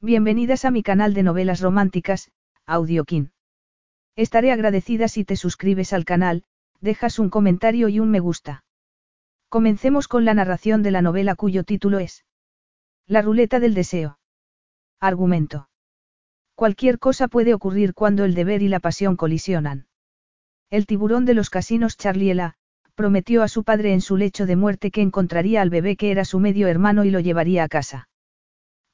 Bienvenidas a mi canal de novelas románticas, Audiokin. Estaré agradecida si te suscribes al canal, dejas un comentario y un me gusta. Comencemos con la narración de la novela cuyo título es La ruleta del deseo. Argumento. Cualquier cosa puede ocurrir cuando el deber y la pasión colisionan. El tiburón de los casinos Charliela, prometió a su padre en su lecho de muerte que encontraría al bebé que era su medio hermano y lo llevaría a casa.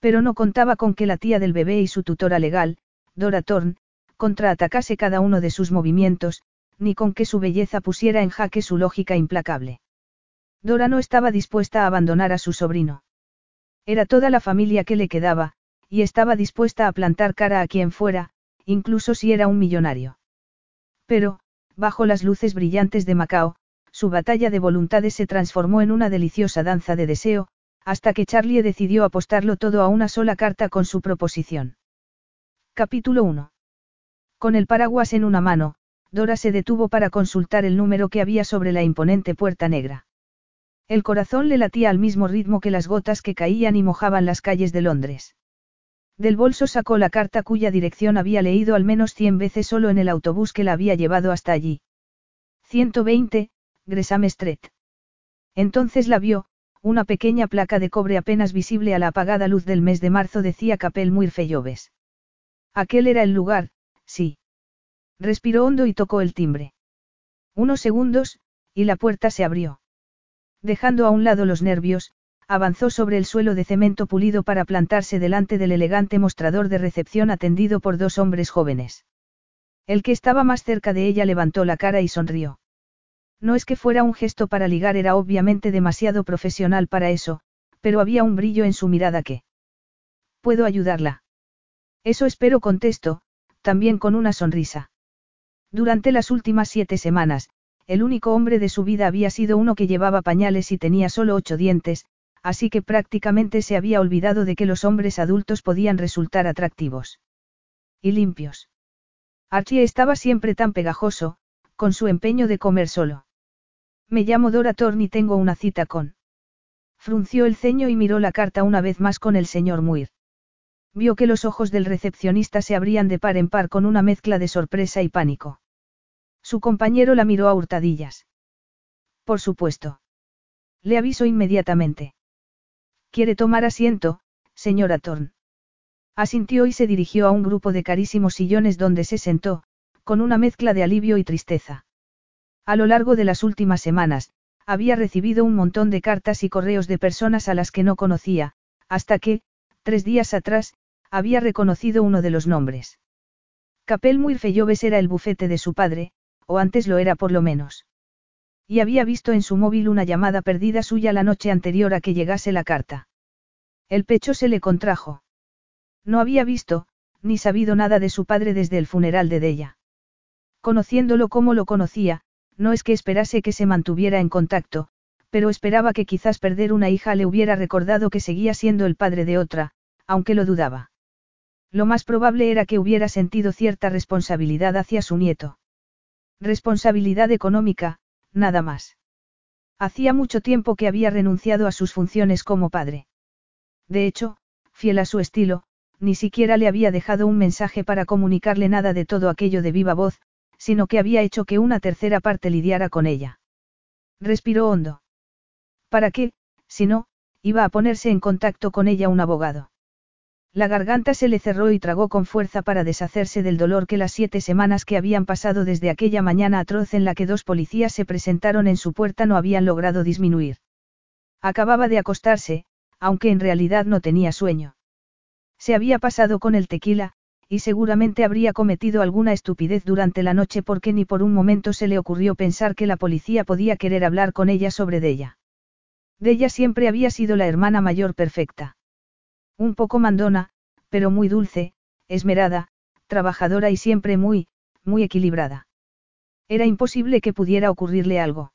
Pero no contaba con que la tía del bebé y su tutora legal, Dora Thorne, contraatacase cada uno de sus movimientos, ni con que su belleza pusiera en jaque su lógica implacable. Dora no estaba dispuesta a abandonar a su sobrino. Era toda la familia que le quedaba, y estaba dispuesta a plantar cara a quien fuera, incluso si era un millonario. Pero, bajo las luces brillantes de Macao, su batalla de voluntades se transformó en una deliciosa danza de deseo, hasta que Charlie decidió apostarlo todo a una sola carta con su proposición. Capítulo 1. Con el paraguas en una mano, Dora se detuvo para consultar el número que había sobre la imponente puerta negra. El corazón le latía al mismo ritmo que las gotas que caían y mojaban las calles de Londres. Del bolso sacó la carta cuya dirección había leído al menos cien veces solo en el autobús que la había llevado hasta allí. 120, Gresham Street. Entonces la vio, una pequeña placa de cobre apenas visible a la apagada luz del mes de marzo decía Capel Felloves. Aquel era el lugar, sí. Respiró hondo y tocó el timbre. Unos segundos, y la puerta se abrió. Dejando a un lado los nervios, avanzó sobre el suelo de cemento pulido para plantarse delante del elegante mostrador de recepción atendido por dos hombres jóvenes. El que estaba más cerca de ella levantó la cara y sonrió. No es que fuera un gesto para ligar, era obviamente demasiado profesional para eso, pero había un brillo en su mirada que... ¿Puedo ayudarla? Eso espero, contesto, también con una sonrisa. Durante las últimas siete semanas, el único hombre de su vida había sido uno que llevaba pañales y tenía solo ocho dientes, así que prácticamente se había olvidado de que los hombres adultos podían resultar atractivos. Y limpios. Archie estaba siempre tan pegajoso, con su empeño de comer solo. Me llamo Dora Thorne y tengo una cita con. Frunció el ceño y miró la carta una vez más con el señor Muir. Vio que los ojos del recepcionista se abrían de par en par con una mezcla de sorpresa y pánico. Su compañero la miró a hurtadillas. Por supuesto. Le aviso inmediatamente. ¿Quiere tomar asiento, señora Thorne? Asintió y se dirigió a un grupo de carísimos sillones donde se sentó, con una mezcla de alivio y tristeza. A lo largo de las últimas semanas, había recibido un montón de cartas y correos de personas a las que no conocía, hasta que, tres días atrás, había reconocido uno de los nombres. Capel Muirfelloves era el bufete de su padre, o antes lo era por lo menos. Y había visto en su móvil una llamada perdida suya la noche anterior a que llegase la carta. El pecho se le contrajo. No había visto, ni sabido nada de su padre desde el funeral de Della. Conociéndolo como lo conocía, no es que esperase que se mantuviera en contacto, pero esperaba que quizás perder una hija le hubiera recordado que seguía siendo el padre de otra, aunque lo dudaba. Lo más probable era que hubiera sentido cierta responsabilidad hacia su nieto. Responsabilidad económica, nada más. Hacía mucho tiempo que había renunciado a sus funciones como padre. De hecho, fiel a su estilo, ni siquiera le había dejado un mensaje para comunicarle nada de todo aquello de viva voz, sino que había hecho que una tercera parte lidiara con ella. Respiró hondo. ¿Para qué, si no, iba a ponerse en contacto con ella un abogado? La garganta se le cerró y tragó con fuerza para deshacerse del dolor que las siete semanas que habían pasado desde aquella mañana atroz en la que dos policías se presentaron en su puerta no habían logrado disminuir. Acababa de acostarse, aunque en realidad no tenía sueño. Se había pasado con el tequila, y seguramente habría cometido alguna estupidez durante la noche porque ni por un momento se le ocurrió pensar que la policía podía querer hablar con ella sobre Della. Della siempre había sido la hermana mayor perfecta. Un poco mandona, pero muy dulce, esmerada, trabajadora y siempre muy, muy equilibrada. Era imposible que pudiera ocurrirle algo.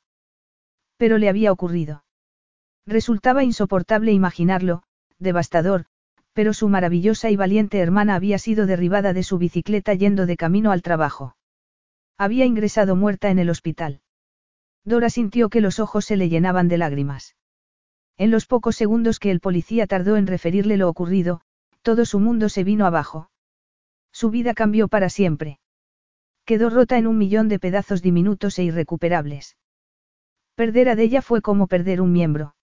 Pero le había ocurrido. Resultaba insoportable imaginarlo, devastador, pero su maravillosa y valiente hermana había sido derribada de su bicicleta yendo de camino al trabajo. Había ingresado muerta en el hospital. Dora sintió que los ojos se le llenaban de lágrimas. En los pocos segundos que el policía tardó en referirle lo ocurrido, todo su mundo se vino abajo. Su vida cambió para siempre. Quedó rota en un millón de pedazos diminutos e irrecuperables. Perder a Della fue como perder un miembro.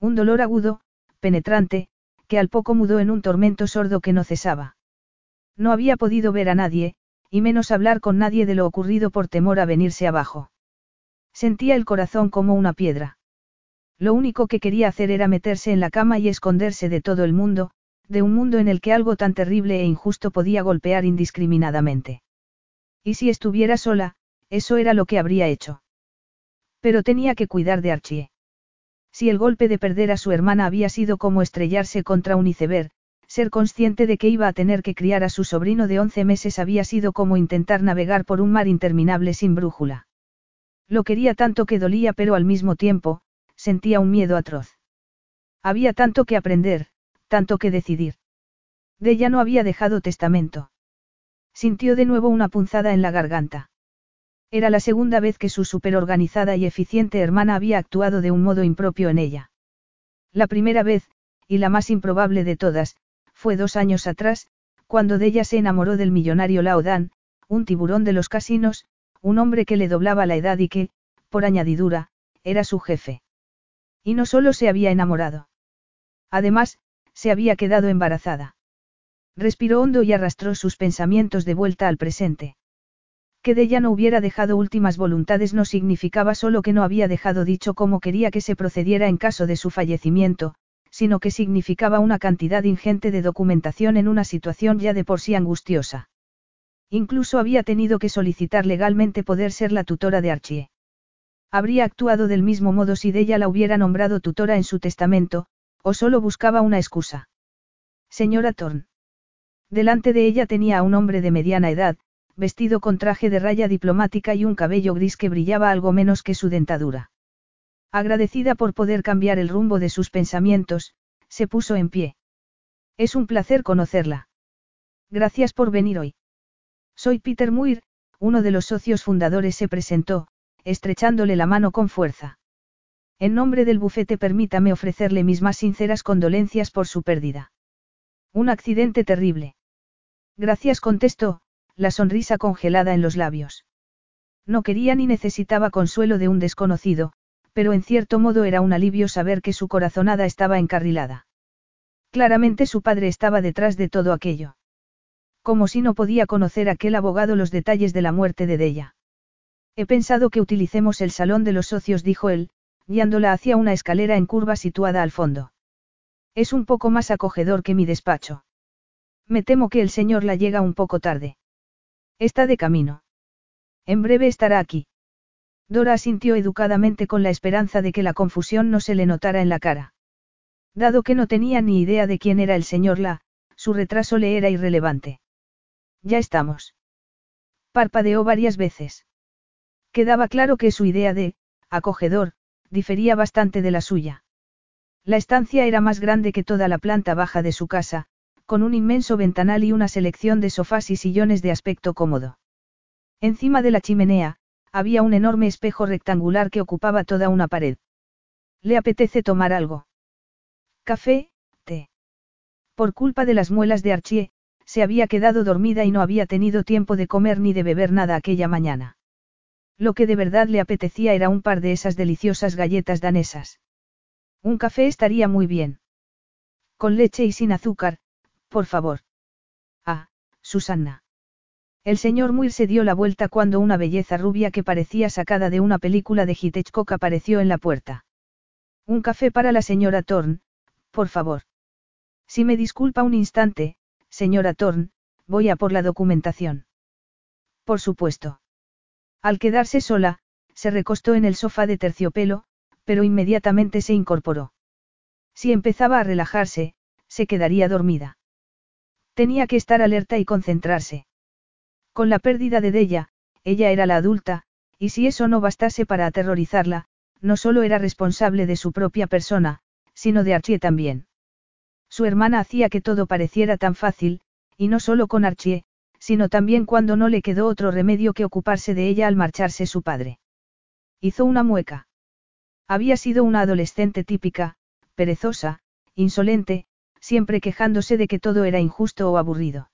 Un dolor agudo, penetrante, que al poco mudó en un tormento sordo que no cesaba. No había podido ver a nadie, y menos hablar con nadie de lo ocurrido por temor a venirse abajo. Sentía el corazón como una piedra. Lo único que quería hacer era meterse en la cama y esconderse de todo el mundo, de un mundo en el que algo tan terrible e injusto podía golpear indiscriminadamente. Y si estuviera sola, eso era lo que habría hecho. Pero tenía que cuidar de Archie. Si el golpe de perder a su hermana había sido como estrellarse contra un iceberg, ser consciente de que iba a tener que criar a su sobrino de once meses había sido como intentar navegar por un mar interminable sin brújula. Lo quería tanto que dolía pero al mismo tiempo, sentía un miedo atroz. Había tanto que aprender, tanto que decidir. De ella no había dejado testamento. Sintió de nuevo una punzada en la garganta. Era la segunda vez que su superorganizada y eficiente hermana había actuado de un modo impropio en ella. La primera vez, y la más improbable de todas, fue dos años atrás, cuando de ella se enamoró del millonario Laodan, un tiburón de los casinos, un hombre que le doblaba la edad y que, por añadidura, era su jefe. Y no solo se había enamorado. Además, se había quedado embarazada. Respiró hondo y arrastró sus pensamientos de vuelta al presente. Que de ella no hubiera dejado últimas voluntades no significaba solo que no había dejado dicho cómo quería que se procediera en caso de su fallecimiento, sino que significaba una cantidad ingente de documentación en una situación ya de por sí angustiosa. Incluso había tenido que solicitar legalmente poder ser la tutora de Archie. Habría actuado del mismo modo si de ella la hubiera nombrado tutora en su testamento, o solo buscaba una excusa. Señora Thorne. Delante de ella tenía a un hombre de mediana edad, vestido con traje de raya diplomática y un cabello gris que brillaba algo menos que su dentadura. Agradecida por poder cambiar el rumbo de sus pensamientos, se puso en pie. Es un placer conocerla. Gracias por venir hoy. Soy Peter Muir, uno de los socios fundadores se presentó, estrechándole la mano con fuerza. En nombre del bufete permítame ofrecerle mis más sinceras condolencias por su pérdida. Un accidente terrible. Gracias contestó, la sonrisa congelada en los labios. No quería ni necesitaba consuelo de un desconocido, pero en cierto modo era un alivio saber que su corazonada estaba encarrilada. Claramente su padre estaba detrás de todo aquello. Como si no podía conocer aquel abogado los detalles de la muerte de Della. He pensado que utilicemos el salón de los socios, dijo él, guiándola hacia una escalera en curva situada al fondo. Es un poco más acogedor que mi despacho. Me temo que el señor la llega un poco tarde. Está de camino. En breve estará aquí. Dora asintió educadamente con la esperanza de que la confusión no se le notara en la cara. Dado que no tenía ni idea de quién era el señor La, su retraso le era irrelevante. Ya estamos. Parpadeó varias veces. Quedaba claro que su idea de, acogedor, difería bastante de la suya. La estancia era más grande que toda la planta baja de su casa, con un inmenso ventanal y una selección de sofás y sillones de aspecto cómodo. Encima de la chimenea, había un enorme espejo rectangular que ocupaba toda una pared. ¿Le apetece tomar algo? Café, té. Por culpa de las muelas de Archie, se había quedado dormida y no había tenido tiempo de comer ni de beber nada aquella mañana. Lo que de verdad le apetecía era un par de esas deliciosas galletas danesas. Un café estaría muy bien. Con leche y sin azúcar, por favor. Ah, Susanna. El señor Muir se dio la vuelta cuando una belleza rubia que parecía sacada de una película de Hitchcock apareció en la puerta. Un café para la señora Thorne, por favor. Si me disculpa un instante, señora Thorne, voy a por la documentación. Por supuesto. Al quedarse sola, se recostó en el sofá de terciopelo, pero inmediatamente se incorporó. Si empezaba a relajarse, se quedaría dormida. Tenía que estar alerta y concentrarse. Con la pérdida de Della, ella era la adulta, y si eso no bastase para aterrorizarla, no solo era responsable de su propia persona, sino de Archie también. Su hermana hacía que todo pareciera tan fácil, y no solo con Archie, sino también cuando no le quedó otro remedio que ocuparse de ella al marcharse su padre. Hizo una mueca. Había sido una adolescente típica, perezosa, insolente, siempre quejándose de que todo era injusto o aburrido.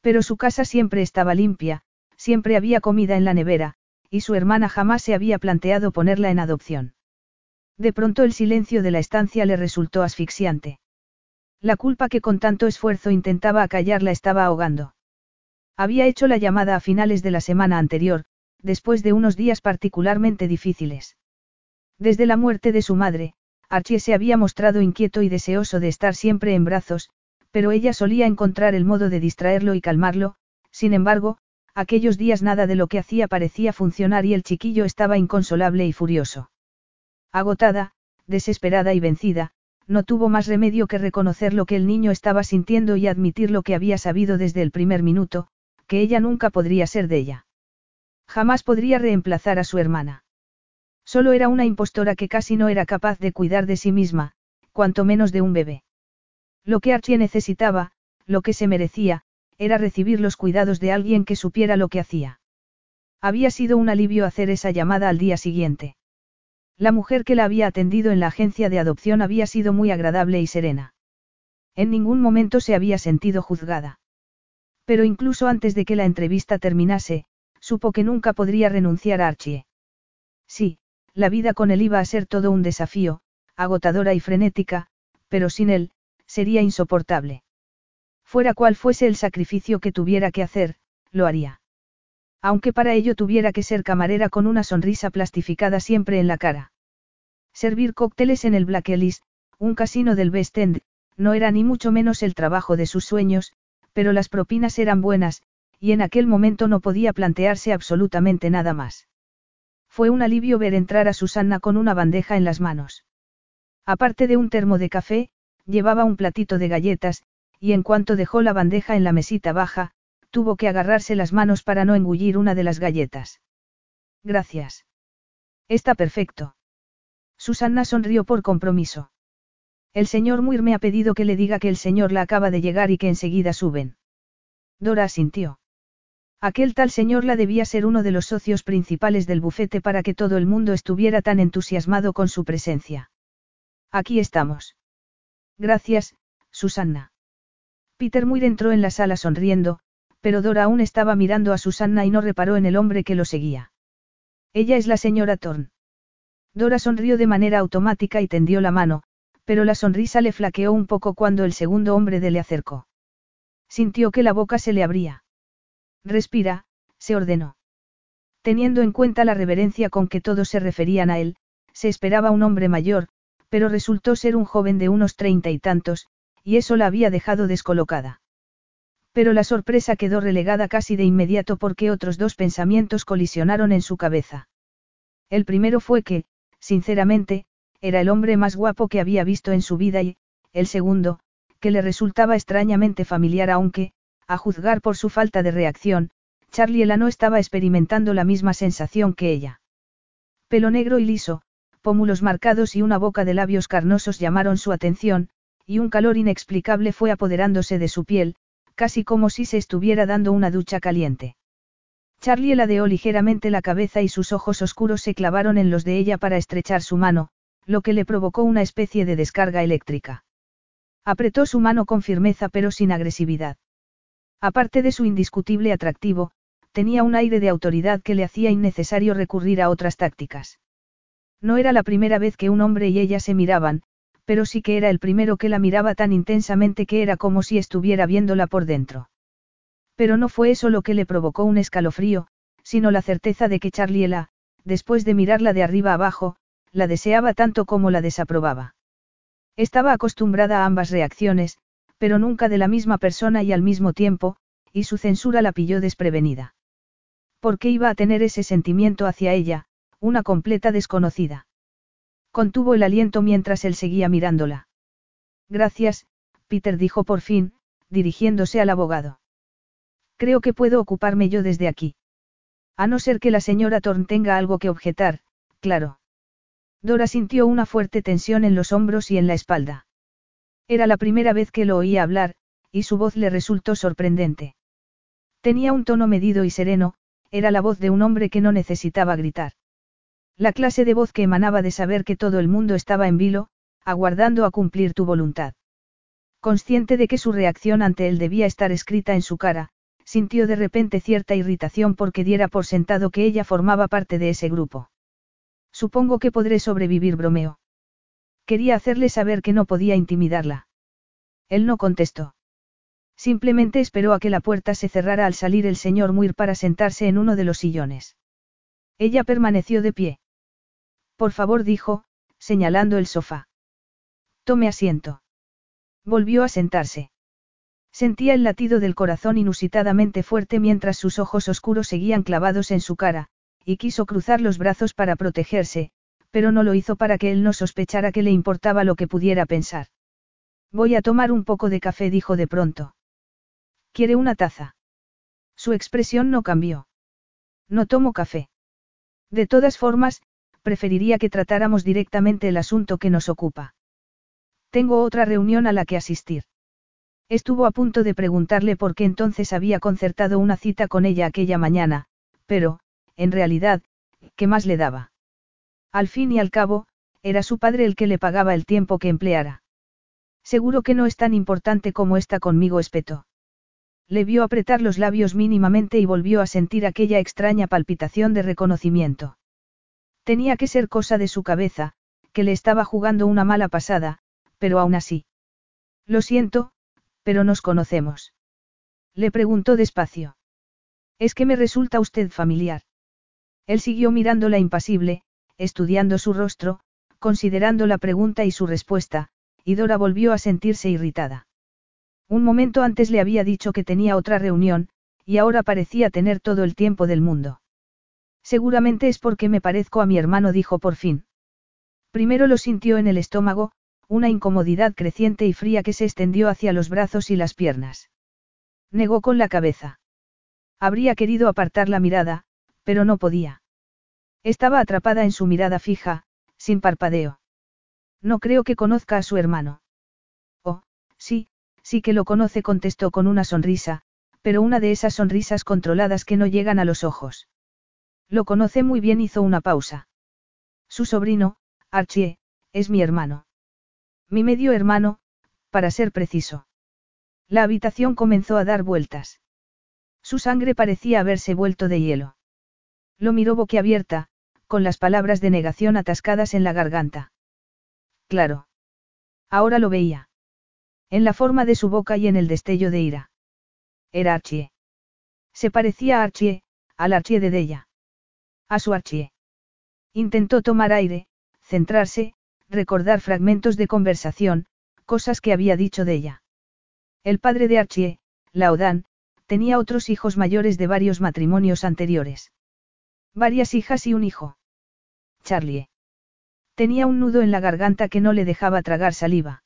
Pero su casa siempre estaba limpia, siempre había comida en la nevera, y su hermana jamás se había planteado ponerla en adopción. De pronto el silencio de la estancia le resultó asfixiante. La culpa que con tanto esfuerzo intentaba acallarla estaba ahogando. Había hecho la llamada a finales de la semana anterior, después de unos días particularmente difíciles. Desde la muerte de su madre, Archie se había mostrado inquieto y deseoso de estar siempre en brazos, pero ella solía encontrar el modo de distraerlo y calmarlo, sin embargo, aquellos días nada de lo que hacía parecía funcionar y el chiquillo estaba inconsolable y furioso. Agotada, desesperada y vencida, no tuvo más remedio que reconocer lo que el niño estaba sintiendo y admitir lo que había sabido desde el primer minuto, que ella nunca podría ser de ella. Jamás podría reemplazar a su hermana. Solo era una impostora que casi no era capaz de cuidar de sí misma, cuanto menos de un bebé. Lo que Archie necesitaba, lo que se merecía, era recibir los cuidados de alguien que supiera lo que hacía. Había sido un alivio hacer esa llamada al día siguiente. La mujer que la había atendido en la agencia de adopción había sido muy agradable y serena. En ningún momento se había sentido juzgada. Pero incluso antes de que la entrevista terminase, supo que nunca podría renunciar a Archie. Sí, la vida con él iba a ser todo un desafío, agotadora y frenética, pero sin él, sería insoportable. Fuera cual fuese el sacrificio que tuviera que hacer, lo haría. Aunque para ello tuviera que ser camarera con una sonrisa plastificada siempre en la cara. Servir cócteles en el Black Ellis, un casino del West End, no era ni mucho menos el trabajo de sus sueños, pero las propinas eran buenas, y en aquel momento no podía plantearse absolutamente nada más. Fue un alivio ver entrar a Susanna con una bandeja en las manos. Aparte de un termo de café, llevaba un platito de galletas, y en cuanto dejó la bandeja en la mesita baja, tuvo que agarrarse las manos para no engullir una de las galletas. Gracias. Está perfecto. Susanna sonrió por compromiso. El señor Muir me ha pedido que le diga que el señor la acaba de llegar y que enseguida suben. Dora asintió. Aquel tal señor la debía ser uno de los socios principales del bufete para que todo el mundo estuviera tan entusiasmado con su presencia. Aquí estamos. Gracias, Susanna. Peter Muir entró en la sala sonriendo, pero Dora aún estaba mirando a Susanna y no reparó en el hombre que lo seguía. Ella es la señora Thorne. Dora sonrió de manera automática y tendió la mano, pero la sonrisa le flaqueó un poco cuando el segundo hombre de le acercó. Sintió que la boca se le abría. Respira, se ordenó. Teniendo en cuenta la reverencia con que todos se referían a él, se esperaba un hombre mayor, pero resultó ser un joven de unos treinta y tantos, y eso la había dejado descolocada. Pero la sorpresa quedó relegada casi de inmediato porque otros dos pensamientos colisionaron en su cabeza. El primero fue que, sinceramente, era el hombre más guapo que había visto en su vida y, el segundo, que le resultaba extrañamente familiar aunque, a juzgar por su falta de reacción, Charliela no estaba experimentando la misma sensación que ella. Pelo negro y liso, pómulos marcados y una boca de labios carnosos llamaron su atención, y un calor inexplicable fue apoderándose de su piel, casi como si se estuviera dando una ducha caliente. Charlie ladeó ligeramente la cabeza y sus ojos oscuros se clavaron en los de ella para estrechar su mano, lo que le provocó una especie de descarga eléctrica. Apretó su mano con firmeza pero sin agresividad. Aparte de su indiscutible atractivo, tenía un aire de autoridad que le hacía innecesario recurrir a otras tácticas. No era la primera vez que un hombre y ella se miraban, pero sí que era el primero que la miraba tan intensamente que era como si estuviera viéndola por dentro. Pero no fue eso lo que le provocó un escalofrío, sino la certeza de que Charliela, después de mirarla de arriba abajo, la deseaba tanto como la desaprobaba. Estaba acostumbrada a ambas reacciones, pero nunca de la misma persona y al mismo tiempo, y su censura la pilló desprevenida. ¿Por qué iba a tener ese sentimiento hacia ella, una completa desconocida? Contuvo el aliento mientras él seguía mirándola. Gracias, Peter dijo por fin, dirigiéndose al abogado. Creo que puedo ocuparme yo desde aquí. A no ser que la señora Thorne tenga algo que objetar, claro. Dora sintió una fuerte tensión en los hombros y en la espalda. Era la primera vez que lo oía hablar, y su voz le resultó sorprendente. Tenía un tono medido y sereno, era la voz de un hombre que no necesitaba gritar. La clase de voz que emanaba de saber que todo el mundo estaba en vilo, aguardando a cumplir tu voluntad. Consciente de que su reacción ante él debía estar escrita en su cara, sintió de repente cierta irritación porque diera por sentado que ella formaba parte de ese grupo. Supongo que podré sobrevivir, bromeo. Quería hacerle saber que no podía intimidarla. Él no contestó. Simplemente esperó a que la puerta se cerrara al salir el señor Muir para sentarse en uno de los sillones. Ella permaneció de pie. Por favor, dijo, señalando el sofá. Tome asiento. Volvió a sentarse. Sentía el latido del corazón inusitadamente fuerte mientras sus ojos oscuros seguían clavados en su cara, y quiso cruzar los brazos para protegerse, pero no lo hizo para que él no sospechara que le importaba lo que pudiera pensar. Voy a tomar un poco de café, dijo de pronto. ¿Quiere una taza? Su expresión no cambió. No tomo café. De todas formas, preferiría que tratáramos directamente el asunto que nos ocupa. Tengo otra reunión a la que asistir. Estuvo a punto de preguntarle por qué entonces había concertado una cita con ella aquella mañana, pero, en realidad, ¿qué más le daba? Al fin y al cabo, era su padre el que le pagaba el tiempo que empleara. Seguro que no es tan importante como está conmigo, espetó. Le vio apretar los labios mínimamente y volvió a sentir aquella extraña palpitación de reconocimiento. Tenía que ser cosa de su cabeza, que le estaba jugando una mala pasada, pero aún así. Lo siento, pero nos conocemos. Le preguntó despacio. Es que me resulta usted familiar. Él siguió mirándola impasible, estudiando su rostro, considerando la pregunta y su respuesta, y Dora volvió a sentirse irritada. Un momento antes le había dicho que tenía otra reunión, y ahora parecía tener todo el tiempo del mundo. Seguramente es porque me parezco a mi hermano, dijo por fin. Primero lo sintió en el estómago, una incomodidad creciente y fría que se extendió hacia los brazos y las piernas. Negó con la cabeza. Habría querido apartar la mirada, pero no podía. Estaba atrapada en su mirada fija, sin parpadeo. No creo que conozca a su hermano. Oh, sí, sí que lo conoce, contestó con una sonrisa, pero una de esas sonrisas controladas que no llegan a los ojos. Lo conoce muy bien, hizo una pausa. Su sobrino, Archie, es mi hermano. Mi medio hermano, para ser preciso. La habitación comenzó a dar vueltas. Su sangre parecía haberse vuelto de hielo. Lo miró boquiabierta, con las palabras de negación atascadas en la garganta. Claro. Ahora lo veía. En la forma de su boca y en el destello de ira. Era Archie. Se parecía a Archie, al Archie de Della. A su Archie. Intentó tomar aire, centrarse, recordar fragmentos de conversación, cosas que había dicho de ella. El padre de Archie, Laodan, tenía otros hijos mayores de varios matrimonios anteriores. Varias hijas y un hijo. Charlie. Tenía un nudo en la garganta que no le dejaba tragar saliva.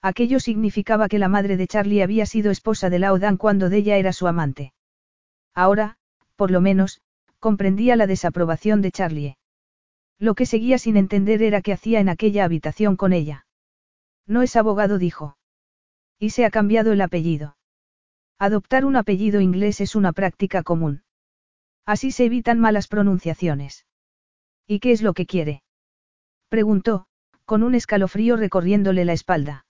Aquello significaba que la madre de Charlie había sido esposa de Laodan cuando de ella era su amante. Ahora, por lo menos, comprendía la desaprobación de Charlie. Lo que seguía sin entender era qué hacía en aquella habitación con ella. No es abogado, dijo. Y se ha cambiado el apellido. Adoptar un apellido inglés es una práctica común. Así se evitan malas pronunciaciones. ¿Y qué es lo que quiere? Preguntó, con un escalofrío recorriéndole la espalda.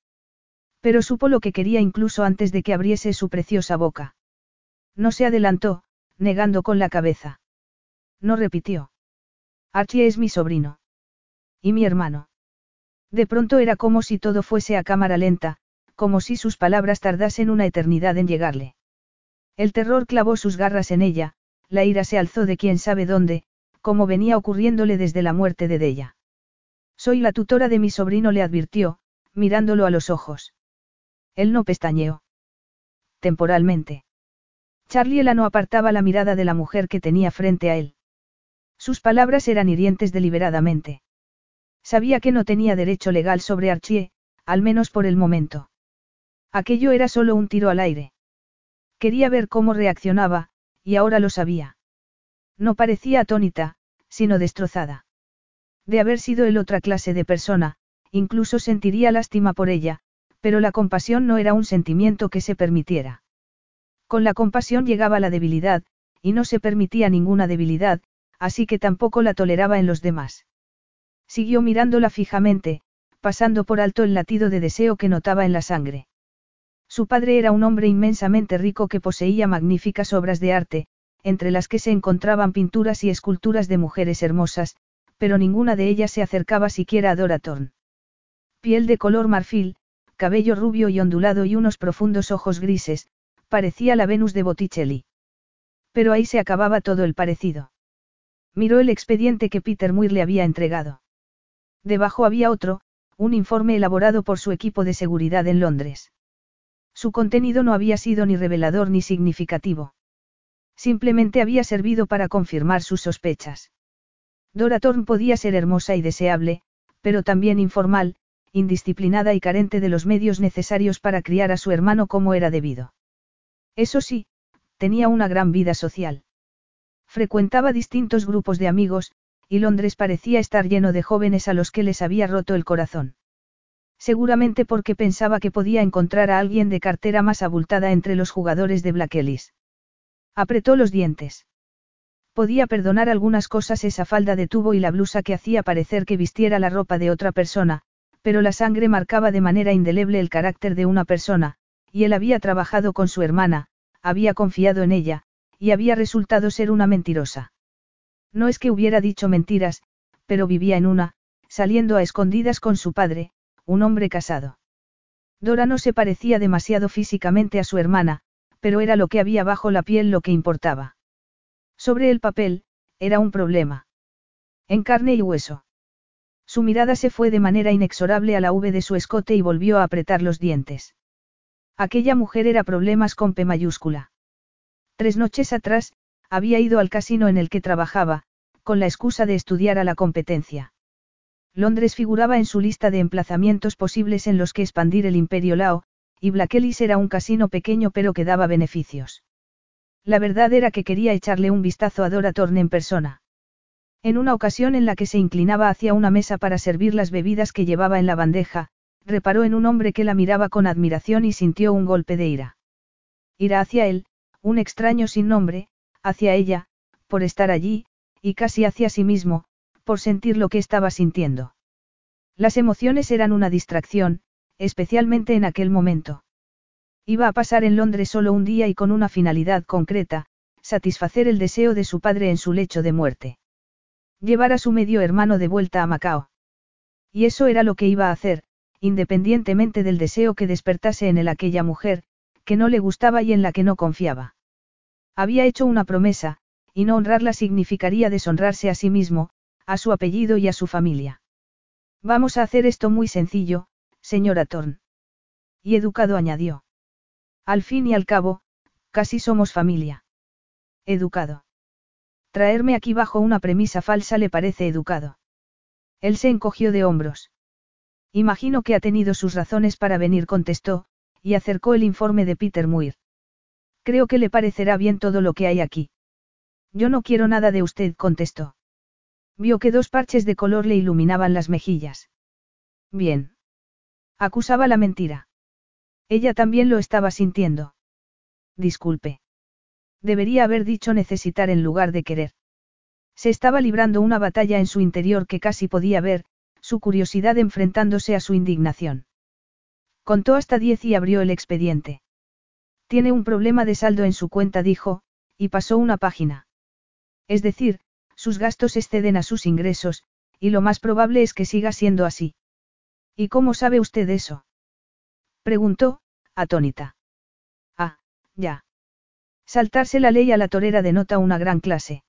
Pero supo lo que quería incluso antes de que abriese su preciosa boca. No se adelantó, negando con la cabeza. No repitió. Archie es mi sobrino. Y mi hermano. De pronto era como si todo fuese a cámara lenta, como si sus palabras tardasen una eternidad en llegarle. El terror clavó sus garras en ella, la ira se alzó de quién sabe dónde, como venía ocurriéndole desde la muerte de Della. Soy la tutora de mi sobrino, le advirtió, mirándolo a los ojos. Él no pestañeó. Temporalmente. Charliela no apartaba la mirada de la mujer que tenía frente a él. Sus palabras eran hirientes deliberadamente. Sabía que no tenía derecho legal sobre Archie, al menos por el momento. Aquello era solo un tiro al aire. Quería ver cómo reaccionaba, y ahora lo sabía. No parecía atónita, sino destrozada. De haber sido él otra clase de persona, incluso sentiría lástima por ella, pero la compasión no era un sentimiento que se permitiera. Con la compasión llegaba la debilidad, y no se permitía ninguna debilidad, así que tampoco la toleraba en los demás. Siguió mirándola fijamente, pasando por alto el latido de deseo que notaba en la sangre. Su padre era un hombre inmensamente rico que poseía magníficas obras de arte, entre las que se encontraban pinturas y esculturas de mujeres hermosas, pero ninguna de ellas se acercaba siquiera a Dora Thorne. Piel de color marfil, cabello rubio y ondulado y unos profundos ojos grises, parecía la Venus de Botticelli. Pero ahí se acababa todo el parecido. Miró el expediente que Peter Muir le había entregado. Debajo había otro, un informe elaborado por su equipo de seguridad en Londres. Su contenido no había sido ni revelador ni significativo. Simplemente había servido para confirmar sus sospechas. Dora Thorne podía ser hermosa y deseable, pero también informal, indisciplinada y carente de los medios necesarios para criar a su hermano como era debido. Eso sí, tenía una gran vida social. Frecuentaba distintos grupos de amigos, y Londres parecía estar lleno de jóvenes a los que les había roto el corazón. Seguramente porque pensaba que podía encontrar a alguien de cartera más abultada entre los jugadores de Black Ellis. Apretó los dientes. Podía perdonar algunas cosas esa falda de tubo y la blusa que hacía parecer que vistiera la ropa de otra persona, pero la sangre marcaba de manera indeleble el carácter de una persona, y él había trabajado con su hermana, había confiado en ella, y había resultado ser una mentirosa. No es que hubiera dicho mentiras, pero vivía en una, saliendo a escondidas con su padre, un hombre casado. Dora no se parecía demasiado físicamente a su hermana, pero era lo que había bajo la piel lo que importaba. Sobre el papel, era un problema. En carne y hueso. Su mirada se fue de manera inexorable a la V de su escote y volvió a apretar los dientes. Aquella mujer era problemas con P mayúscula. Tres noches atrás, había ido al casino en el que trabajaba, con la excusa de estudiar a la competencia. Londres figuraba en su lista de emplazamientos posibles en los que expandir el imperio Lao, y Blackelis era un casino pequeño pero que daba beneficios. La verdad era que quería echarle un vistazo a Dora Thorne en persona. En una ocasión en la que se inclinaba hacia una mesa para servir las bebidas que llevaba en la bandeja, reparó en un hombre que la miraba con admiración y sintió un golpe de ira. Ira hacia él, un extraño sin nombre, hacia ella, por estar allí, y casi hacia sí mismo, por sentir lo que estaba sintiendo. Las emociones eran una distracción, especialmente en aquel momento. Iba a pasar en Londres solo un día y con una finalidad concreta, satisfacer el deseo de su padre en su lecho de muerte. Llevar a su medio hermano de vuelta a Macao. Y eso era lo que iba a hacer, independientemente del deseo que despertase en él aquella mujer, que no le gustaba y en la que no confiaba. Había hecho una promesa, y no honrarla significaría deshonrarse a sí mismo, a su apellido y a su familia. Vamos a hacer esto muy sencillo, señora Thorne. Y educado añadió. Al fin y al cabo, casi somos familia. Educado. Traerme aquí bajo una premisa falsa le parece educado. Él se encogió de hombros. Imagino que ha tenido sus razones para venir, contestó, y acercó el informe de Peter Muir. Creo que le parecerá bien todo lo que hay aquí. Yo no quiero nada de usted, contestó. Vio que dos parches de color le iluminaban las mejillas. Bien. Acusaba la mentira. Ella también lo estaba sintiendo. Disculpe. Debería haber dicho necesitar en lugar de querer. Se estaba librando una batalla en su interior que casi podía ver, su curiosidad enfrentándose a su indignación. Contó hasta diez y abrió el expediente. Tiene un problema de saldo en su cuenta, dijo, y pasó una página. Es decir, sus gastos exceden a sus ingresos, y lo más probable es que siga siendo así. ¿Y cómo sabe usted eso? Preguntó, atónita. Ah, ya. Saltarse la ley a la torera denota una gran clase.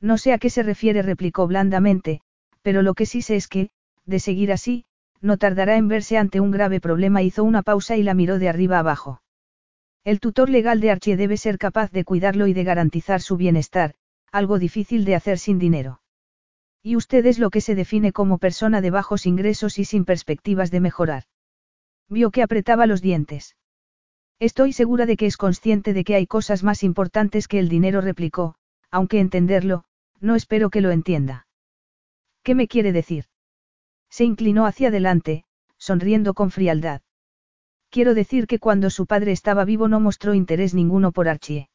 No sé a qué se refiere, replicó blandamente, pero lo que sí sé es que, de seguir así, no tardará en verse ante un grave problema. Hizo una pausa y la miró de arriba abajo. El tutor legal de Archie debe ser capaz de cuidarlo y de garantizar su bienestar, algo difícil de hacer sin dinero. Y usted es lo que se define como persona de bajos ingresos y sin perspectivas de mejorar. Vio que apretaba los dientes. Estoy segura de que es consciente de que hay cosas más importantes que el dinero, replicó, aunque entenderlo, no espero que lo entienda. ¿Qué me quiere decir? Se inclinó hacia adelante, sonriendo con frialdad. Quiero decir que cuando su padre estaba vivo no mostró interés ninguno por Archie.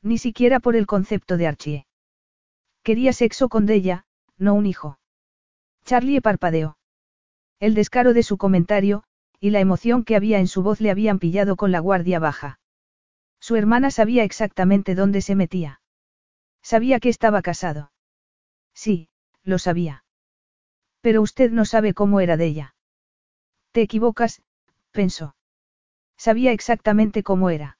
Ni siquiera por el concepto de Archie. Quería sexo con Della, no un hijo. Charlie parpadeó. El descaro de su comentario, y la emoción que había en su voz le habían pillado con la guardia baja. Su hermana sabía exactamente dónde se metía. Sabía que estaba casado. Sí, lo sabía. Pero usted no sabe cómo era de ella. Te equivocas, pensó. Sabía exactamente cómo era.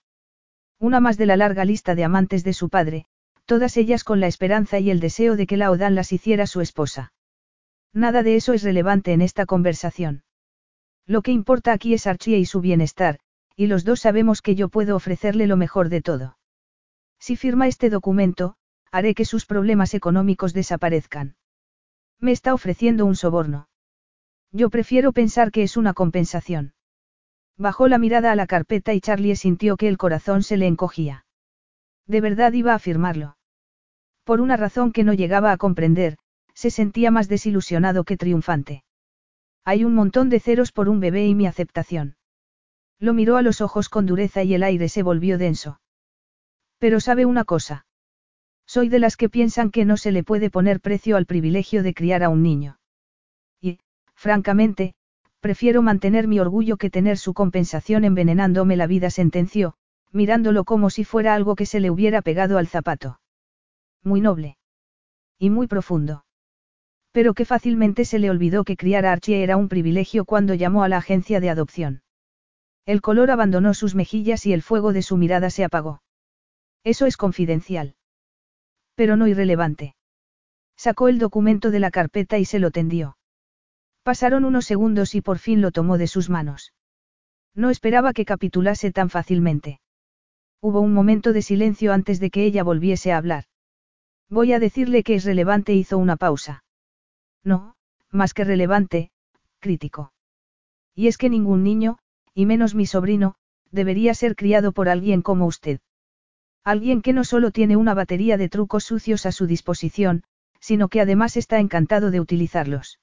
Una más de la larga lista de amantes de su padre, todas ellas con la esperanza y el deseo de que la Odan las hiciera su esposa. Nada de eso es relevante en esta conversación. Lo que importa aquí es Archie y su bienestar, y los dos sabemos que yo puedo ofrecerle lo mejor de todo. Si firma este documento, haré que sus problemas económicos desaparezcan. Me está ofreciendo un soborno. Yo prefiero pensar que es una compensación. Bajó la mirada a la carpeta y Charlie sintió que el corazón se le encogía. De verdad iba a firmarlo. Por una razón que no llegaba a comprender, se sentía más desilusionado que triunfante. Hay un montón de ceros por un bebé y mi aceptación. Lo miró a los ojos con dureza y el aire se volvió denso. Pero sabe una cosa. Soy de las que piensan que no se le puede poner precio al privilegio de criar a un niño. Y, francamente, Prefiero mantener mi orgullo que tener su compensación envenenándome la vida, sentenció, mirándolo como si fuera algo que se le hubiera pegado al zapato. Muy noble. Y muy profundo. Pero que fácilmente se le olvidó que criar a Archie era un privilegio cuando llamó a la agencia de adopción. El color abandonó sus mejillas y el fuego de su mirada se apagó. Eso es confidencial. Pero no irrelevante. Sacó el documento de la carpeta y se lo tendió. Pasaron unos segundos y por fin lo tomó de sus manos. No esperaba que capitulase tan fácilmente. Hubo un momento de silencio antes de que ella volviese a hablar. Voy a decirle que es relevante, hizo una pausa. No, más que relevante, crítico. Y es que ningún niño, y menos mi sobrino, debería ser criado por alguien como usted. Alguien que no solo tiene una batería de trucos sucios a su disposición, sino que además está encantado de utilizarlos.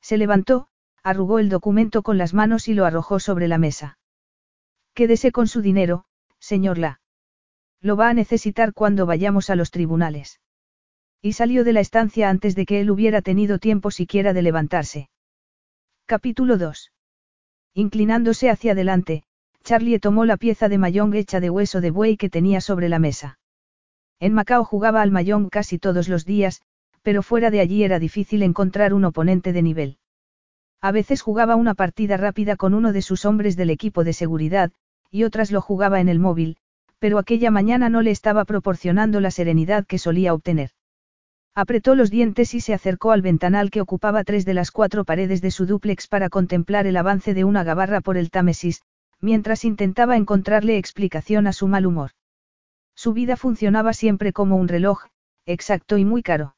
Se levantó, arrugó el documento con las manos y lo arrojó sobre la mesa. Quédese con su dinero, señor La. Lo va a necesitar cuando vayamos a los tribunales. Y salió de la estancia antes de que él hubiera tenido tiempo siquiera de levantarse. Capítulo 2. Inclinándose hacia adelante, Charlie tomó la pieza de mayón hecha de hueso de buey que tenía sobre la mesa. En Macao jugaba al mayón casi todos los días, pero fuera de allí era difícil encontrar un oponente de nivel. A veces jugaba una partida rápida con uno de sus hombres del equipo de seguridad, y otras lo jugaba en el móvil, pero aquella mañana no le estaba proporcionando la serenidad que solía obtener. Apretó los dientes y se acercó al ventanal que ocupaba tres de las cuatro paredes de su dúplex para contemplar el avance de una gabarra por el Támesis, mientras intentaba encontrarle explicación a su mal humor. Su vida funcionaba siempre como un reloj, exacto y muy caro.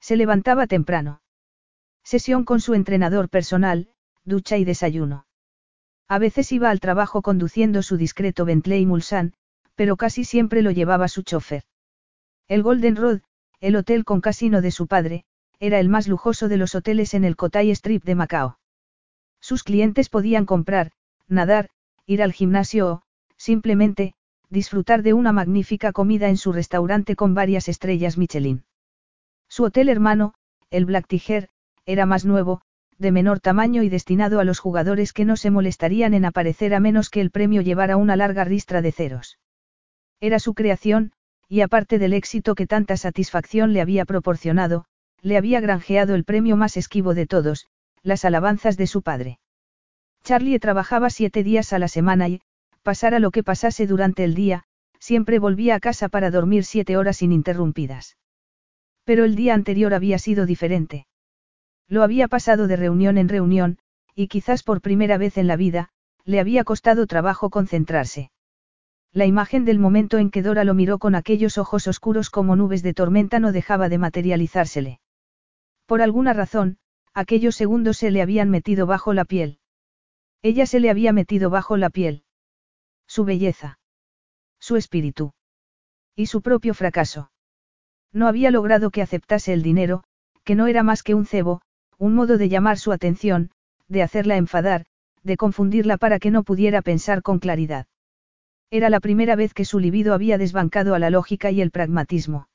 Se levantaba temprano. Sesión con su entrenador personal, ducha y desayuno. A veces iba al trabajo conduciendo su discreto Bentley Mulsanne, pero casi siempre lo llevaba su chofer. El Golden Road, el hotel con casino de su padre, era el más lujoso de los hoteles en el Kotay Strip de Macao. Sus clientes podían comprar, nadar, ir al gimnasio o, simplemente, disfrutar de una magnífica comida en su restaurante con varias estrellas Michelin. Su hotel hermano, el Black Tiger, era más nuevo, de menor tamaño y destinado a los jugadores que no se molestarían en aparecer a menos que el premio llevara una larga ristra de ceros. Era su creación, y aparte del éxito que tanta satisfacción le había proporcionado, le había granjeado el premio más esquivo de todos, las alabanzas de su padre. Charlie trabajaba siete días a la semana y, pasara lo que pasase durante el día, siempre volvía a casa para dormir siete horas ininterrumpidas. Pero el día anterior había sido diferente. Lo había pasado de reunión en reunión, y quizás por primera vez en la vida, le había costado trabajo concentrarse. La imagen del momento en que Dora lo miró con aquellos ojos oscuros como nubes de tormenta no dejaba de materializársele. Por alguna razón, aquellos segundos se le habían metido bajo la piel. Ella se le había metido bajo la piel. Su belleza. Su espíritu. Y su propio fracaso. No había logrado que aceptase el dinero, que no era más que un cebo, un modo de llamar su atención, de hacerla enfadar, de confundirla para que no pudiera pensar con claridad. Era la primera vez que su libido había desbancado a la lógica y el pragmatismo.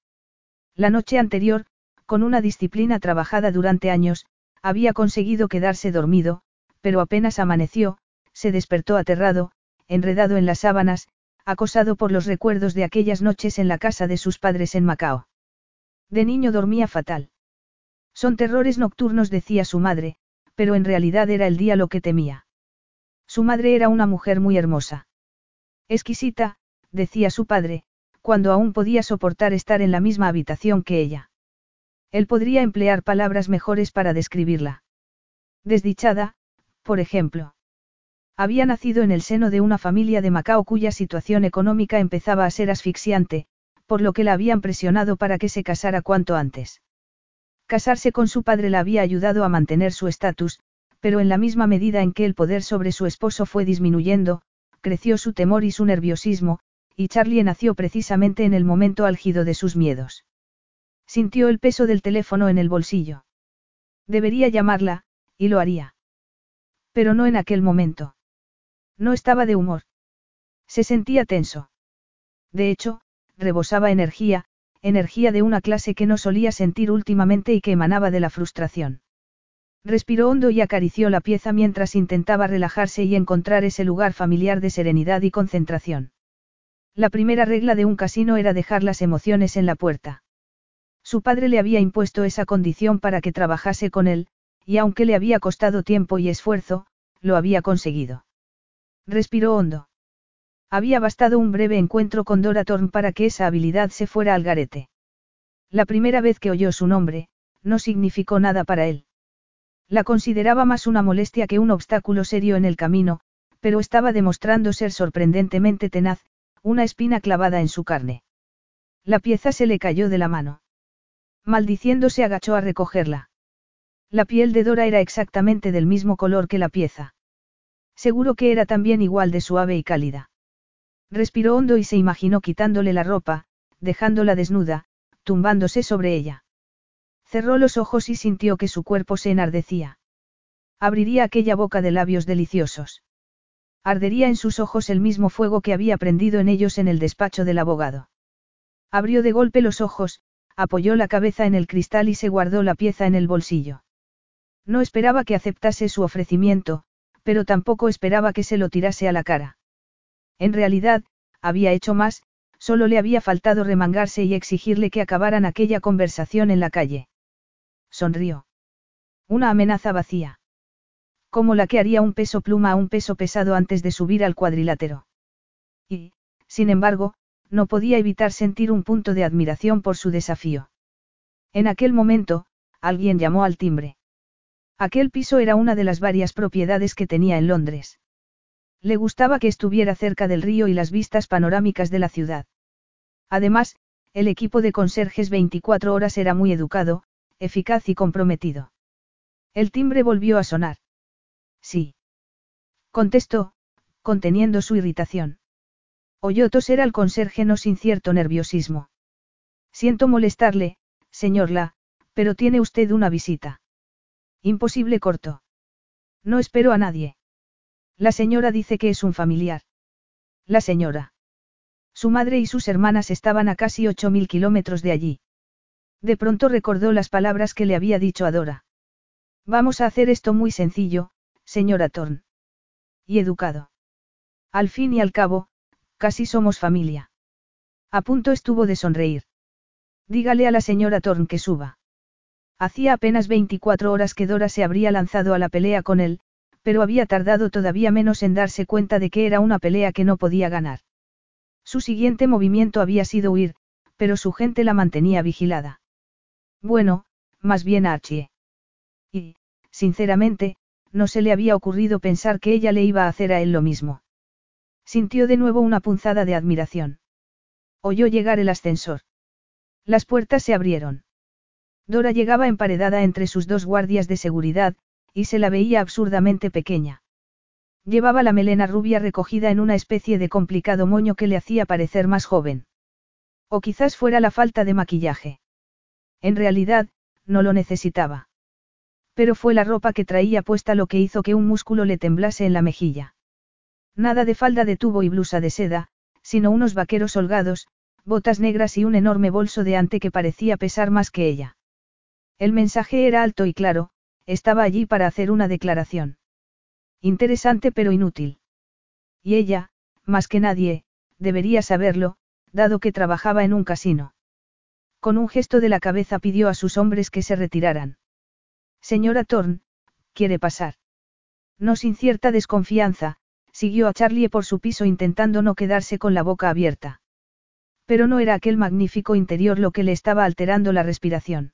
La noche anterior, con una disciplina trabajada durante años, había conseguido quedarse dormido, pero apenas amaneció, se despertó aterrado, enredado en las sábanas, acosado por los recuerdos de aquellas noches en la casa de sus padres en Macao. De niño dormía fatal. Son terrores nocturnos, decía su madre, pero en realidad era el día lo que temía. Su madre era una mujer muy hermosa. Exquisita, decía su padre, cuando aún podía soportar estar en la misma habitación que ella. Él podría emplear palabras mejores para describirla. Desdichada, por ejemplo. Había nacido en el seno de una familia de Macao cuya situación económica empezaba a ser asfixiante, por lo que la habían presionado para que se casara cuanto antes. Casarse con su padre la había ayudado a mantener su estatus, pero en la misma medida en que el poder sobre su esposo fue disminuyendo, creció su temor y su nerviosismo, y Charlie nació precisamente en el momento álgido de sus miedos. Sintió el peso del teléfono en el bolsillo. Debería llamarla, y lo haría. Pero no en aquel momento. No estaba de humor. Se sentía tenso. De hecho, rebosaba energía, energía de una clase que no solía sentir últimamente y que emanaba de la frustración. Respiró hondo y acarició la pieza mientras intentaba relajarse y encontrar ese lugar familiar de serenidad y concentración. La primera regla de un casino era dejar las emociones en la puerta. Su padre le había impuesto esa condición para que trabajase con él, y aunque le había costado tiempo y esfuerzo, lo había conseguido. Respiró hondo. Había bastado un breve encuentro con Dora Thorne para que esa habilidad se fuera al garete. La primera vez que oyó su nombre, no significó nada para él. La consideraba más una molestia que un obstáculo serio en el camino, pero estaba demostrando ser sorprendentemente tenaz, una espina clavada en su carne. La pieza se le cayó de la mano. Maldiciendo se agachó a recogerla. La piel de Dora era exactamente del mismo color que la pieza. Seguro que era también igual de suave y cálida. Respiró hondo y se imaginó quitándole la ropa, dejándola desnuda, tumbándose sobre ella. Cerró los ojos y sintió que su cuerpo se enardecía. Abriría aquella boca de labios deliciosos. Ardería en sus ojos el mismo fuego que había prendido en ellos en el despacho del abogado. Abrió de golpe los ojos, apoyó la cabeza en el cristal y se guardó la pieza en el bolsillo. No esperaba que aceptase su ofrecimiento, pero tampoco esperaba que se lo tirase a la cara. En realidad, había hecho más, solo le había faltado remangarse y exigirle que acabaran aquella conversación en la calle. Sonrió. Una amenaza vacía. Como la que haría un peso pluma a un peso pesado antes de subir al cuadrilátero. Y, sin embargo, no podía evitar sentir un punto de admiración por su desafío. En aquel momento, alguien llamó al timbre. Aquel piso era una de las varias propiedades que tenía en Londres. Le gustaba que estuviera cerca del río y las vistas panorámicas de la ciudad. Además, el equipo de conserjes 24 horas era muy educado, eficaz y comprometido. El timbre volvió a sonar. Sí. Contestó, conteniendo su irritación. Oyó toser al conserje no sin cierto nerviosismo. Siento molestarle, señor La, pero tiene usted una visita. Imposible corto. No espero a nadie. La señora dice que es un familiar. La señora. Su madre y sus hermanas estaban a casi ocho mil kilómetros de allí. De pronto recordó las palabras que le había dicho a Dora. Vamos a hacer esto muy sencillo, señora Thorne. Y educado. Al fin y al cabo, casi somos familia. A punto estuvo de sonreír. Dígale a la señora Thorne que suba. Hacía apenas 24 horas que Dora se habría lanzado a la pelea con él, pero había tardado todavía menos en darse cuenta de que era una pelea que no podía ganar. Su siguiente movimiento había sido huir, pero su gente la mantenía vigilada. Bueno, más bien Archie. Y, sinceramente, no se le había ocurrido pensar que ella le iba a hacer a él lo mismo. Sintió de nuevo una punzada de admiración. Oyó llegar el ascensor. Las puertas se abrieron. Dora llegaba emparedada entre sus dos guardias de seguridad, y se la veía absurdamente pequeña. Llevaba la melena rubia recogida en una especie de complicado moño que le hacía parecer más joven. O quizás fuera la falta de maquillaje. En realidad, no lo necesitaba. Pero fue la ropa que traía puesta lo que hizo que un músculo le temblase en la mejilla. Nada de falda de tubo y blusa de seda, sino unos vaqueros holgados, botas negras y un enorme bolso de ante que parecía pesar más que ella. El mensaje era alto y claro, estaba allí para hacer una declaración. Interesante pero inútil. Y ella, más que nadie, debería saberlo, dado que trabajaba en un casino. Con un gesto de la cabeza pidió a sus hombres que se retiraran. Señora Thorne, ¿quiere pasar? No sin cierta desconfianza, siguió a Charlie por su piso intentando no quedarse con la boca abierta. Pero no era aquel magnífico interior lo que le estaba alterando la respiración.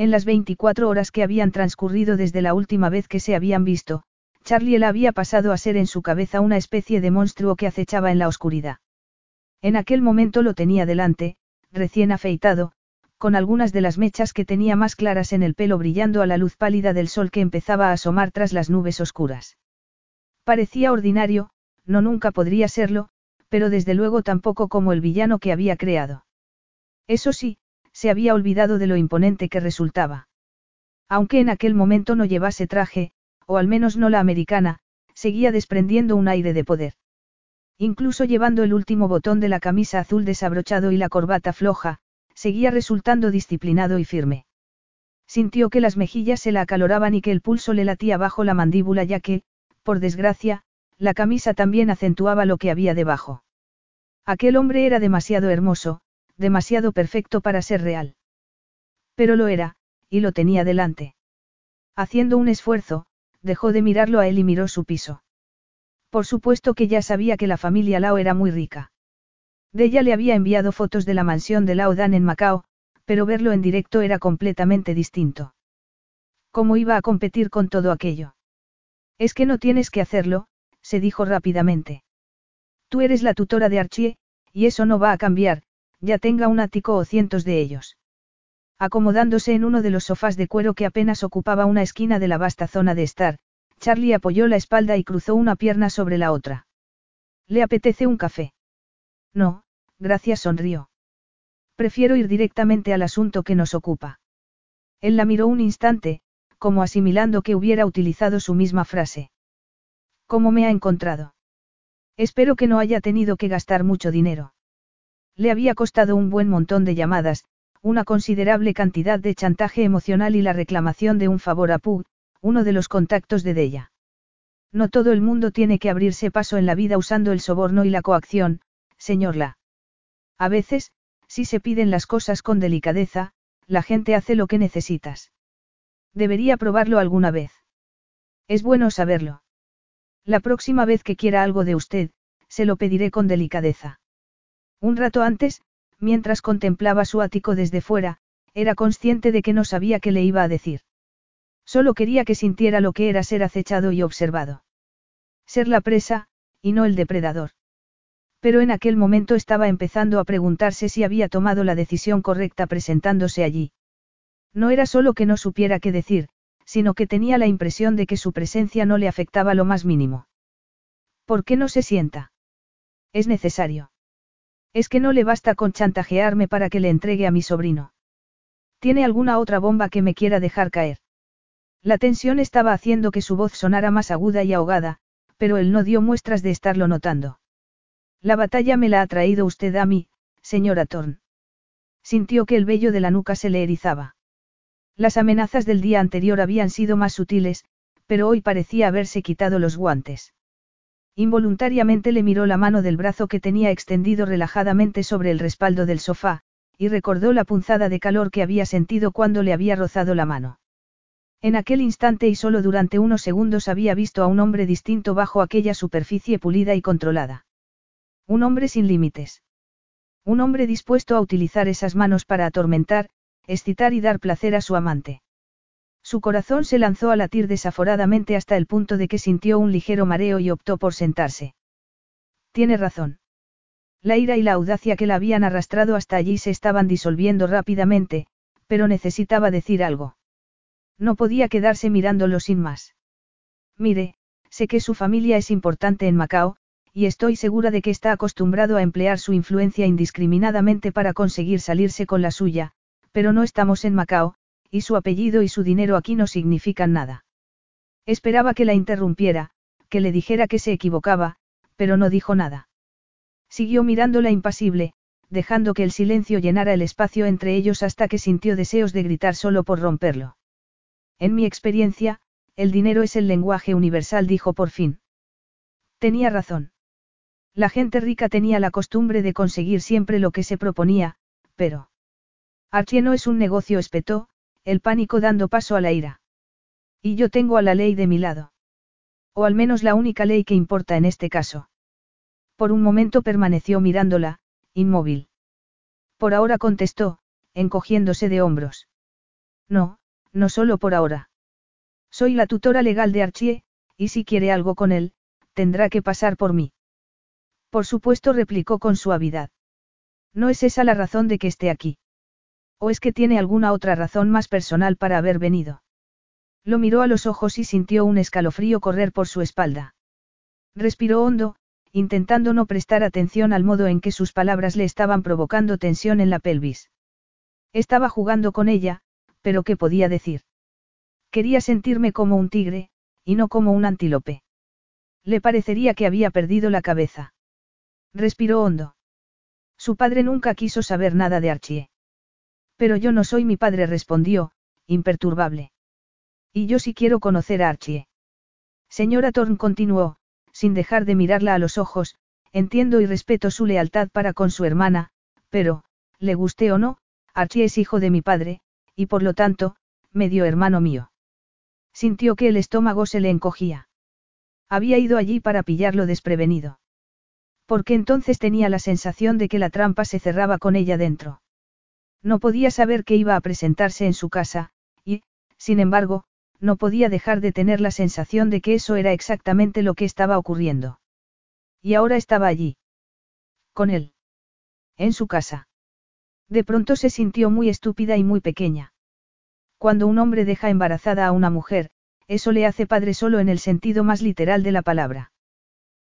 En las 24 horas que habían transcurrido desde la última vez que se habían visto, Charlie la había pasado a ser en su cabeza una especie de monstruo que acechaba en la oscuridad. En aquel momento lo tenía delante, recién afeitado, con algunas de las mechas que tenía más claras en el pelo brillando a la luz pálida del sol que empezaba a asomar tras las nubes oscuras. Parecía ordinario, no nunca podría serlo, pero desde luego tampoco como el villano que había creado. Eso sí, se había olvidado de lo imponente que resultaba. Aunque en aquel momento no llevase traje, o al menos no la americana, seguía desprendiendo un aire de poder. Incluso llevando el último botón de la camisa azul desabrochado y la corbata floja, seguía resultando disciplinado y firme. Sintió que las mejillas se la acaloraban y que el pulso le latía bajo la mandíbula ya que, por desgracia, la camisa también acentuaba lo que había debajo. Aquel hombre era demasiado hermoso, demasiado perfecto para ser real. Pero lo era, y lo tenía delante. Haciendo un esfuerzo, dejó de mirarlo a él y miró su piso. Por supuesto que ya sabía que la familia Lao era muy rica. De ella le había enviado fotos de la mansión de Lao Dan en Macao, pero verlo en directo era completamente distinto. ¿Cómo iba a competir con todo aquello? Es que no tienes que hacerlo, se dijo rápidamente. Tú eres la tutora de Archie, y eso no va a cambiar, ya tenga un ático o cientos de ellos. Acomodándose en uno de los sofás de cuero que apenas ocupaba una esquina de la vasta zona de estar, Charlie apoyó la espalda y cruzó una pierna sobre la otra. ¿Le apetece un café? No, gracias, sonrió. Prefiero ir directamente al asunto que nos ocupa. Él la miró un instante, como asimilando que hubiera utilizado su misma frase. ¿Cómo me ha encontrado? Espero que no haya tenido que gastar mucho dinero. Le había costado un buen montón de llamadas, una considerable cantidad de chantaje emocional y la reclamación de un favor a Pug, uno de los contactos de Della. No todo el mundo tiene que abrirse paso en la vida usando el soborno y la coacción, señor La. A veces, si se piden las cosas con delicadeza, la gente hace lo que necesitas. Debería probarlo alguna vez. Es bueno saberlo. La próxima vez que quiera algo de usted, se lo pediré con delicadeza. Un rato antes, mientras contemplaba su ático desde fuera, era consciente de que no sabía qué le iba a decir. Solo quería que sintiera lo que era ser acechado y observado. Ser la presa, y no el depredador. Pero en aquel momento estaba empezando a preguntarse si había tomado la decisión correcta presentándose allí. No era solo que no supiera qué decir, sino que tenía la impresión de que su presencia no le afectaba lo más mínimo. ¿Por qué no se sienta? Es necesario. Es que no le basta con chantajearme para que le entregue a mi sobrino. ¿Tiene alguna otra bomba que me quiera dejar caer? La tensión estaba haciendo que su voz sonara más aguda y ahogada, pero él no dio muestras de estarlo notando. La batalla me la ha traído usted a mí, señora Thorne. Sintió que el vello de la nuca se le erizaba. Las amenazas del día anterior habían sido más sutiles, pero hoy parecía haberse quitado los guantes. Involuntariamente le miró la mano del brazo que tenía extendido relajadamente sobre el respaldo del sofá, y recordó la punzada de calor que había sentido cuando le había rozado la mano. En aquel instante y solo durante unos segundos había visto a un hombre distinto bajo aquella superficie pulida y controlada. Un hombre sin límites. Un hombre dispuesto a utilizar esas manos para atormentar, excitar y dar placer a su amante. Su corazón se lanzó a latir desaforadamente hasta el punto de que sintió un ligero mareo y optó por sentarse. Tiene razón. La ira y la audacia que la habían arrastrado hasta allí se estaban disolviendo rápidamente, pero necesitaba decir algo. No podía quedarse mirándolo sin más. Mire, sé que su familia es importante en Macao, y estoy segura de que está acostumbrado a emplear su influencia indiscriminadamente para conseguir salirse con la suya, pero no estamos en Macao, y su apellido y su dinero aquí no significan nada. Esperaba que la interrumpiera, que le dijera que se equivocaba, pero no dijo nada. Siguió mirándola impasible, dejando que el silencio llenara el espacio entre ellos hasta que sintió deseos de gritar solo por romperlo. En mi experiencia, el dinero es el lenguaje universal, dijo por fin. Tenía razón. La gente rica tenía la costumbre de conseguir siempre lo que se proponía, pero... Archie no es un negocio, espetó, el pánico dando paso a la ira. Y yo tengo a la ley de mi lado. O al menos la única ley que importa en este caso. Por un momento permaneció mirándola, inmóvil. Por ahora contestó, encogiéndose de hombros. No, no solo por ahora. Soy la tutora legal de Archie, y si quiere algo con él, tendrá que pasar por mí. Por supuesto, replicó con suavidad. No es esa la razón de que esté aquí. ¿O es que tiene alguna otra razón más personal para haber venido? Lo miró a los ojos y sintió un escalofrío correr por su espalda. Respiró hondo, intentando no prestar atención al modo en que sus palabras le estaban provocando tensión en la pelvis. Estaba jugando con ella, pero ¿qué podía decir? Quería sentirme como un tigre, y no como un antílope. Le parecería que había perdido la cabeza. Respiró hondo. Su padre nunca quiso saber nada de Archie. Pero yo no soy mi padre, respondió, imperturbable. Y yo sí quiero conocer a Archie. Señora Thorne continuó, sin dejar de mirarla a los ojos, entiendo y respeto su lealtad para con su hermana, pero, le guste o no, Archie es hijo de mi padre, y por lo tanto, medio hermano mío. Sintió que el estómago se le encogía. Había ido allí para pillarlo desprevenido. Porque entonces tenía la sensación de que la trampa se cerraba con ella dentro. No podía saber que iba a presentarse en su casa, y, sin embargo, no podía dejar de tener la sensación de que eso era exactamente lo que estaba ocurriendo. Y ahora estaba allí. Con él. En su casa. De pronto se sintió muy estúpida y muy pequeña. Cuando un hombre deja embarazada a una mujer, eso le hace padre solo en el sentido más literal de la palabra.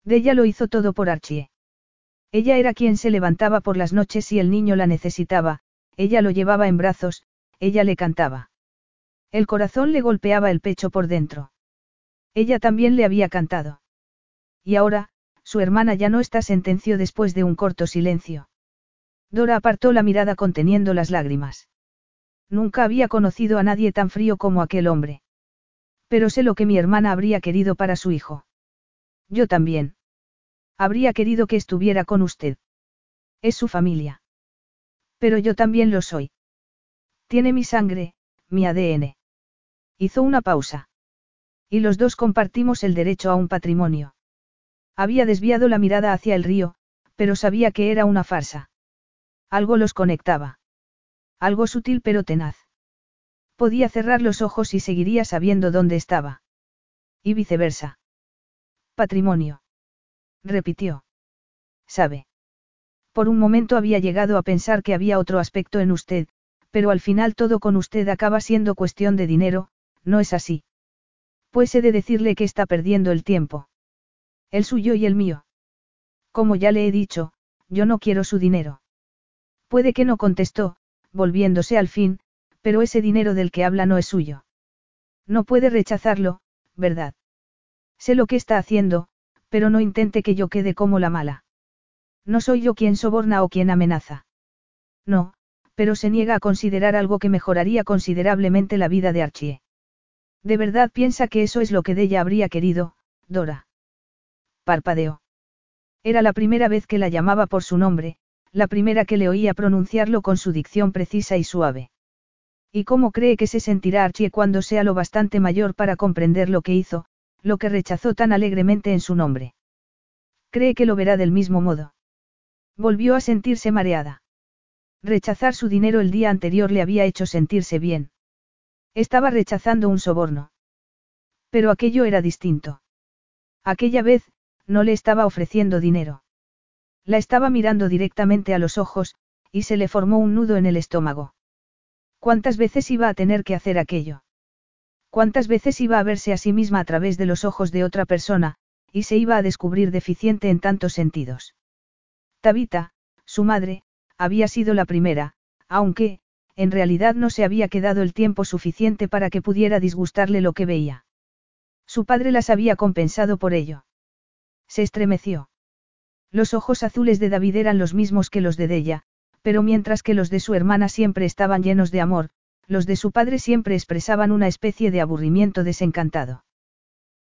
De ella lo hizo todo por Archie. Ella era quien se levantaba por las noches si el niño la necesitaba, ella lo llevaba en brazos, ella le cantaba. El corazón le golpeaba el pecho por dentro. Ella también le había cantado. Y ahora, su hermana ya no está, sentenció después de un corto silencio. Dora apartó la mirada conteniendo las lágrimas. Nunca había conocido a nadie tan frío como aquel hombre. Pero sé lo que mi hermana habría querido para su hijo. Yo también. Habría querido que estuviera con usted. Es su familia. Pero yo también lo soy. Tiene mi sangre, mi ADN. Hizo una pausa. Y los dos compartimos el derecho a un patrimonio. Había desviado la mirada hacia el río, pero sabía que era una farsa. Algo los conectaba. Algo sutil pero tenaz. Podía cerrar los ojos y seguiría sabiendo dónde estaba. Y viceversa. Patrimonio. Repitió. Sabe. Por un momento había llegado a pensar que había otro aspecto en usted, pero al final todo con usted acaba siendo cuestión de dinero, ¿no es así? Pues he de decirle que está perdiendo el tiempo. El suyo y el mío. Como ya le he dicho, yo no quiero su dinero. Puede que no contestó, volviéndose al fin, pero ese dinero del que habla no es suyo. No puede rechazarlo, ¿verdad? Sé lo que está haciendo, pero no intente que yo quede como la mala. No soy yo quien soborna o quien amenaza. No, pero se niega a considerar algo que mejoraría considerablemente la vida de Archie. ¿De verdad piensa que eso es lo que de ella habría querido, Dora? Parpadeó. Era la primera vez que la llamaba por su nombre, la primera que le oía pronunciarlo con su dicción precisa y suave. ¿Y cómo cree que se sentirá Archie cuando sea lo bastante mayor para comprender lo que hizo, lo que rechazó tan alegremente en su nombre? ¿Cree que lo verá del mismo modo? Volvió a sentirse mareada. Rechazar su dinero el día anterior le había hecho sentirse bien. Estaba rechazando un soborno. Pero aquello era distinto. Aquella vez, no le estaba ofreciendo dinero. La estaba mirando directamente a los ojos, y se le formó un nudo en el estómago. ¿Cuántas veces iba a tener que hacer aquello? ¿Cuántas veces iba a verse a sí misma a través de los ojos de otra persona, y se iba a descubrir deficiente en tantos sentidos? Tabita, su madre, había sido la primera, aunque, en realidad no se había quedado el tiempo suficiente para que pudiera disgustarle lo que veía. Su padre las había compensado por ello. Se estremeció. Los ojos azules de David eran los mismos que los de Della, pero mientras que los de su hermana siempre estaban llenos de amor, los de su padre siempre expresaban una especie de aburrimiento desencantado.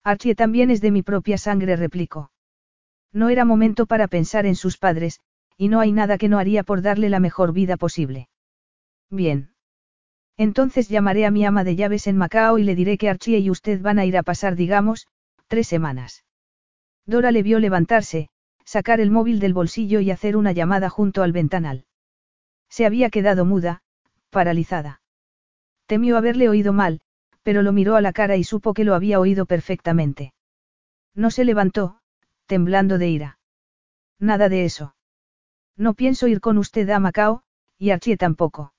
Archie también es de mi propia sangre, replicó. No era momento para pensar en sus padres, y no hay nada que no haría por darle la mejor vida posible. Bien. Entonces llamaré a mi ama de llaves en Macao y le diré que Archie y usted van a ir a pasar, digamos, tres semanas. Dora le vio levantarse, sacar el móvil del bolsillo y hacer una llamada junto al ventanal. Se había quedado muda, paralizada. Temió haberle oído mal, pero lo miró a la cara y supo que lo había oído perfectamente. No se levantó, temblando de ira. Nada de eso. No pienso ir con usted a Macao, y Archie tampoco.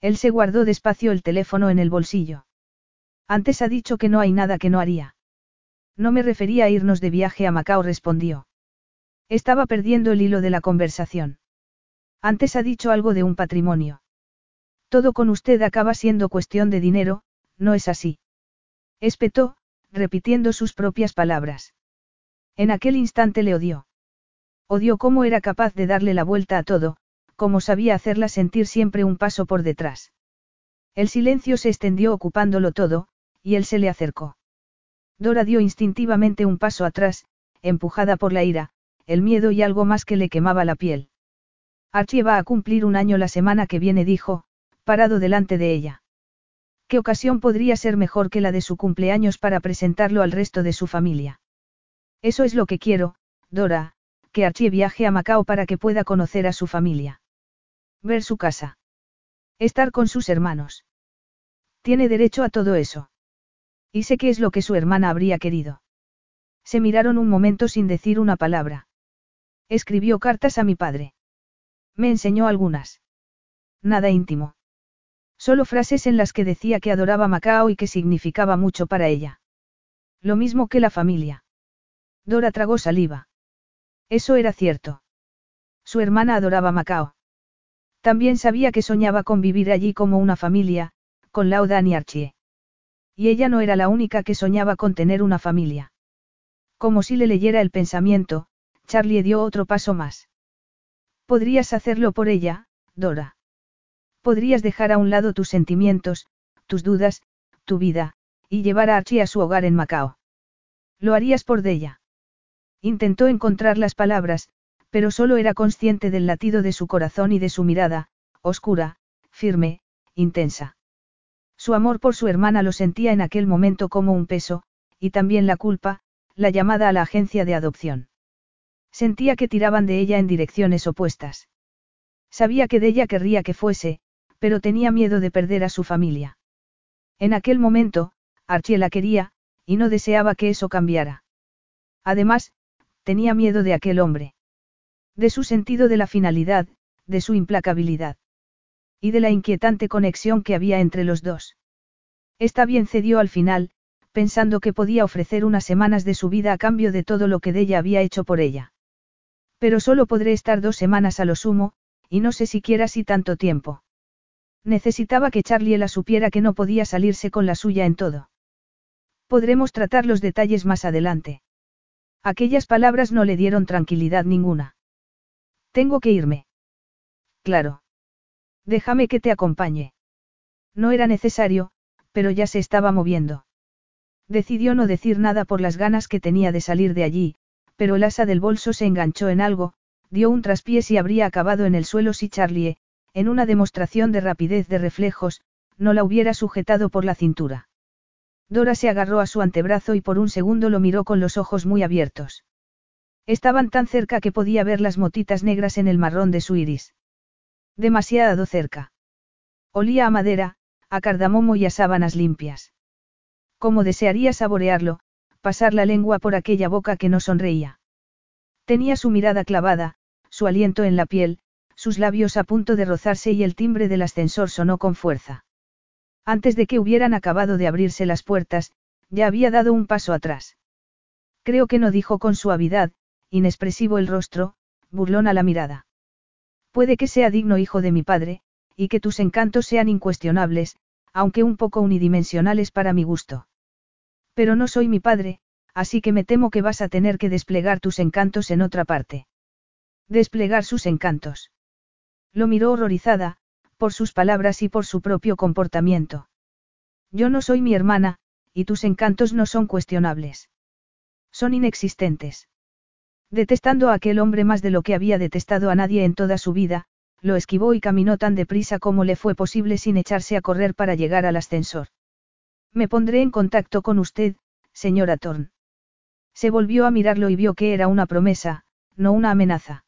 Él se guardó despacio el teléfono en el bolsillo. Antes ha dicho que no hay nada que no haría. No me refería a irnos de viaje a Macao, respondió. Estaba perdiendo el hilo de la conversación. Antes ha dicho algo de un patrimonio. Todo con usted acaba siendo cuestión de dinero, ¿no es así? Espetó, repitiendo sus propias palabras. En aquel instante le odió. Odió cómo era capaz de darle la vuelta a todo, como sabía hacerla sentir siempre un paso por detrás. El silencio se extendió ocupándolo todo, y él se le acercó. Dora dio instintivamente un paso atrás, empujada por la ira, el miedo y algo más que le quemaba la piel. Archie va a cumplir un año la semana que viene, dijo, parado delante de ella. ¿Qué ocasión podría ser mejor que la de su cumpleaños para presentarlo al resto de su familia? Eso es lo que quiero, Dora, que Archie viaje a Macao para que pueda conocer a su familia. Ver su casa. Estar con sus hermanos. Tiene derecho a todo eso. Y sé qué es lo que su hermana habría querido. Se miraron un momento sin decir una palabra. Escribió cartas a mi padre. Me enseñó algunas. Nada íntimo. Solo frases en las que decía que adoraba Macao y que significaba mucho para ella. Lo mismo que la familia. Dora tragó saliva. Eso era cierto. Su hermana adoraba Macao. También sabía que soñaba con vivir allí como una familia, con Laudan y Archie. Y ella no era la única que soñaba con tener una familia. Como si le leyera el pensamiento, Charlie dio otro paso más. Podrías hacerlo por ella, Dora. Podrías dejar a un lado tus sentimientos, tus dudas, tu vida, y llevar a Archie a su hogar en Macao. Lo harías por ella. Intentó encontrar las palabras, pero solo era consciente del latido de su corazón y de su mirada, oscura, firme, intensa. Su amor por su hermana lo sentía en aquel momento como un peso, y también la culpa, la llamada a la agencia de adopción. Sentía que tiraban de ella en direcciones opuestas. Sabía que de ella querría que fuese, pero tenía miedo de perder a su familia. En aquel momento, Archie la quería, y no deseaba que eso cambiara. Además, tenía miedo de aquel hombre. De su sentido de la finalidad, de su implacabilidad. Y de la inquietante conexión que había entre los dos. Está bien cedió al final, pensando que podía ofrecer unas semanas de su vida a cambio de todo lo que de ella había hecho por ella. Pero solo podré estar dos semanas a lo sumo, y no sé siquiera si tanto tiempo. Necesitaba que Charlie la supiera que no podía salirse con la suya en todo. Podremos tratar los detalles más adelante. Aquellas palabras no le dieron tranquilidad ninguna. Tengo que irme. Claro. Déjame que te acompañe. No era necesario, pero ya se estaba moviendo. Decidió no decir nada por las ganas que tenía de salir de allí, pero el asa del bolso se enganchó en algo, dio un traspiés y habría acabado en el suelo si Charlie, en una demostración de rapidez de reflejos, no la hubiera sujetado por la cintura. Dora se agarró a su antebrazo y por un segundo lo miró con los ojos muy abiertos. Estaban tan cerca que podía ver las motitas negras en el marrón de su iris. Demasiado cerca. Olía a madera, a cardamomo y a sábanas limpias. Como desearía saborearlo, pasar la lengua por aquella boca que no sonreía. Tenía su mirada clavada, su aliento en la piel, sus labios a punto de rozarse y el timbre del ascensor sonó con fuerza. Antes de que hubieran acabado de abrirse las puertas, ya había dado un paso atrás. Creo que no dijo con suavidad, inexpresivo el rostro, burlona la mirada. Puede que sea digno hijo de mi padre, y que tus encantos sean incuestionables, aunque un poco unidimensionales para mi gusto. Pero no soy mi padre, así que me temo que vas a tener que desplegar tus encantos en otra parte. Desplegar sus encantos. Lo miró horrorizada, por sus palabras y por su propio comportamiento. Yo no soy mi hermana, y tus encantos no son cuestionables. Son inexistentes. Detestando a aquel hombre más de lo que había detestado a nadie en toda su vida, lo esquivó y caminó tan deprisa como le fue posible sin echarse a correr para llegar al ascensor. Me pondré en contacto con usted, señora Thorne. Se volvió a mirarlo y vio que era una promesa, no una amenaza.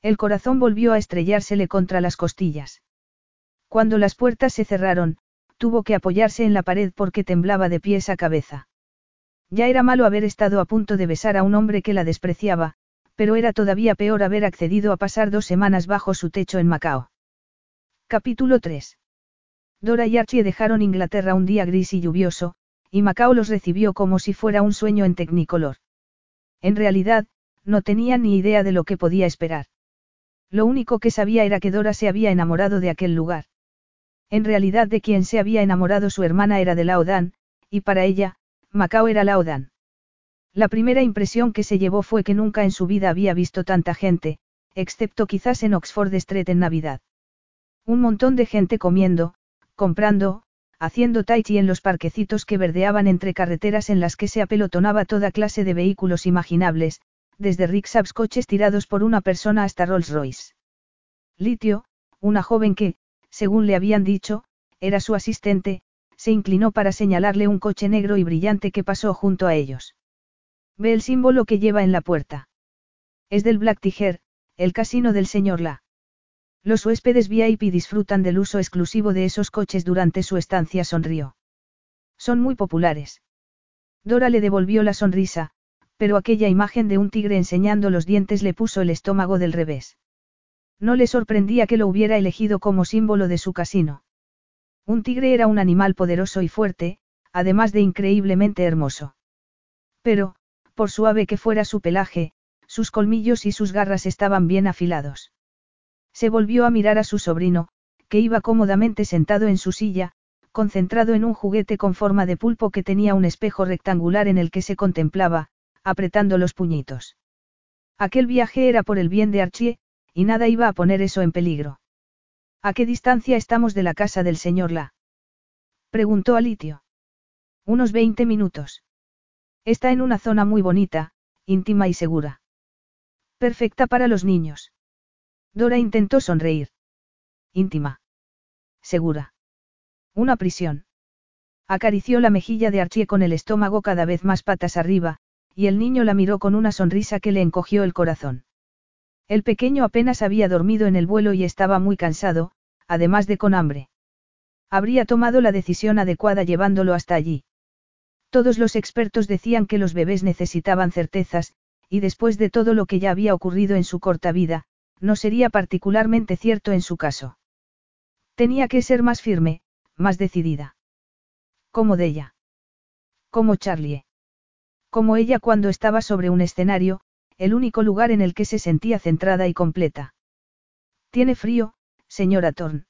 El corazón volvió a estrellársele contra las costillas. Cuando las puertas se cerraron, tuvo que apoyarse en la pared porque temblaba de pies a cabeza. Ya era malo haber estado a punto de besar a un hombre que la despreciaba, pero era todavía peor haber accedido a pasar dos semanas bajo su techo en Macao. Capítulo 3. Dora y Archie dejaron Inglaterra un día gris y lluvioso, y Macao los recibió como si fuera un sueño en tecnicolor. En realidad, no tenía ni idea de lo que podía esperar. Lo único que sabía era que Dora se había enamorado de aquel lugar. En realidad de quien se había enamorado su hermana era de Laodan, y para ella, Macao era Laodan. La primera impresión que se llevó fue que nunca en su vida había visto tanta gente, excepto quizás en Oxford Street en Navidad. Un montón de gente comiendo, comprando, haciendo tai chi en los parquecitos que verdeaban entre carreteras en las que se apelotonaba toda clase de vehículos imaginables, desde rickshaws coches tirados por una persona hasta Rolls Royce. Litio, una joven que, según le habían dicho, era su asistente, se inclinó para señalarle un coche negro y brillante que pasó junto a ellos. Ve el símbolo que lleva en la puerta. Es del Black Tiger, el casino del señor La. Los huéspedes VIP disfrutan del uso exclusivo de esos coches durante su estancia, sonrió. Son muy populares. Dora le devolvió la sonrisa, pero aquella imagen de un tigre enseñando los dientes le puso el estómago del revés. No le sorprendía que lo hubiera elegido como símbolo de su casino. Un tigre era un animal poderoso y fuerte, además de increíblemente hermoso. Pero, por suave que fuera su pelaje, sus colmillos y sus garras estaban bien afilados. Se volvió a mirar a su sobrino, que iba cómodamente sentado en su silla, concentrado en un juguete con forma de pulpo que tenía un espejo rectangular en el que se contemplaba, apretando los puñitos. Aquel viaje era por el bien de Archie, y nada iba a poner eso en peligro. ¿A qué distancia estamos de la casa del señor La? Preguntó a Litio. Unos 20 minutos. Está en una zona muy bonita, íntima y segura. Perfecta para los niños. Dora intentó sonreír. Íntima. Segura. Una prisión. Acarició la mejilla de Archie con el estómago cada vez más patas arriba, y el niño la miró con una sonrisa que le encogió el corazón. El pequeño apenas había dormido en el vuelo y estaba muy cansado, además de con hambre. Habría tomado la decisión adecuada llevándolo hasta allí. Todos los expertos decían que los bebés necesitaban certezas, y después de todo lo que ya había ocurrido en su corta vida, no sería particularmente cierto en su caso. Tenía que ser más firme, más decidida. Como de ella. Como Charlie. Como ella cuando estaba sobre un escenario, el único lugar en el que se sentía centrada y completa. Tiene frío, señora Thorne.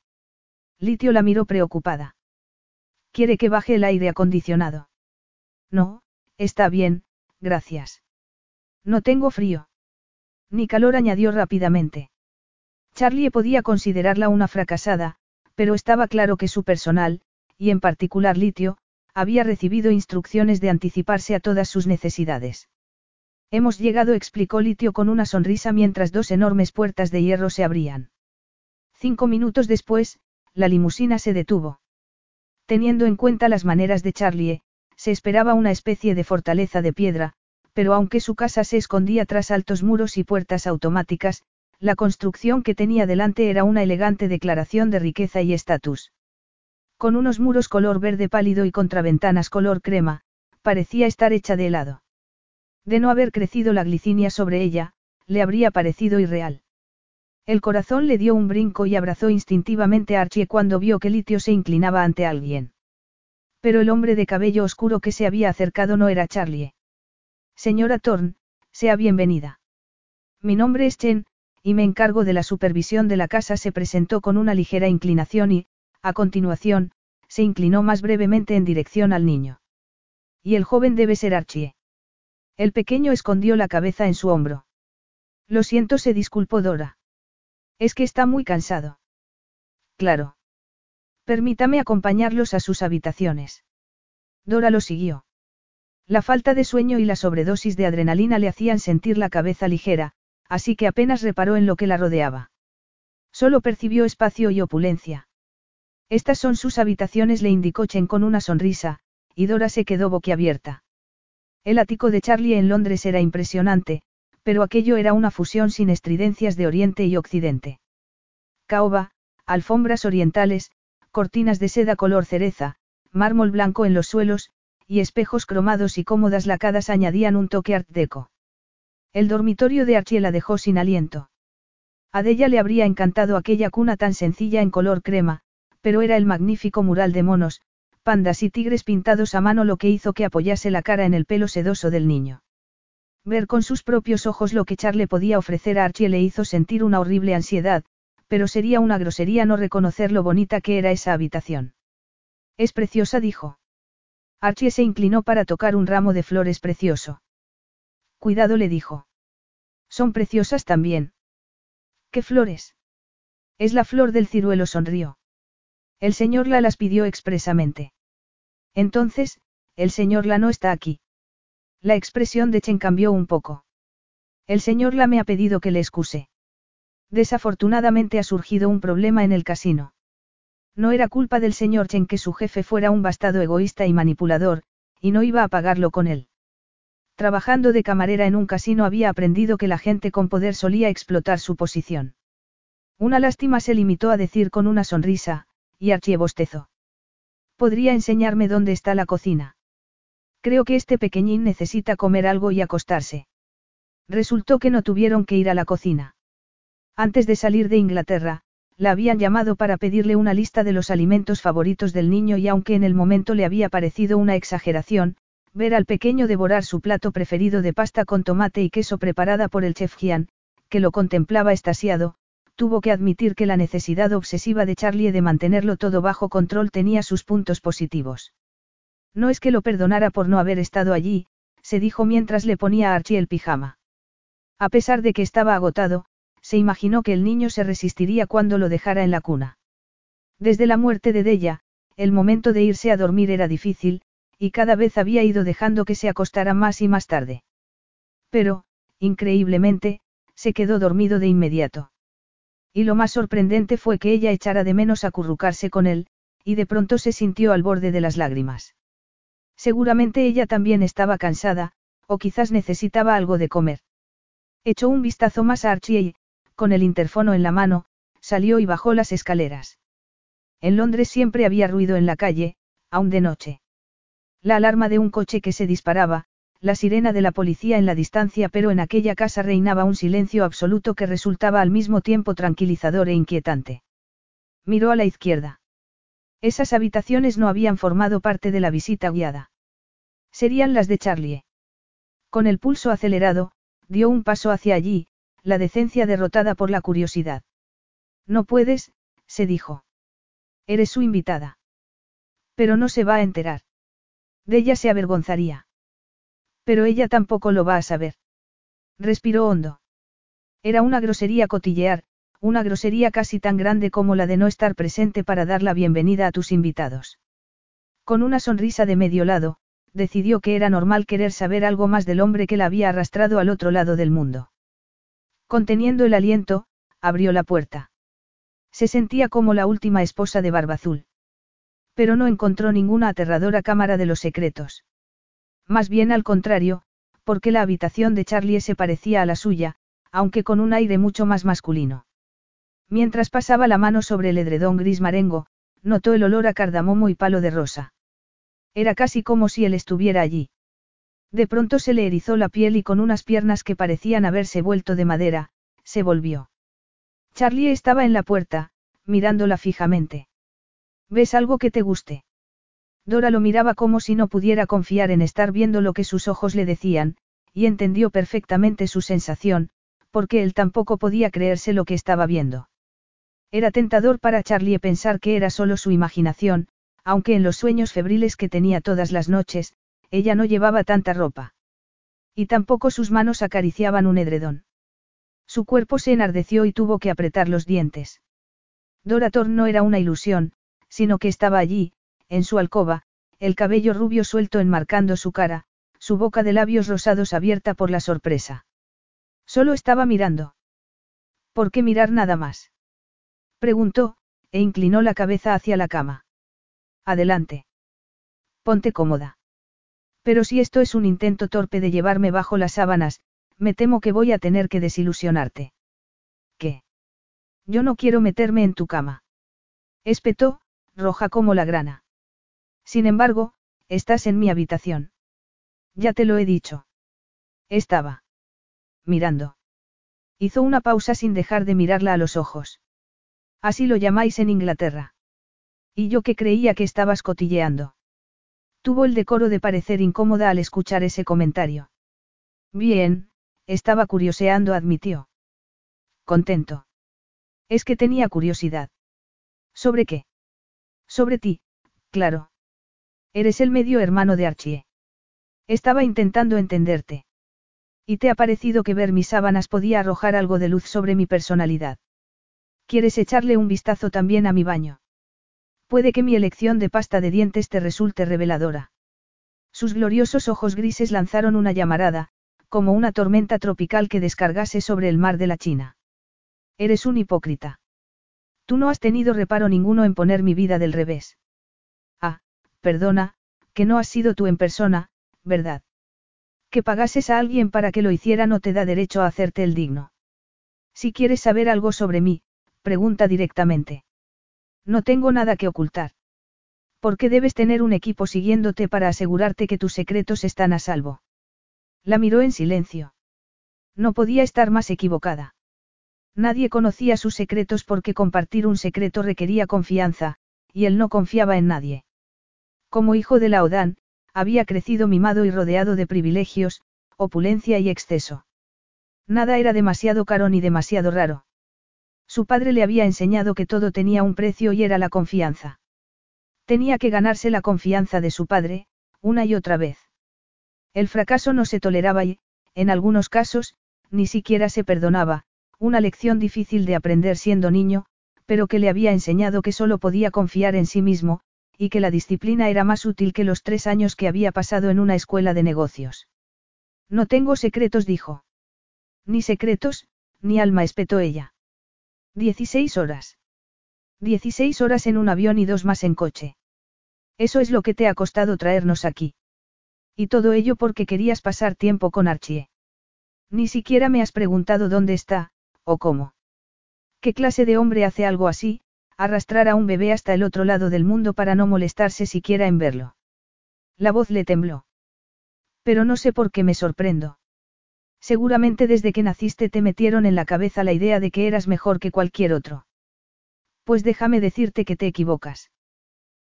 Litio la miró preocupada. ¿Quiere que baje el aire acondicionado? No, está bien, gracias. No tengo frío. Ni calor añadió rápidamente. Charlie podía considerarla una fracasada, pero estaba claro que su personal, y en particular Litio, había recibido instrucciones de anticiparse a todas sus necesidades. Hemos llegado, explicó Litio con una sonrisa mientras dos enormes puertas de hierro se abrían. Cinco minutos después, la limusina se detuvo. Teniendo en cuenta las maneras de Charlie, se esperaba una especie de fortaleza de piedra, pero aunque su casa se escondía tras altos muros y puertas automáticas, la construcción que tenía delante era una elegante declaración de riqueza y estatus. Con unos muros color verde pálido y contraventanas color crema, parecía estar hecha de helado. De no haber crecido la glicinia sobre ella, le habría parecido irreal. El corazón le dio un brinco y abrazó instintivamente a Archie cuando vio que Litio se inclinaba ante alguien. Pero el hombre de cabello oscuro que se había acercado no era Charlie. Señora Thorne, sea bienvenida. Mi nombre es Chen, y me encargo de la supervisión de la casa. Se presentó con una ligera inclinación y, a continuación, se inclinó más brevemente en dirección al niño. Y el joven debe ser Archie. El pequeño escondió la cabeza en su hombro. Lo siento, se disculpó Dora. Es que está muy cansado. claro. Permítame acompañarlos a sus habitaciones. Dora lo siguió. La falta de sueño y la sobredosis de adrenalina le hacían sentir la cabeza ligera, así que apenas reparó en lo que la rodeaba. Solo percibió espacio y opulencia. Estas son sus habitaciones, le indicó Chen con una sonrisa, y Dora se quedó boquiabierta. El ático de Charlie en Londres era impresionante, pero aquello era una fusión sin estridencias de Oriente y Occidente. Caoba, alfombras orientales, cortinas de seda color cereza, mármol blanco en los suelos, y espejos cromados y cómodas lacadas añadían un toque art deco. El dormitorio de Archie la dejó sin aliento. A Della le habría encantado aquella cuna tan sencilla en color crema, pero era el magnífico mural de monos, pandas y tigres pintados a mano lo que hizo que apoyase la cara en el pelo sedoso del niño. Ver con sus propios ojos lo que Charlie podía ofrecer a Archie le hizo sentir una horrible ansiedad, pero sería una grosería no reconocer lo bonita que era esa habitación. Es preciosa, dijo. Archie se inclinó para tocar un ramo de flores precioso. Cuidado, le dijo. Son preciosas también. ¿Qué flores? Es la flor del ciruelo, sonrió. El señor la las pidió expresamente. Entonces, el señor la no está aquí. La expresión de Chen cambió un poco. El señor la me ha pedido que le excuse. Desafortunadamente ha surgido un problema en el casino. No era culpa del señor Chen que su jefe fuera un bastado egoísta y manipulador, y no iba a pagarlo con él. Trabajando de camarera en un casino había aprendido que la gente con poder solía explotar su posición. Una lástima se limitó a decir con una sonrisa, y Archie bostezó. ¿Podría enseñarme dónde está la cocina? Creo que este pequeñín necesita comer algo y acostarse. Resultó que no tuvieron que ir a la cocina. Antes de salir de Inglaterra, la habían llamado para pedirle una lista de los alimentos favoritos del niño y aunque en el momento le había parecido una exageración, ver al pequeño devorar su plato preferido de pasta con tomate y queso preparada por el chef Gian, que lo contemplaba estasiado, tuvo que admitir que la necesidad obsesiva de Charlie de mantenerlo todo bajo control tenía sus puntos positivos. No es que lo perdonara por no haber estado allí, se dijo mientras le ponía a Archie el pijama. A pesar de que estaba agotado, se imaginó que el niño se resistiría cuando lo dejara en la cuna. Desde la muerte de Della, el momento de irse a dormir era difícil, y cada vez había ido dejando que se acostara más y más tarde. Pero, increíblemente, se quedó dormido de inmediato. Y lo más sorprendente fue que ella echara de menos acurrucarse con él, y de pronto se sintió al borde de las lágrimas. Seguramente ella también estaba cansada, o quizás necesitaba algo de comer. Echó un vistazo más a Archie y, con el interfono en la mano, salió y bajó las escaleras. En Londres siempre había ruido en la calle, aún de noche. La alarma de un coche que se disparaba, la sirena de la policía en la distancia, pero en aquella casa reinaba un silencio absoluto que resultaba al mismo tiempo tranquilizador e inquietante. Miró a la izquierda. Esas habitaciones no habían formado parte de la visita guiada. Serían las de Charlie. Con el pulso acelerado, dio un paso hacia allí, la decencia derrotada por la curiosidad. No puedes, se dijo. Eres su invitada. Pero no se va a enterar. De ella se avergonzaría. Pero ella tampoco lo va a saber. Respiró hondo. Era una grosería cotillear, una grosería casi tan grande como la de no estar presente para dar la bienvenida a tus invitados. Con una sonrisa de medio lado, decidió que era normal querer saber algo más del hombre que la había arrastrado al otro lado del mundo. Conteniendo el aliento, abrió la puerta. Se sentía como la última esposa de Barbazul. Pero no encontró ninguna aterradora cámara de los secretos. Más bien al contrario, porque la habitación de Charlie se parecía a la suya, aunque con un aire mucho más masculino. Mientras pasaba la mano sobre el edredón gris marengo, notó el olor a cardamomo y palo de rosa. Era casi como si él estuviera allí. De pronto se le erizó la piel y con unas piernas que parecían haberse vuelto de madera, se volvió. Charlie estaba en la puerta, mirándola fijamente. ¿Ves algo que te guste? Dora lo miraba como si no pudiera confiar en estar viendo lo que sus ojos le decían, y entendió perfectamente su sensación, porque él tampoco podía creerse lo que estaba viendo. Era tentador para Charlie pensar que era solo su imaginación, aunque en los sueños febriles que tenía todas las noches, ella no llevaba tanta ropa. Y tampoco sus manos acariciaban un edredón. Su cuerpo se enardeció y tuvo que apretar los dientes. Dora no era una ilusión, sino que estaba allí, en su alcoba, el cabello rubio suelto enmarcando su cara, su boca de labios rosados abierta por la sorpresa. Solo estaba mirando. ¿Por qué mirar nada más? Preguntó, e inclinó la cabeza hacia la cama. Adelante. Ponte cómoda. Pero si esto es un intento torpe de llevarme bajo las sábanas, me temo que voy a tener que desilusionarte. ¿Qué? Yo no quiero meterme en tu cama. Espetó, roja como la grana. Sin embargo, estás en mi habitación. Ya te lo he dicho. Estaba. Mirando. Hizo una pausa sin dejar de mirarla a los ojos. Así lo llamáis en Inglaterra. Y yo que creía que estabas cotilleando. Tuvo el decoro de parecer incómoda al escuchar ese comentario. Bien, estaba curioseando, admitió. Contento. Es que tenía curiosidad. ¿Sobre qué? Sobre ti, claro. Eres el medio hermano de Archie. Estaba intentando entenderte. ¿Y te ha parecido que ver mis sábanas podía arrojar algo de luz sobre mi personalidad? ¿Quieres echarle un vistazo también a mi baño? Puede que mi elección de pasta de dientes te resulte reveladora. Sus gloriosos ojos grises lanzaron una llamarada, como una tormenta tropical que descargase sobre el mar de la China. Eres un hipócrita. Tú no has tenido reparo ninguno en poner mi vida del revés. Perdona, que no has sido tú en persona, ¿verdad? Que pagases a alguien para que lo hiciera no te da derecho a hacerte el digno. Si quieres saber algo sobre mí, pregunta directamente. No tengo nada que ocultar. ¿Por qué debes tener un equipo siguiéndote para asegurarte que tus secretos están a salvo? La miró en silencio. No podía estar más equivocada. Nadie conocía sus secretos porque compartir un secreto requería confianza, y él no confiaba en nadie. Como hijo de la Odán, había crecido mimado y rodeado de privilegios, opulencia y exceso. Nada era demasiado caro ni demasiado raro. Su padre le había enseñado que todo tenía un precio y era la confianza. Tenía que ganarse la confianza de su padre, una y otra vez. El fracaso no se toleraba y, en algunos casos, ni siquiera se perdonaba, una lección difícil de aprender siendo niño, pero que le había enseñado que solo podía confiar en sí mismo, y que la disciplina era más útil que los tres años que había pasado en una escuela de negocios. No tengo secretos, dijo. Ni secretos, ni alma, espetó ella. Dieciséis horas. Dieciséis horas en un avión y dos más en coche. Eso es lo que te ha costado traernos aquí. Y todo ello porque querías pasar tiempo con Archie. Ni siquiera me has preguntado dónde está, o cómo. ¿Qué clase de hombre hace algo así, arrastrar a un bebé hasta el otro lado del mundo para no molestarse siquiera en verlo? La voz le tembló. Pero no sé por qué me sorprendo. Seguramente desde que naciste te metieron en la cabeza la idea de que eras mejor que cualquier otro. Pues déjame decirte que te equivocas.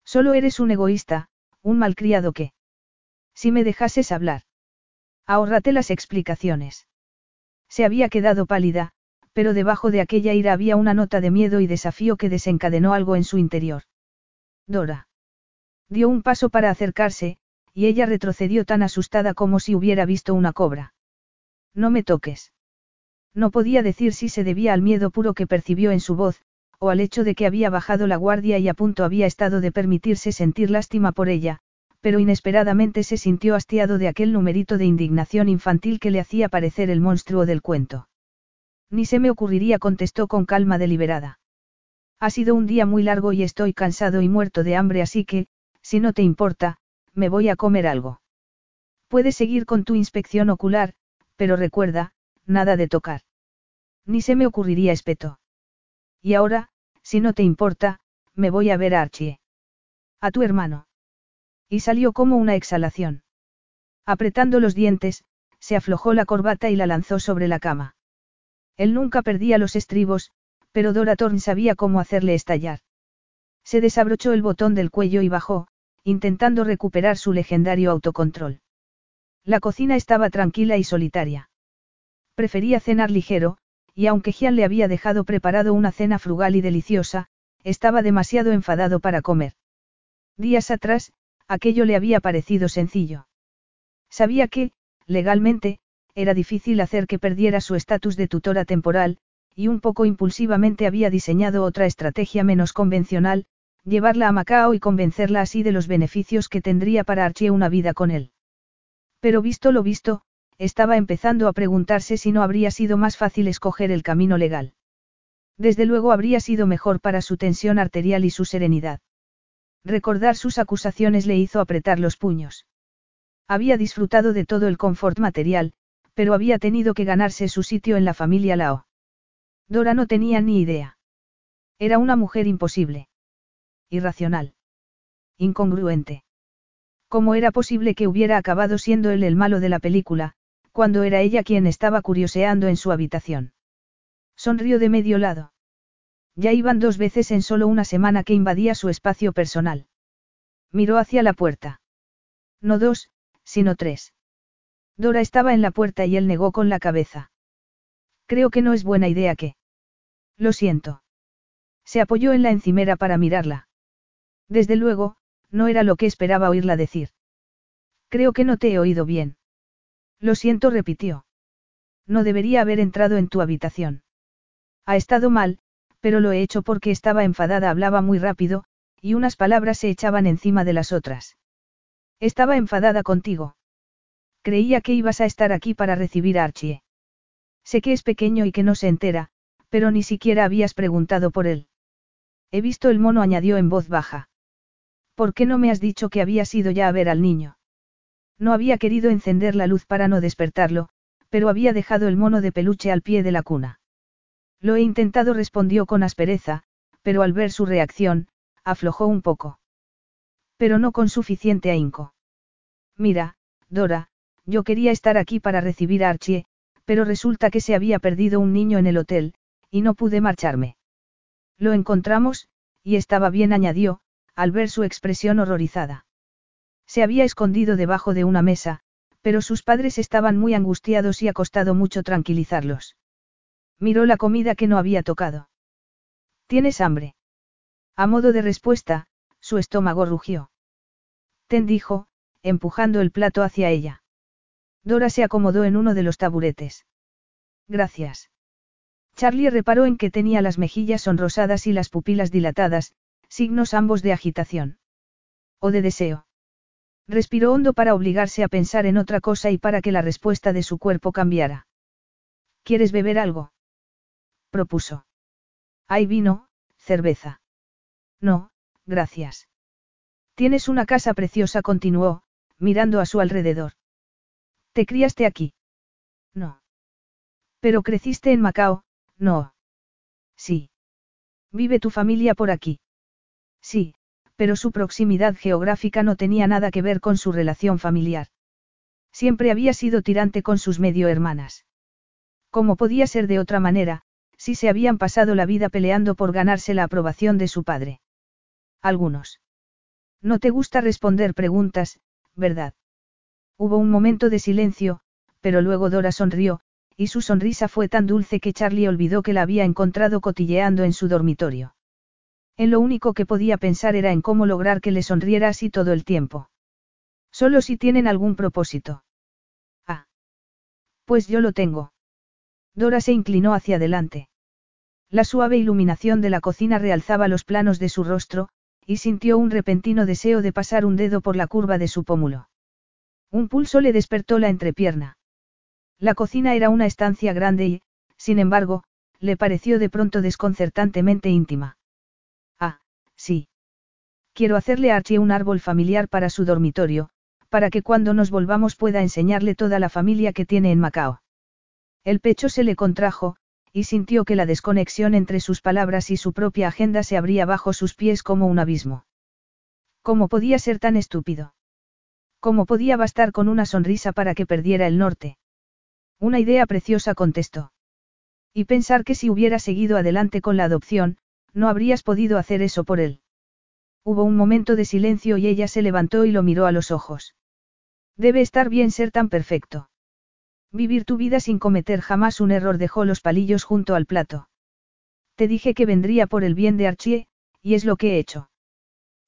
Solo eres un egoísta, un malcriado que... Si me dejases hablar. Ahórrate las explicaciones. Se había quedado pálida, pero debajo de aquella ira había una nota de miedo y desafío que desencadenó algo en su interior. Dora. Dio un paso para acercarse, y ella retrocedió tan asustada como si hubiera visto una cobra. No me toques. No podía decir si se debía al miedo puro que percibió en su voz, o al hecho de que había bajado la guardia y a punto había estado de permitirse sentir lástima por ella, pero inesperadamente se sintió hastiado de aquel numerito de indignación infantil que le hacía parecer el monstruo del cuento. Ni se me ocurriría, contestó con calma deliberada. Ha sido un día muy largo y estoy cansado y muerto de hambre, así que, si no te importa, me voy a comer algo. Puedes seguir con tu inspección ocular, pero recuerda, nada de tocar. Ni se me ocurriría espeto. Y ahora, si no te importa, me voy a ver a Archie. A tu hermano. Y salió como una exhalación. Apretando los dientes, se aflojó la corbata y la lanzó sobre la cama. Él nunca perdía los estribos, pero Dora Thorne sabía cómo hacerle estallar. Se desabrochó el botón del cuello y bajó, intentando recuperar su legendario autocontrol. La cocina estaba tranquila y solitaria. Prefería cenar ligero, y aunque Gian le había dejado preparado una cena frugal y deliciosa, estaba demasiado enfadado para comer. Días atrás, aquello le había parecido sencillo. Sabía que, legalmente, era difícil hacer que perdiera su estatus de tutora temporal, y un poco impulsivamente había diseñado otra estrategia menos convencional, llevarla a Macao y convencerla así de los beneficios que tendría para Archie una vida con él. Pero visto lo visto, estaba empezando a preguntarse si no habría sido más fácil escoger el camino legal. Desde luego habría sido mejor para su tensión arterial y su serenidad. Recordar sus acusaciones le hizo apretar los puños. Había disfrutado de todo el confort material, pero había tenido que ganarse su sitio en la familia Lao. Dora no tenía ni idea. Era una mujer imposible. Irracional. Incongruente. ¿Cómo era posible que hubiera acabado siendo él el malo de la película, cuando era ella quien estaba curioseando en su habitación? Sonrió de medio lado. Ya iban dos veces en solo una semana que invadía su espacio personal. Miró hacia la puerta. No dos, sino tres. Dora estaba en la puerta y él negó con la cabeza. Creo que no es buena idea que. Lo siento. Se apoyó en la encimera para mirarla. Desde luego, no era lo que esperaba oírla decir. Creo que no te he oído bien. Lo siento, repitió. No debería haber entrado en tu habitación. Ha estado mal, pero lo he hecho porque estaba enfadada, hablaba muy rápido, y unas palabras se echaban encima de las otras. Estaba enfadada contigo. Creía que ibas a estar aquí para recibir a Archie. Sé que es pequeño y que no se entera, pero ni siquiera habías preguntado por él. He visto el mono, añadió en voz baja. ¿Por qué no me has dicho que habías ido ya a ver al niño? No había querido encender la luz para no despertarlo, pero había dejado el mono de peluche al pie de la cuna. Lo he intentado, respondió con aspereza, pero al ver su reacción, aflojó un poco. Pero no con suficiente ahínco. Mira, Dora, yo quería estar aquí para recibir a Archie, pero resulta que se había perdido un niño en el hotel, y no pude marcharme. Lo encontramos, y estaba bien, añadió, al ver su expresión horrorizada. Se había escondido debajo de una mesa, pero sus padres estaban muy angustiados y ha costado mucho tranquilizarlos. Miró la comida que no había tocado. ¿Tienes hambre? A modo de respuesta, su estómago rugió. Ten dijo, empujando el plato hacia ella. Dora se acomodó en uno de los taburetes. Gracias. Charlie reparó en que tenía las mejillas sonrosadas y las pupilas dilatadas, signos ambos de agitación. O de deseo. Respiró hondo para obligarse a pensar en otra cosa y para que la respuesta de su cuerpo cambiara. ¿Quieres beber algo? propuso. Hay vino, cerveza. No, gracias. Tienes una casa preciosa, continuó, mirando a su alrededor. ¿Te criaste aquí? No. Pero creciste en Macao, no. Sí. ¿Vive tu familia por aquí? Sí, pero su proximidad geográfica no tenía nada que ver con su relación familiar. Siempre había sido tirante con sus medio hermanas. ¿Cómo podía ser de otra manera, si se habían pasado la vida peleando por ganarse la aprobación de su padre? Algunos. No te gusta responder preguntas, ¿verdad? Hubo un momento de silencio, pero luego Dora sonrió, y su sonrisa fue tan dulce que Charlie olvidó que la había encontrado cotilleando en su dormitorio. En lo único que podía pensar era en cómo lograr que le sonriera así todo el tiempo. Solo si tienen algún propósito. Ah. Pues yo lo tengo. Dora se inclinó hacia adelante. La suave iluminación de la cocina realzaba los planos de su rostro, y sintió un repentino deseo de pasar un dedo por la curva de su pómulo. Un pulso le despertó la entrepierna. La cocina era una estancia grande y, sin embargo, le pareció de pronto desconcertantemente íntima. Ah, sí. Quiero hacerle a Archie un árbol familiar para su dormitorio, para que cuando nos volvamos pueda enseñarle toda la familia que tiene en Macao. El pecho se le contrajo, y sintió que la desconexión entre sus palabras y su propia agenda se abría bajo sus pies como un abismo. ¿Cómo podía ser tan estúpido? ¿Cómo podía bastar con una sonrisa para que perdiera el norte? Una idea preciosa contestó. Y pensar que si hubiera seguido adelante con la adopción, no habrías podido hacer eso por él. Hubo un momento de silencio y ella se levantó y lo miró a los ojos. Debe estar bien ser tan perfecto. Vivir tu vida sin cometer jamás un error dejó los palillos junto al plato. Te dije que vendría por el bien de Archie, y es lo que he hecho.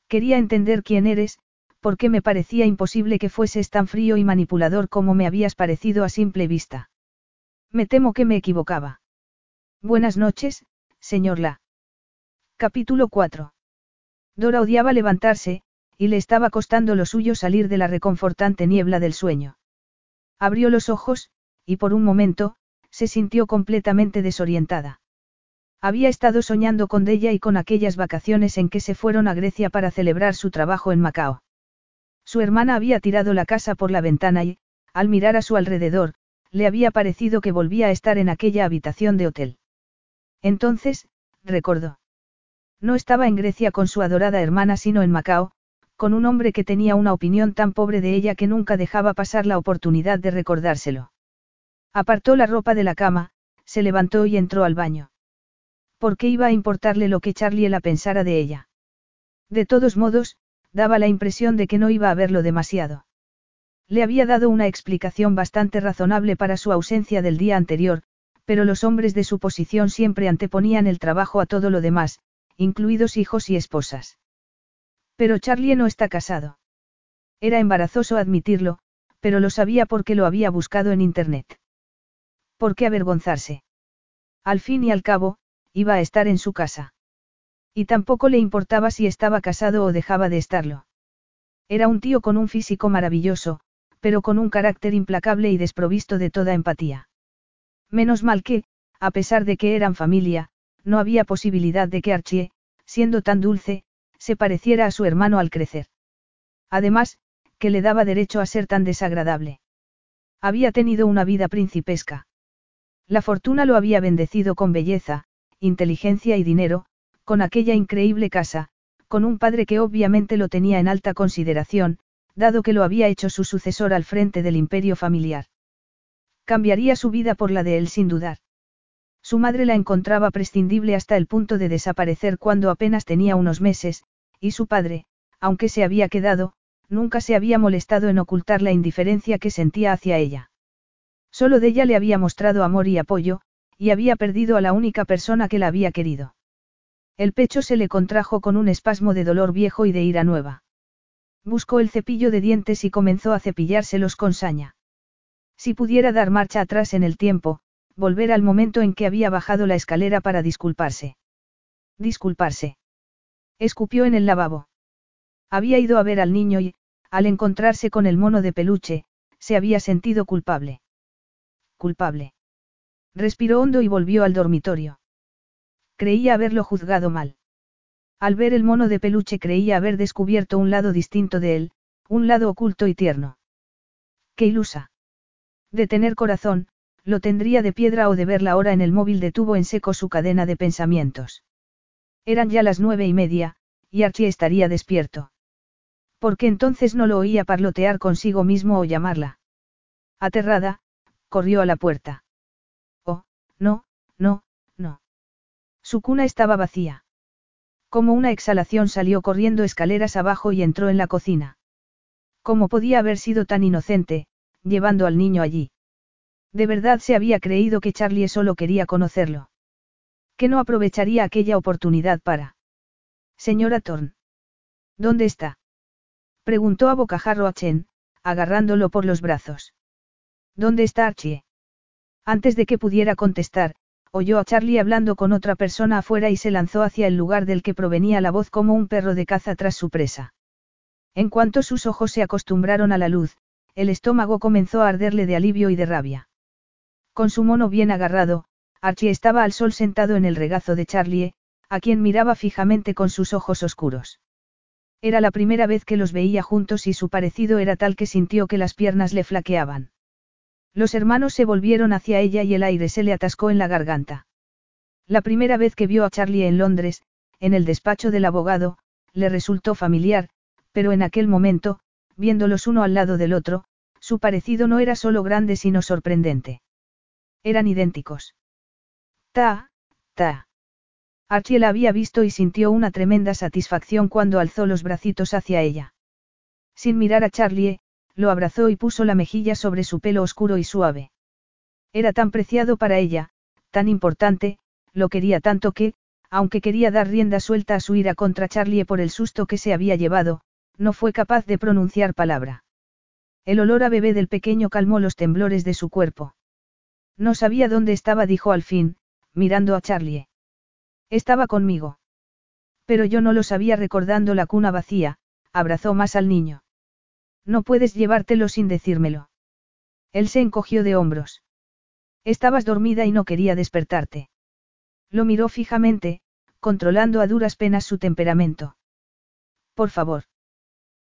Quería entender quién eres, porque me parecía imposible que fueses tan frío y manipulador como me habías parecido a simple vista. Me temo que me equivocaba. Buenas noches, señor La. Capítulo 4. Dora odiaba levantarse, y le estaba costando lo suyo salir de la reconfortante niebla del sueño. Abrió los ojos, y por un momento, se sintió completamente desorientada. Había estado soñando con Della y con aquellas vacaciones en que se fueron a Grecia para celebrar su trabajo en Macao. Su hermana había tirado la casa por la ventana y, al mirar a su alrededor, le había parecido que volvía a estar en aquella habitación de hotel. Entonces, recordó. No estaba en Grecia con su adorada hermana sino en Macao, con un hombre que tenía una opinión tan pobre de ella que nunca dejaba pasar la oportunidad de recordárselo. Apartó la ropa de la cama, se levantó y entró al baño. ¿Por qué iba a importarle lo que Charlie la pensara de ella? De todos modos, daba la impresión de que no iba a verlo demasiado. Le había dado una explicación bastante razonable para su ausencia del día anterior, pero los hombres de su posición siempre anteponían el trabajo a todo lo demás, incluidos hijos y esposas. Pero Charlie no está casado. Era embarazoso admitirlo, pero lo sabía porque lo había buscado en Internet. ¿Por qué avergonzarse? Al fin y al cabo, iba a estar en su casa. Y tampoco le importaba si estaba casado o dejaba de estarlo. Era un tío con un físico maravilloso, pero con un carácter implacable y desprovisto de toda empatía. Menos mal que, a pesar de que eran familia, no había posibilidad de que Archie, siendo tan dulce, se pareciera a su hermano al crecer. Además, que le daba derecho a ser tan desagradable. Había tenido una vida principesca. La fortuna lo había bendecido con belleza, inteligencia y dinero, con aquella increíble casa, con un padre que obviamente lo tenía en alta consideración, dado que lo había hecho su sucesor al frente del imperio familiar. Cambiaría su vida por la de él sin dudar. Su madre la encontraba prescindible hasta el punto de desaparecer cuando apenas tenía unos meses, y su padre, aunque se había quedado, nunca se había molestado en ocultar la indiferencia que sentía hacia ella. Solo de ella le había mostrado amor y apoyo, y había perdido a la única persona que la había querido. El pecho se le contrajo con un espasmo de dolor viejo y de ira nueva. Buscó el cepillo de dientes y comenzó a cepillárselos con saña. Si pudiera dar marcha atrás en el tiempo, volver al momento en que había bajado la escalera para disculparse. Disculparse. Escupió en el lavabo. Había ido a ver al niño y, al encontrarse con el mono de peluche, se había sentido culpable. Culpable. Respiró hondo y volvió al dormitorio. Creía haberlo juzgado mal. Al ver el mono de peluche creía haber descubierto un lado distinto de él, un lado oculto y tierno. Qué ilusa. De tener corazón, lo tendría de piedra o de ver la hora en el móvil detuvo en seco su cadena de pensamientos. Eran ya las nueve y media, y Archie estaría despierto. ¿Por qué entonces no lo oía parlotear consigo mismo o llamarla? Aterrada, corrió a la puerta. No, no. Su cuna estaba vacía. Como una exhalación salió corriendo escaleras abajo y entró en la cocina. ¿Cómo podía haber sido tan inocente, llevando al niño allí? De verdad se había creído que Charlie solo quería conocerlo. Que no aprovecharía aquella oportunidad para. Señora Thorne. ¿Dónde está? Preguntó a bocajarro a Chen, agarrándolo por los brazos. ¿Dónde está Archie? Antes de que pudiera contestar, oyó a Charlie hablando con otra persona afuera y se lanzó hacia el lugar del que provenía la voz como un perro de caza tras su presa. En cuanto sus ojos se acostumbraron a la luz, el estómago comenzó a arderle de alivio y de rabia. Con su mono bien agarrado, Archie estaba al sol sentado en el regazo de Charlie, a quien miraba fijamente con sus ojos oscuros. Era la primera vez que los veía juntos y su parecido era tal que sintió que las piernas le flaqueaban. Los hermanos se volvieron hacia ella y el aire se le atascó en la garganta. La primera vez que vio a Charlie en Londres, en el despacho del abogado, le resultó familiar, pero en aquel momento, viéndolos uno al lado del otro, su parecido no era solo grande sino sorprendente. Eran idénticos. Ta, ta. Archie la había visto y sintió una tremenda satisfacción cuando alzó los bracitos hacia ella. Sin mirar a Charlie, lo abrazó y puso la mejilla sobre su pelo oscuro y suave. Era tan preciado para ella, tan importante, lo quería tanto que, aunque quería dar rienda suelta a su ira contra Charlie por el susto que se había llevado, no fue capaz de pronunciar palabra. El olor a bebé del pequeño calmó los temblores de su cuerpo. No sabía dónde estaba, dijo al fin, mirando a Charlie. Estaba conmigo. Pero yo no lo sabía recordando la cuna vacía, abrazó más al niño. No puedes llevártelo sin decírmelo. Él se encogió de hombros. Estabas dormida y no quería despertarte. Lo miró fijamente, controlando a duras penas su temperamento. Por favor.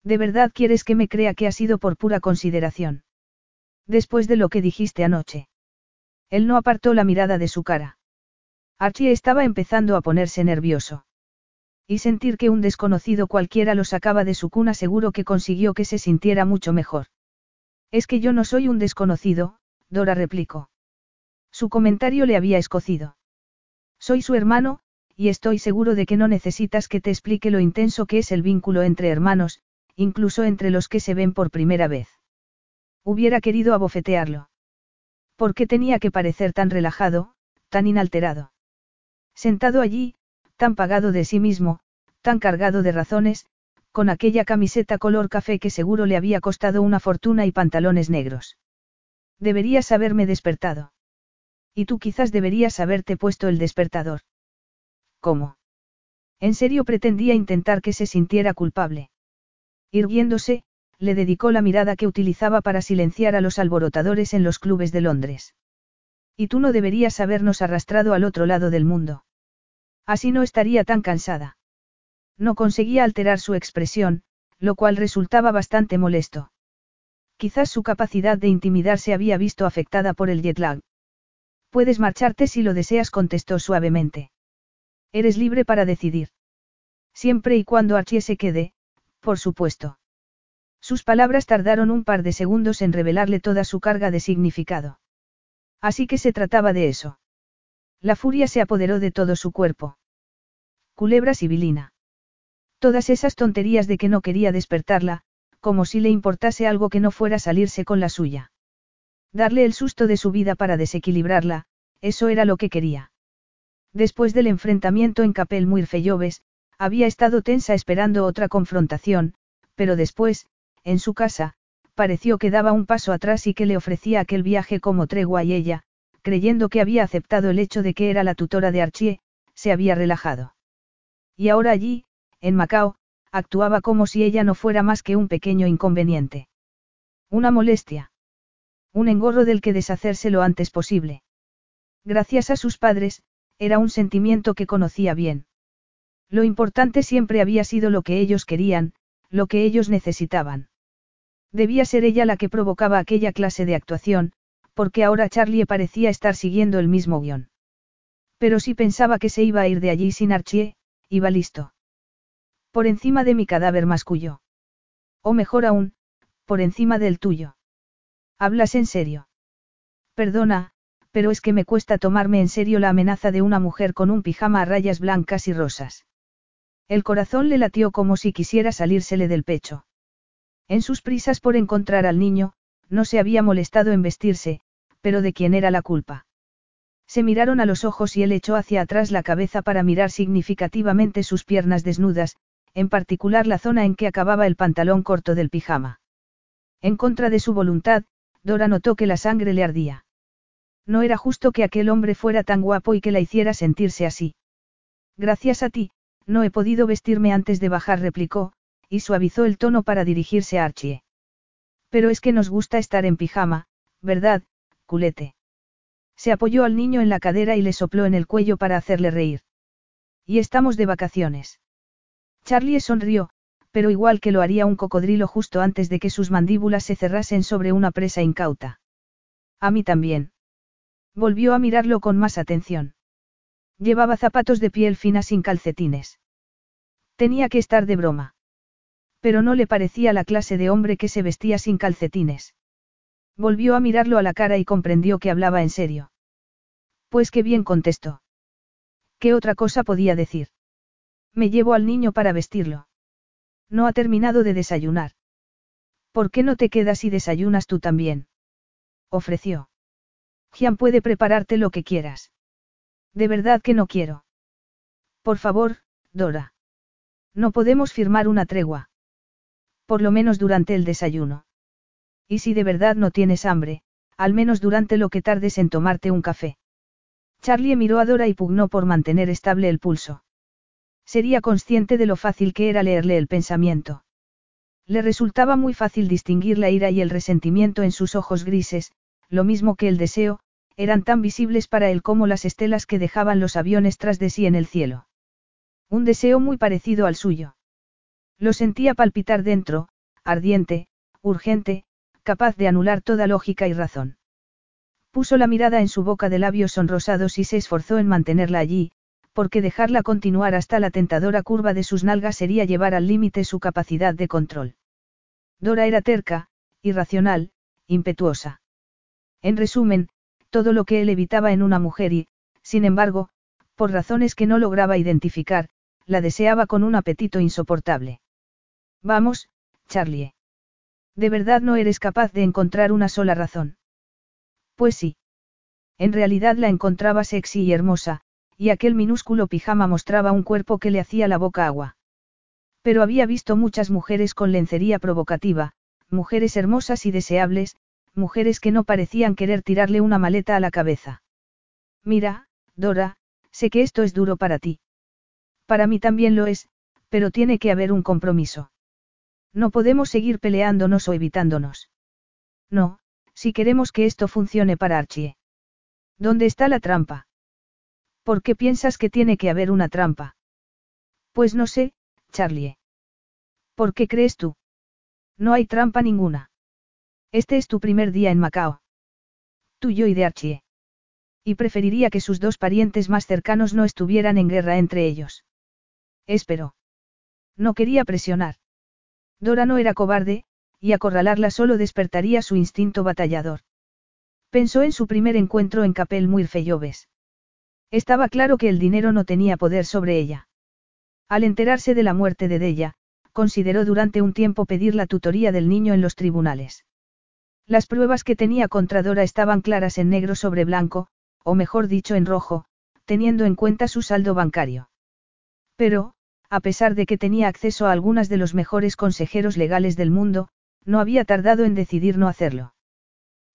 ¿De verdad quieres que me crea que ha sido por pura consideración? Después de lo que dijiste anoche. Él no apartó la mirada de su cara. Archie estaba empezando a ponerse nervioso. Y sentir que un desconocido cualquiera lo sacaba de su cuna seguro que consiguió que se sintiera mucho mejor. Es que yo no soy un desconocido, Dora replicó. Su comentario le había escocido. Soy su hermano, y estoy seguro de que no necesitas que te explique lo intenso que es el vínculo entre hermanos, incluso entre los que se ven por primera vez. Hubiera querido abofetearlo. ¿Por qué tenía que parecer tan relajado, tan inalterado? Sentado allí, tan pagado de sí mismo, tan cargado de razones, con aquella camiseta color café que seguro le había costado una fortuna y pantalones negros. Deberías haberme despertado. Y tú quizás deberías haberte puesto el despertador. ¿Cómo? En serio pretendía intentar que se sintiera culpable. Irguiéndose, le dedicó la mirada que utilizaba para silenciar a los alborotadores en los clubes de Londres. Y tú no deberías habernos arrastrado al otro lado del mundo. Así no estaría tan cansada. No conseguía alterar su expresión, lo cual resultaba bastante molesto. Quizás su capacidad de intimidar se había visto afectada por el jet lag. Puedes marcharte si lo deseas, contestó suavemente. Eres libre para decidir. Siempre y cuando Archie se quede, por supuesto. Sus palabras tardaron un par de segundos en revelarle toda su carga de significado. Así que se trataba de eso. La furia se apoderó de todo su cuerpo. Culebra sibilina. Todas esas tonterías de que no quería despertarla, como si le importase algo que no fuera salirse con la suya. Darle el susto de su vida para desequilibrarla, eso era lo que quería. Después del enfrentamiento en Capel Muirfelloves, había estado tensa esperando otra confrontación, pero después, en su casa, pareció que daba un paso atrás y que le ofrecía aquel viaje como tregua y ella, creyendo que había aceptado el hecho de que era la tutora de Archie, se había relajado. Y ahora allí, en Macao, actuaba como si ella no fuera más que un pequeño inconveniente. Una molestia. Un engorro del que deshacerse lo antes posible. Gracias a sus padres, era un sentimiento que conocía bien. Lo importante siempre había sido lo que ellos querían, lo que ellos necesitaban. Debía ser ella la que provocaba aquella clase de actuación, porque ahora Charlie parecía estar siguiendo el mismo guion. Pero si pensaba que se iba a ir de allí sin Archie, iba listo. Por encima de mi cadáver mascullo. O mejor aún, por encima del tuyo. ¿Hablas en serio? Perdona, pero es que me cuesta tomarme en serio la amenaza de una mujer con un pijama a rayas blancas y rosas. El corazón le latió como si quisiera salírsele del pecho. En sus prisas por encontrar al niño, no se había molestado en vestirse, pero ¿de quién era la culpa? Se miraron a los ojos y él echó hacia atrás la cabeza para mirar significativamente sus piernas desnudas, en particular la zona en que acababa el pantalón corto del pijama. En contra de su voluntad, Dora notó que la sangre le ardía. No era justo que aquel hombre fuera tan guapo y que la hiciera sentirse así. Gracias a ti, no he podido vestirme antes de bajar, replicó, y suavizó el tono para dirigirse a Archie. Pero es que nos gusta estar en pijama, ¿verdad, culete? Se apoyó al niño en la cadera y le sopló en el cuello para hacerle reír. Y estamos de vacaciones. Charlie sonrió, pero igual que lo haría un cocodrilo justo antes de que sus mandíbulas se cerrasen sobre una presa incauta. A mí también. Volvió a mirarlo con más atención. Llevaba zapatos de piel fina sin calcetines. Tenía que estar de broma. Pero no le parecía la clase de hombre que se vestía sin calcetines. Volvió a mirarlo a la cara y comprendió que hablaba en serio. Pues qué bien contestó. ¿Qué otra cosa podía decir? Me llevo al niño para vestirlo. No ha terminado de desayunar. ¿Por qué no te quedas y desayunas tú también? Ofreció. Gian puede prepararte lo que quieras. De verdad que no quiero. Por favor, Dora. No podemos firmar una tregua. Por lo menos durante el desayuno. Y si de verdad no tienes hambre, al menos durante lo que tardes en tomarte un café. Charlie miró a Dora y pugnó por mantener estable el pulso. Sería consciente de lo fácil que era leerle el pensamiento. Le resultaba muy fácil distinguir la ira y el resentimiento en sus ojos grises, lo mismo que el deseo, eran tan visibles para él como las estelas que dejaban los aviones tras de sí en el cielo. Un deseo muy parecido al suyo. Lo sentía palpitar dentro, ardiente, urgente, capaz de anular toda lógica y razón. Puso la mirada en su boca de labios sonrosados y se esforzó en mantenerla allí, porque dejarla continuar hasta la tentadora curva de sus nalgas sería llevar al límite su capacidad de control. Dora era terca, irracional, impetuosa. En resumen, todo lo que él evitaba en una mujer y, sin embargo, por razones que no lograba identificar, la deseaba con un apetito insoportable. Vamos, Charlie. ¿De verdad no eres capaz de encontrar una sola razón? Pues sí. En realidad la encontraba sexy y hermosa, y aquel minúsculo pijama mostraba un cuerpo que le hacía la boca agua. Pero había visto muchas mujeres con lencería provocativa, mujeres hermosas y deseables, mujeres que no parecían querer tirarle una maleta a la cabeza. Mira, Dora, sé que esto es duro para ti. Para mí también lo es, pero tiene que haber un compromiso. No podemos seguir peleándonos o evitándonos. No, si queremos que esto funcione para Archie. ¿Dónde está la trampa? ¿Por qué piensas que tiene que haber una trampa? Pues no sé, Charlie. ¿Por qué crees tú? No hay trampa ninguna. Este es tu primer día en Macao. Tuyo y de Archie. Y preferiría que sus dos parientes más cercanos no estuvieran en guerra entre ellos. Espero. No quería presionar. Dora no era cobarde, y acorralarla solo despertaría su instinto batallador. Pensó en su primer encuentro en Capel Muirfelloves. Estaba claro que el dinero no tenía poder sobre ella. Al enterarse de la muerte de Della, consideró durante un tiempo pedir la tutoría del niño en los tribunales. Las pruebas que tenía contra Dora estaban claras en negro sobre blanco, o mejor dicho en rojo, teniendo en cuenta su saldo bancario. Pero, a pesar de que tenía acceso a algunas de los mejores consejeros legales del mundo, no había tardado en decidir no hacerlo.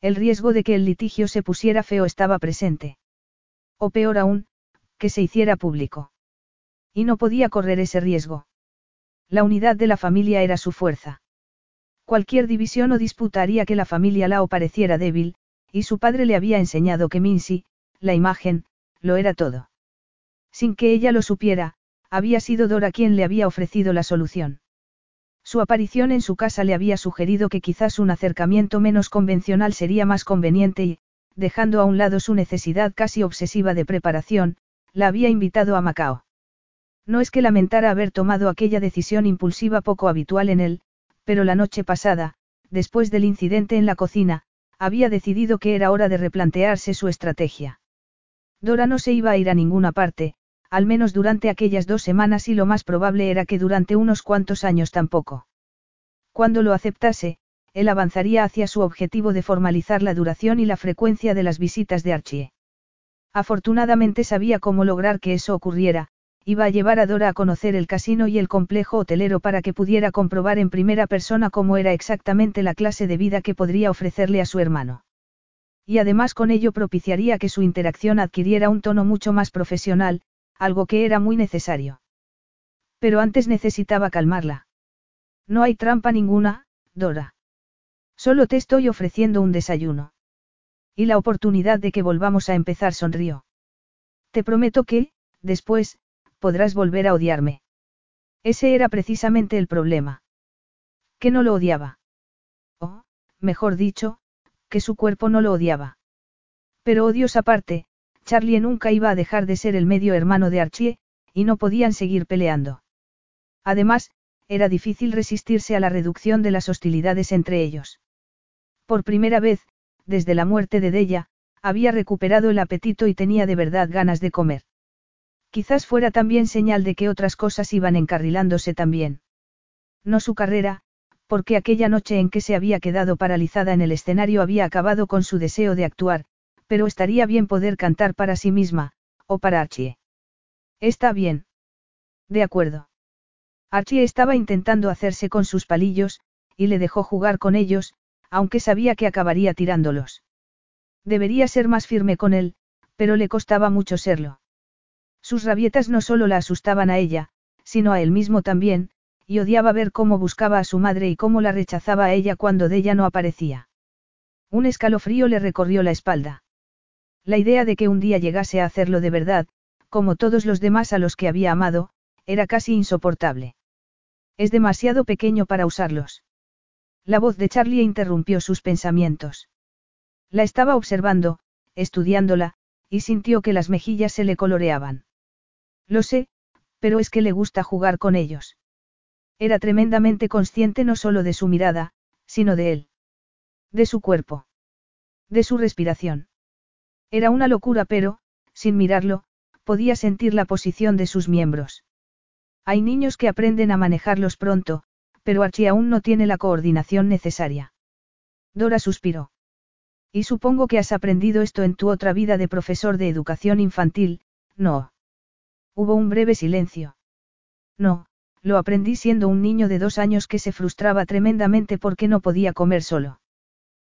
El riesgo de que el litigio se pusiera feo estaba presente. O peor aún, que se hiciera público. Y no podía correr ese riesgo. La unidad de la familia era su fuerza. Cualquier división o disputa haría que la familia Lao pareciera débil, y su padre le había enseñado que Minsi, la imagen, lo era todo. Sin que ella lo supiera, había sido Dora quien le había ofrecido la solución. Su aparición en su casa le había sugerido que quizás un acercamiento menos convencional sería más conveniente y, dejando a un lado su necesidad casi obsesiva de preparación, la había invitado a Macao. No es que lamentara haber tomado aquella decisión impulsiva poco habitual en él, pero la noche pasada, después del incidente en la cocina, había decidido que era hora de replantearse su estrategia. Dora no se iba a ir a ninguna parte, al menos durante aquellas dos semanas y lo más probable era que durante unos cuantos años tampoco. Cuando lo aceptase, él avanzaría hacia su objetivo de formalizar la duración y la frecuencia de las visitas de Archie. Afortunadamente sabía cómo lograr que eso ocurriera, iba a llevar a Dora a conocer el casino y el complejo hotelero para que pudiera comprobar en primera persona cómo era exactamente la clase de vida que podría ofrecerle a su hermano. Y además con ello propiciaría que su interacción adquiriera un tono mucho más profesional, algo que era muy necesario. Pero antes necesitaba calmarla. No hay trampa ninguna, Dora. Solo te estoy ofreciendo un desayuno. Y la oportunidad de que volvamos a empezar sonrió. Te prometo que, después, podrás volver a odiarme. Ese era precisamente el problema. Que no lo odiaba. O, mejor dicho, que su cuerpo no lo odiaba. Pero odios aparte, Charlie nunca iba a dejar de ser el medio hermano de Archie, y no podían seguir peleando. Además, era difícil resistirse a la reducción de las hostilidades entre ellos. Por primera vez, desde la muerte de Della, había recuperado el apetito y tenía de verdad ganas de comer. Quizás fuera también señal de que otras cosas iban encarrilándose también. No su carrera, porque aquella noche en que se había quedado paralizada en el escenario había acabado con su deseo de actuar, pero estaría bien poder cantar para sí misma, o para Archie. Está bien. De acuerdo. Archie estaba intentando hacerse con sus palillos, y le dejó jugar con ellos, aunque sabía que acabaría tirándolos. Debería ser más firme con él, Pero le costaba mucho serlo. Sus rabietas no solo la asustaban a ella, sino a él mismo también, y odiaba ver cómo buscaba a su madre y cómo la rechazaba a ella cuando de ella no aparecía. Un escalofrío le recorrió la espalda. La idea de que un día llegase a hacerlo de verdad, como todos los demás a los que había amado, era casi insoportable. Es demasiado pequeño para usarlos. La voz de Charlie interrumpió sus pensamientos. La estaba observando, estudiándola, y sintió que las mejillas se le coloreaban. Lo sé, pero es que le gusta jugar con ellos. Era tremendamente consciente no solo de su mirada, sino de él. De su cuerpo. De su respiración. Era una locura, pero, sin mirarlo, podía sentir la posición de sus miembros. Hay niños que aprenden a manejarlos pronto, pero Archie aún no tiene la coordinación necesaria. Dora suspiró. Y supongo que has aprendido esto en tu otra vida de profesor de educación infantil, no. Hubo un breve silencio. No, lo aprendí siendo un niño de dos años que se frustraba tremendamente porque no podía comer solo.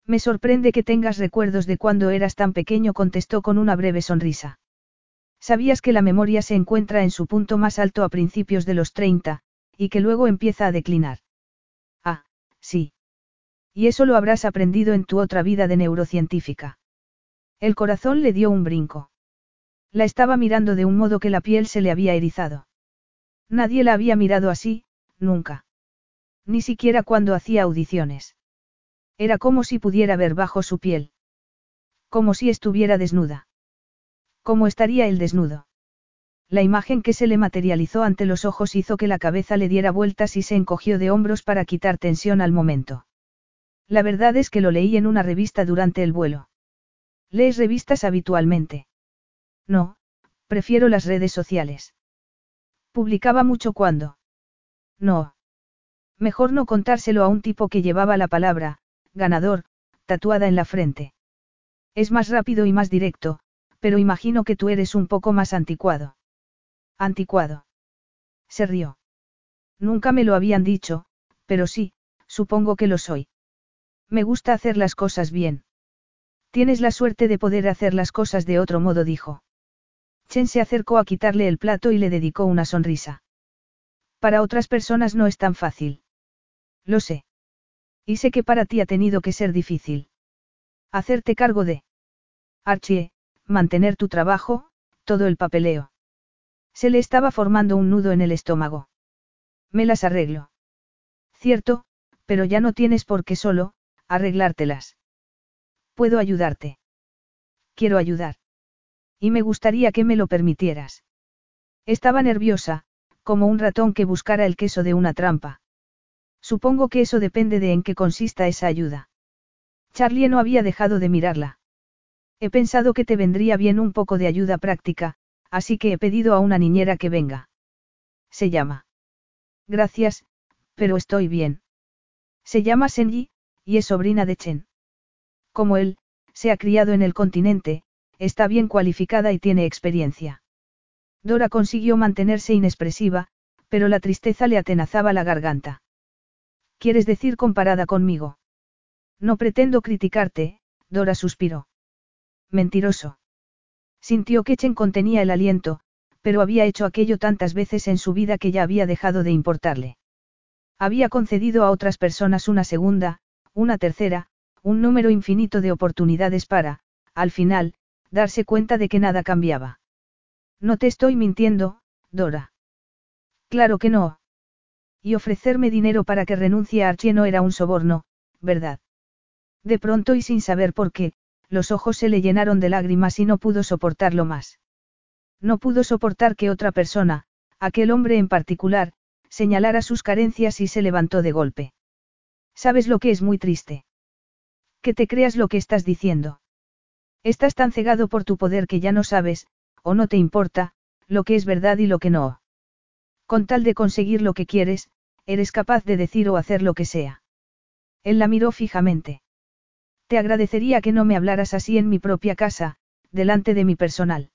Me sorprende que tengas recuerdos de cuando eras tan pequeño, contestó con una breve sonrisa. Sabías que la memoria se encuentra en su punto más alto a principios de los 30, y que luego empieza a declinar. Ah, sí. Y eso lo habrás aprendido en tu otra vida de neurocientífica. El corazón le dio un brinco. La estaba mirando de un modo que la piel se le había erizado. Nadie la había mirado así, nunca. Ni siquiera cuando hacía audiciones. Era como si pudiera ver bajo su piel. Como si estuviera desnuda. ¿Cómo estaría el desnudo? La imagen que se le materializó ante los ojos hizo que la cabeza le diera vueltas y se encogió de hombros para quitar tensión al momento. La verdad es que lo leí en una revista durante el vuelo. ¿Lees revistas habitualmente? No, prefiero las redes sociales. Publicaba mucho cuando. No. Mejor no contárselo a un tipo que llevaba la palabra, ganador, tatuada en la frente. Es más rápido y más directo, pero imagino que tú eres un poco más anticuado. Anticuado. Se rió. Nunca me lo habían dicho, pero sí, supongo que lo soy. Me gusta hacer las cosas bien. Tienes la suerte de poder hacer las cosas de otro modo, dijo. Chen se acercó a quitarle el plato y le dedicó una sonrisa. Para otras personas no es tan fácil. Lo sé. Y sé que para ti ha tenido que ser difícil. Hacerte cargo de... Archie, mantener tu trabajo, todo el papeleo. Se le estaba formando un nudo en el estómago. Me las arreglo. Cierto, pero ya no tienes por qué solo, arreglártelas. Puedo ayudarte. Quiero ayudar. Y me gustaría que me lo permitieras. Estaba nerviosa, como un ratón que buscara el queso de una trampa. Supongo que eso depende de en qué consista esa ayuda. Charlie no había dejado de mirarla. He pensado que te vendría bien un poco de ayuda práctica, así que he pedido a una niñera que venga. Se llama. Gracias, pero estoy bien. Se llama Senji, y es sobrina de Chen. Como él, se ha criado en el continente, está bien cualificada y tiene experiencia. Dora consiguió mantenerse inexpresiva, pero la tristeza le atenazaba la garganta. ¿Quieres decir comparada conmigo? No pretendo criticarte, Dora suspiró. Mentiroso. Sintió que Chen contenía el aliento, pero había hecho aquello tantas veces en su vida que ya había dejado de importarle. Había concedido a otras personas una segunda, una tercera, un número infinito de oportunidades para, al final, darse cuenta de que nada cambiaba. No te estoy mintiendo, Dora. Claro que no. Y ofrecerme dinero para que renuncie a Archie no era un soborno, ¿verdad? De pronto y sin saber por qué, los ojos se le llenaron de lágrimas y no pudo soportarlo más. No pudo soportar que otra persona, aquel hombre en particular, señalara sus carencias y se levantó de golpe. ¿Sabes lo que es muy triste? Que te creas lo que estás diciendo. Estás tan cegado por tu poder que ya no sabes, o no te importa, lo que es verdad y lo que no. Con tal de conseguir lo que quieres, eres capaz de decir o hacer lo que sea. Él la miró fijamente. Te agradecería que no me hablaras así en mi propia casa, delante de mi personal.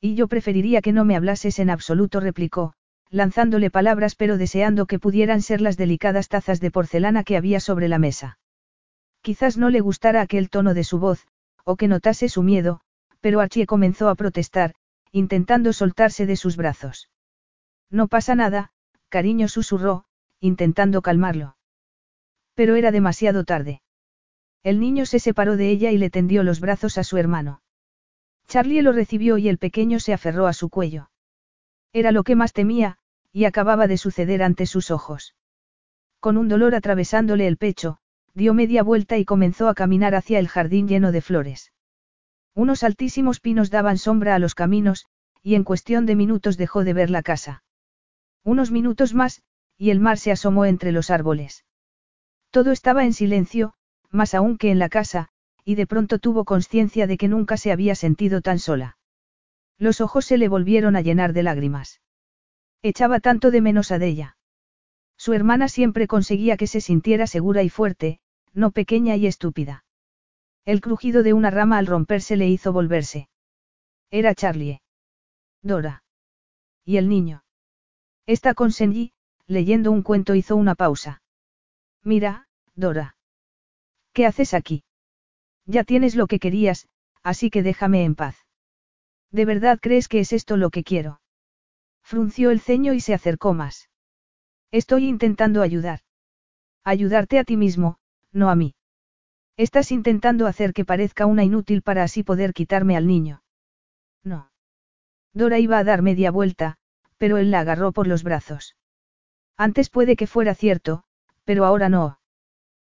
Y yo preferiría que no me hablases en absoluto, replicó, lanzándole palabras pero deseando que pudieran ser las delicadas tazas de porcelana que había sobre la mesa. Quizás no le gustara aquel tono de su voz, o que notase su miedo, Pero Archie comenzó a protestar, intentando soltarse de sus brazos. No pasa nada, cariño susurró, intentando calmarlo. Pero era demasiado tarde. El niño se separó de ella y le tendió los brazos a su hermano. Charlie lo recibió y el pequeño se aferró a su cuello. Era lo que más temía, y acababa de suceder ante sus ojos. Con un dolor atravesándole el pecho, dio media vuelta y comenzó a caminar hacia el jardín lleno de flores. Unos altísimos pinos daban sombra a los caminos, y en cuestión de minutos dejó de ver la casa. Unos minutos más, y el mar se asomó entre los árboles. Todo estaba en silencio, más aún que en la casa, y de pronto tuvo conciencia de que nunca se había sentido tan sola. Los ojos se le volvieron a llenar de lágrimas. Echaba tanto de menos a Della. Su hermana siempre conseguía que se sintiera segura y fuerte, no pequeña y estúpida. El crujido de una rama al romperse le hizo volverse. Era Charlie. Dora. ¿Y el niño? Está con Senji, leyendo un cuento hizo una pausa. Mira, Dora. ¿Qué haces aquí? Ya tienes lo que querías, así que déjame en paz. ¿De verdad crees que es esto lo que quiero? Frunció el ceño y se acercó más. Estoy intentando ayudar. Ayudarte a ti mismo, no a mí. Estás intentando hacer que parezca una inútil para así poder quitarme al niño. No. Dora iba a dar media vuelta, pero él la agarró por los brazos. Antes puede que fuera cierto, pero ahora no.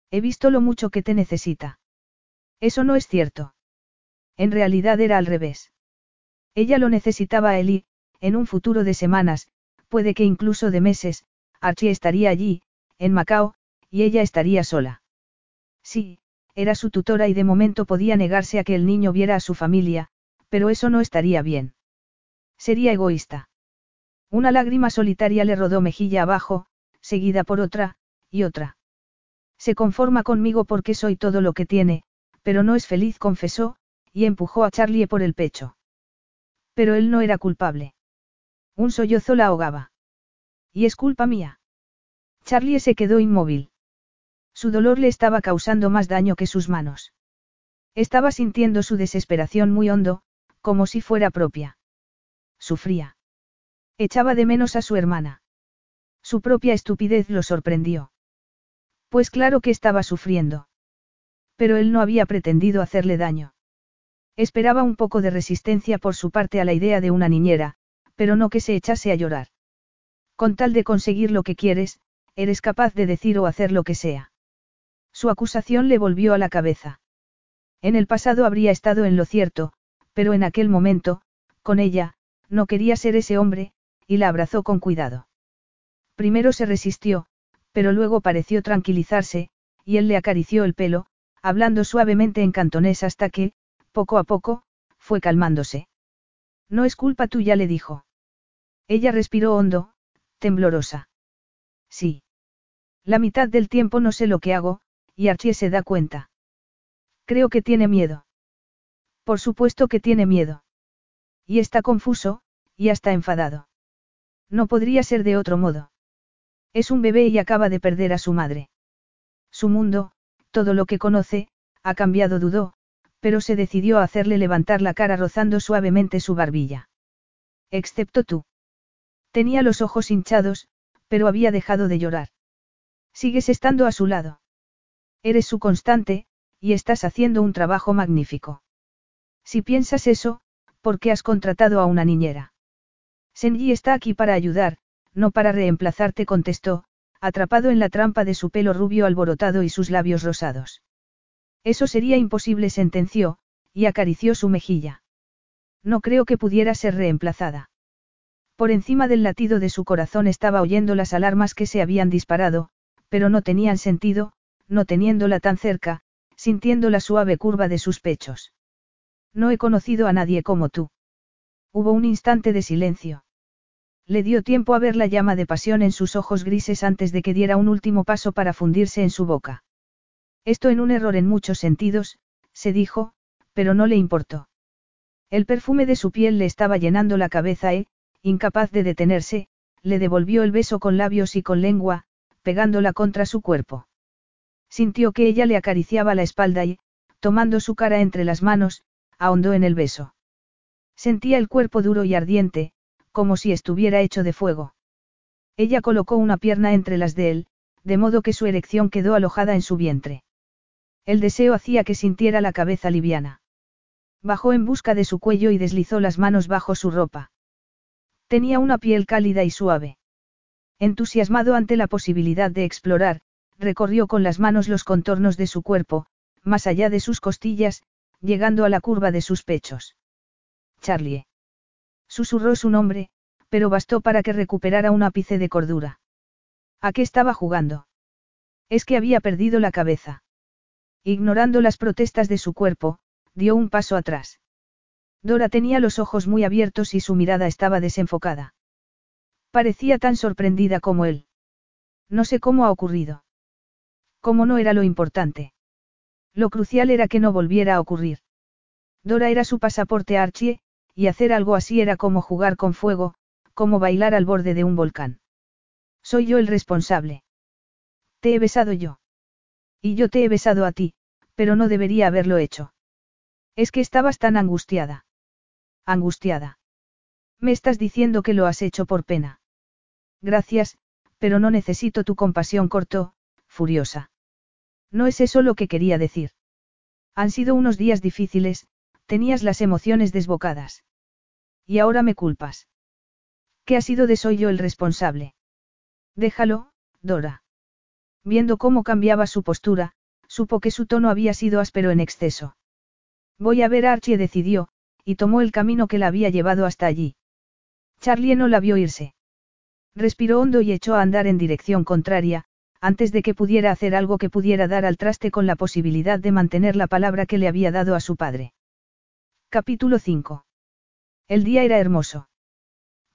He visto lo mucho que te necesita. Eso no es cierto. En realidad era al revés. Ella lo necesitaba a él y, en un futuro de semanas, puede que incluso de meses, Archie estaría allí, en Macao, y ella estaría sola. Sí, era su tutora y de momento podía negarse a que el niño viera a su familia, pero eso no estaría bien. Sería egoísta. Una lágrima solitaria le rodó mejilla abajo, seguida por otra, y otra. Se conforma conmigo porque soy todo lo que tiene, pero no es feliz, confesó, y empujó a Charlie por el pecho. Pero él no era culpable. Un sollozo la ahogaba. Y es culpa mía. Charlie se quedó inmóvil. Su dolor le estaba causando más daño que sus manos. Estaba sintiendo su desesperación muy hondo, como si fuera propia. Sufría. Echaba de menos a su hermana. Su propia estupidez lo sorprendió. Pues claro que estaba sufriendo. Pero él no había pretendido hacerle daño. Esperaba un poco de resistencia por su parte a la idea de una niñera, pero no que se echase a llorar. Con tal de conseguir lo que quieres, eres capaz de decir o hacer lo que sea. Su acusación le volvió a la cabeza. En el pasado habría estado en lo cierto, pero en aquel momento, con ella, no quería ser ese hombre, y la abrazó con cuidado. Primero se resistió, pero luego pareció tranquilizarse, y él le acarició el pelo, hablando suavemente en cantonés hasta que, poco a poco, fue calmándose. No es culpa tuya, le dijo. Ella respiró hondo, temblorosa. Sí. La mitad del tiempo no sé lo que hago, y Archie se da cuenta. Creo que tiene miedo. Por supuesto que tiene miedo. Y está confuso, y hasta enfadado. No podría ser de otro modo. Es un bebé y acaba de perder a su madre. Su mundo, todo lo que conoce, ha cambiado, dudó, pero se decidió a hacerle levantar la cara rozando suavemente su barbilla. Excepto tú. Tenía los ojos hinchados, pero había dejado de llorar. Sigues estando a su lado. Eres su constante, y estás haciendo un trabajo magnífico. Si piensas eso, ¿por qué has contratado a una niñera? Senji está aquí para ayudar, no para reemplazarte, contestó, atrapado en la trampa de su pelo rubio alborotado y sus labios rosados. Eso sería imposible, sentenció, y acarició su mejilla. No creo que pudiera ser reemplazada. Por encima del latido de su corazón estaba oyendo las alarmas que se habían disparado, pero no tenían sentido, no teniéndola tan cerca, sintiendo la suave curva de sus pechos. No he conocido a nadie como tú. Hubo un instante de silencio. Le dio tiempo a ver la llama de pasión en sus ojos grises antes de que diera un último paso para fundirse en su boca. Esto en un error en muchos sentidos, se dijo, pero no le importó. El perfume de su piel le estaba llenando la cabeza e, incapaz de detenerse, le devolvió el beso con labios y con lengua, pegándola contra su cuerpo. Sintió que ella le acariciaba la espalda y, tomando su cara entre las manos, ahondó en el beso. Sentía el cuerpo duro y ardiente, como si estuviera hecho de fuego. Ella colocó una pierna entre las de él, de modo que su erección quedó alojada en su vientre. El deseo hacía que sintiera la cabeza liviana. Bajó en busca de su cuello y deslizó las manos bajo su ropa. Tenía una piel cálida y suave. Entusiasmado ante la posibilidad de explorar, recorrió con las manos los contornos de su cuerpo, más allá de sus costillas, llegando a la curva de sus pechos. Charlie. Susurró su nombre, pero bastó para que recuperara un ápice de cordura. ¿A qué estaba jugando? Es que había perdido la cabeza. Ignorando las protestas de su cuerpo, dio un paso atrás. Dora tenía los ojos muy abiertos y su mirada estaba desenfocada. Parecía tan sorprendida como él. No sé cómo ha ocurrido. Cómo no era lo importante. Lo crucial era que no volviera a ocurrir. Dora era su pasaporte Archie, y hacer algo así era como jugar con fuego, como bailar al borde de un volcán. Soy yo el responsable. Te he besado yo. Y yo te he besado a ti, pero no debería haberlo hecho. Es que estabas tan angustiada. Angustiada. Me estás diciendo que lo has hecho por pena. Gracias, pero no necesito tu compasión, cortó, furiosa. No es eso lo que quería decir. Han sido unos días difíciles, tenías las emociones desbocadas. Y ahora me culpas. ¿Qué ha sido de soy yo el responsable? Déjalo, Dora. Viendo cómo cambiaba su postura, supo que su tono había sido áspero en exceso. Voy a ver a Archie, decidió, y tomó el camino que la había llevado hasta allí. Charlie no la vio irse. Respiró hondo y echó a andar en dirección contraria, antes de que pudiera hacer algo que pudiera dar al traste con la posibilidad de mantener la palabra que le había dado a su padre. Capítulo 5. El día era hermoso.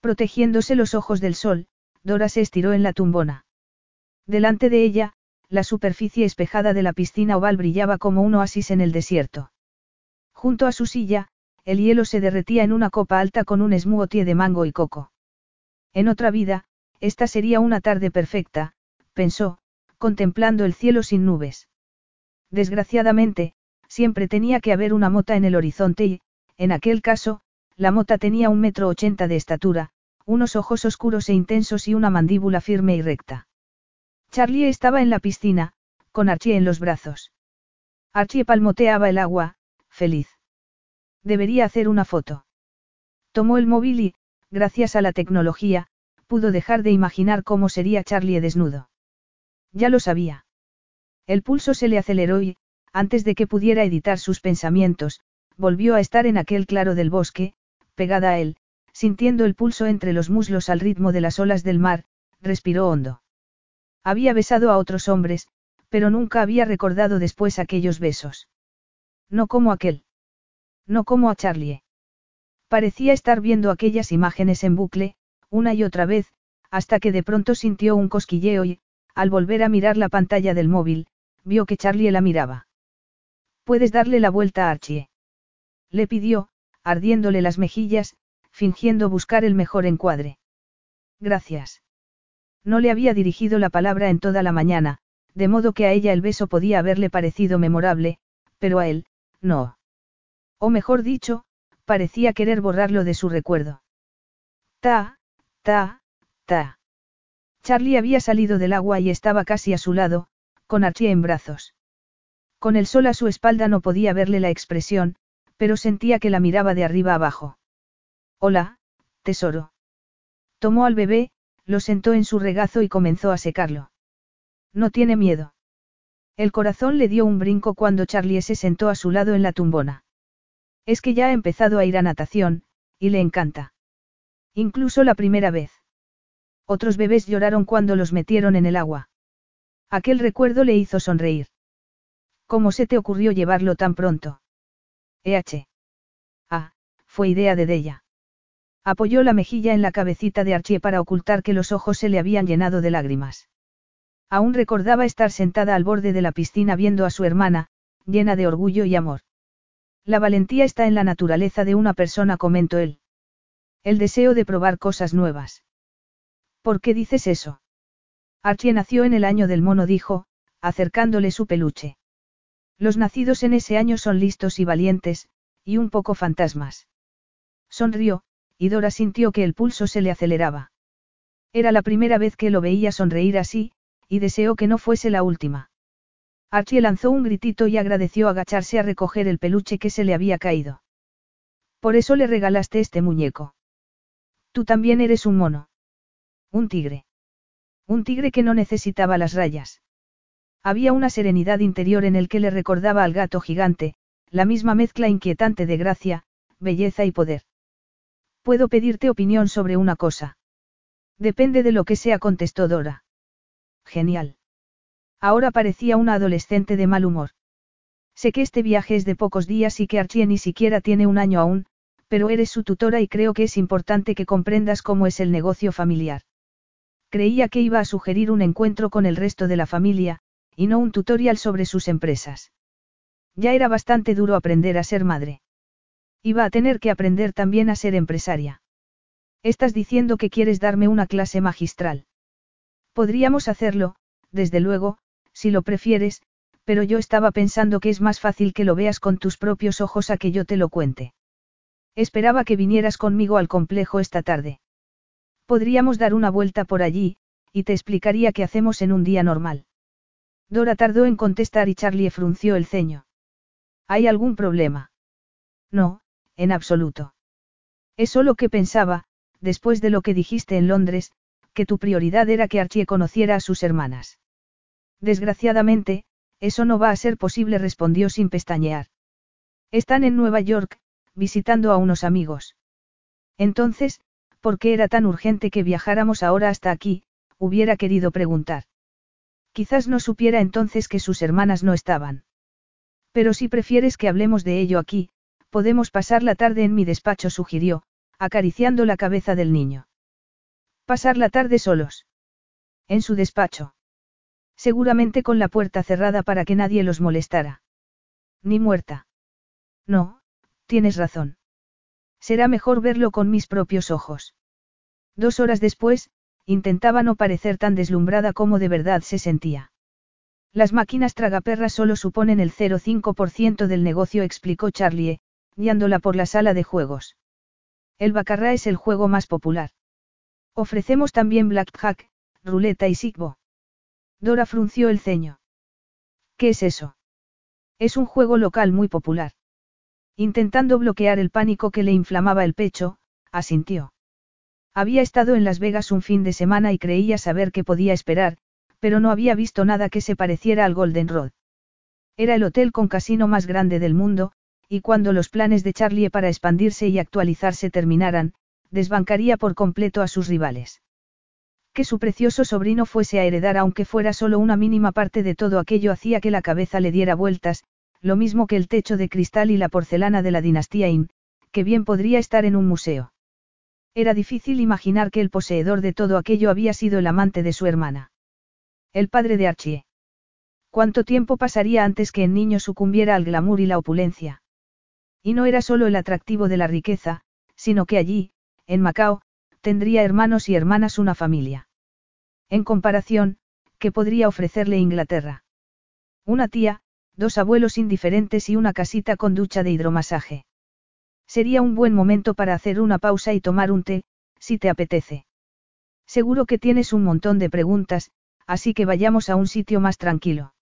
Protegiéndose los ojos del sol, Dora se estiró en la tumbona. Delante de ella, la superficie espejada de la piscina oval brillaba como un oasis en el desierto. Junto a su silla, el hielo se derretía en una copa alta con un smoothie de mango y coco. En otra vida, esta sería una tarde perfecta, pensó, contemplando el cielo sin nubes. Desgraciadamente, siempre tenía que haber una mota en el horizonte y, en aquel caso, la mota tenía un metro ochenta de estatura, unos ojos oscuros e intensos y una mandíbula firme y recta. Charlie estaba en la piscina, con Archie en los brazos. Archie palmoteaba el agua, feliz. Debería hacer una foto. Tomó el móvil y, gracias a la tecnología, pudo dejar de imaginar cómo sería Charlie desnudo. Ya lo sabía. El pulso se le aceleró y, antes de que pudiera editar sus pensamientos, volvió a estar en aquel claro del bosque, pegada a él, sintiendo el pulso entre los muslos al ritmo de las olas del mar, respiró hondo. Había besado a otros hombres, pero nunca había recordado después aquellos besos. No como aquel. No como a Charlie. Parecía estar viendo aquellas imágenes en bucle, una y otra vez, hasta que de pronto sintió un cosquilleo y, al volver a mirar la pantalla del móvil, vio que Charlie la miraba. Puedes darle la vuelta a Archie. Le pidió, ardiéndole las mejillas, fingiendo buscar el mejor encuadre. Gracias. No le había dirigido la palabra en toda la mañana, de modo que a ella el beso podía haberle parecido memorable, pero a él, no. O mejor dicho, parecía querer borrarlo de su recuerdo. Ta, ta, ta. Charlie había salido del agua y estaba casi a su lado, con Archie en brazos. Con el sol a su espalda no podía verle la expresión, pero sentía que la miraba de arriba abajo. Hola, tesoro. Tomó al bebé, lo sentó en su regazo y comenzó a secarlo. No tiene miedo. El corazón le dio un brinco cuando Charlie se sentó a su lado en la tumbona. Es que ya ha empezado a ir a natación, y le encanta. Incluso la primera vez. Otros bebés lloraron cuando los metieron en el agua. Aquel recuerdo le hizo sonreír. ¿Cómo se te ocurrió llevarlo tan pronto? EH. Ah, fue idea de Della. Apoyó la mejilla en la cabecita de Archie para ocultar que los ojos se le habían llenado de lágrimas. Aún recordaba estar sentada al borde de la piscina viendo a su hermana, llena de orgullo y amor. La valentía está en la naturaleza de una persona, comentó él. El deseo de probar cosas nuevas. ¿Por qué dices eso? Archie nació en el año del mono, dijo, acercándole su peluche. Los nacidos en ese año son listos y valientes, y un poco fantasmas. Sonrió, y Dora sintió que el pulso se le aceleraba. Era la primera vez que lo veía sonreír así, y deseó que no fuese la última. Archie lanzó un gritito y agradeció agacharse a recoger el peluche que se le había caído. Por eso le regalaste este muñeco. Tú también eres un mono. Un tigre. Un tigre que no necesitaba las rayas. Había una serenidad interior en el que le recordaba al gato gigante, la misma mezcla inquietante de gracia, belleza y poder. Puedo pedirte opinión sobre una cosa. Depende de lo que sea, contestó Dora. Genial. Ahora parecía una adolescente de mal humor. Sé que este viaje es de pocos días y que Archie ni siquiera tiene un año aún, pero eres su tutora y creo que es importante que comprendas cómo es el negocio familiar. Creía que iba a sugerir un encuentro con el resto de la familia, y no un tutorial sobre sus empresas. Ya era bastante duro aprender a ser madre. Iba a tener que aprender también a ser empresaria. Estás diciendo que quieres darme una clase magistral. Podríamos hacerlo, desde luego, si lo prefieres, pero yo estaba pensando que es más fácil que lo veas con tus propios ojos a que yo te lo cuente. Esperaba que vinieras conmigo al complejo esta tarde. Podríamos dar una vuelta por allí, y te explicaría qué hacemos en un día normal. Dora tardó en contestar y Charlie frunció el ceño. ¿Hay algún problema? No, en absoluto. Es solo que pensaba, después de lo que dijiste en Londres, que tu prioridad era que Archie conociera a sus hermanas. Desgraciadamente, eso no va a ser posible, respondió sin pestañear. Están en Nueva York, visitando a unos amigos. Entonces, ¿por qué era tan urgente que viajáramos ahora hasta aquí? hubiera querido preguntar. Quizás no supiera entonces que sus hermanas no estaban. Pero si prefieres que hablemos de ello aquí, podemos pasar la tarde en mi despacho, sugirió, acariciando la cabeza del niño. Pasar la tarde solos. En su despacho. Seguramente con la puerta cerrada para que nadie los molestara. Ni muerta. No, tienes razón. Será mejor verlo con mis propios ojos. Dos horas después, intentaba no parecer tan deslumbrada como de verdad se sentía. Las máquinas tragaperras solo suponen el 0,5% del negocio, explicó Charlie, guiándola por la sala de juegos. El Bacarra es el juego más popular. Ofrecemos también Blackjack, ruleta y sigbo. Dora frunció el ceño. ¿Qué es eso? Es un juego local muy popular. Intentando bloquear el pánico que le inflamaba el pecho, asintió. Había estado en Las Vegas un fin de semana y creía saber qué podía esperar, pero no había visto nada que se pareciera al Golden Road. Era el hotel con casino más grande del mundo, y cuando los planes de Charlie para expandirse y actualizarse terminaran, desbancaría por completo a sus rivales. Que su precioso sobrino fuese a heredar aunque fuera solo una mínima parte de todo aquello hacía que la cabeza le diera vueltas, lo mismo que el techo de cristal y la porcelana de la dinastía In, que bien podría estar en un museo. Era difícil imaginar que el poseedor de todo aquello había sido el amante de su hermana. El padre de Archie. ¿Cuánto tiempo pasaría antes que el niño sucumbiera al glamour y la opulencia? Y no era solo el atractivo de la riqueza, sino que allí, en Macao, tendría hermanos y hermanas una familia. En comparación, ¿qué podría ofrecerle Inglaterra? Una tía, dos abuelos indiferentes y una casita con ducha de hidromasaje. Sería un buen momento para hacer una pausa y tomar un té, si te apetece. Seguro que tienes un montón de preguntas, así que vayamos a un sitio más tranquilo.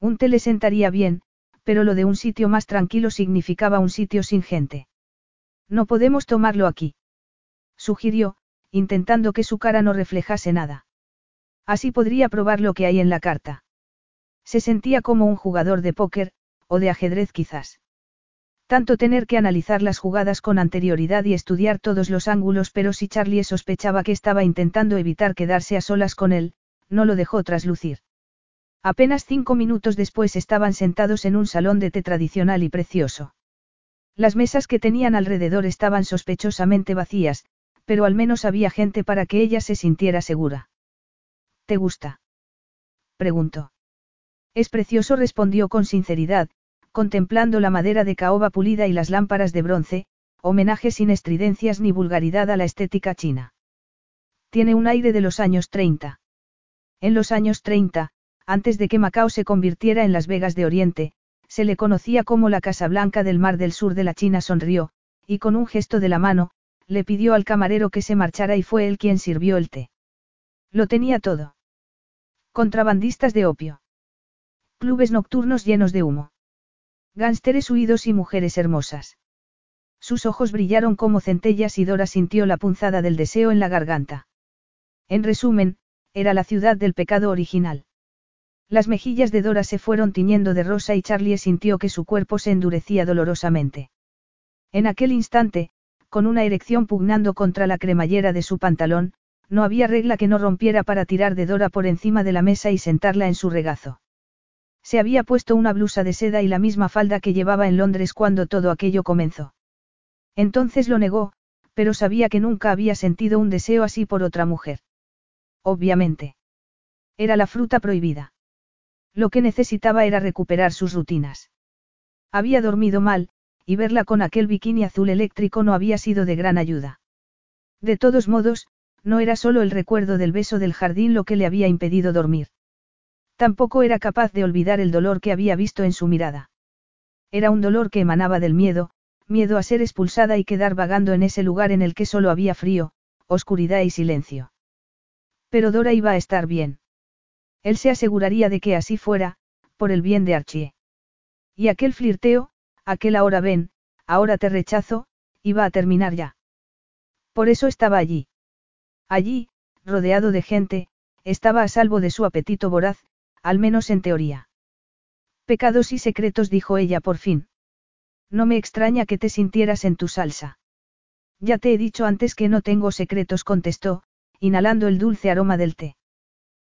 Un té le sentaría bien, pero lo de un sitio más tranquilo significaba un sitio sin gente. No podemos tomarlo aquí. Sugirió, intentando que su cara no reflejase nada. Así podría probar lo que hay en la carta. Se sentía como un jugador de póker, o de ajedrez quizás. Tanto tener que analizar las jugadas con anterioridad y estudiar todos los ángulos, pero si Charlie sospechaba que estaba intentando evitar quedarse a solas con él, no lo dejó traslucir. Apenas cinco minutos después estaban sentados en un salón de té tradicional y precioso. Las mesas que tenían alrededor estaban sospechosamente vacías, pero al menos había gente para que ella se sintiera segura. ¿Te gusta? preguntó. Es precioso, respondió con sinceridad, contemplando la madera de caoba pulida y las lámparas de bronce, homenaje sin estridencias ni vulgaridad a la estética china. Tiene un aire de los años 30. En los años 30, antes de que Macao se convirtiera en Las Vegas de Oriente, se le conocía como la Casa Blanca del Mar del Sur de la China sonrió, y con un gesto de la mano, le pidió al camarero que se marchara y fue él quien sirvió el té. Lo tenía todo. Contrabandistas de opio. Clubes nocturnos llenos de humo. Gánsteres huidos y mujeres hermosas. Sus ojos brillaron como centellas y Dora sintió la punzada del deseo en la garganta. En resumen, era la ciudad del pecado original. Las mejillas de Dora se fueron tiñendo de rosa y Charlie sintió que su cuerpo se endurecía dolorosamente. En aquel instante, con una erección pugnando contra la cremallera de su pantalón, no había regla que no rompiera para tirar de Dora por encima de la mesa y sentarla en su regazo. Se había puesto una blusa de seda y la misma falda que llevaba en Londres cuando todo aquello comenzó. Entonces lo negó, pero sabía que nunca había sentido un deseo así por otra mujer. Obviamente. Era la fruta prohibida. Lo que necesitaba era recuperar sus rutinas. Había dormido mal, y verla con aquel bikini azul eléctrico no había sido de gran ayuda. De todos modos, no era solo el recuerdo del beso del jardín lo que le había impedido dormir. Tampoco era capaz de olvidar el dolor que había visto en su mirada. Era un dolor que emanaba del miedo, miedo a ser expulsada y quedar vagando en ese lugar en el que solo había frío, oscuridad y silencio. Pero Dora iba a estar bien. Él se aseguraría de que así fuera, por el bien de Archie. Y aquel flirteo, aquel ahora ven, ahora te rechazo, iba a terminar ya. Por eso estaba allí. Allí, rodeado de gente, estaba a salvo de su apetito voraz, al menos en teoría. Pecados y secretos, dijo ella por fin. No me extraña que te sintieras en tu salsa. Ya te he dicho antes que no tengo secretos, contestó, inhalando el dulce aroma del té.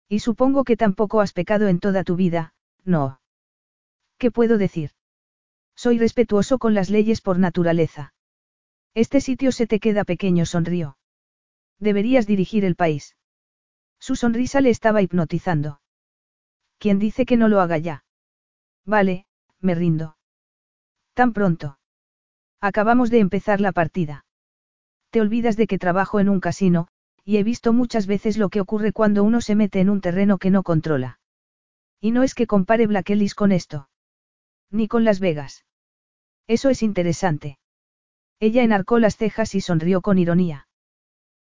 Y supongo que tampoco has pecado en toda tu vida, no. ¿Qué puedo decir? Soy respetuoso con las leyes por naturaleza. Este sitio se te queda pequeño, sonrió. Deberías dirigir el país. Su sonrisa le estaba hipnotizando. ¿Quién dice que no lo haga ya? Vale, me rindo. Tan pronto. Acabamos de empezar la partida. Te olvidas de que trabajo en un casino, y he visto muchas veces lo que ocurre cuando uno se mete en un terreno que no controla. Y no es que compare Black Ellis con esto. Ni con Las Vegas. Eso es interesante. Ella enarcó las cejas y sonrió con ironía.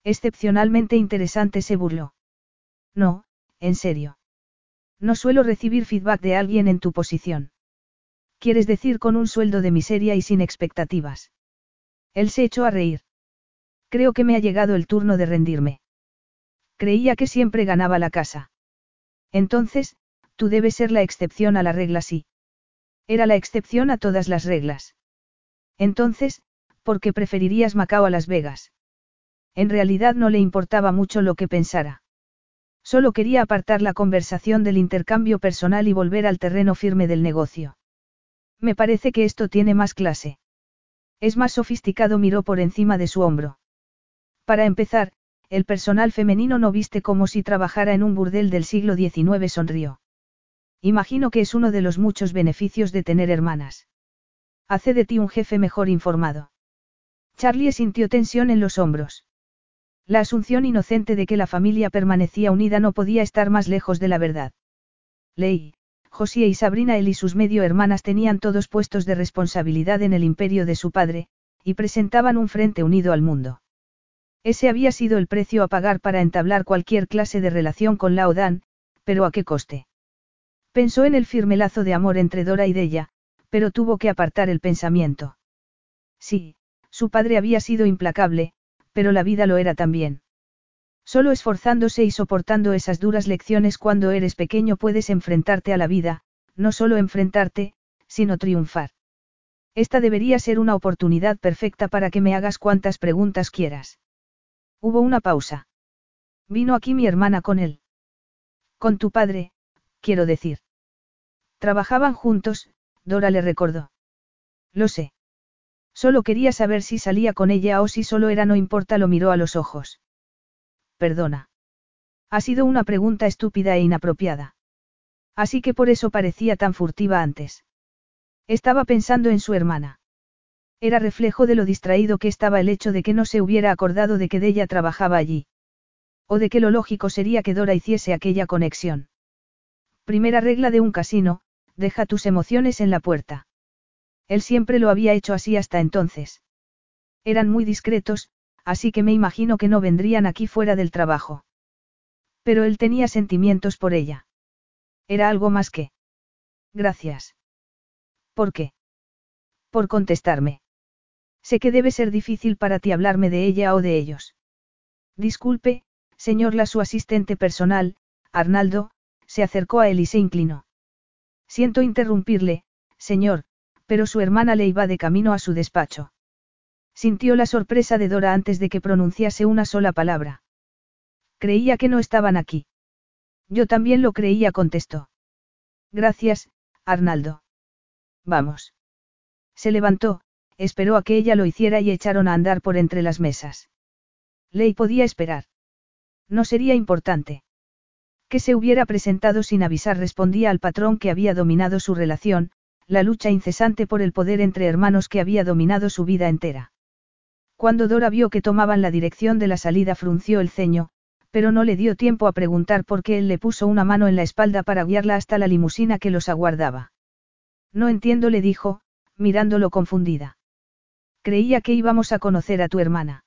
Excepcionalmente interesante se burló. No, en serio. No suelo recibir feedback de alguien en tu posición. ¿Quieres decir con un sueldo de miseria y sin expectativas? Él se echó a reír. Creo que me ha llegado el turno de rendirme. Creía que siempre ganaba la casa. Entonces, tú debes ser la excepción a la regla sí. Era la excepción a todas las reglas. Entonces, ¿por qué preferirías Macao a Las Vegas? En realidad no le importaba mucho lo que pensara. Solo quería apartar la conversación del intercambio personal y volver al terreno firme del negocio. Me parece que esto tiene más clase. Es más sofisticado, miró por encima de su hombro. Para empezar, el personal femenino no viste como si trabajara en un burdel del siglo XIX, sonrió. Imagino que es uno de los muchos beneficios de tener hermanas. Hace de ti un jefe mejor informado. Charlie sintió tensión en los hombros. La asunción inocente de que la familia permanecía unida no podía estar más lejos de la verdad. Ley, José y Sabrina él y sus medio hermanas tenían todos puestos de responsabilidad en el imperio de su padre, y presentaban un frente unido al mundo. Ese había sido el precio a pagar para entablar cualquier clase de relación con Lao Dan, pero ¿a qué coste? Pensó en el firme lazo de amor entre Dora y Della, pero tuvo que apartar el pensamiento. Sí, su padre había sido implacable, pero la vida lo era también. Solo esforzándose y soportando esas duras lecciones cuando eres pequeño puedes enfrentarte a la vida, no solo enfrentarte, sino triunfar. Esta debería ser una oportunidad perfecta para que me hagas cuantas preguntas quieras. Hubo una pausa. Vino aquí mi hermana con él. Con tu padre, quiero decir. Trabajaban juntos, Dora le recordó. Lo sé. Solo quería saber si salía con ella o si solo era no importa, lo miró a los ojos. Perdona. Ha sido una pregunta estúpida e inapropiada. Así que por eso parecía tan furtiva antes. Estaba pensando en su hermana. Era reflejo de lo distraído que estaba el hecho de que no se hubiera acordado de que ella trabajaba allí. O de que lo lógico sería que Dora hiciese aquella conexión. Primera regla de un casino, deja tus emociones en la puerta. Él siempre lo había hecho así hasta entonces. Eran muy discretos, así que me imagino que no vendrían aquí fuera del trabajo. Pero él tenía sentimientos por ella. Era algo más que. Gracias. ¿Por qué? Por contestarme. Sé que debe ser difícil para ti hablarme de ella o de ellos. Disculpe, señor la su asistente personal, Arnaldo, se acercó a él y se inclinó. Siento interrumpirle, señor, pero su hermana le iba de camino a su despacho. Sintió la sorpresa de Dora antes de que pronunciase una sola palabra. Creía que no estaban aquí. Yo también lo creía, contestó. Gracias, Arnaldo. Vamos. Se levantó, esperó a que ella lo hiciera y echaron a andar por entre las mesas. Ley podía esperar. No sería importante. Que se hubiera presentado sin avisar respondía al patrón que había dominado su relación, la lucha incesante por el poder entre hermanos que había dominado su vida entera. Cuando Dora vio que tomaban la dirección de la salida frunció el ceño, pero no le dio tiempo a preguntar por qué él le puso una mano en la espalda para guiarla hasta la limusina que los aguardaba. No entiendo, le dijo, mirándolo confundida. Creía que íbamos a conocer a tu hermana.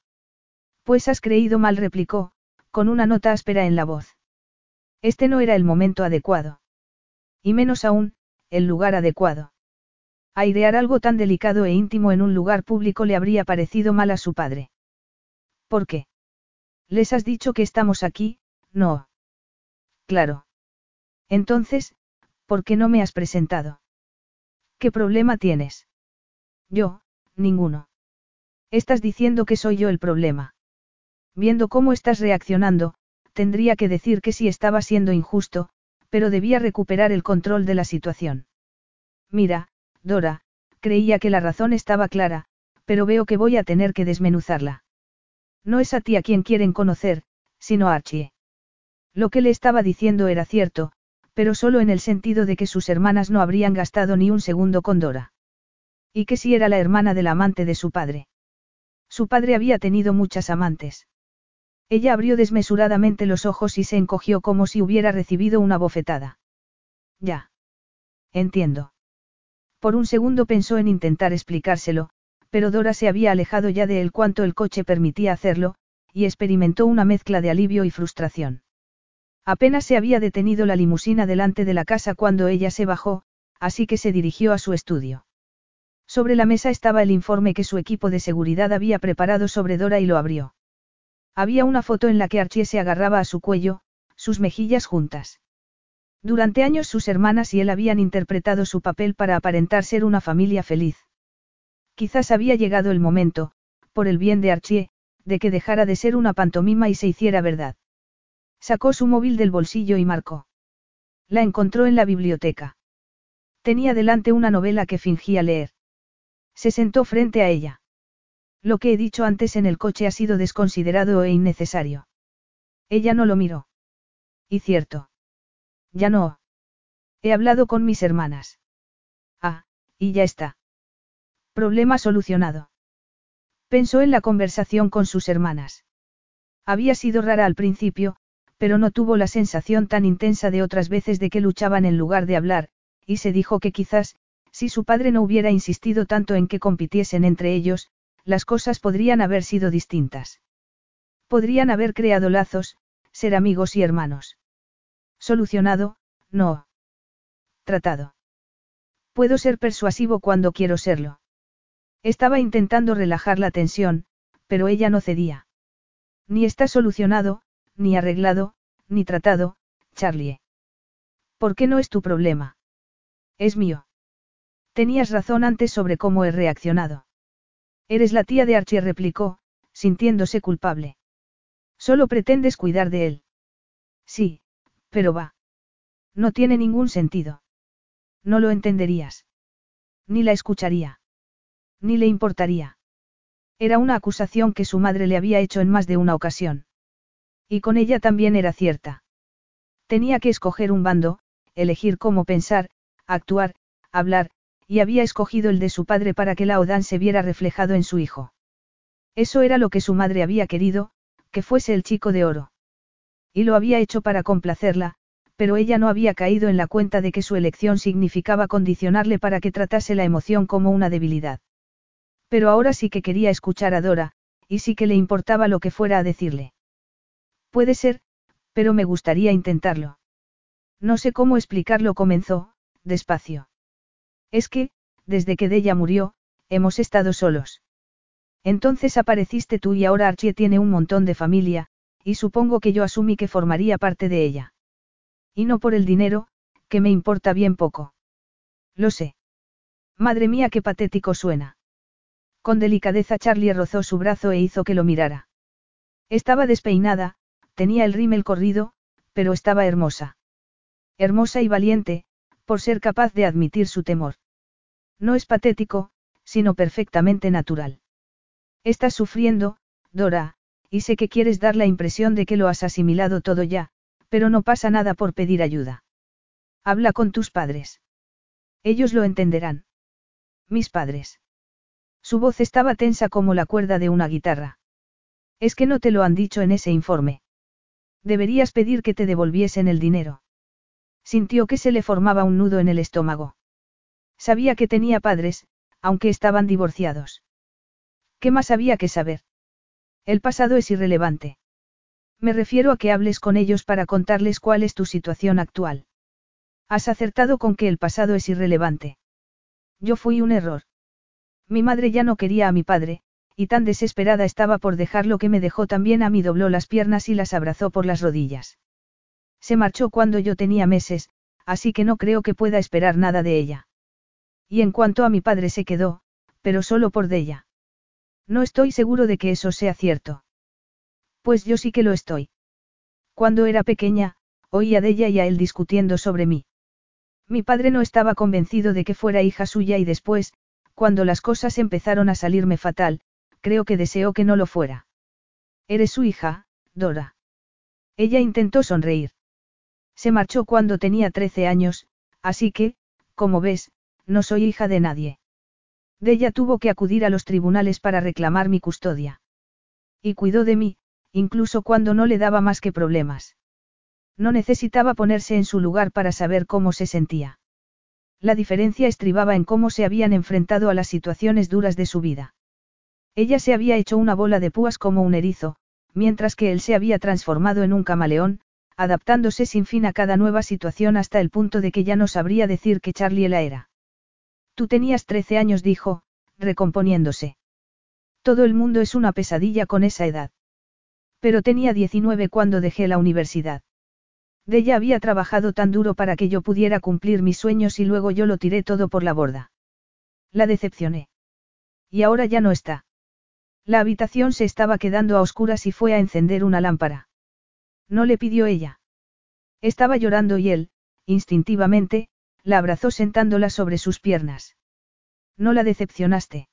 Pues has creído mal, replicó, con una nota áspera en la voz. Este no era el momento adecuado. Y menos aún, el lugar adecuado. Airear algo tan delicado e íntimo en un lugar público le habría parecido mal a su padre. ¿Por qué? Les has dicho que estamos aquí, no. Claro. Entonces, ¿por qué no me has presentado? ¿Qué problema tienes? Yo, ninguno. Estás diciendo que soy yo el problema. Viendo cómo estás reaccionando, tendría que decir que sí estaba siendo injusto, pero debía recuperar el control de la situación. Mira, Dora, creía que la razón estaba clara, pero veo que voy a tener que desmenuzarla. No es a ti a quien quieren conocer, sino a Archie. Lo que le estaba diciendo era cierto, pero solo en el sentido de que sus hermanas no habrían gastado ni un segundo con Dora. Y que si era la hermana del amante de su padre. Su padre había tenido muchas amantes. Ella abrió desmesuradamente los ojos y se encogió como si hubiera recibido una bofetada. Ya. Entiendo. Por un segundo pensó en intentar explicárselo, pero Dora se había alejado ya de él cuanto el coche permitía hacerlo, y experimentó una mezcla de alivio y frustración. Apenas se había detenido la limusina delante de la casa cuando ella se bajó, así que se dirigió a su estudio. Sobre la mesa estaba el informe que su equipo de seguridad había preparado sobre Dora y lo abrió. Había una foto en la que Archie se agarraba a su cuello, sus mejillas juntas. Durante años sus hermanas y él habían interpretado su papel para aparentar ser una familia feliz. Quizás había llegado el momento, por el bien de Archie, de que dejara de ser una pantomima y se hiciera verdad. Sacó su móvil del bolsillo y marcó. La encontró en la biblioteca. Tenía delante una novela que fingía leer. Se sentó frente a ella. Lo que he dicho antes en el coche ha sido desconsiderado e innecesario. Ella no lo miró. Y cierto. Ya no. He hablado con mis hermanas. Ah, y ya está. Problema solucionado. Pensó en la conversación con sus hermanas. Había sido rara al principio, pero no tuvo la sensación tan intensa de otras veces de que luchaban en lugar de hablar, y se dijo que quizás, si su padre no hubiera insistido tanto en que compitiesen entre ellos, las cosas podrían haber sido distintas. Podrían haber creado lazos, ser amigos y hermanos. Solucionado, no. Tratado. Puedo ser persuasivo cuando quiero serlo. Estaba intentando relajar la tensión, pero ella no cedía. Ni está solucionado, ni arreglado, ni tratado, Charlie. ¿Por qué no es tu problema? Es mío. Tenías razón antes sobre cómo he reaccionado. Eres la tía de Archie, replicó, sintiéndose culpable. Solo pretendes cuidar de él. Sí, pero va. No tiene ningún sentido. No lo entenderías. Ni la escucharía. Ni le importaría. Era una acusación que su madre le había hecho en más de una ocasión. Y con ella también era cierta. Tenía que escoger un bando, elegir cómo pensar, actuar, hablar, y había escogido el de su padre para que la Odan se viera reflejado en su hijo. Eso era lo que su madre había querido, que fuese el chico de oro. Y lo había hecho para complacerla, pero ella no había caído en la cuenta de que su elección significaba condicionarle para que tratase la emoción como una debilidad. Pero ahora sí que quería escuchar a Dora, y sí que le importaba lo que fuera a decirle. Puede ser, pero me gustaría intentarlo. No sé cómo explicarlo, comenzó, despacio. Es que, desde que Della murió, hemos estado solos. Entonces apareciste tú y ahora Archie tiene un montón de familia, y supongo que yo asumí que formaría parte de ella. Y no por el dinero, que me importa bien poco. Lo sé. Madre mía, qué patético suena. Con delicadeza Charlie rozó su brazo e hizo que lo mirara. Estaba despeinada, tenía el rímel corrido, pero estaba hermosa. Hermosa y valiente, por ser capaz de admitir su temor. No es patético, sino perfectamente natural. Estás sufriendo, Dora, y sé que quieres dar la impresión de que lo has asimilado todo ya, pero no pasa nada por pedir ayuda. Habla con tus padres. Ellos lo entenderán. Mis padres. Su voz estaba tensa como la cuerda de una guitarra. Es que no te lo han dicho en ese informe. Deberías pedir que te devolviesen el dinero. Sintió que se le formaba un nudo en el estómago. Sabía que tenía padres, aunque estaban divorciados. ¿Qué más había que saber? El pasado es irrelevante. Me refiero a que hables con ellos para contarles cuál es tu situación actual. Has acertado con que el pasado es irrelevante. Yo fui un error. Mi madre ya no quería a mi padre, y tan desesperada estaba por dejarlo que me dejó también a mí dobló las piernas y las abrazó por las rodillas. Se marchó cuando yo tenía meses, así que no creo que pueda esperar nada de ella. Y en cuanto a mi padre se quedó, pero solo por de ella. No estoy seguro de que eso sea cierto. Pues yo sí que lo estoy. Cuando era pequeña, oía de ella y a él discutiendo sobre mí. Mi padre no estaba convencido de que fuera hija suya y después, cuando las cosas empezaron a salirme fatal, creo que deseó que no lo fuera. Eres su hija, Dora. Ella intentó sonreír. Se marchó cuando tenía 13 años, así que, como ves, no soy hija de nadie. De ella tuvo que acudir a los tribunales para reclamar mi custodia. Y cuidó de mí, incluso cuando no le daba más que problemas. No necesitaba ponerse en su lugar para saber cómo se sentía. La diferencia estribaba en cómo se habían enfrentado a las situaciones duras de su vida. Ella se había hecho una bola de púas como un erizo, mientras que él se había transformado en un camaleón, adaptándose sin fin a cada nueva situación hasta el punto de que ya no sabría decir que Charlie la era. Tú tenías 13 años, dijo, recomponiéndose. Todo el mundo es una pesadilla con esa edad. Pero tenía 19 cuando dejé la universidad. De ella había trabajado tan duro para que yo pudiera cumplir mis sueños y luego yo lo tiré todo por la borda. La decepcioné. Y ahora ya no está. La habitación se estaba quedando a oscuras y fue a encender una lámpara. No le pidió ella. Estaba llorando y él, instintivamente, la abrazó sentándola sobre sus piernas. No la decepcionaste.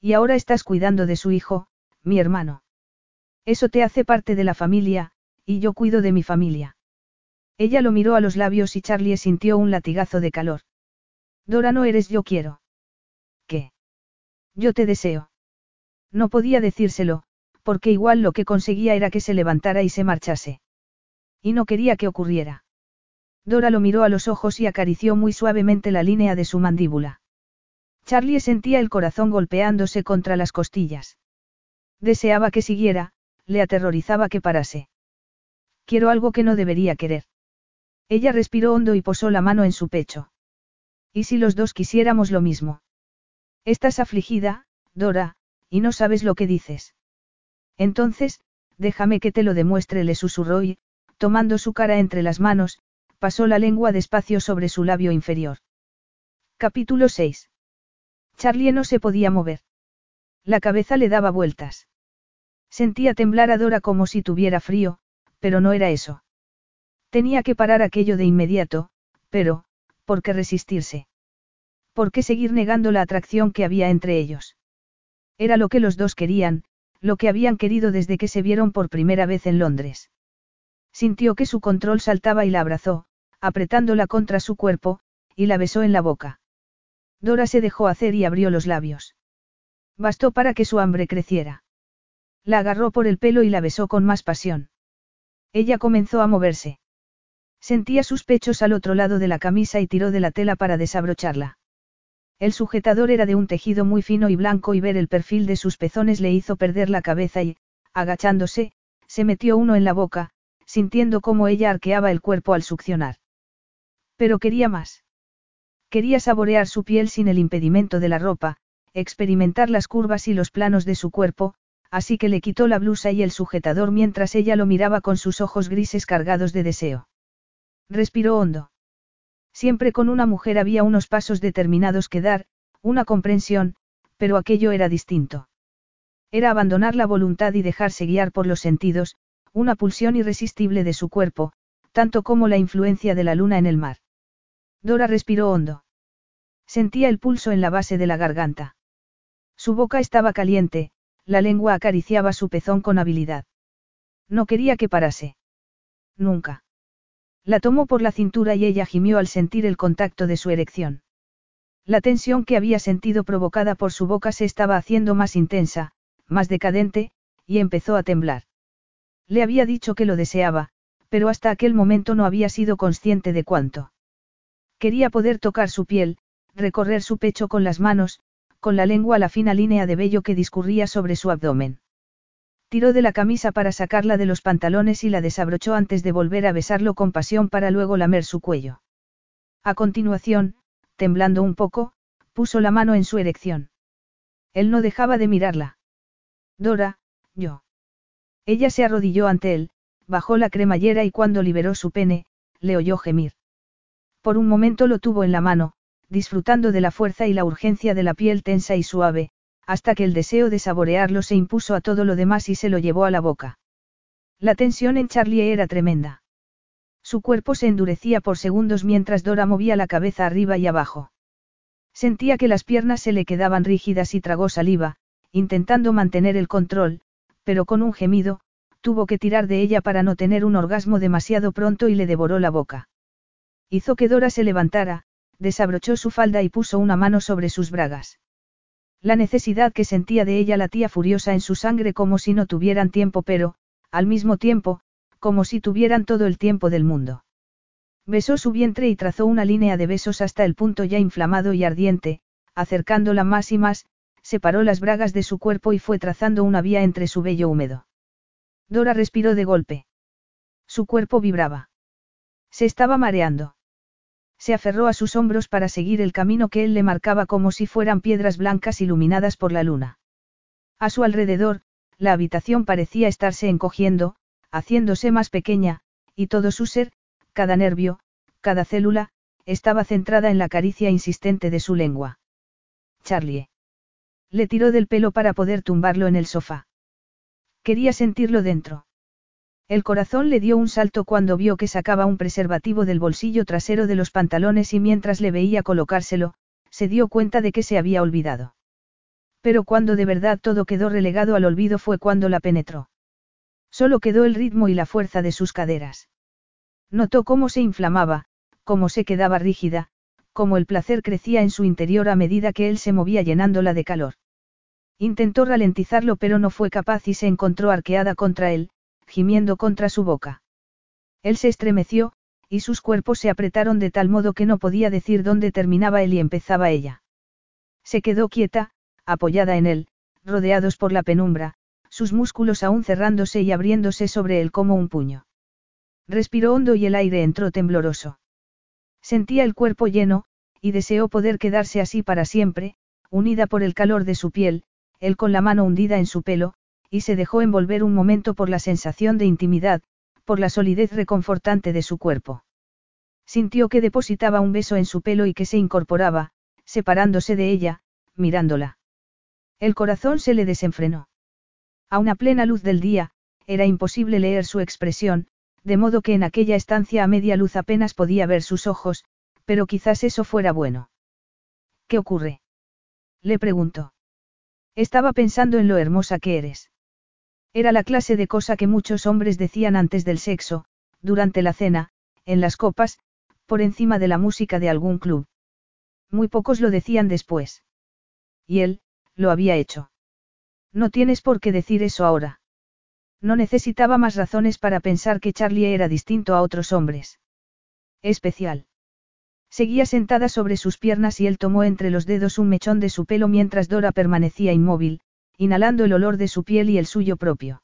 Y ahora estás cuidando de su hijo, mi hermano. Eso te hace parte de la familia, y yo cuido de mi familia. Ella lo miró a los labios y Charlie sintió un latigazo de calor. Dora no eres yo quiero. ¿Qué? Yo te deseo. No podía decírselo, porque igual lo que conseguía era que se levantara y se marchase. Y no quería que ocurriera. Dora lo miró a los ojos y acarició muy suavemente la línea de su mandíbula. Charlie sentía el corazón golpeándose contra las costillas. Deseaba que siguiera, le aterrorizaba que parase. Quiero algo que no debería querer. Ella respiró hondo y posó la mano en su pecho. ¿Y si los dos quisiéramos lo mismo? Estás afligida, Dora, y no sabes lo que dices. Entonces, déjame que te lo demuestre, le susurró y, tomando su cara entre las manos, pasó la lengua despacio sobre su labio inferior. Capítulo 6. Charlie no se podía mover. La cabeza le daba vueltas. Sentía temblar a Dora como si tuviera frío, pero no era eso. Tenía que parar aquello de inmediato, pero, ¿por qué resistirse? ¿Por qué seguir negando la atracción que había entre ellos? Era lo que los dos querían, lo que habían querido desde que se vieron por primera vez en Londres. Sintió que su control saltaba y la abrazó, apretándola contra su cuerpo, y la besó en la boca. Dora se dejó hacer y abrió los labios. Bastó para que su hambre creciera. La agarró por el pelo y la besó con más pasión. Ella comenzó a moverse. Sentía sus pechos al otro lado de la camisa y tiró de la tela para desabrocharla. El sujetador era de un tejido muy fino y blanco y ver el perfil de sus pezones le hizo perder la cabeza y, agachándose, se metió uno en la boca, sintiendo cómo ella arqueaba el cuerpo al succionar. Pero quería más. Quería saborear su piel sin el impedimento de la ropa, experimentar las curvas y los planos de su cuerpo, así que le quitó la blusa y el sujetador mientras ella lo miraba con sus ojos grises cargados de deseo. Respiró hondo. Siempre con una mujer había unos pasos determinados que dar, una comprensión, pero aquello era distinto. Era abandonar la voluntad y dejarse guiar por los sentidos, una pulsión irresistible de su cuerpo, tanto como la influencia de la luna en el mar. Dora respiró hondo. Sentía el pulso en la base de la garganta. Su boca estaba caliente, la lengua acariciaba su pezón con habilidad. No quería que parase. Nunca. La tomó por la cintura y ella gimió al sentir el contacto de su erección. La tensión que había sentido provocada por su boca se estaba haciendo más intensa, más decadente, y empezó a temblar. Le había dicho que lo deseaba, pero hasta aquel momento no había sido consciente de cuánto. Quería poder tocar su piel, recorrer su pecho con las manos, con la lengua la fina línea de vello que discurría sobre su abdomen. Tiró de la camisa para sacarla de los pantalones y la desabrochó antes de volver a besarlo con pasión para luego lamer su cuello. A continuación, temblando un poco, puso la mano en su erección. Él no dejaba de mirarla. Dora, yo. Ella se arrodilló ante él, bajó la cremallera y cuando liberó su pene, le oyó gemir. Por un momento lo tuvo en la mano, disfrutando de la fuerza y la urgencia de la piel tensa y suave, hasta que el deseo de saborearlo se impuso a todo lo demás y se lo llevó a la boca. La tensión en Charlie era tremenda. Su cuerpo se endurecía por segundos mientras Dora movía la cabeza arriba y abajo. Sentía que las piernas se le quedaban rígidas y tragó saliva, intentando mantener el control, pero con un gemido, tuvo que tirar de ella para no tener un orgasmo demasiado pronto y le devoró la boca. Hizo que Dora se levantara, desabrochó su falda y puso una mano sobre sus bragas. La necesidad que sentía de ella latía furiosa en su sangre como si no tuvieran tiempo pero, al mismo tiempo, como si tuvieran todo el tiempo del mundo. Besó su vientre y trazó una línea de besos hasta el punto ya inflamado y ardiente, acercándola más y más, separó las bragas de su cuerpo y fue trazando una vía entre su vello húmedo. Dora respiró de golpe. Su cuerpo vibraba. Se estaba mareando se aferró a sus hombros para seguir el camino que él le marcaba como si fueran piedras blancas iluminadas por la luna. A su alrededor, la habitación parecía estarse encogiendo, haciéndose más pequeña, y todo su ser, cada nervio, cada célula, estaba centrada en la caricia insistente de su lengua. Charlie. Le tiró del pelo para poder tumbarlo en el sofá. Quería sentirlo dentro. El corazón le dio un salto cuando vio que sacaba un preservativo del bolsillo trasero de los pantalones y mientras le veía colocárselo, se dio cuenta de que se había olvidado. Pero cuando de verdad todo quedó relegado al olvido fue cuando la penetró. Solo quedó el ritmo y la fuerza de sus caderas. Notó cómo se inflamaba, cómo se quedaba rígida, cómo el placer crecía en su interior a medida que él se movía llenándola de calor. Intentó ralentizarlo pero no fue capaz y se encontró arqueada contra él, gimiendo contra su boca. Él se estremeció, y sus cuerpos se apretaron de tal modo que no podía decir dónde terminaba él y empezaba ella. Se quedó quieta, apoyada en él, rodeados por la penumbra, sus músculos aún cerrándose y abriéndose sobre él como un puño. Respiró hondo y el aire entró tembloroso. Sentía el cuerpo lleno, y deseó poder quedarse así para siempre, unida por el calor de su piel, él con la mano hundida en su pelo, y se dejó envolver un momento por la sensación de intimidad, por la solidez reconfortante de su cuerpo. Sintió que depositaba un beso en su pelo y que se incorporaba, separándose de ella, mirándola. El corazón se le desenfrenó. A una plena luz del día, era imposible leer su expresión, de modo que en aquella estancia a media luz apenas podía ver sus ojos, pero quizás eso fuera bueno. ¿Qué ocurre? Le preguntó. Estaba pensando en lo hermosa que eres. Era la clase de cosa que muchos hombres decían antes del sexo, durante la cena, en las copas, por encima de la música de algún club. Muy pocos lo decían después. Y él, lo había hecho. No tienes por qué decir eso ahora. No necesitaba más razones para pensar que Charlie era distinto a otros hombres. Especial. Seguía sentada sobre sus piernas y él tomó entre los dedos un mechón de su pelo mientras Dora permanecía inmóvil, inhalando el olor de su piel y el suyo propio.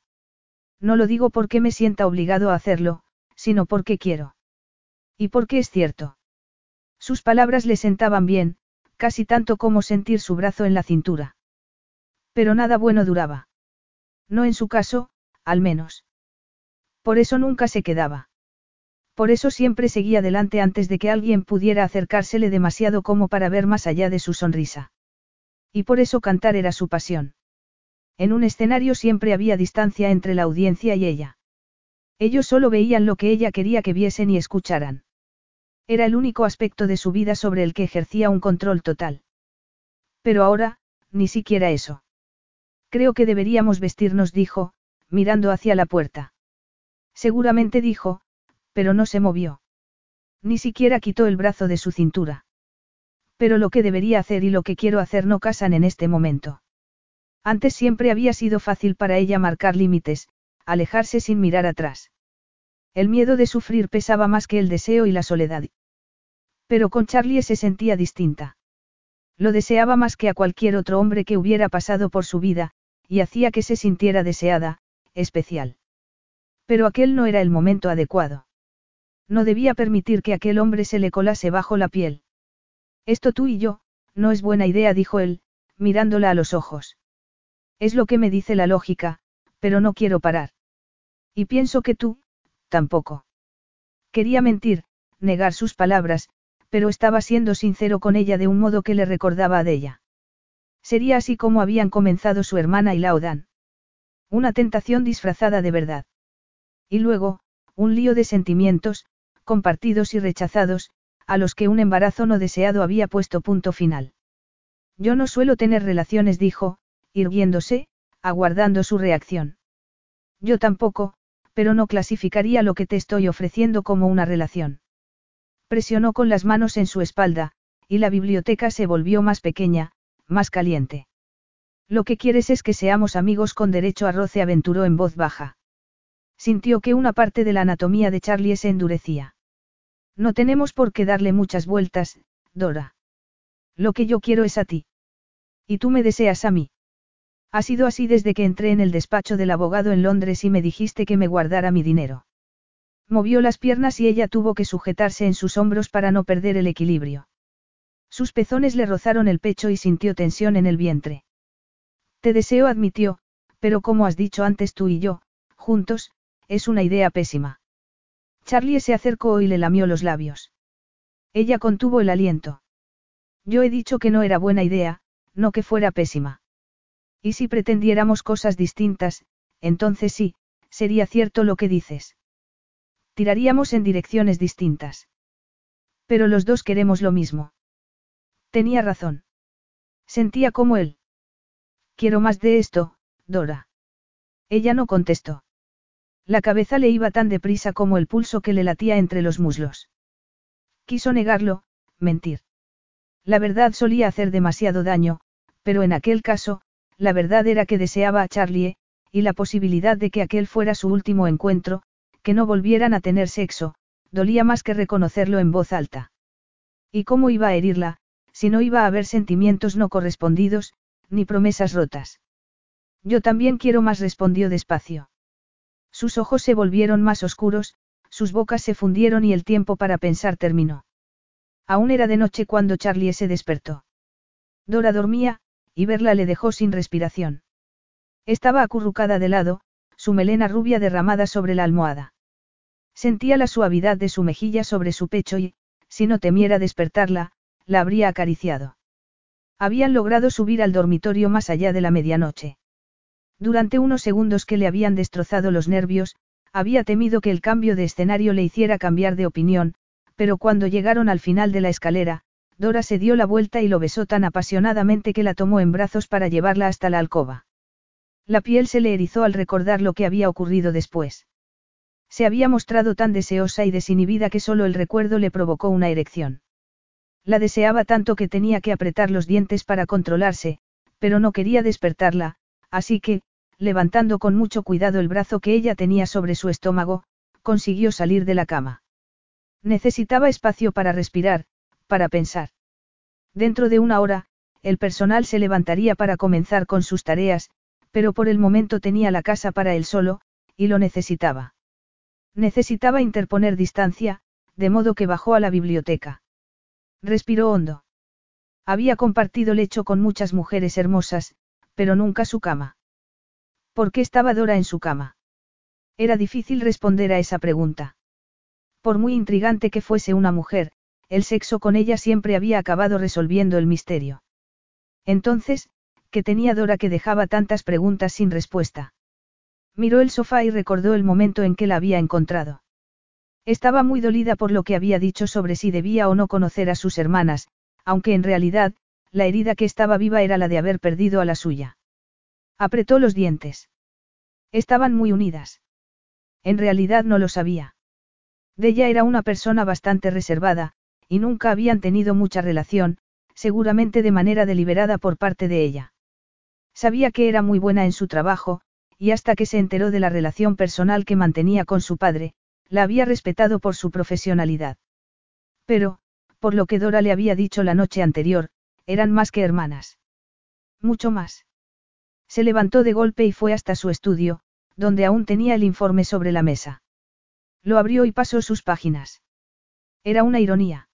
No lo digo porque me sienta obligado a hacerlo, sino porque quiero. Y porque es cierto. Sus palabras le sentaban bien, casi tanto como sentir su brazo en la cintura. Pero nada bueno duraba. No en su caso, al menos. Por eso nunca se quedaba. Por eso siempre seguía adelante antes de que alguien pudiera acercársele demasiado como para ver más allá de su sonrisa. Y por eso cantar era su pasión. En un escenario siempre había distancia entre la audiencia y ella. Ellos solo veían lo que ella quería que viesen y escucharan. Era el único aspecto de su vida sobre el que ejercía un control total. Pero ahora, ni siquiera eso. Creo que deberíamos vestirnos, dijo, mirando hacia la puerta. Seguramente dijo, pero no se movió. Ni siquiera quitó el brazo de su cintura. Pero lo que debería hacer y lo que quiero hacer no casan en este momento. Antes siempre había sido fácil para ella marcar límites, alejarse sin mirar atrás. El miedo de sufrir pesaba más que el deseo y la soledad. Pero con Charlie se sentía distinta. Lo deseaba más que a cualquier otro hombre que hubiera pasado por su vida, y hacía que se sintiera deseada, especial. Pero aquel no era el momento adecuado. No debía permitir que aquel hombre se le colase bajo la piel. Esto tú y yo, no es buena idea, dijo él, mirándola a los ojos. Es lo que me dice la lógica, pero no quiero parar. Y pienso que tú, tampoco. Quería mentir, negar sus palabras, pero estaba siendo sincero con ella de un modo que le recordaba a ella. Sería así como habían comenzado su hermana y Laudan. Una tentación disfrazada de verdad. Y luego, un lío de sentimientos, compartidos y rechazados, a los que un embarazo no deseado había puesto punto final. Yo no suelo tener relaciones, dijo, irguiéndose, aguardando su reacción. Yo tampoco, pero no clasificaría lo que te estoy ofreciendo como una relación. Presionó con las manos en su espalda, y la biblioteca se volvió más pequeña, más caliente. Lo que quieres es que seamos amigos con derecho a roce, aventuró en voz baja. Sintió que una parte de la anatomía de Charlie se endurecía. No tenemos por qué darle muchas vueltas, Dora. Lo que yo quiero es a ti. Y tú me deseas a mí. Ha sido así desde que entré en el despacho del abogado en Londres y me dijiste que me guardara mi dinero. Movió las piernas y ella tuvo que sujetarse en sus hombros para no perder el equilibrio. Sus pezones le rozaron el pecho y sintió tensión en el vientre. Te deseo, admitió, pero como has dicho antes tú y yo, juntos, es una idea pésima. Charlie se acercó y le lamió los labios. Ella contuvo el aliento. Yo he dicho que no era buena idea, no que fuera pésima. Y si pretendiéramos cosas distintas, entonces sí, sería cierto lo que dices. Tiraríamos en direcciones distintas. Pero los dos queremos lo mismo. Tenía razón. Sentía como él. Quiero más de esto, Dora. Ella no contestó. La cabeza le iba tan deprisa como el pulso que le latía entre los muslos. Quiso negarlo, mentir. La verdad solía hacer demasiado daño, pero en aquel caso, la verdad era que deseaba a Charlie, y la posibilidad de que aquel fuera su último encuentro, que no volvieran a tener sexo, dolía más que reconocerlo en voz alta. ¿Y cómo iba a herirla, si no iba a haber sentimientos no correspondidos, ni promesas rotas? Yo también quiero más, respondió despacio. Sus ojos se volvieron más oscuros, sus bocas se fundieron y el tiempo para pensar terminó. Aún era de noche cuando Charlie se despertó. Dora dormía, y verla le dejó sin respiración. Estaba acurrucada de lado, su melena rubia derramada sobre la almohada. Sentía la suavidad de su mejilla sobre su pecho y, si no temiera despertarla, la habría acariciado. Habían logrado subir al dormitorio más allá de la medianoche. Durante unos segundos que le habían destrozado los nervios, había temido que el cambio de escenario le hiciera cambiar de opinión, pero cuando llegaron al final de la escalera, Dora se dio la vuelta y lo besó tan apasionadamente que la tomó en brazos para llevarla hasta la alcoba. La piel se le erizó al recordar lo que había ocurrido después. Se había mostrado tan deseosa y desinhibida que solo el recuerdo le provocó una erección. La deseaba tanto que tenía que apretar los dientes para controlarse, pero no quería despertarla, así que, levantando con mucho cuidado el brazo que ella tenía sobre su estómago, consiguió salir de la cama. Necesitaba espacio para respirar, para pensar. Dentro de una hora, el personal se levantaría para comenzar con sus tareas, pero por el momento tenía la casa para él solo, y lo necesitaba. Necesitaba interponer distancia, de modo que bajó a la biblioteca. Respiró hondo. Había compartido lecho con muchas mujeres hermosas, pero nunca su cama. ¿Por qué estaba Dora en su cama? Era difícil responder a esa pregunta. Por muy intrigante que fuese una mujer, el sexo con ella siempre había acabado resolviendo el misterio. Entonces, ¿qué tenía Dora que dejaba tantas preguntas sin respuesta? Miró el sofá y recordó el momento en que la había encontrado. Estaba muy dolida por lo que había dicho sobre si debía o no conocer a sus hermanas, aunque en realidad, la herida que estaba viva era la de haber perdido a la suya. Apretó los dientes. Estaban muy unidas. En realidad no lo sabía. Della era una persona bastante reservada, y nunca habían tenido mucha relación, seguramente de manera deliberada por parte de ella. Sabía que era muy buena en su trabajo, y hasta que se enteró de la relación personal que mantenía con su padre, la había respetado por su profesionalidad. Pero, por lo que Dora le había dicho la noche anterior, eran más que hermanas. Mucho más. Se levantó de golpe y fue hasta su estudio, donde aún tenía el informe sobre la mesa. Lo abrió y pasó sus páginas. Era una ironía.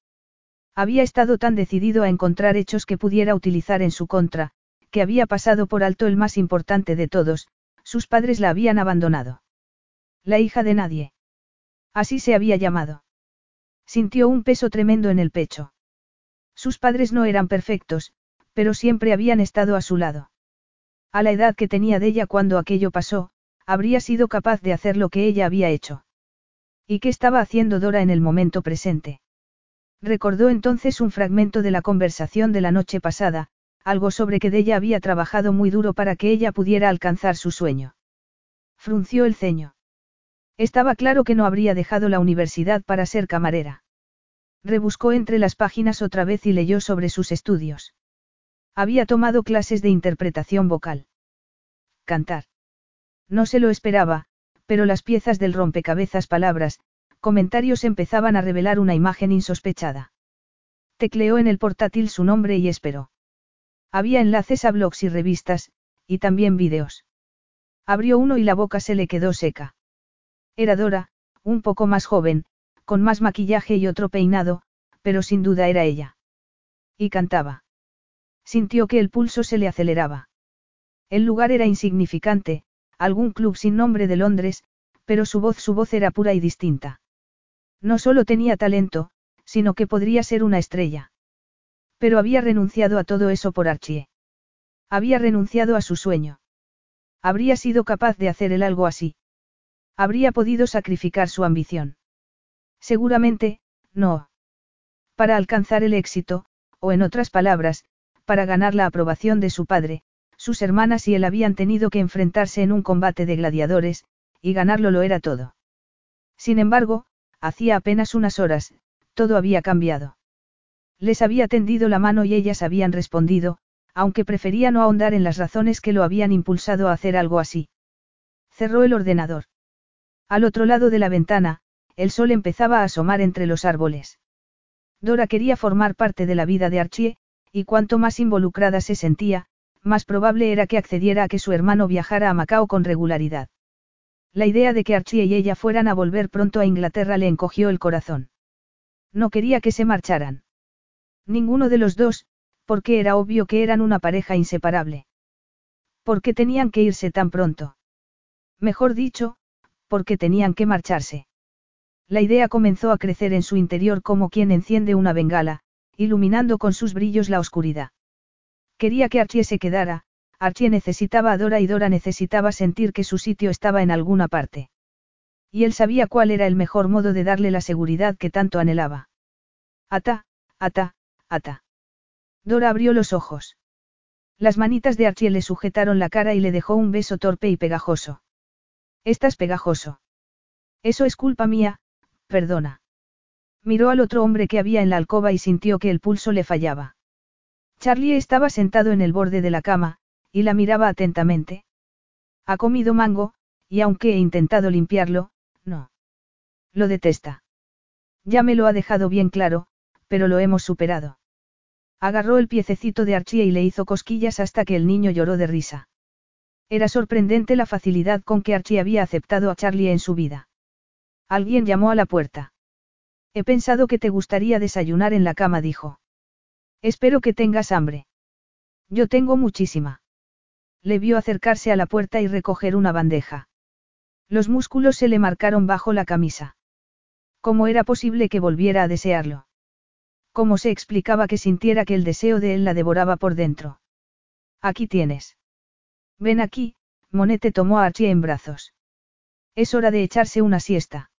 Había estado tan decidido a encontrar hechos que pudiera utilizar en su contra, que había pasado por alto el más importante de todos, sus padres la habían abandonado. La hija de nadie. Así se había llamado. Sintió un peso tremendo en el pecho. Sus padres no eran perfectos, pero siempre habían estado a su lado. A la edad que tenía de ella cuando aquello pasó, habría sido capaz de hacer lo que ella había hecho. ¿Y qué estaba haciendo Dora en el momento presente? Recordó entonces un fragmento de la conversación de la noche pasada, algo sobre que ella había trabajado muy duro para que ella pudiera alcanzar su sueño. Frunció el ceño. Estaba claro que no habría dejado la universidad para ser camarera. Rebuscó entre las páginas otra vez y leyó sobre sus estudios. Había tomado clases de interpretación vocal. Cantar. No se lo esperaba, pero las piezas del rompecabezas palabras, comentarios empezaban a revelar una imagen insospechada. Tecleó en el portátil su nombre y esperó. Había enlaces a blogs y revistas, y también vídeos. Abrió uno y la boca se le quedó seca. Era Dora, un poco más joven, con más maquillaje y otro peinado, pero sin duda era ella. Y cantaba. Sintió que el pulso se le aceleraba. El lugar era insignificante, algún club sin nombre de Londres, pero su voz su voz era pura y distinta. No solo tenía talento, sino que podría ser una estrella. Pero había renunciado a todo eso por Archie. Había renunciado a su sueño. Habría sido capaz de hacer él algo así. Habría podido sacrificar su ambición. Seguramente, no. Para alcanzar el éxito, o en otras palabras, para ganar la aprobación de su padre, sus hermanas y él habían tenido que enfrentarse en un combate de gladiadores, y ganarlo lo era todo. Sin embargo, hacía apenas unas horas, todo había cambiado. Les había tendido la mano y ellas habían respondido, aunque prefería no ahondar en las razones que lo habían impulsado a hacer algo así. Cerró el ordenador. Al otro lado de la ventana, el sol empezaba a asomar entre los árboles. Dora quería formar parte de la vida de Archie, y cuanto más involucrada se sentía, más probable era que accediera a que su hermano viajara a Macao con regularidad. La idea de que Archie y ella fueran a volver pronto a Inglaterra le encogió el corazón. No quería que se marcharan. Ninguno de los dos, porque era obvio que eran una pareja inseparable. ¿Por qué tenían que irse tan pronto? Mejor dicho, porque tenían que marcharse. La idea comenzó a crecer en su interior como quien enciende una bengala, iluminando con sus brillos la oscuridad. Quería que Archie se quedara, Archie necesitaba a Dora y Dora necesitaba sentir que su sitio estaba en alguna parte. Y él sabía cuál era el mejor modo de darle la seguridad que tanto anhelaba. Ata, ata, ata. Dora abrió los ojos. Las manitas de Archie le sujetaron la cara y le dejó un beso torpe y pegajoso. Estás pegajoso. Eso es culpa mía, perdona. Miró al otro hombre que había en la alcoba y sintió que el pulso le fallaba. Charlie estaba sentado en el borde de la cama, y la miraba atentamente. Ha comido mango, y aunque he intentado limpiarlo, no. Lo detesta. Ya me lo ha dejado bien claro, pero lo hemos superado. Agarró el piececito de Archie y le hizo cosquillas hasta que el niño lloró de risa. Era sorprendente la facilidad con que Archie había aceptado a Charlie en su vida. Alguien llamó a la puerta. He pensado que te gustaría desayunar en la cama, dijo. Espero que tengas hambre. Yo tengo muchísima. Le vio acercarse a la puerta y recoger una bandeja. Los músculos se le marcaron bajo la camisa. ¿Cómo era posible que volviera a desearlo? ¿Cómo se explicaba que sintiera que el deseo de él la devoraba por dentro? Aquí tienes. Ven aquí, Monete tomó a Archie en brazos. Es hora de echarse una siesta.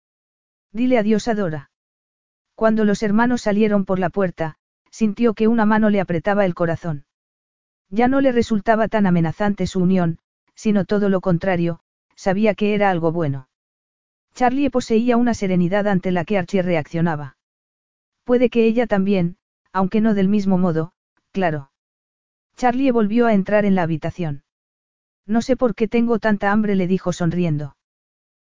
Dile adiós a Dora. Cuando los hermanos salieron por la puerta, sintió que una mano le apretaba el corazón. Ya no le resultaba tan amenazante su unión, sino todo lo contrario, sabía que era algo bueno. Charlie poseía una serenidad ante la que Archie reaccionaba. Puede que ella también, aunque no del mismo modo, claro. Charlie volvió a entrar en la habitación. No sé por qué tengo tanta hambre, le dijo sonriendo.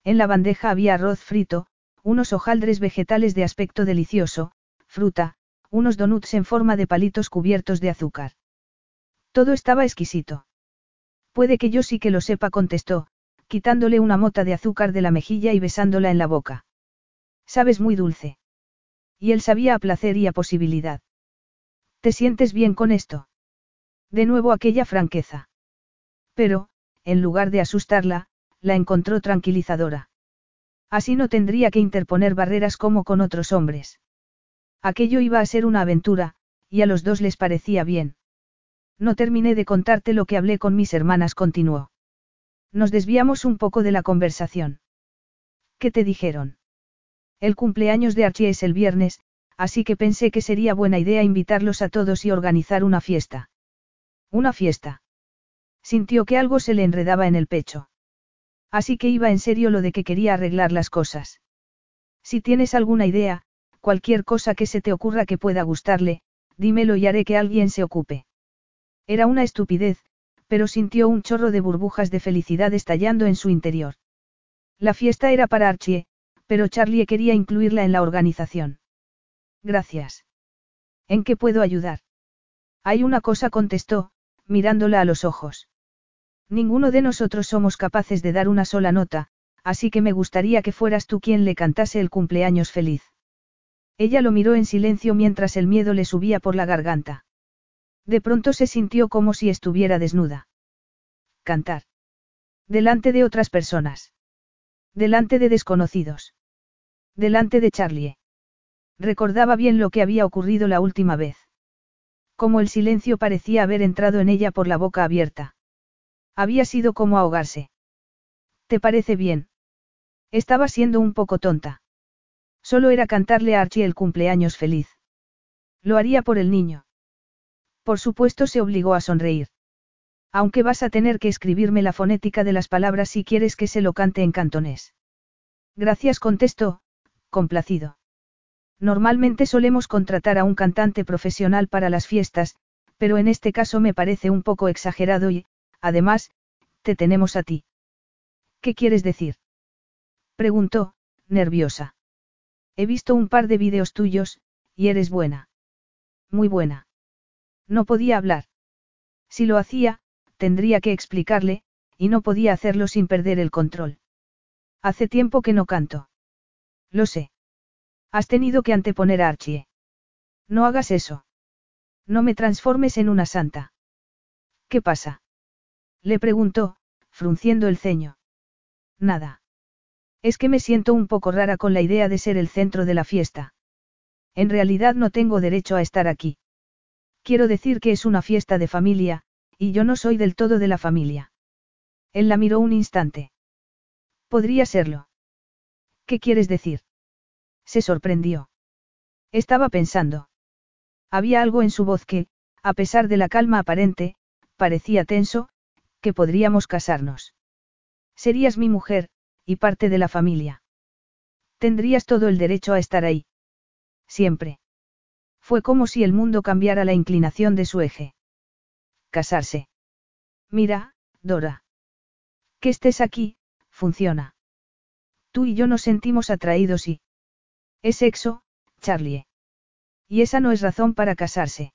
En la bandeja había arroz frito, unos hojaldres vegetales de aspecto delicioso, fruta, unos donuts en forma de palitos cubiertos de azúcar. Todo estaba exquisito. Puede que yo sí que lo sepa, contestó, quitándole una mota de azúcar de la mejilla y besándola en la boca. Sabes muy dulce. Y él sabía a placer y a posibilidad. ¿Te sientes bien con esto? De nuevo aquella franqueza. Pero, en lugar de asustarla, la encontró tranquilizadora. Así no tendría que interponer barreras como con otros hombres. Aquello iba a ser una aventura, y a los dos les parecía bien. No terminé de contarte lo que hablé con mis hermanas, continuó. Nos desviamos un poco de la conversación. ¿Qué te dijeron? El cumpleaños de Archie es el viernes, así que pensé que sería buena idea invitarlos a todos y organizar una fiesta. Una fiesta. Sintió que algo se le enredaba en el pecho. Así que iba en serio lo de que quería arreglar las cosas. Si tienes alguna idea, cualquier cosa que se te ocurra que pueda gustarle, dímelo y haré que alguien se ocupe. Era una estupidez, pero sintió un chorro de burbujas de felicidad estallando en su interior. La fiesta era para Archie, pero Charlie quería incluirla en la organización. Gracias. ¿En qué puedo ayudar? Hay una cosa, contestó, mirándola a los ojos. Ninguno de nosotros somos capaces de dar una sola nota, así que me gustaría que fueras tú quien le cantase el cumpleaños feliz. Ella lo miró en silencio mientras el miedo le subía por la garganta. De pronto se sintió como si estuviera desnuda. Cantar. Delante de otras personas. Delante de desconocidos. Delante de Charlie. Recordaba bien lo que había ocurrido la última vez. Como el silencio parecía haber entrado en ella por la boca abierta. Había sido como ahogarse. ¿Te parece bien? Estaba siendo un poco tonta. Solo era cantarle a Archie el cumpleaños feliz. Lo haría por el niño. Por supuesto se obligó a sonreír. Aunque vas a tener que escribirme la fonética de las palabras si quieres que se lo cante en cantonés. Gracias contestó, complacido. Normalmente solemos contratar a un cantante profesional para las fiestas, pero en este caso me parece un poco exagerado y, además, te tenemos a ti. ¿Qué quieres decir? Preguntó, nerviosa. He visto un par de vídeos tuyos, y eres buena. Muy buena. No podía hablar. Si lo hacía, tendría que explicarle, y no podía hacerlo sin perder el control. Hace tiempo que no canto. Lo sé. Has tenido que anteponer a Archie. No hagas eso. No me transformes en una santa. ¿Qué pasa? Le preguntó, frunciendo el ceño. Nada. Es que me siento un poco rara con la idea de ser el centro de la fiesta. En realidad no tengo derecho a estar aquí. Quiero decir que es una fiesta de familia, y yo no soy del todo de la familia. Él la miró un instante. Podría serlo. ¿Qué quieres decir? Se sorprendió. Estaba pensando. Había algo en su voz que, a pesar de la calma aparente, parecía tenso, que podríamos casarnos. Serías mi mujer, y parte de la familia. Tendrías todo el derecho a estar ahí. Siempre. Fue como si el mundo cambiara la inclinación de su eje. Casarse. Mira, Dora. Que estés aquí, funciona. Tú y yo nos sentimos atraídos y... Es sexo, Charlie. Y esa no es razón para casarse.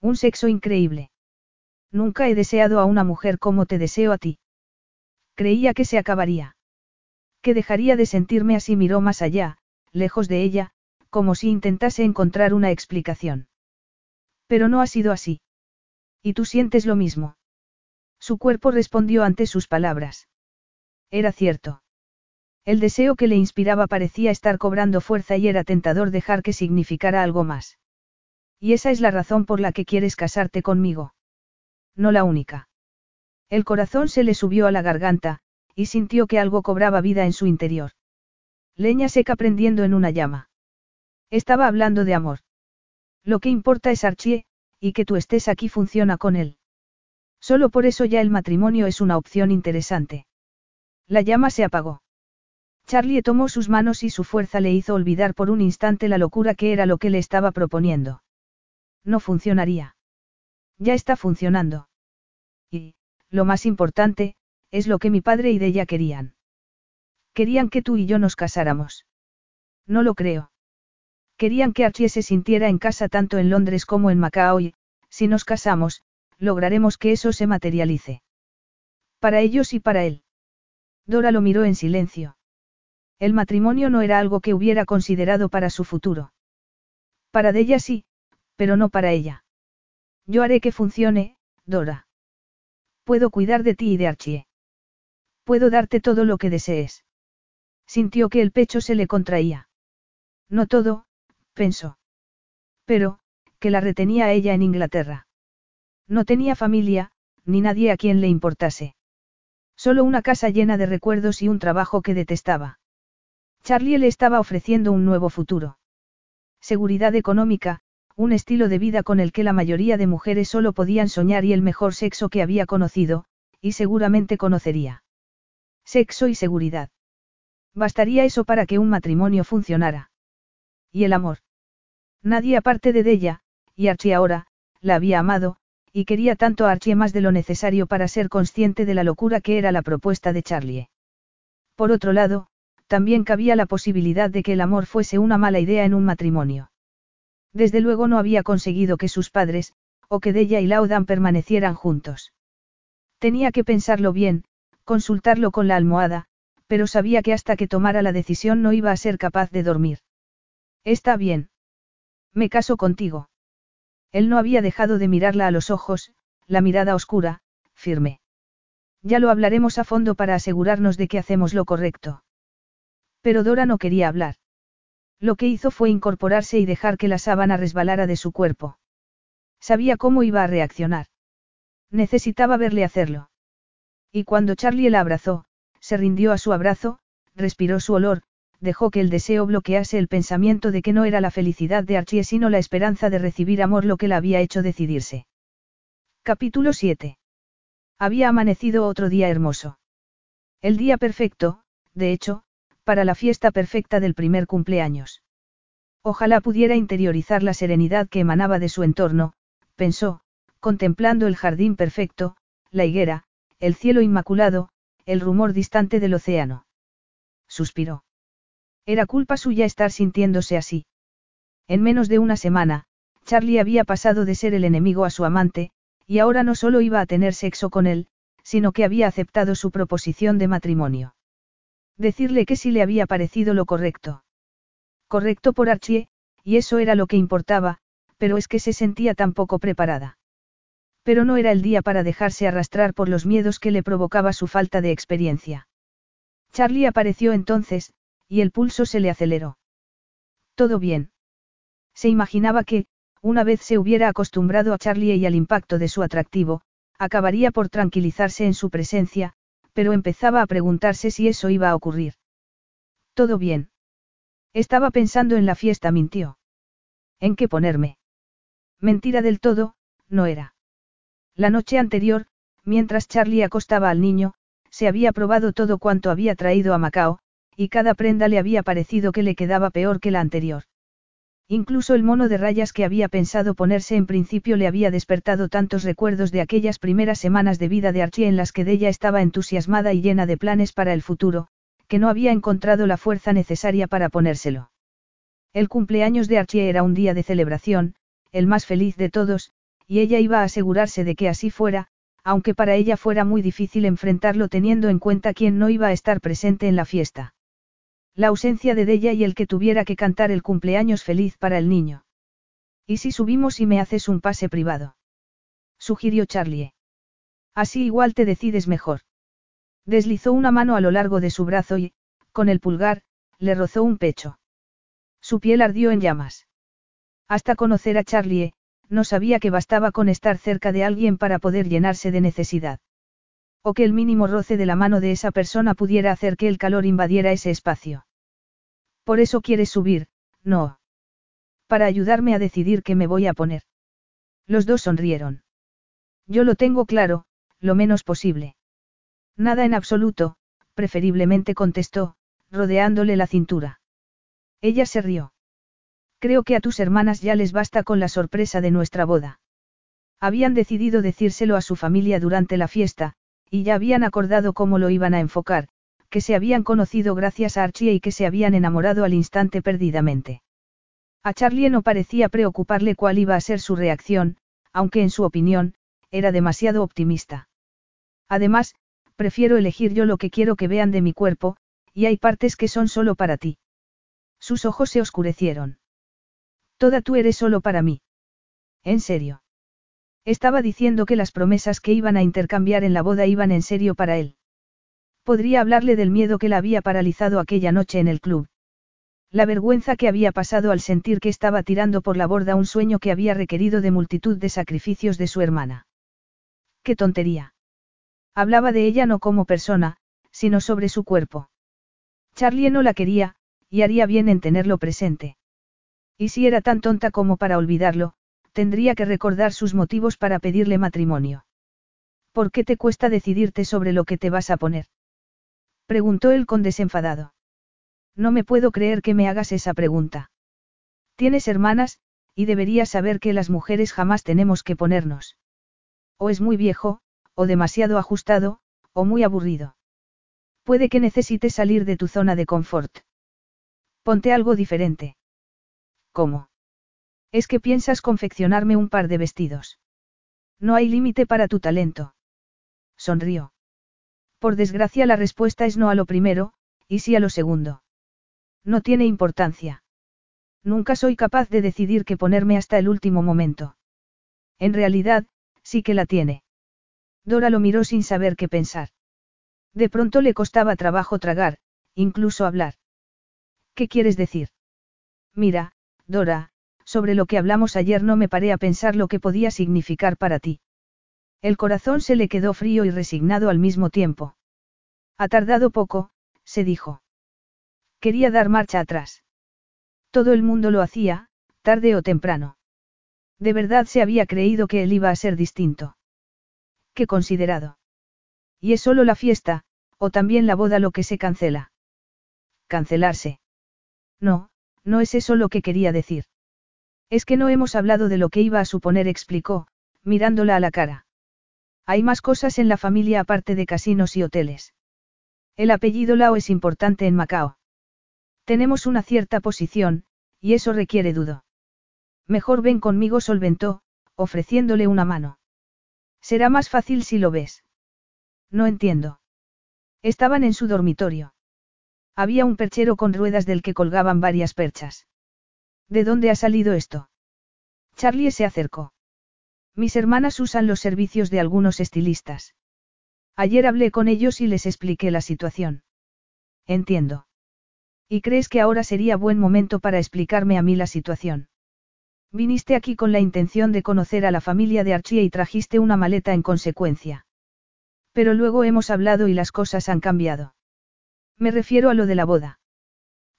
Un sexo increíble. Nunca he deseado a una mujer como te deseo a ti. Creía que se acabaría. Que dejaría de sentirme así miró más allá, lejos de ella, como si intentase encontrar una explicación. Pero no ha sido así. ¿Y tú sientes lo mismo? Su cuerpo respondió ante sus palabras. Era cierto. El deseo que le inspiraba parecía estar cobrando fuerza y era tentador dejar que significara algo más. Y esa es la razón por la que quieres casarte conmigo. No la única. El corazón se le subió a la garganta, y sintió que algo cobraba vida en su interior. Leña seca prendiendo en una llama. Estaba hablando de amor. Lo que importa es Archie, y que tú estés aquí funciona con él. Solo por eso ya el matrimonio es una opción interesante. La llama se apagó. Charlie tomó sus manos y su fuerza le hizo olvidar por un instante la locura que era lo que le estaba proponiendo. No funcionaría. Ya está funcionando. Y, lo más importante, es lo que mi padre y de ella querían. Querían que tú y yo nos casáramos. No lo creo. Querían que Archie se sintiera en casa tanto en Londres como en Macao y, si nos casamos, lograremos que eso se materialice. Para ellos y para él. Dora lo miró en silencio. El matrimonio no era algo que hubiera considerado para su futuro. Para de ella sí, pero no para ella. Yo haré que funcione, Dora. Puedo cuidar de ti y de Archie. Puedo darte todo lo que desees. Sintió que el pecho se le contraía. No todo, pensó. Pero, que la retenía a ella en Inglaterra. No tenía familia, ni nadie a quien le importase. Solo una casa llena de recuerdos y un trabajo que detestaba. Charlie le estaba ofreciendo un nuevo futuro. Seguridad económica, un estilo de vida con el que la mayoría de mujeres solo podían soñar y el mejor sexo que había conocido, y seguramente conocería. Sexo y seguridad. Bastaría eso para que un matrimonio funcionara. ¿Y el amor? Nadie aparte de ella, y Archie ahora, la había amado, y quería tanto a Archie más de lo necesario para ser consciente de la locura que era la propuesta de Charlie. Por otro lado, también cabía la posibilidad de que el amor fuese una mala idea en un matrimonio. Desde luego no había conseguido que sus padres, o que Della y Laudan permanecieran juntos. Tenía que pensarlo bien, consultarlo con la almohada, pero sabía que hasta que tomara la decisión no iba a ser capaz de dormir. Está bien. Me caso contigo. Él no había dejado de mirarla a los ojos, la mirada oscura, firme. Ya lo hablaremos a fondo para asegurarnos de que hacemos lo correcto. Pero Dora no quería hablar. Lo que hizo fue incorporarse y dejar que la sábana resbalara de su cuerpo. Sabía cómo iba a reaccionar. Necesitaba verle hacerlo. Y cuando Charlie la abrazó, se rindió a su abrazo, respiró su olor, dejó que el deseo bloquease el pensamiento de que no era la felicidad de Archie sino la esperanza de recibir amor lo que la había hecho decidirse. Capítulo 7. Había amanecido otro día hermoso. El día perfecto, de hecho, para la fiesta perfecta del primer cumpleaños. Ojalá pudiera interiorizar la serenidad que emanaba de su entorno, pensó, contemplando el jardín perfecto, la higuera, el cielo inmaculado, el rumor distante del océano. Suspiró. Era culpa suya estar sintiéndose así. En menos de una semana, Charlie había pasado de ser el enemigo a su amante, y ahora no solo iba a tener sexo con él, sino que había aceptado su proposición de matrimonio. Decirle que sí le había parecido lo correcto. Correcto por Archie, y eso era lo que importaba, pero es que se sentía tan poco preparada. Pero no era el día para dejarse arrastrar por los miedos que le provocaba su falta de experiencia. Charlie apareció entonces, y el pulso se le aceleró. Todo bien. Se imaginaba que, una vez se hubiera acostumbrado a Charlie y al impacto de su atractivo, acabaría por tranquilizarse en su presencia, pero empezaba a preguntarse si eso iba a ocurrir. Todo bien. Estaba pensando en la fiesta, mintió. ¿En qué ponerme? Mentira del todo, no era. La noche anterior, mientras Charlie acostaba al niño, se había probado todo cuanto había traído a Macao, y cada prenda le había parecido que le quedaba peor que la anterior. Incluso el mono de rayas que había pensado ponerse en principio le había despertado tantos recuerdos de aquellas primeras semanas de vida de Archie en las que Della estaba entusiasmada y llena de planes para el futuro, que no había encontrado la fuerza necesaria para ponérselo. El cumpleaños de Archie era un día de celebración, el más feliz de todos, y ella iba a asegurarse de que así fuera, aunque para ella fuera muy difícil enfrentarlo teniendo en cuenta quién no iba a estar presente en la fiesta. La ausencia de Della y el que tuviera que cantar el cumpleaños feliz para el niño. ¿Y si subimos y me haces un pase privado? Sugirió Charlie. Así igual te decides mejor. Deslizó una mano a lo largo de su brazo y, con el pulgar, le rozó un pecho. Su piel ardió en llamas. Hasta conocer a Charlie, no sabía que bastaba con estar cerca de alguien para poder llenarse de necesidad. O que el mínimo roce de la mano de esa persona pudiera hacer que el calor invadiera ese espacio. Por eso quieres subir, no. Para ayudarme a decidir qué me voy a poner. Los dos sonrieron. Yo lo tengo claro, lo menos posible. Nada en absoluto, preferiblemente contestó, rodeándole la cintura. Ella se rió. Creo que a tus hermanas ya les basta con la sorpresa de nuestra boda. Habían decidido decírselo a su familia durante la fiesta, y ya habían acordado cómo lo iban a enfocar, que se habían conocido gracias a Archie y que se habían enamorado al instante perdidamente. A Charlie no parecía preocuparle cuál iba a ser su reacción, aunque en su opinión, era demasiado optimista. Además, prefiero elegir yo lo que quiero que vean de mi cuerpo, y hay partes que son solo para ti. Sus ojos se oscurecieron. Toda tú eres solo para mí. ¿En serio? Estaba diciendo que las promesas que iban a intercambiar en la boda iban en serio para él. Podría hablarle del miedo que la había paralizado aquella noche en el club. La vergüenza que había pasado al sentir que estaba tirando por la borda un sueño que había requerido de multitud de sacrificios de su hermana. ¡Qué tontería! Hablaba de ella no como persona, sino sobre su cuerpo. Charlie no la quería, y haría bien en tenerlo presente. Y si era tan tonta como para olvidarlo, tendría que recordar sus motivos para pedirle matrimonio. ¿Por qué te cuesta decidirte sobre lo que te vas a poner? Preguntó él con desenfadado. No me puedo creer que me hagas esa pregunta. Tienes hermanas, y deberías saber que las mujeres jamás tenemos que ponernos. O es muy viejo, o demasiado ajustado, o muy aburrido. Puede que necesites salir de tu zona de confort. Ponte algo diferente. ¿Cómo? Es que piensas confeccionarme un par de vestidos. No hay límite para tu talento. Sonrió. Por desgracia la respuesta es no a lo primero, y sí a lo segundo. No tiene importancia. Nunca soy capaz de decidir qué ponerme hasta el último momento. En realidad, sí que la tiene. Dora lo miró sin saber qué pensar. De pronto le costaba trabajo tragar, incluso hablar. ¿Qué quieres decir? Mira, Dora, sobre lo que hablamos ayer no me paré a pensar lo que podía significar para ti. El corazón se le quedó frío y resignado al mismo tiempo. Ha tardado poco, se dijo. Quería dar marcha atrás. Todo el mundo lo hacía, tarde o temprano. De verdad se había creído que él iba a ser distinto. Qué considerado. ¿Y es solo la fiesta, o también la boda lo que se cancela? Cancelarse. No, no es eso lo que quería decir. Es que no hemos hablado de lo que iba a suponer, explicó, mirándola a la cara. Hay más cosas en la familia aparte de casinos y hoteles. El apellido Lao es importante en Macao. Tenemos una cierta posición, y eso requiere dudo. Mejor ven conmigo, solventó, ofreciéndole una mano. Será más fácil si lo ves. No entiendo. Estaban en su dormitorio. Había un perchero con ruedas del que colgaban varias perchas. ¿De dónde ha salido esto? Charlie se acercó. Mis hermanas usan los servicios de algunos estilistas. Ayer hablé con ellos y les expliqué la situación. Entiendo. ¿Y crees que ahora sería buen momento para explicarme a mí la situación? Viniste aquí con la intención de conocer a la familia de Archie y trajiste una maleta en consecuencia. Pero luego hemos hablado y las cosas han cambiado. Me refiero a lo de la boda.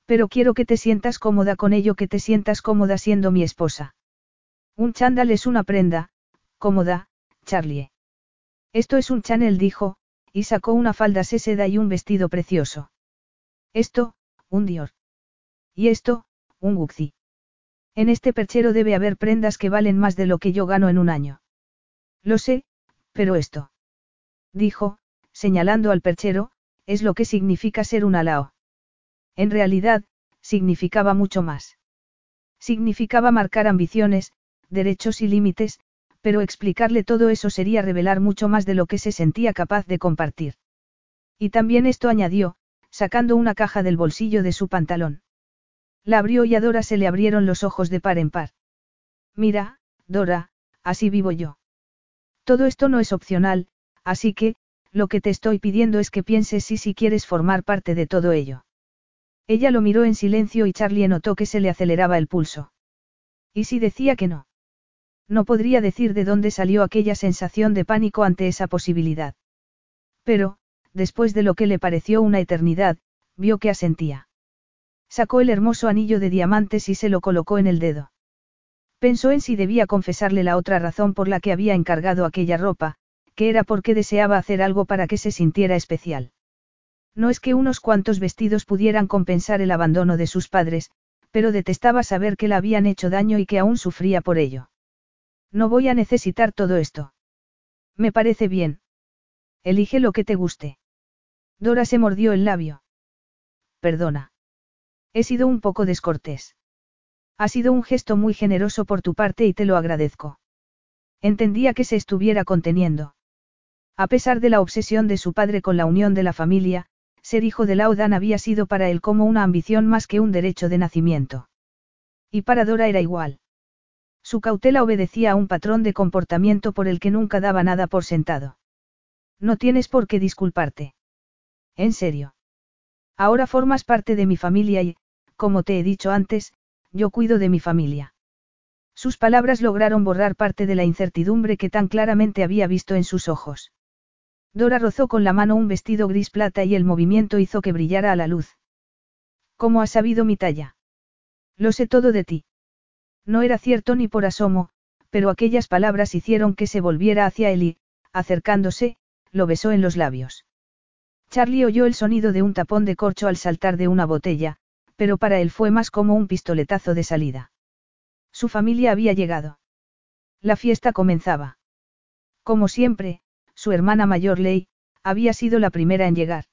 Pero quiero que te sientas cómoda con ello, que te sientas cómoda siendo mi esposa. Un chándal es una prenda, cómoda, Charlie. Esto es un Chanel, dijo, y sacó una falda seda y un vestido precioso. Esto, un Dior. Y esto, un Gucci. En este perchero debe haber prendas que valen más de lo que yo gano en un año. Lo sé, pero esto. Dijo, señalando al perchero, es lo que significa ser un alao. En realidad, significaba mucho más. Significaba marcar ambiciones, derechos y límites, pero explicarle todo eso sería revelar mucho más de lo que se sentía capaz de compartir. Y también esto añadió, sacando una caja del bolsillo de su pantalón. La abrió y a Dora se le abrieron los ojos de par en par. Mira, Dora, así vivo yo. Todo esto no es opcional, así que, lo que te estoy pidiendo es que pienses si si quieres formar parte de todo ello. Ella lo miró en silencio y Charlie notó que se le aceleraba el pulso. ¿Y si decía que no? No podría decir de dónde salió aquella sensación de pánico ante esa posibilidad. Pero, después de lo que le pareció una eternidad, vio que asentía. Sacó el hermoso anillo de diamantes y se lo colocó en el dedo. Pensó en si debía confesarle la otra razón por la que había encargado aquella ropa, que era porque deseaba hacer algo para que se sintiera especial. No es que unos cuantos vestidos pudieran compensar el abandono de sus padres, pero detestaba saber que le habían hecho daño y que aún sufría por ello. No voy a necesitar todo esto. Me parece bien. Elige lo que te guste. Dora se mordió el labio. Perdona. He sido un poco descortés. Ha sido un gesto muy generoso por tu parte y te lo agradezco. Entendía que se estuviera conteniendo. A pesar de la obsesión de su padre con la unión de la familia, ser hijo de Laudan había sido para él como una ambición más que un derecho de nacimiento. Y para Dora era igual. Su cautela obedecía a un patrón de comportamiento por el que nunca daba nada por sentado. No tienes por qué disculparte. En serio. Ahora formas parte de mi familia y, como te he dicho antes, yo cuido de mi familia. Sus palabras lograron borrar parte de la incertidumbre que tan claramente había visto en sus ojos. Dora rozó con la mano un vestido gris plata y el movimiento hizo que brillara a la luz. ¿Cómo has sabido mi talla? Lo sé todo de ti. No era cierto ni por asomo, pero aquellas palabras hicieron que se volviera hacia él y, acercándose, lo besó en los labios. Charlie oyó el sonido de un tapón de corcho al saltar de una botella, pero para él fue más como un pistoletazo de salida. Su familia había llegado. La fiesta comenzaba. Como siempre, su hermana mayor Ley, había sido la primera en llegar.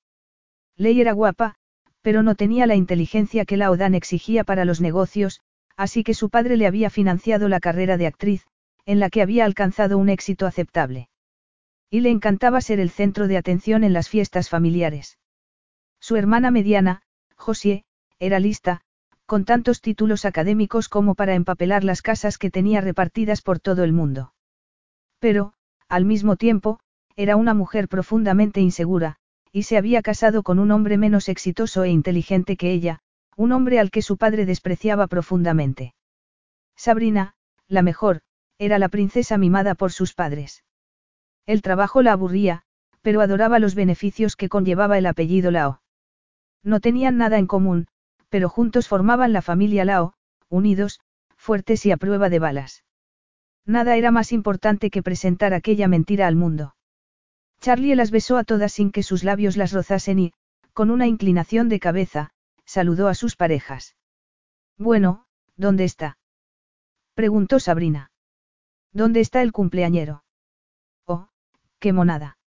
Ley era guapa, pero no tenía la inteligencia que Laodan exigía para los negocios, así que su padre le había financiado la carrera de actriz, en la que había alcanzado un éxito aceptable. Y le encantaba ser el centro de atención en las fiestas familiares. Su hermana mediana, Josie, era lista, con tantos títulos académicos como para empapelar las casas que tenía repartidas por todo el mundo. Pero, al mismo tiempo, era una mujer profundamente insegura, y se había casado con un hombre menos exitoso e inteligente que ella, un hombre al que su padre despreciaba profundamente. Sabrina, la mejor, era la princesa mimada por sus padres. El trabajo la aburría, pero adoraba los beneficios que conllevaba el apellido Lao. No tenían nada en común, pero juntos formaban la familia Lao, unidos, fuertes y a prueba de balas. Nada era más importante que presentar aquella mentira al mundo. Charlie las besó a todas sin que sus labios las rozasen y, con una inclinación de cabeza, saludó a sus parejas. Bueno, ¿dónde está? preguntó Sabrina. ¿Dónde está el cumpleañero? qué monada.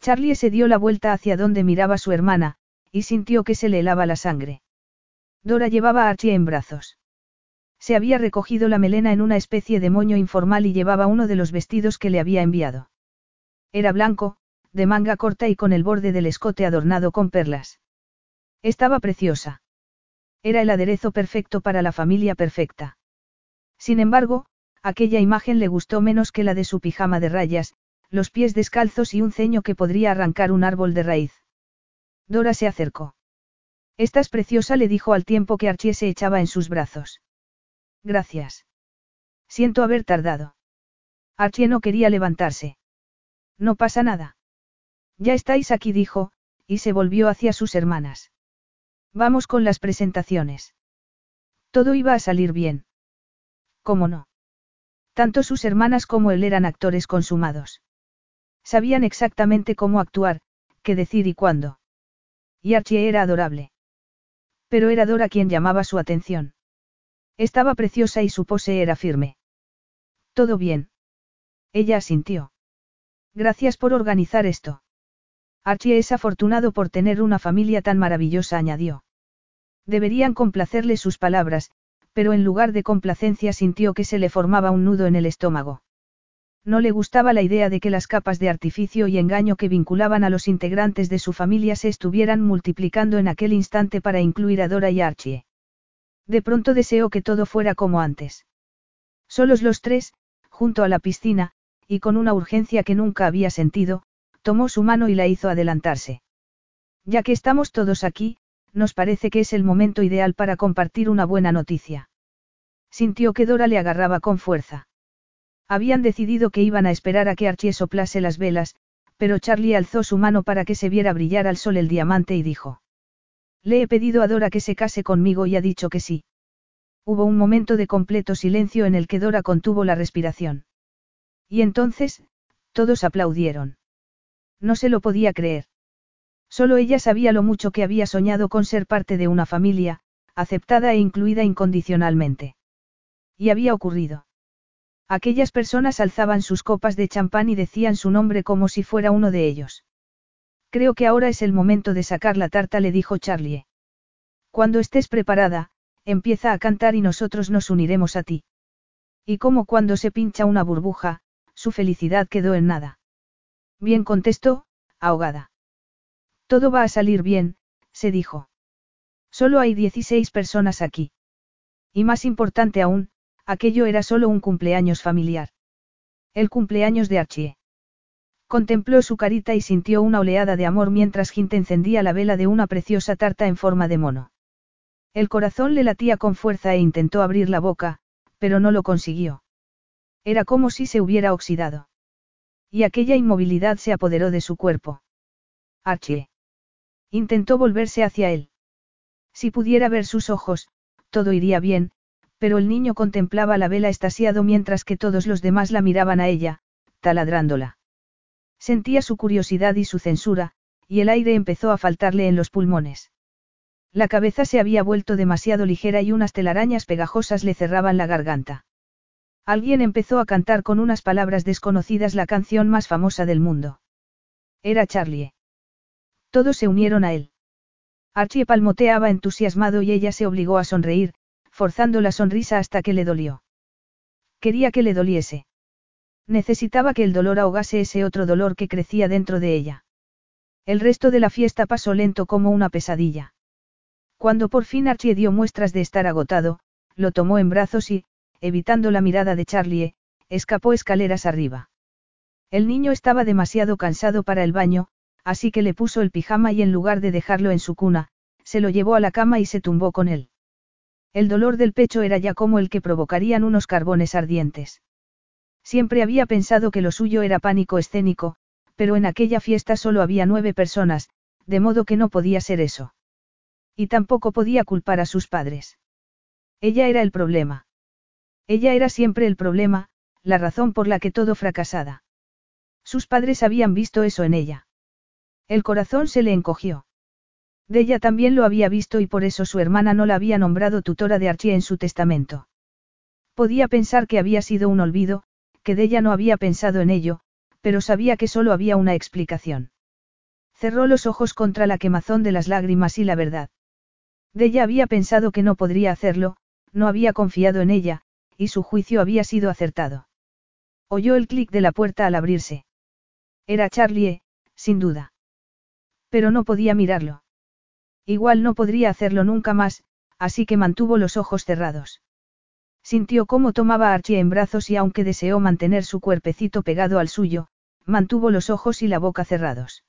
Charlie se dio la vuelta hacia donde miraba su hermana, y sintió que se le helaba la sangre. Dora llevaba a Archie en brazos. Se había recogido la melena en una especie de moño informal y llevaba uno de los vestidos que le había enviado. Era blanco, de manga corta y con el borde del escote adornado con perlas. Estaba preciosa. Era el aderezo perfecto para la familia perfecta. Sin embargo, aquella imagen le gustó menos que la de su pijama de rayas, los pies descalzos y un ceño que podría arrancar un árbol de raíz. Dora se acercó. Estás preciosa, le dijo al tiempo que Archie se echaba en sus brazos. Gracias. Siento haber tardado. Archie no quería levantarse. No pasa nada. Ya estáis aquí, dijo, y se volvió hacia sus hermanas. Vamos con las presentaciones. Todo iba a salir bien. ¿Cómo no? Tanto sus hermanas como él eran actores consumados. Sabían exactamente cómo actuar, qué decir y cuándo. Y Archie era adorable. Pero era Dora quien llamaba su atención. Estaba preciosa y su pose era firme. Todo bien. Ella asintió. Gracias por organizar esto. Archie es afortunado por tener una familia tan maravillosa, añadió. Deberían complacerle sus palabras, pero en lugar de complacencia sintió que se le formaba un nudo en el estómago. No le gustaba la idea de que las capas de artificio y engaño que vinculaban a los integrantes de su familia se estuvieran multiplicando en aquel instante para incluir a Dora y Archie. De pronto deseó que todo fuera como antes. Solos los tres, junto a la piscina, y con una urgencia que nunca había sentido, tomó su mano y la hizo adelantarse. Ya que estamos todos aquí, nos parece que es el momento ideal para compartir una buena noticia. Sintió que Dora le agarraba con fuerza. Habían decidido que iban a esperar a que Archie soplase las velas, pero Charlie alzó su mano para que se viera brillar al sol el diamante y dijo. Le he pedido a Dora que se case conmigo y ha dicho que sí. Hubo un momento de completo silencio en el que Dora contuvo la respiración. Y entonces, todos aplaudieron. No se lo podía creer. Solo ella sabía lo mucho que había soñado con ser parte de una familia, aceptada e incluida incondicionalmente. Y había ocurrido. Aquellas personas alzaban sus copas de champán y decían su nombre como si fuera uno de ellos. Creo que ahora es el momento de sacar la tarta, le dijo Charlie. Cuando estés preparada, empieza a cantar y nosotros nos uniremos a ti. Y como cuando se pincha una burbuja, su felicidad quedó en nada. Bien contestó, ahogada. Todo va a salir bien, se dijo. Solo hay 16 personas aquí. Y más importante aún, aquello era solo un cumpleaños familiar. El cumpleaños de Archie. Contempló su carita y sintió una oleada de amor mientras Gint encendía la vela de una preciosa tarta en forma de mono. El corazón le latía con fuerza e intentó abrir la boca, pero no lo consiguió. Era como si se hubiera oxidado. Y aquella inmovilidad se apoderó de su cuerpo. Archie. Intentó volverse hacia él. Si pudiera ver sus ojos, todo iría bien, pero el niño contemplaba la vela estasiado mientras que todos los demás la miraban a ella, taladrándola. Sentía su curiosidad y su censura, y el aire empezó a faltarle en los pulmones. La cabeza se había vuelto demasiado ligera y unas telarañas pegajosas le cerraban la garganta. Alguien empezó a cantar con unas palabras desconocidas la canción más famosa del mundo. Era Charlie. Todos se unieron a él. Archie palmoteaba entusiasmado y ella se obligó a sonreír, forzando la sonrisa hasta que le dolió. Quería que le doliese. Necesitaba que el dolor ahogase ese otro dolor que crecía dentro de ella. El resto de la fiesta pasó lento como una pesadilla. Cuando por fin Archie dio muestras de estar agotado, lo tomó en brazos y, evitando la mirada de Charlie, escapó escaleras arriba. El niño estaba demasiado cansado para el baño, así que le puso el pijama y en lugar de dejarlo en su cuna, se lo llevó a la cama y se tumbó con él. El dolor del pecho era ya como el que provocarían unos carbones ardientes. Siempre había pensado que lo suyo era pánico escénico, pero en aquella fiesta solo había nueve personas, de modo que no podía ser eso. Y tampoco podía culpar a sus padres. Ella era el problema. Ella era siempre el problema, la razón por la que todo fracasada. Sus padres habían visto eso en ella. El corazón se le encogió. De ella también lo había visto y por eso su hermana no la había nombrado tutora de Archie en su testamento. Podía pensar que había sido un olvido, que de ella no había pensado en ello, pero sabía que solo había una explicación. Cerró los ojos contra la quemazón de las lágrimas y la verdad. De ella había pensado que no podría hacerlo, no había confiado en ella, y su juicio había sido acertado. Oyó el clic de la puerta al abrirse. Era Charlie, sin duda. Pero no podía mirarlo. Igual no podría hacerlo nunca más, así que mantuvo los ojos cerrados. Sintió cómo tomaba a Archie en brazos y aunque deseó mantener su cuerpecito pegado al suyo, mantuvo los ojos y la boca cerrados.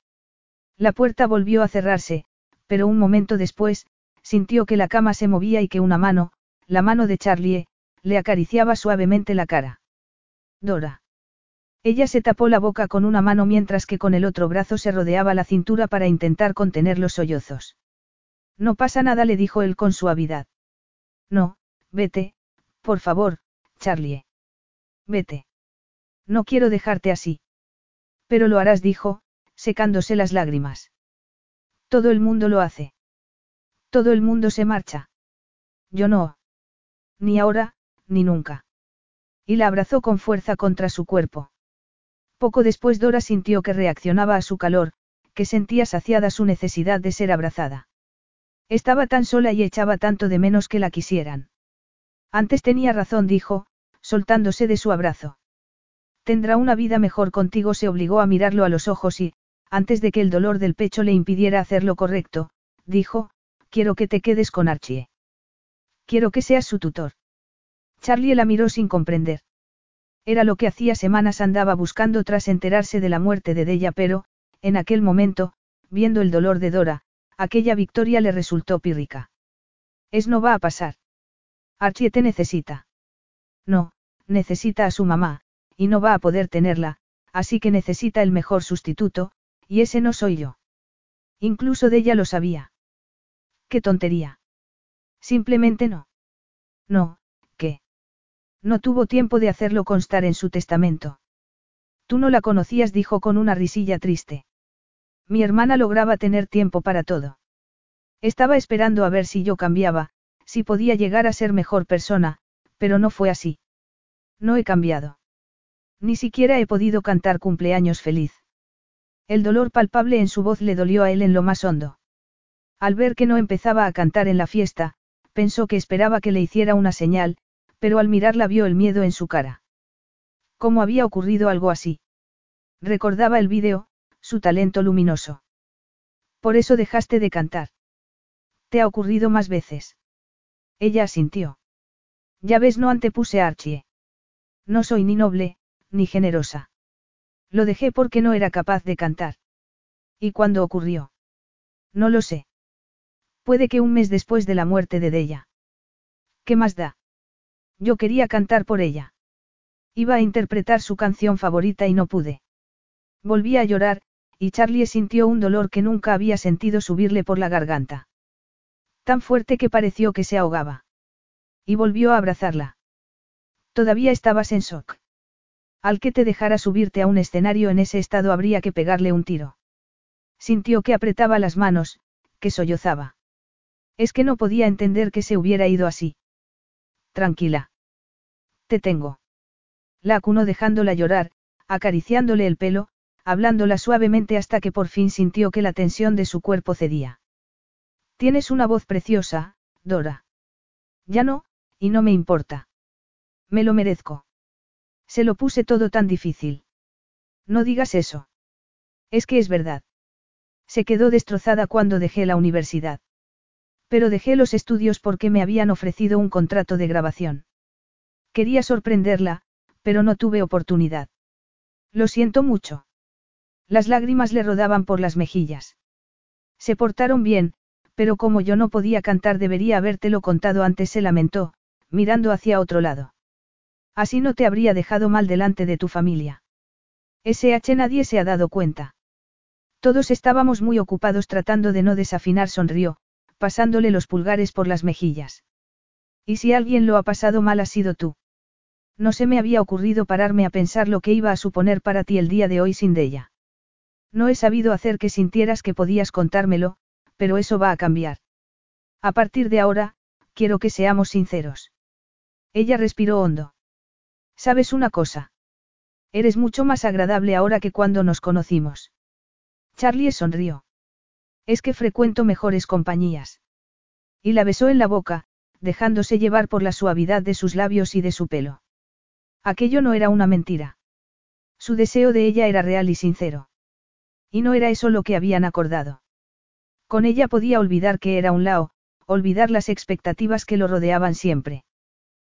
La puerta volvió a cerrarse, pero un momento después, sintió que la cama se movía y que una mano, la mano de Charlie, le acariciaba suavemente la cara. Dora. Ella se tapó la boca con una mano mientras que con el otro brazo se rodeaba la cintura para intentar contener los sollozos. No pasa nada, le dijo él con suavidad. No, vete, por favor, Charlie. Vete. No quiero dejarte así. Pero lo harás, dijo, secándose las lágrimas. Todo el mundo lo hace. Todo el mundo se marcha. Yo no. Ni ahora, ni nunca. Y la abrazó con fuerza contra su cuerpo. Poco después Dora sintió que reaccionaba a su calor, que sentía saciada su necesidad de ser abrazada. Estaba tan sola y echaba tanto de menos que la quisieran. Antes tenía razón, dijo, soltándose de su abrazo. Tendrá una vida mejor contigo, se obligó a mirarlo a los ojos y, antes de que el dolor del pecho le impidiera hacer lo correcto, dijo, quiero que te quedes con Archie. Quiero que seas su tutor. Charlie la miró sin comprender. Era lo que hacía semanas andaba buscando tras enterarse de la muerte de Della, pero, en aquel momento, viendo el dolor de Dora, aquella victoria le resultó pírrica. Es no va a pasar. Archie te necesita. No, necesita a su mamá, y no va a poder tenerla, así que necesita el mejor sustituto, y ese no soy yo. Incluso de ella lo sabía. ¡Qué tontería! Simplemente no. No. No tuvo tiempo de hacerlo constar en su testamento. Tú no la conocías, dijo con una risilla triste. Mi hermana lograba tener tiempo para todo. Estaba esperando a ver si yo cambiaba, si podía llegar a ser mejor persona, pero no fue así. No he cambiado. Ni siquiera he podido cantar cumpleaños feliz. El dolor palpable en su voz le dolió a él en lo más hondo. Al ver que no empezaba a cantar en la fiesta, pensó que esperaba que le hiciera una señal, pero al mirarla vio el miedo en su cara. ¿Cómo había ocurrido algo así? Recordaba el vídeo, su talento luminoso. Por eso dejaste de cantar. ¿Te ha ocurrido más veces? Ella asintió. Ya ves, no antepuse a Archie. No soy ni noble, ni generosa. Lo dejé porque no era capaz de cantar. ¿Y cuándo ocurrió? No lo sé. Puede que un mes después de la muerte de Della. ¿Qué más da? Yo quería cantar por ella. Iba a interpretar su canción favorita y no pude. Volví a llorar, y Charlie sintió un dolor que nunca había sentido subirle por la garganta. Tan fuerte que pareció que se ahogaba. Y volvió a abrazarla. Todavía estabas en shock. Al que te dejara subirte a un escenario en ese estado habría que pegarle un tiro. Sintió que apretaba las manos, que sollozaba. Es que no podía entender que se hubiera ido así. Tranquila. Te tengo. La acunó dejándola llorar, acariciándole el pelo, hablándola suavemente hasta que por fin sintió que la tensión de su cuerpo cedía. Tienes una voz preciosa, Dora. Ya no, y no me importa. Me lo merezco. Se lo puse todo tan difícil. No digas eso. Es que es verdad. Se quedó destrozada cuando dejé la universidad. Pero dejé los estudios porque me habían ofrecido un contrato de grabación. Quería sorprenderla, pero no tuve oportunidad. Lo siento mucho. Las lágrimas le rodaban por las mejillas. Se portaron bien, pero como yo no podía cantar debería habértelo contado antes, se lamentó, mirando hacia otro lado. Así no te habría dejado mal delante de tu familia. SH nadie se ha dado cuenta. Todos estábamos muy ocupados tratando de no desafinar, sonrió, pasándole los pulgares por las mejillas. Y si alguien lo ha pasado mal ha sido tú. No se me había ocurrido pararme a pensar lo que iba a suponer para ti el día de hoy sin ella. No he sabido hacer que sintieras que podías contármelo, pero eso va a cambiar. A partir de ahora, quiero que seamos sinceros. Ella respiró hondo. ¿Sabes una cosa? Eres mucho más agradable ahora que cuando nos conocimos. Charlie sonrió. Es que frecuento mejores compañías. Y la besó en la boca, dejándose llevar por la suavidad de sus labios y de su pelo. Aquello no era una mentira. Su deseo de ella era real y sincero. Y no era eso lo que habían acordado. Con ella podía olvidar que era un lao, olvidar las expectativas que lo rodeaban siempre.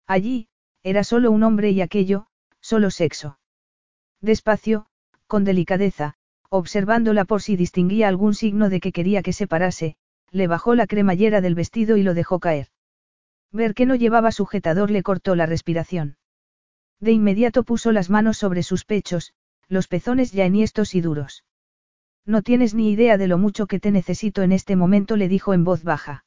Allí, era solo un hombre y aquello, solo sexo. Despacio, con delicadeza, observándola por si distinguía algún signo de que quería que se parase, le bajó la cremallera del vestido y lo dejó caer. Ver que no llevaba sujetador le cortó la respiración. De inmediato puso las manos sobre sus pechos, los pezones ya enhiestos y duros. No tienes ni idea de lo mucho que te necesito en este momento, le dijo en voz baja.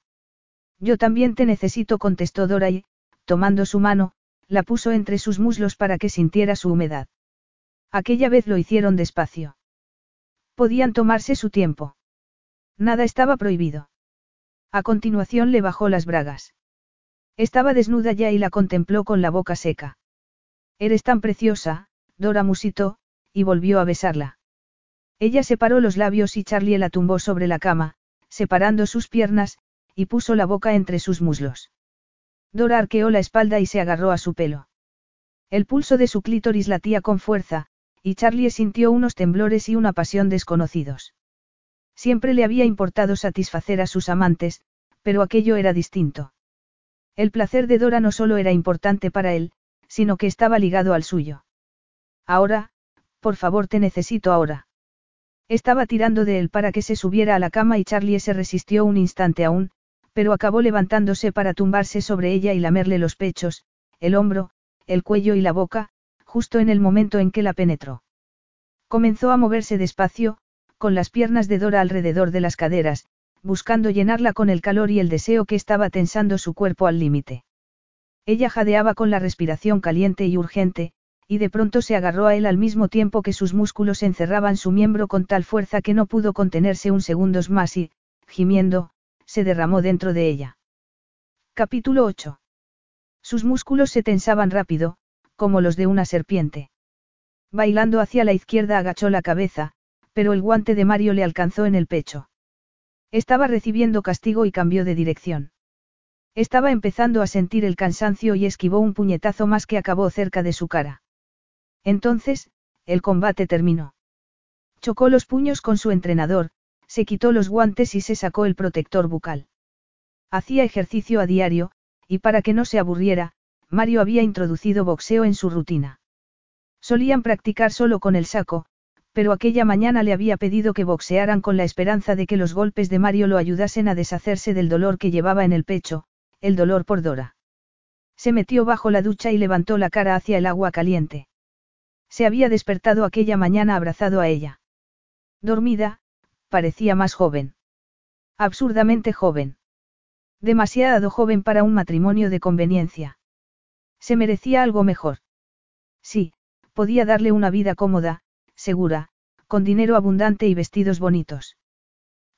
Yo también te necesito, contestó Dora y, tomando su mano, la puso entre sus muslos para que sintiera su humedad. Aquella vez lo hicieron despacio. Podían tomarse su tiempo. Nada estaba prohibido. A continuación le bajó las bragas. Estaba desnuda ya y la contempló con la boca seca. Eres tan preciosa, Dora musitó, y volvió a besarla. Ella separó los labios y Charlie la tumbó sobre la cama, separando sus piernas, y puso la boca entre sus muslos. Dora arqueó la espalda y se agarró a su pelo. El pulso de su clítoris latía con fuerza, y Charlie sintió unos temblores y una pasión desconocidos. Siempre le había importado satisfacer a sus amantes, pero aquello era distinto. El placer de Dora no solo era importante para él, sino que estaba ligado al suyo. Ahora, por favor te necesito ahora. Estaba tirando de él para que se subiera a la cama y Charlie se resistió un instante aún, pero acabó levantándose para tumbarse sobre ella y lamerle los pechos, el hombro, el cuello y la boca, justo en el momento en que la penetró. Comenzó a moverse despacio, con las piernas de Dora alrededor de las caderas, buscando llenarla con el calor y el deseo que estaba tensando su cuerpo al límite. Ella jadeaba con la respiración caliente y urgente, y de pronto se agarró a él al mismo tiempo que sus músculos encerraban su miembro con tal fuerza que no pudo contenerse un segundos más y, gimiendo, se derramó dentro de ella. Capítulo 8. Sus músculos se tensaban rápido, como los de una serpiente. Bailando hacia la izquierda agachó la cabeza, pero el guante de Mario le alcanzó en el pecho. Estaba recibiendo castigo y cambió de dirección. Estaba empezando a sentir el cansancio y esquivó un puñetazo más que acabó cerca de su cara. Entonces, el combate terminó. Chocó los puños con su entrenador, se quitó los guantes y se sacó el protector bucal. Hacía ejercicio a diario, y para que no se aburriera, Mario había introducido boxeo en su rutina. Solían practicar solo con el saco, pero aquella mañana le había pedido que boxearan con la esperanza de que los golpes de Mario lo ayudasen a deshacerse del dolor que llevaba en el pecho, el dolor por Dora. Se metió bajo la ducha y levantó la cara hacia el agua caliente. Se había despertado aquella mañana abrazado a ella. Dormida, parecía más joven. Absurdamente joven. Demasiado joven para un matrimonio de conveniencia. Se merecía algo mejor. Sí, podía darle una vida cómoda, segura, con dinero abundante y vestidos bonitos.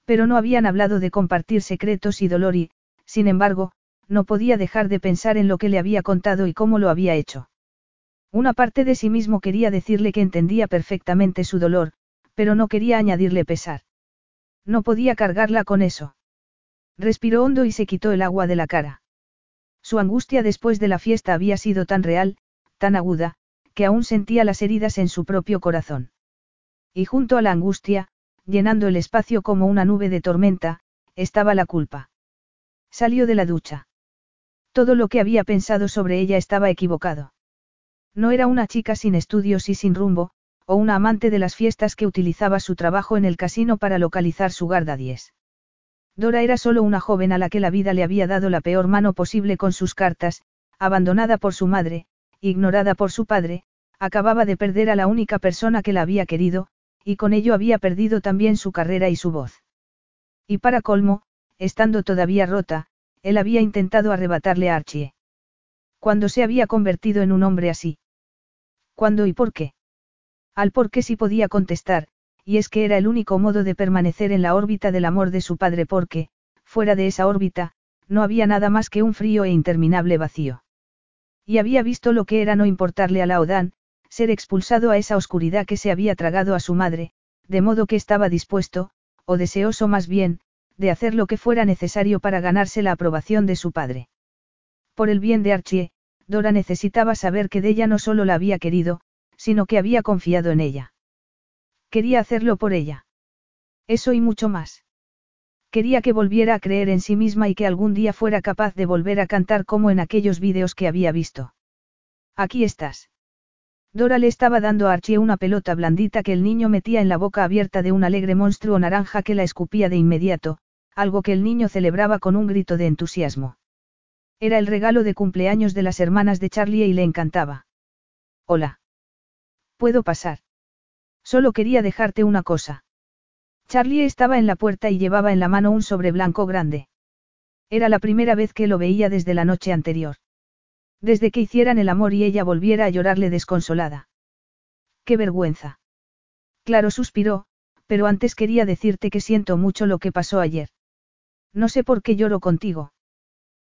Pero no habían hablado de compartir secretos y dolor y, sin embargo, no podía dejar de pensar en lo que le había contado y cómo lo había hecho. Una parte de sí mismo quería decirle que entendía perfectamente su dolor, pero no quería añadirle pesar. No podía cargarla con eso. Respiró hondo y se quitó el agua de la cara. Su angustia después de la fiesta había sido tan real, tan aguda, que aún sentía las heridas en su propio corazón. Y junto a la angustia, llenando el espacio como una nube de tormenta, estaba la culpa. Salió de la ducha. Todo lo que había pensado sobre ella estaba equivocado. No era una chica sin estudios y sin rumbo, o una amante de las fiestas que utilizaba su trabajo en el casino para localizar su guardadies. Dora era solo una joven a la que la vida le había dado la peor mano posible con sus cartas, abandonada por su madre, ignorada por su padre, acababa de perder a la única persona que la había querido, y con ello había perdido también su carrera y su voz. Y para colmo, estando todavía rota, él había intentado arrebatarle a Archie. ¿Cuándo se había convertido en un hombre así? ¿Cuándo y por qué? Al por qué sí podía contestar, y es que era el único modo de permanecer en la órbita del amor de su padre porque, fuera de esa órbita, no había nada más que un frío e interminable vacío. Y había visto lo que era no importarle a Laodán, ser expulsado a esa oscuridad que se había tragado a su madre, de modo que estaba dispuesto, o deseoso más bien, de hacer lo que fuera necesario para ganarse la aprobación de su padre. Por el bien de Archie, Dora necesitaba saber que de ella no solo la había querido, sino que había confiado en ella. Quería hacerlo por ella. Eso y mucho más. Quería que volviera a creer en sí misma y que algún día fuera capaz de volver a cantar como en aquellos vídeos que había visto. Aquí estás. Dora le estaba dando a Archie una pelota blandita que el niño metía en la boca abierta de un alegre monstruo naranja que la escupía de inmediato, algo que el niño celebraba con un grito de entusiasmo. Era el regalo de cumpleaños de las hermanas de Charlie y le encantaba. Hola. ¿Puedo pasar? Solo quería dejarte una cosa. Charlie estaba en la puerta y llevaba en la mano un sobre blanco grande. Era la primera vez que lo veía desde la noche anterior. Desde que hicieran el amor y ella volviera a llorarle desconsolada. ¡Qué vergüenza! Claro suspiró, pero antes quería decirte que siento mucho lo que pasó ayer. No sé por qué lloro contigo.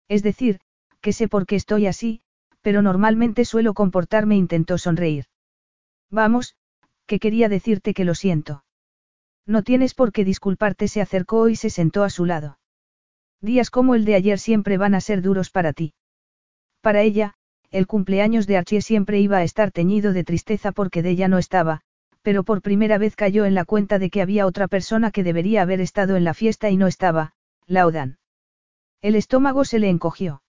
Es decir, que sé por qué estoy así, pero normalmente suelo comportarme intentó sonreír. Vamos, que quería decirte que lo siento. No tienes por qué disculparte, se acercó y se sentó a su lado. Días como el de ayer siempre van a ser duros para ti. Para ella, el cumpleaños de Archie siempre iba a estar teñido de tristeza porque de ella no estaba, pero por primera vez cayó en la cuenta de que había otra persona que debería haber estado en la fiesta y no estaba, Laudan. El estómago se le encogió.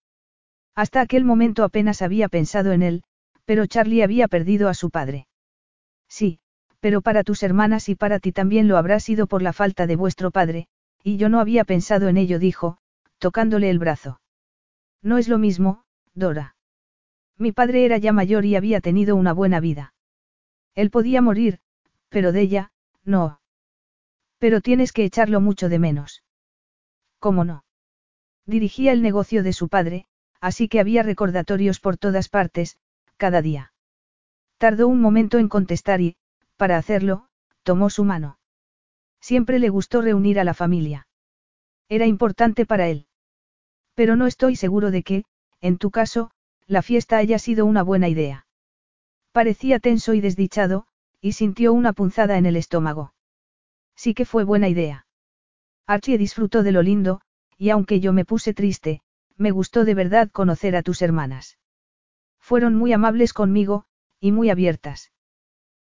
Hasta aquel momento apenas había pensado en él, pero Charlie había perdido a su padre. Sí, pero para tus hermanas y para ti también lo habrá sido por la falta de vuestro padre, y yo no había pensado en ello, dijo, tocándole el brazo. No es lo mismo, Dora. Mi padre era ya mayor y había tenido una buena vida. Él podía morir, pero de ella, no. Pero tienes que echarlo mucho de menos. ¿Cómo no? Dirigía el negocio de su padre, así que había recordatorios por todas partes, cada día. Tardó un momento en contestar y, para hacerlo, tomó su mano. Siempre le gustó reunir a la familia. Era importante para él. Pero no estoy seguro de que, en tu caso, la fiesta haya sido una buena idea. Parecía tenso y desdichado, y sintió una punzada en el estómago. Sí que fue buena idea. Archie disfrutó de lo lindo, y aunque yo me puse triste, me gustó de verdad conocer a tus hermanas. Fueron muy amables conmigo, y muy abiertas.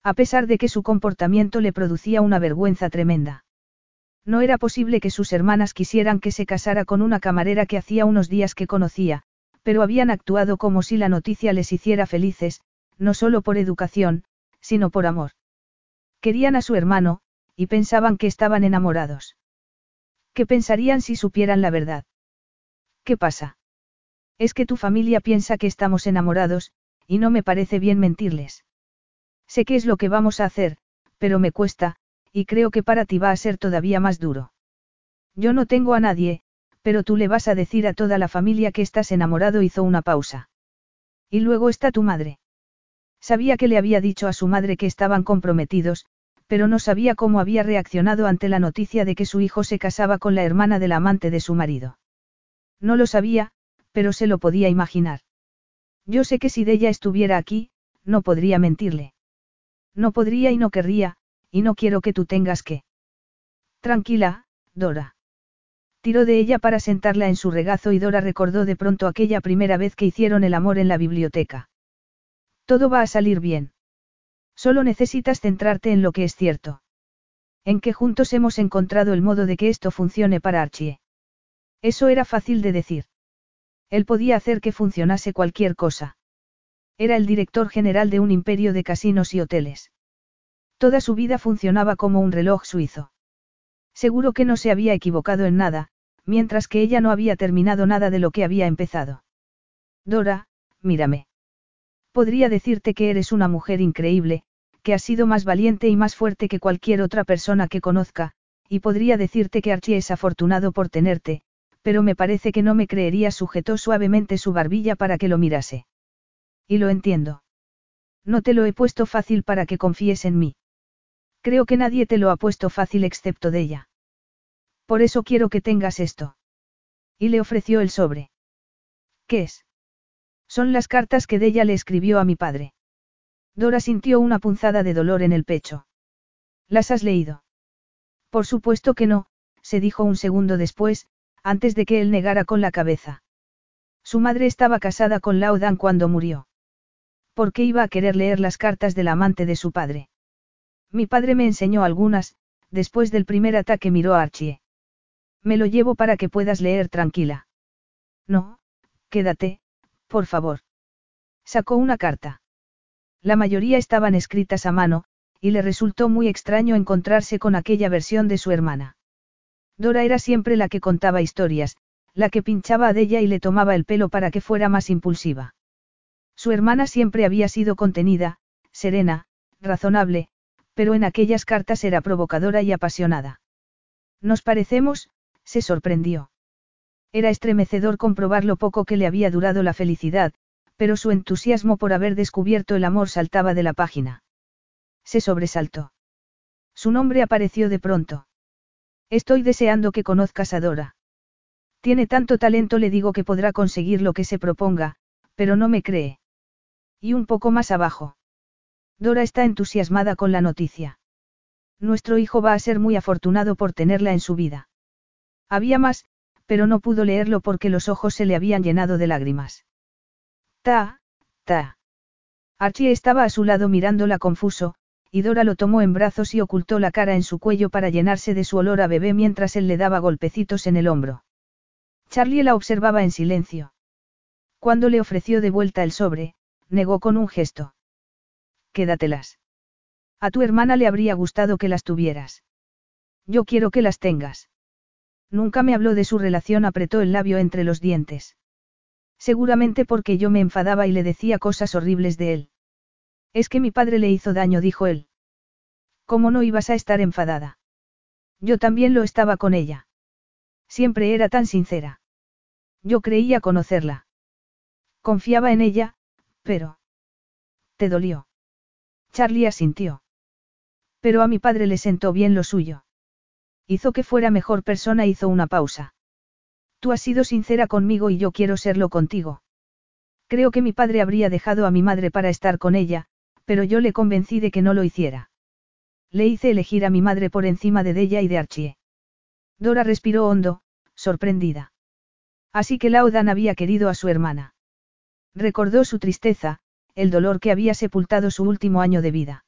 A pesar de que su comportamiento le producía una vergüenza tremenda. No era posible que sus hermanas quisieran que se casara con una camarera que hacía unos días que conocía, pero habían actuado como si la noticia les hiciera felices, no solo por educación, sino por amor. Querían a su hermano, y pensaban que estaban enamorados. ¿Qué pensarían si supieran la verdad? ¿Qué pasa? Es que tu familia piensa que estamos enamorados, y no me parece bien mentirles. Sé qué es lo que vamos a hacer, pero me cuesta, y creo que para ti va a ser todavía más duro. Yo no tengo a nadie, pero tú le vas a decir a toda la familia que estás enamorado, hizo una pausa. Y luego está tu madre. Sabía que le había dicho a su madre que estaban comprometidos, pero no sabía cómo había reaccionado ante la noticia de que su hijo se casaba con la hermana del amante de su marido. No lo sabía, pero se lo podía imaginar. Yo sé que si ella estuviera aquí, no podría mentirle. No podría y no querría, y no quiero que tú tengas que. Tranquila, Dora. Tiró de ella para sentarla en su regazo y Dora recordó de pronto aquella primera vez que hicieron el amor en la biblioteca. Todo va a salir bien. Solo necesitas centrarte en lo que es cierto. En que juntos hemos encontrado el modo de que esto funcione para Archie. Eso era fácil de decir. Él podía hacer que funcionase cualquier cosa. Era el director general de un imperio de casinos y hoteles. Toda su vida funcionaba como un reloj suizo. Seguro que no se había equivocado en nada, mientras que ella no había terminado nada de lo que había empezado. Dora, mírame. Podría decirte que eres una mujer increíble, que has sido más valiente y más fuerte que cualquier otra persona que conozca, y podría decirte que Archie es afortunado por tenerte, pero me parece que no me creería sujetó suavemente su barbilla para que lo mirase. Y lo entiendo. No te lo he puesto fácil para que confíes en mí. Creo que nadie te lo ha puesto fácil excepto de ella. Por eso quiero que tengas esto. Y le ofreció el sobre. ¿Qué es? Son las cartas que Della le escribió a mi padre. Dora sintió una punzada de dolor en el pecho. ¿Las has leído? Por supuesto que no, se dijo un segundo después, antes de que él negara con la cabeza. Su madre estaba casada con Laudan cuando murió. ¿Por qué iba a querer leer las cartas del amante de su padre? Mi padre me enseñó algunas, después del primer ataque miró a Archie. Me lo llevo para que puedas leer tranquila. No, quédate, por favor. Sacó una carta. La mayoría estaban escritas a mano, y le resultó muy extraño encontrarse con aquella versión de su hermana. Dora era siempre la que contaba historias, la que pinchaba a ella y le tomaba el pelo para que fuera más impulsiva. Su hermana siempre había sido contenida, serena, razonable, pero en aquellas cartas era provocadora y apasionada. Nos parecemos, se sorprendió. Era estremecedor comprobar lo poco que le había durado la felicidad, pero su entusiasmo por haber descubierto el amor saltaba de la página. Se sobresaltó. Su nombre apareció de pronto. Estoy deseando que conozcas a Dora. Tiene tanto talento, le digo que podrá conseguir lo que se proponga, pero no me cree. Y un poco más abajo. Dora está entusiasmada con la noticia. Nuestro hijo va a ser muy afortunado por tenerla en su vida. Había más, pero no pudo leerlo porque los ojos se le habían llenado de lágrimas. Ta, ta. Archie estaba a su lado mirándola confuso, y Dora lo tomó en brazos y ocultó la cara en su cuello para llenarse de su olor a bebé mientras él le daba golpecitos en el hombro. Charlie la observaba en silencio. Cuando le ofreció de vuelta el sobre, negó con un gesto. Quédatelas. A tu hermana le habría gustado que las tuvieras. Yo quiero que las tengas. Nunca me habló de su relación, apretó el labio entre los dientes. Seguramente porque yo me enfadaba y le decía cosas horribles de él. Es que mi padre le hizo daño, dijo él. ¿Cómo no ibas a estar enfadada? Yo también lo estaba con ella. Siempre era tan sincera. Yo creía conocerla. Confiaba en ella, pero... ¿Te dolió? Charlie asintió. Pero a mi padre le sentó bien lo suyo. Hizo que fuera mejor persona, hizo una pausa. Tú has sido sincera conmigo y yo quiero serlo contigo. Creo que mi padre habría dejado a mi madre para estar con ella, pero yo le convencí de que no lo hiciera. Le hice elegir a mi madre por encima de ella y de Archie. Dora respiró hondo, sorprendida. Así que Laudan había querido a su hermana. Recordó su tristeza, el dolor que había sepultado su último año de vida.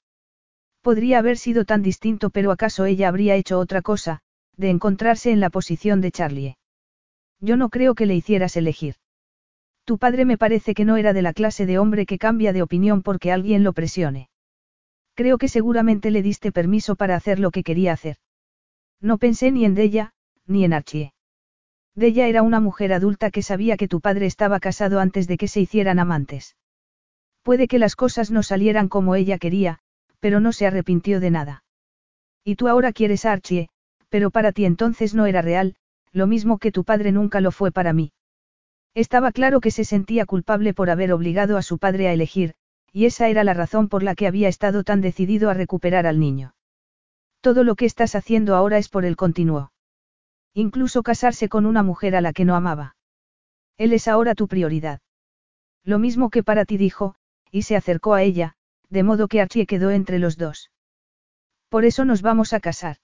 Podría haber sido tan distinto, pero acaso ella habría hecho otra cosa, de encontrarse en la posición de Charlie. Yo no creo que le hicieras elegir. Tu padre me parece que no era de la clase de hombre que cambia de opinión porque alguien lo presione. Creo que seguramente le diste permiso para hacer lo que quería hacer. No pensé ni en Della, ni en Archie. Della era una mujer adulta que sabía que tu padre estaba casado antes de que se hicieran amantes. Puede que las cosas no salieran como ella quería, pero no se arrepintió de nada. Y tú ahora quieres a Archie, pero para ti entonces no era real, lo mismo que tu padre nunca lo fue para mí. Estaba claro que se sentía culpable por haber obligado a su padre a elegir, y esa era la razón por la que había estado tan decidido a recuperar al niño. Todo lo que estás haciendo ahora es por él, continuó. Incluso casarse con una mujer a la que no amaba. Él es ahora tu prioridad. Lo mismo que para ti dijo, y se acercó a ella, de modo que Archie quedó entre los dos. Por eso nos vamos a casar.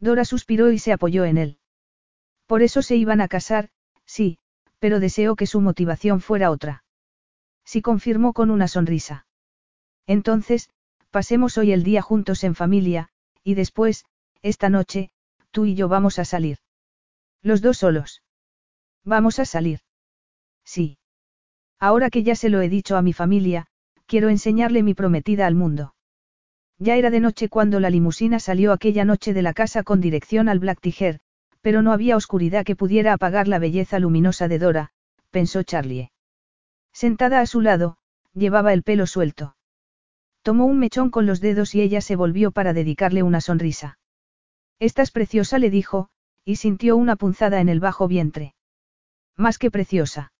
Dora suspiró y se apoyó en él. Por eso se iban a casar, sí, pero deseó que su motivación fuera otra. Sí confirmó con una sonrisa. Entonces, pasemos hoy el día juntos en familia, y después, esta noche, tú y yo vamos a salir. Los dos solos. Vamos a salir. Sí. Ahora que ya se lo he dicho a mi familia, quiero enseñarle mi prometida al mundo. Ya era de noche cuando la limusina salió aquella noche de la casa con dirección al Black Tiger, pero no había oscuridad que pudiera apagar la belleza luminosa de Dora, pensó Charlie. Sentada a su lado, llevaba el pelo suelto. Tomó un mechón con los dedos y ella se volvió para dedicarle una sonrisa. Estás preciosa, le dijo, y sintió una punzada en el bajo vientre. Más que preciosa.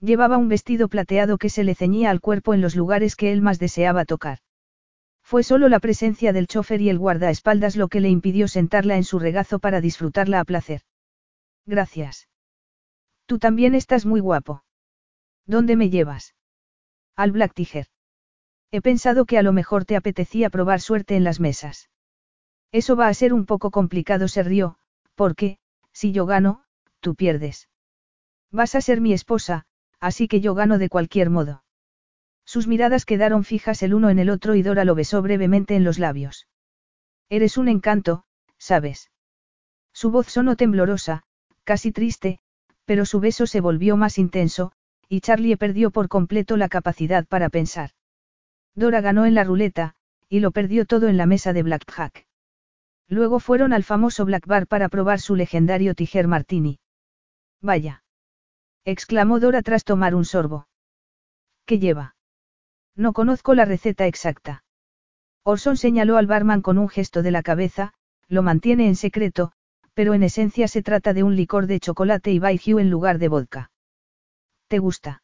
Llevaba un vestido plateado que se le ceñía al cuerpo en los lugares que él más deseaba tocar. Fue solo la presencia del chofer y el guardaespaldas lo que le impidió sentarla en su regazo para disfrutarla a placer. Gracias. Tú también estás muy guapo. ¿Dónde me llevas? Al Black Tiger. He pensado que a lo mejor te apetecía probar suerte en las mesas. Eso va a ser un poco complicado, se rió, porque, si yo gano, tú pierdes. Vas a ser mi esposa, así que yo gano de cualquier modo. Sus miradas quedaron fijas el uno en el otro y Dora lo besó brevemente en los labios. Eres un encanto, ¿sabes? Su voz sonó temblorosa, casi triste, pero su beso se volvió más intenso, y Charlie perdió por completo la capacidad para pensar. Dora ganó en la ruleta, y lo perdió todo en la mesa de Blackjack. Luego fueron al famoso Black Bar para probar su legendario Tiger Martini. Vaya exclamó Dora tras tomar un sorbo. ¿Qué lleva? No conozco la receta exacta. Orson señaló al barman con un gesto de la cabeza, lo mantiene en secreto, pero en esencia se trata de un licor de chocolate y baijiu en lugar de vodka. ¿Te gusta?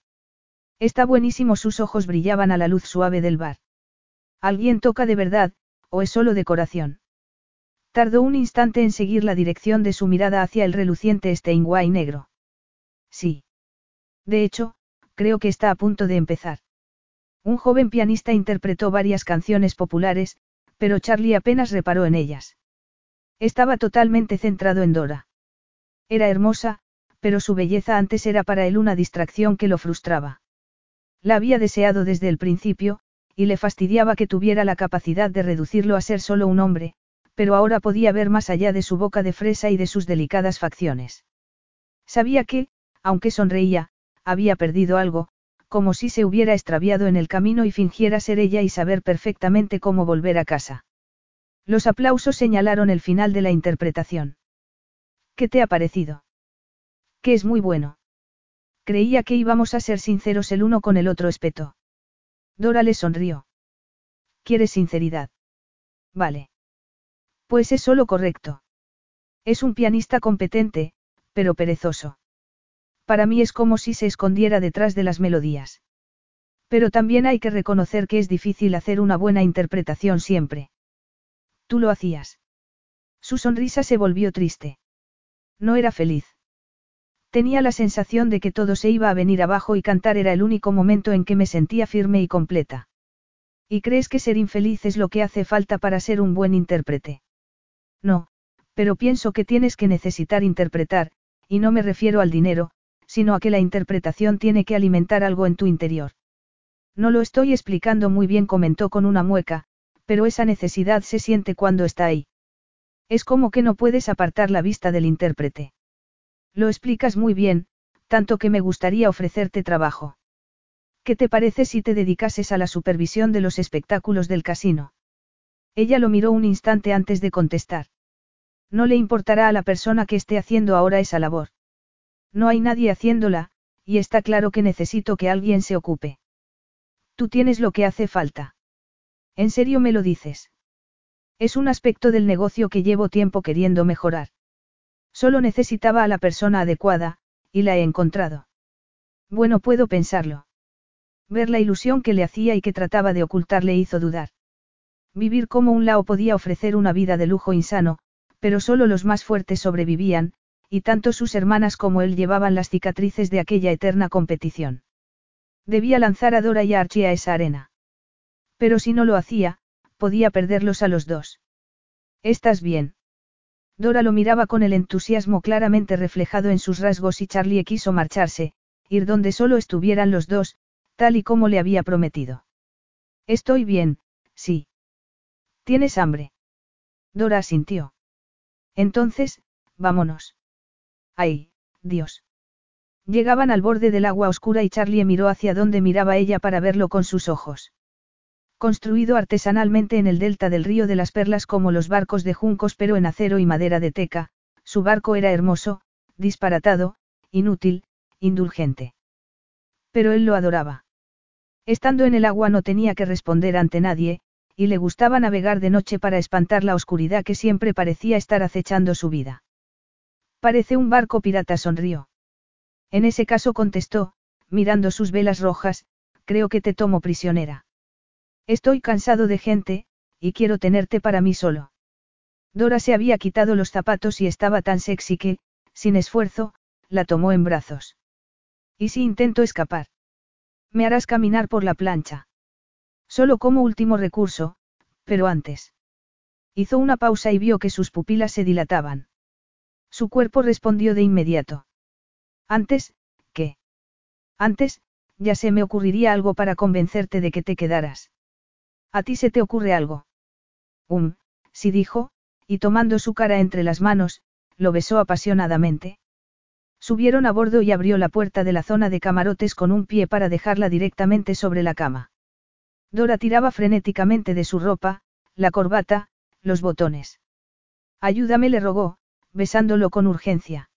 Está buenísimo, sus ojos brillaban a la luz suave del bar. ¿Alguien toca de verdad, o es solo decoración? Tardó un instante en seguir la dirección de su mirada hacia el reluciente Steinway negro. Sí. De hecho, creo que está a punto de empezar. Un joven pianista interpretó varias canciones populares, pero Charlie apenas reparó en ellas. Estaba totalmente centrado en Dora. Era hermosa, pero su belleza antes era para él una distracción que lo frustraba. La había deseado desde el principio, y le fastidiaba que tuviera la capacidad de reducirlo a ser solo un hombre, pero ahora podía ver más allá de su boca de fresa y de sus delicadas facciones. Sabía que, aunque sonreía, había perdido algo, como si se hubiera extraviado en el camino y fingiera ser ella y saber perfectamente cómo volver a casa. Los aplausos señalaron el final de la interpretación. ¿Qué te ha parecido? Que es muy bueno. Creía que íbamos a ser sinceros el uno con el otro espeto. Dora le sonrió. ¿Quieres sinceridad? Vale. Pues es solo correcto. Es un pianista competente, pero perezoso. Para mí es como si se escondiera detrás de las melodías. Pero también hay que reconocer que es difícil hacer una buena interpretación siempre. Tú lo hacías. Su sonrisa se volvió triste. No era feliz. Tenía la sensación de que todo se iba a venir abajo y cantar era el único momento en que me sentía firme y completa. ¿Y crees que ser infeliz es lo que hace falta para ser un buen intérprete? No, pero pienso que tienes que necesitar interpretar, y no me refiero al dinero, sino a que la interpretación tiene que alimentar algo en tu interior. No lo estoy explicando muy bien, comentó con una mueca, pero esa necesidad se siente cuando está ahí. Es como que no puedes apartar la vista del intérprete. Lo explicas muy bien, tanto que me gustaría ofrecerte trabajo. ¿Qué te parece si te dedicases a la supervisión de los espectáculos del casino? Ella lo miró un instante antes de contestar. No le importará a la persona que esté haciendo ahora esa labor. No hay nadie haciéndola, y está claro que necesito que alguien se ocupe. Tú tienes lo que hace falta. ¿En serio me lo dices? Es un aspecto del negocio que llevo tiempo queriendo mejorar. Solo necesitaba a la persona adecuada, y la he encontrado. Bueno, puedo pensarlo. Ver la ilusión que le hacía y que trataba de ocultar le hizo dudar. Vivir como un lao podía ofrecer una vida de lujo insano, pero solo los más fuertes sobrevivían, y tanto sus hermanas como él llevaban las cicatrices de aquella eterna competición. Debía lanzar a Dora y Archie a esa arena. Pero si no lo hacía, podía perderlos a los dos. ¿Estás bien? Dora lo miraba con el entusiasmo claramente reflejado en sus rasgos y Charlie quiso marcharse, ir donde solo estuvieran los dos, tal y como le había prometido. Estoy bien, sí. ¿Tienes hambre? Dora asintió. Entonces, vámonos. Ay, Dios. Llegaban al borde del agua oscura y Charlie miró hacia donde miraba ella para verlo con sus ojos. Construido artesanalmente en el delta del río de las Perlas como los barcos de juncos pero en acero y madera de teca, su barco era hermoso, disparatado, inútil, indulgente. Pero él lo adoraba. Estando en el agua no tenía que responder ante nadie, y le gustaba navegar de noche para espantar la oscuridad que siempre parecía estar acechando su vida. Parece un barco pirata, sonrió. En ese caso contestó, mirando sus velas rojas, creo que te tomo prisionera. Estoy cansado de gente, y quiero tenerte para mí solo. Dora se había quitado los zapatos y estaba tan sexy que, sin esfuerzo, la tomó en brazos. ¿Y si intento escapar? Me harás caminar por la plancha. Solo como último recurso, pero antes. Hizo una pausa y vio que sus pupilas se dilataban. Su cuerpo respondió de inmediato. Antes, ¿qué? Antes, ya se me ocurriría algo para convencerte de que te quedaras. ¿A ti se te ocurre algo? Um, sí dijo, y tomando su cara entre las manos, lo besó apasionadamente. Subieron a bordo y abrió la puerta de la zona de camarotes con un pie para dejarla directamente sobre la cama. Dora tiraba frenéticamente de su ropa, la corbata, los botones. Ayúdame, le rogó, besándolo con urgencia.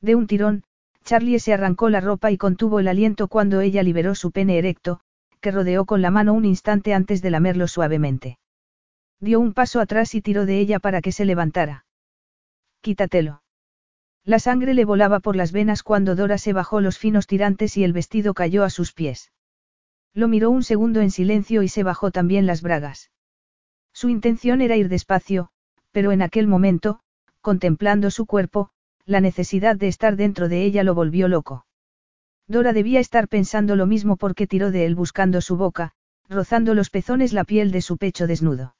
De un tirón, Charlie se arrancó la ropa y contuvo el aliento cuando ella liberó su pene erecto, que rodeó con la mano un instante antes de lamerlo suavemente. Dio un paso atrás y tiró de ella para que se levantara. Quítatelo. La sangre le volaba por las venas cuando Dora se bajó los finos tirantes y el vestido cayó a sus pies. Lo miró un segundo en silencio y se bajó también las bragas. Su intención era ir despacio, pero en aquel momento, contemplando su cuerpo, la necesidad de estar dentro de ella lo volvió loco. Dora debía estar pensando lo mismo porque tiró de él buscando su boca, rozando los pezones la piel de su pecho desnudo.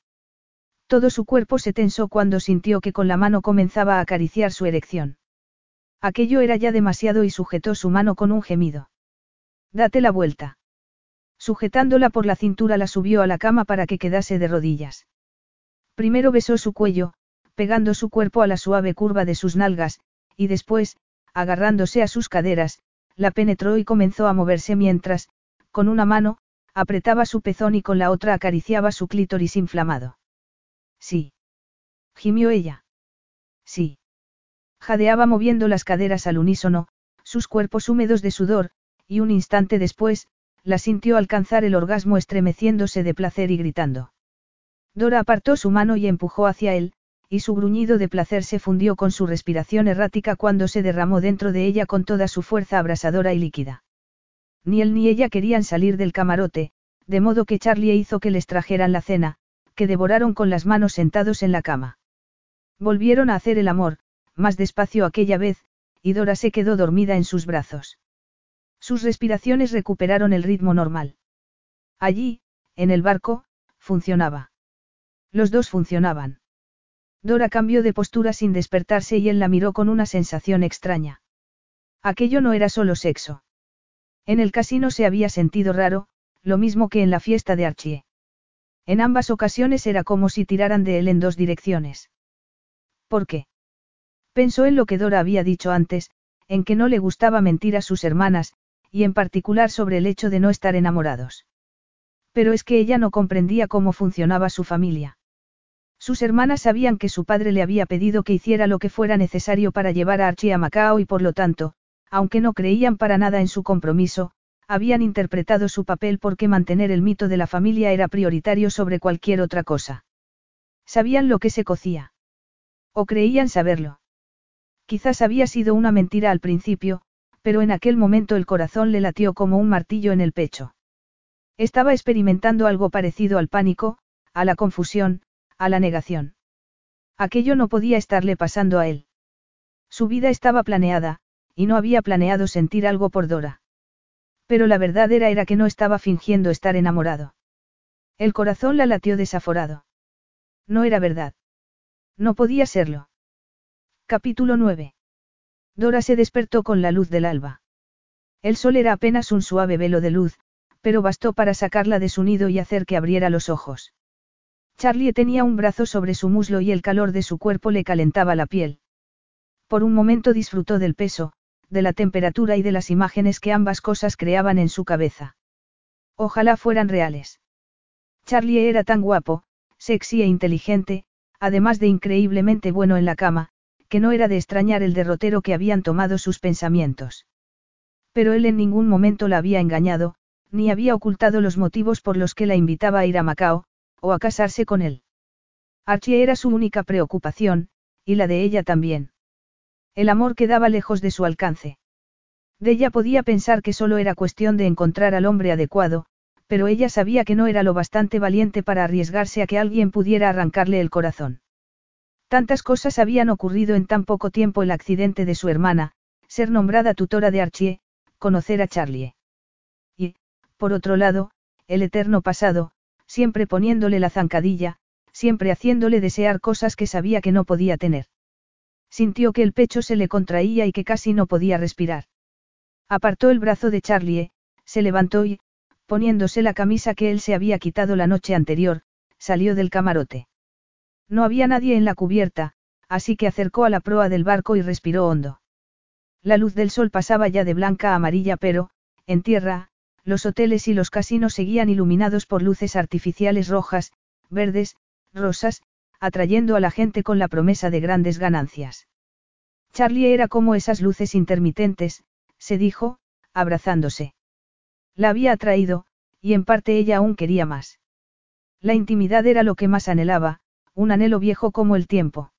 Todo su cuerpo se tensó cuando sintió que con la mano comenzaba a acariciar su erección. Aquello era ya demasiado y sujetó su mano con un gemido. Date la vuelta. Sujetándola por la cintura la subió a la cama para que quedase de rodillas. Primero besó su cuello, pegando su cuerpo a la suave curva de sus nalgas, y después, agarrándose a sus caderas, la penetró y comenzó a moverse mientras, con una mano, apretaba su pezón y con la otra acariciaba su clítoris inflamado. Sí. Gimió ella. Sí. Jadeaba moviendo las caderas al unísono, sus cuerpos húmedos de sudor, y un instante después, la sintió alcanzar el orgasmo estremeciéndose de placer y gritando. Dora apartó su mano y empujó hacia él, y su gruñido de placer se fundió con su respiración errática cuando se derramó dentro de ella con toda su fuerza abrasadora y líquida. Ni él ni ella querían salir del camarote, de modo que Charlie hizo que les trajeran la cena, que devoraron con las manos sentados en la cama. Volvieron a hacer el amor, más despacio aquella vez, y Dora se quedó dormida en sus brazos. Sus respiraciones recuperaron el ritmo normal. Allí, en el barco, funcionaba. Los dos funcionaban. Dora cambió de postura sin despertarse y él la miró con una sensación extraña. Aquello no era solo sexo. En el casino se había sentido raro, lo mismo que en la fiesta de Archie. En ambas ocasiones era como si tiraran de él en dos direcciones. ¿Por qué? Pensó en lo que Dora había dicho antes, en que no le gustaba mentir a sus hermanas, y en particular sobre el hecho de no estar enamorados. Pero es que ella no comprendía cómo funcionaba su familia. Sus hermanas sabían que su padre le había pedido que hiciera lo que fuera necesario para llevar a Archie a Macao y por lo tanto, aunque no creían para nada en su compromiso, habían interpretado su papel porque mantener el mito de la familia era prioritario sobre cualquier otra cosa. Sabían lo que se cocía. O creían saberlo. Quizás había sido una mentira al principio, pero en aquel momento el corazón le latió como un martillo en el pecho. Estaba experimentando algo parecido al pánico, a la confusión, a la negación. Aquello no podía estarle pasando a él. Su vida estaba planeada, y no había planeado sentir algo por Dora. Pero la verdad era, que no estaba fingiendo estar enamorado. El corazón la latió desaforado. No era verdad. No podía serlo. Capítulo 9. Dora se despertó con la luz del alba. El sol era apenas un suave velo de luz, pero bastó para sacarla de su nido y hacer que abriera los ojos. Charlie tenía un brazo sobre su muslo y el calor de su cuerpo le calentaba la piel. Por un momento disfrutó del peso, de la temperatura y de las imágenes que ambas cosas creaban en su cabeza. Ojalá fueran reales. Charlie era tan guapo, sexy e inteligente, además de increíblemente bueno en la cama, que no era de extrañar el derrotero que habían tomado sus pensamientos. Pero él en ningún momento la había engañado, ni había ocultado los motivos por los que la invitaba a ir a Macao, o a casarse con él. Archie era su única preocupación, y la de ella también. El amor quedaba lejos de su alcance. De ella podía pensar que solo era cuestión de encontrar al hombre adecuado, pero ella sabía que no era lo bastante valiente para arriesgarse a que alguien pudiera arrancarle el corazón. Tantas cosas habían ocurrido en tan poco tiempo el accidente de su hermana, ser nombrada tutora de Archie, conocer a Charlie. Y, por otro lado, el eterno pasado, siempre poniéndole la zancadilla, siempre haciéndole desear cosas que sabía que no podía tener. Sintió que el pecho se le contraía y que casi no podía respirar. Apartó el brazo de Charlie, se levantó y, poniéndose la camisa que él se había quitado la noche anterior, salió del camarote. No había nadie en la cubierta, así que acercó a la proa del barco y respiró hondo. La luz del sol pasaba ya de blanca a amarilla pero, en tierra, los hoteles y los casinos seguían iluminados por luces artificiales rojas, verdes, rosas, atrayendo a la gente con la promesa de grandes ganancias. Charlie era como esas luces intermitentes, se dijo, abrazándose. La había atraído, y en parte ella aún quería más. La intimidad era lo que más anhelaba, un anhelo viejo como el tiempo.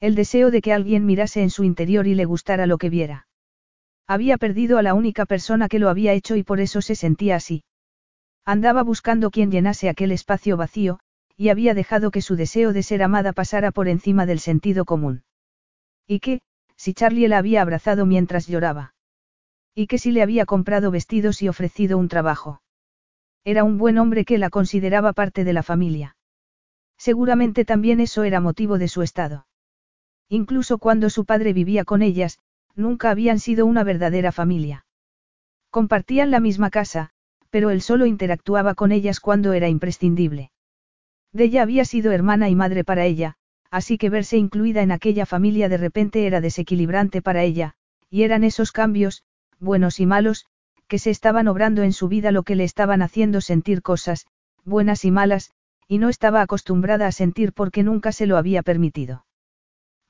El deseo de que alguien mirase en su interior y le gustara lo que viera. Había perdido a la única persona que lo había hecho y por eso se sentía así. Andaba buscando quien llenase aquel espacio vacío, y había dejado que su deseo de ser amada pasara por encima del sentido común. ¿Y qué, si Charlie la había abrazado mientras lloraba? ¿Y qué si le había comprado vestidos y ofrecido un trabajo? Era un buen hombre que la consideraba parte de la familia. Seguramente también eso era motivo de su estado. Incluso cuando su padre vivía con ellas, nunca habían sido una verdadera familia. Compartían la misma casa, pero él solo interactuaba con ellas cuando era imprescindible. De ella había sido hermana y madre para ella, así que verse incluida en aquella familia de repente era desequilibrante para ella, y eran esos cambios, buenos y malos, que se estaban obrando en su vida lo que le estaban haciendo sentir cosas, buenas y malas, y no estaba acostumbrada a sentir porque nunca se lo había permitido.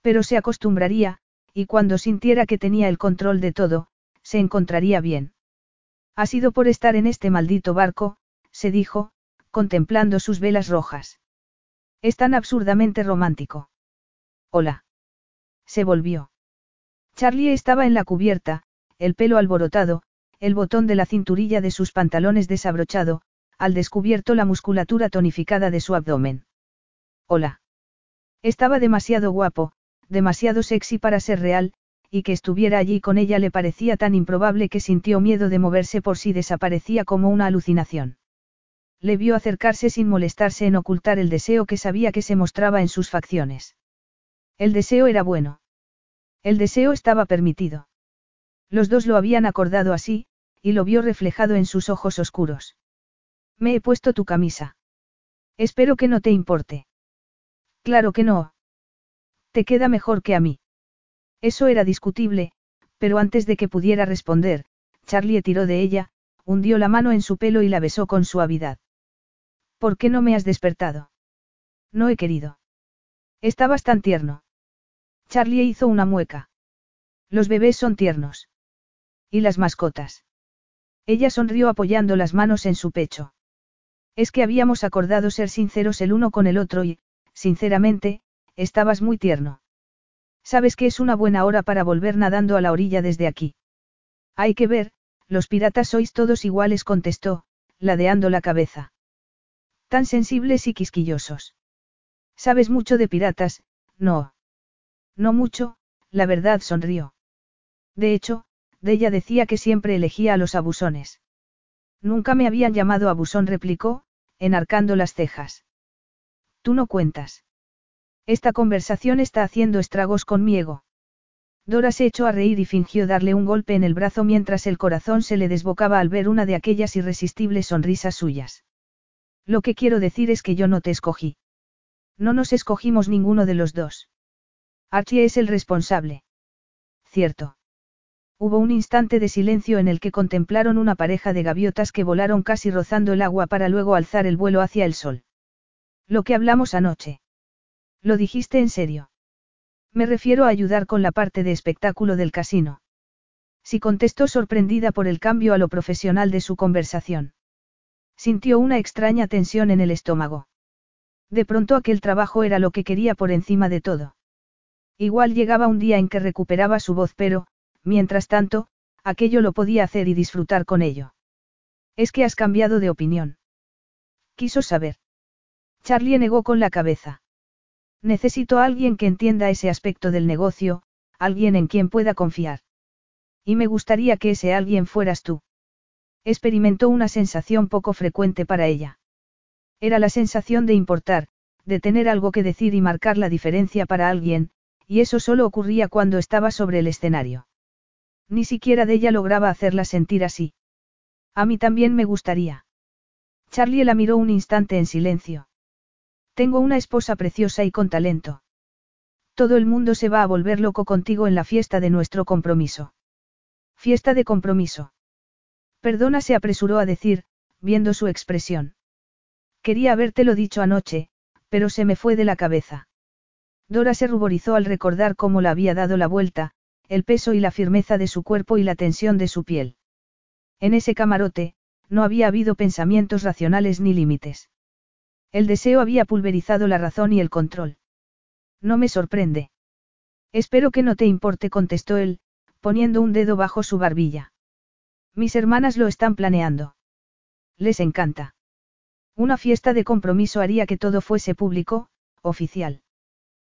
Pero se acostumbraría, y cuando sintiera que tenía el control de todo, se encontraría bien. Ha sido por estar en este maldito barco, se dijo, contemplando sus velas rojas. Es tan absurdamente romántico. Hola. Se volvió. Charlie estaba en la cubierta, el pelo alborotado, el botón de la cinturilla de sus pantalones desabrochado, al descubierto la musculatura tonificada de su abdomen. Hola. Estaba demasiado guapo, demasiado sexy para ser real, y que estuviera allí con ella le parecía tan improbable que sintió miedo de moverse por si desaparecía como una alucinación. Le vio acercarse sin molestarse en ocultar el deseo que sabía que se mostraba en sus facciones. El deseo era bueno. El deseo estaba permitido. Los dos lo habían acordado así, y lo vio reflejado en sus ojos oscuros. Me he puesto tu camisa. Espero que no te importe. Claro que no. Te queda mejor que a mí. Eso era discutible, pero antes de que pudiera responder, Charlie tiró de ella, hundió la mano en su pelo y la besó con suavidad. ¿Por qué no me has despertado? No he querido. Estabas tan tierno. Charlie hizo una mueca. Los bebés son tiernos. ¿Y las mascotas? Ella sonrió apoyando las manos en su pecho. Es que habíamos acordado ser sinceros el uno con el otro y, sinceramente, estabas muy tierno. Sabes que es una buena hora para volver nadando a la orilla desde aquí. Hay que ver, los piratas sois todos iguales, contestó, ladeando la cabeza. Tan sensibles y quisquillosos. Sabes mucho de piratas, no. No mucho, la verdad sonrió. De hecho, de ella decía que siempre elegía a los abusones. Nunca me habían llamado abusón, replicó, enarcando las cejas. Tú no cuentas. Esta conversación está haciendo estragos con mi ego. Dora se echó a reír y fingió darle un golpe en el brazo mientras el corazón se le desbocaba al ver una de aquellas irresistibles sonrisas suyas. Lo que quiero decir es que yo no te escogí. No nos escogimos ninguno de los dos. Archie es el responsable. Cierto. Hubo un instante de silencio en el que contemplaron una pareja de gaviotas que volaron casi rozando el agua para luego alzar el vuelo hacia el sol. Lo que hablamos anoche. ¿Lo dijiste en serio? Me refiero a ayudar con la parte de espectáculo del casino. Si contestó sorprendida por el cambio a lo profesional de su conversación. Sintió una extraña tensión en el estómago. De pronto aquel trabajo era lo que quería por encima de todo. Igual llegaba un día en que recuperaba su voz, pero, mientras tanto, aquello lo podía hacer y disfrutar con ello. Es que has cambiado de opinión. Quiso saber. Charlie negó con la cabeza. Necesito a alguien que entienda ese aspecto del negocio, alguien en quien pueda confiar. Y me gustaría que ese alguien fueras tú. Experimentó una sensación poco frecuente para ella. Era la sensación de importar, de tener algo que decir y marcar la diferencia para alguien, y eso solo ocurría cuando estaba sobre el escenario. Ni siquiera de ella lograba hacerla sentir así. A mí también me gustaría. Charlie la miró un instante en silencio. Tengo una esposa preciosa y con talento. Todo el mundo se va a volver loco contigo en la fiesta de nuestro compromiso. Fiesta de compromiso. Perdona, se apresuró a decir, viendo su expresión. Quería habértelo dicho anoche, pero se me fue de la cabeza. Dora se ruborizó al recordar cómo la había dado la vuelta, el peso y la firmeza de su cuerpo y la tensión de su piel. En ese camarote, no había habido pensamientos racionales ni límites. El deseo había pulverizado la razón y el control. No me sorprende. Espero que no te importe, contestó él, poniendo un dedo bajo su barbilla. Mis hermanas lo están planeando. Les encanta. Una fiesta de compromiso haría que todo fuese público, oficial.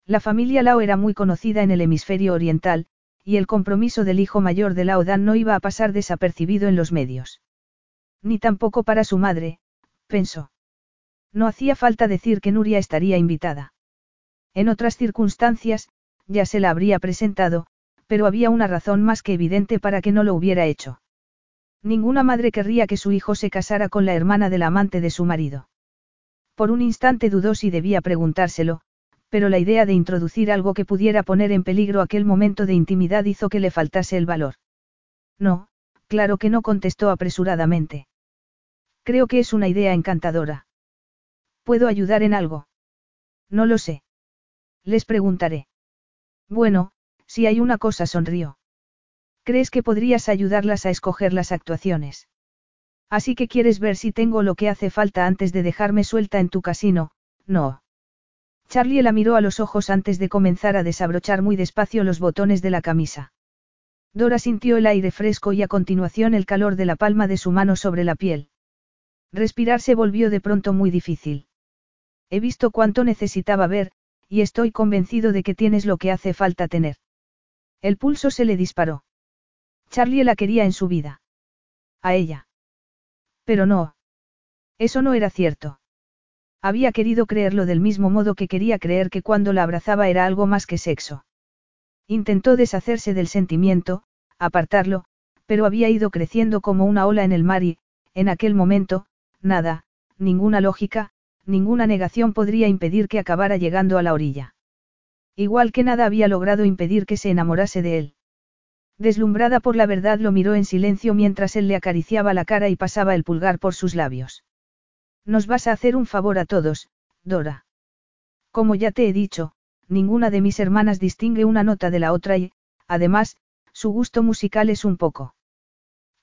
La familia Lao era muy conocida en el hemisferio oriental, y el compromiso del hijo mayor de Laodan no iba a pasar desapercibido en los medios. Ni tampoco para su madre, pensó. No hacía falta decir que Nuria estaría invitada. En otras circunstancias, ya se la habría presentado, pero había una razón más que evidente para que no lo hubiera hecho. Ninguna madre querría que su hijo se casara con la hermana del amante de su marido. Por un instante dudó si debía preguntárselo, pero la idea de introducir algo que pudiera poner en peligro aquel momento de intimidad hizo que le faltase el valor. No, claro que no contestó apresuradamente. Creo que es una idea encantadora. ¿Puedo ayudar en algo? No lo sé. Les preguntaré. Bueno, si hay una cosa sonrió. ¿Crees que podrías ayudarlas a escoger las actuaciones? Así que quieres ver si tengo lo que hace falta antes de dejarme suelta en tu casino, no. Charlie la miró a los ojos antes de comenzar a desabrochar muy despacio los botones de la camisa. Dora sintió el aire fresco y a continuación el calor de la palma de su mano sobre la piel. Respirar se volvió de pronto muy difícil. He visto cuánto necesitaba ver, y estoy convencido de que tienes lo que hace falta tener. El pulso se le disparó. Charlie la quería en su vida. A ella. Pero no. Eso no era cierto. Había querido creerlo del mismo modo que quería creer que cuando la abrazaba era algo más que sexo. Intentó deshacerse del sentimiento, apartarlo, pero había ido creciendo como una ola en el mar y, en aquel momento, nada, ninguna lógica, ninguna negación podría impedir que acabara llegando a la orilla. Igual que nada había logrado impedir que se enamorase de él. Deslumbrada por la verdad lo miró en silencio mientras él le acariciaba la cara y pasaba el pulgar por sus labios. Nos vas a hacer un favor a todos, Dora. Como ya te he dicho, ninguna de mis hermanas distingue una nota de la otra y, además, su gusto musical es un poco.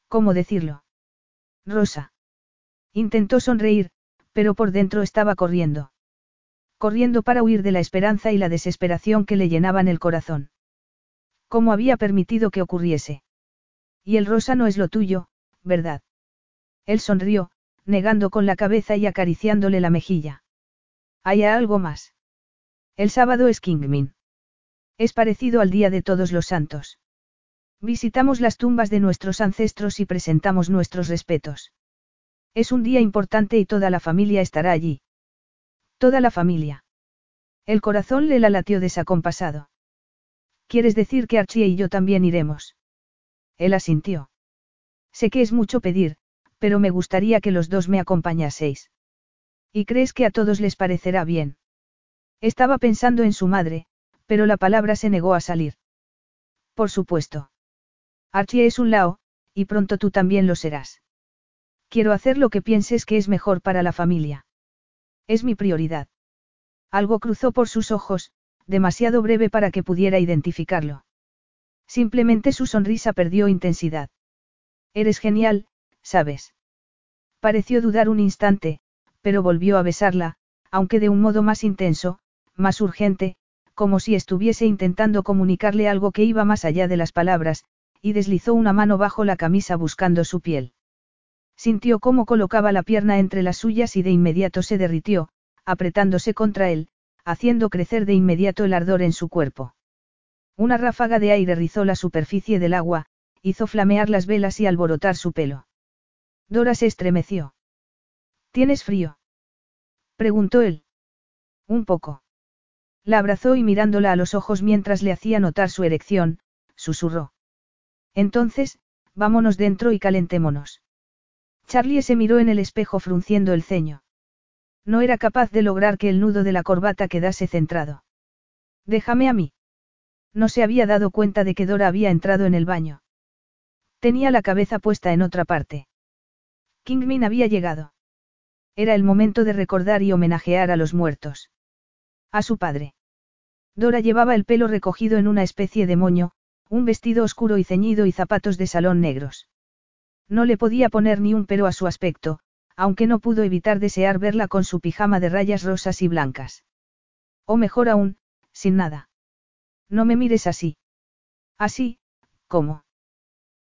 ¿Cómo decirlo? Rosa. Intentó sonreír, pero por dentro estaba corriendo. Corriendo para huir de la esperanza y la desesperación que le llenaban el corazón. ¿Cómo había permitido que ocurriese? Y el rosa no es lo tuyo, ¿verdad? Él sonrió, negando con la cabeza y acariciándole la mejilla. ¿Hay algo más? El sábado es Kingmin. Es parecido al Día de Todos los Santos. Visitamos las tumbas de nuestros ancestros y presentamos nuestros respetos. Es un día importante y toda la familia estará allí. Toda la familia. El corazón le la latió desacompasado. ¿Quieres decir que Archie y yo también iremos? Él asintió. Sé que es mucho pedir, pero me gustaría que los dos me acompañaseis. ¿Y crees que a todos les parecerá bien? Estaba pensando en su madre, pero la palabra se negó a salir. Por supuesto. Archie es un lao, y pronto tú también lo serás. Quiero hacer lo que pienses que es mejor para la familia. Es mi prioridad. Algo cruzó por sus ojos, demasiado breve para que pudiera identificarlo. Simplemente su sonrisa perdió intensidad. Eres genial, ¿sabes? Pareció dudar un instante, pero volvió a besarla, aunque de un modo más intenso, más urgente, como si estuviese intentando comunicarle algo que iba más allá de las palabras, y deslizó una mano bajo la camisa buscando su piel. Sintió cómo colocaba la pierna entre las suyas y de inmediato se derritió, apretándose contra él, haciendo crecer de inmediato el ardor en su cuerpo. Una ráfaga de aire rizó la superficie del agua, hizo flamear las velas y alborotar su pelo. Dora se estremeció. ¿Tienes frío? preguntó él. Un poco. La abrazó y mirándola a los ojos mientras le hacía notar su erección, susurró. Entonces, vámonos dentro y calentémonos. Charlie se miró en el espejo frunciendo el ceño. No era capaz de lograr que el nudo de la corbata quedase centrado. Déjame a mí. No se había dado cuenta de que Dora había entrado en el baño. Tenía la cabeza puesta en otra parte. Kingmin había llegado. Era el momento de recordar y homenajear a los muertos. A su padre. Dora llevaba el pelo recogido en una especie de moño, un vestido oscuro y ceñido y zapatos de salón negros. No le podía poner ni un pero a su aspecto, aunque no pudo evitar desear verla con su pijama de rayas rosas y blancas. O mejor aún, sin nada. No me mires así. Así, ¿cómo?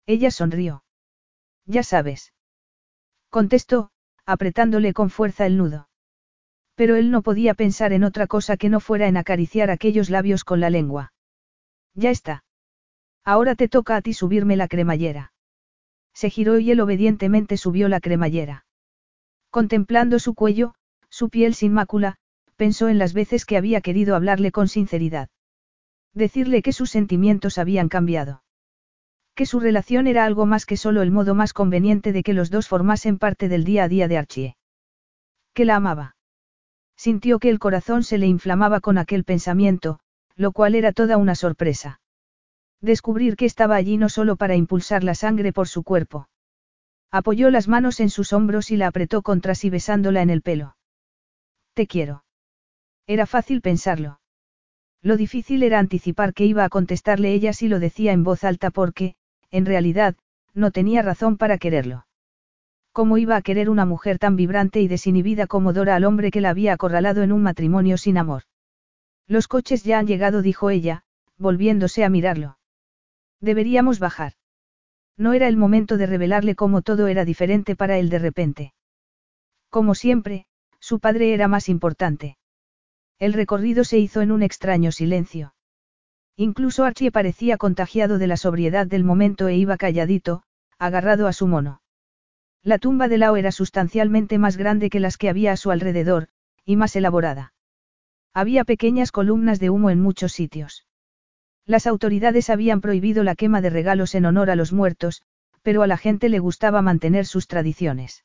Ella sonrió. Ya sabes. Contestó, apretándole con fuerza el nudo. Pero él no podía pensar en otra cosa que no fuera en acariciar aquellos labios con la lengua. Ya está. Ahora te toca a ti subirme la cremallera. Se giró y él obedientemente subió la cremallera. Contemplando su cuello, su piel sin mácula, pensó en las veces que había querido hablarle con sinceridad. Decirle que sus sentimientos habían cambiado. Que su relación era algo más que solo el modo más conveniente de que los dos formasen parte del día a día de Archie. Que la amaba. Sintió que el corazón se le inflamaba con aquel pensamiento, lo cual era toda una sorpresa. Descubrir que estaba allí no solo para impulsar la sangre por su cuerpo. Apoyó las manos en sus hombros y la apretó contra sí besándola en el pelo. Te quiero. Era fácil pensarlo. Lo difícil era anticipar que iba a contestarle ella si lo decía en voz alta porque, en realidad, no tenía razón para quererlo. ¿Cómo iba a querer una mujer tan vibrante y desinhibida como Dora al hombre que la había acorralado en un matrimonio sin amor? Los coches ya han llegado, dijo ella, volviéndose a mirarlo. Deberíamos bajar. No era el momento de revelarle cómo todo era diferente para él de repente. Como siempre, su padre era más importante. El recorrido se hizo en un extraño silencio. Incluso Archie parecía contagiado de la sobriedad del momento e iba calladito, agarrado a su mono. La tumba de Lao era sustancialmente más grande que las que había a su alrededor, y más elaborada. Había pequeñas columnas de humo en muchos sitios. Las autoridades habían prohibido la quema de regalos en honor a los muertos, pero a la gente le gustaba mantener sus tradiciones.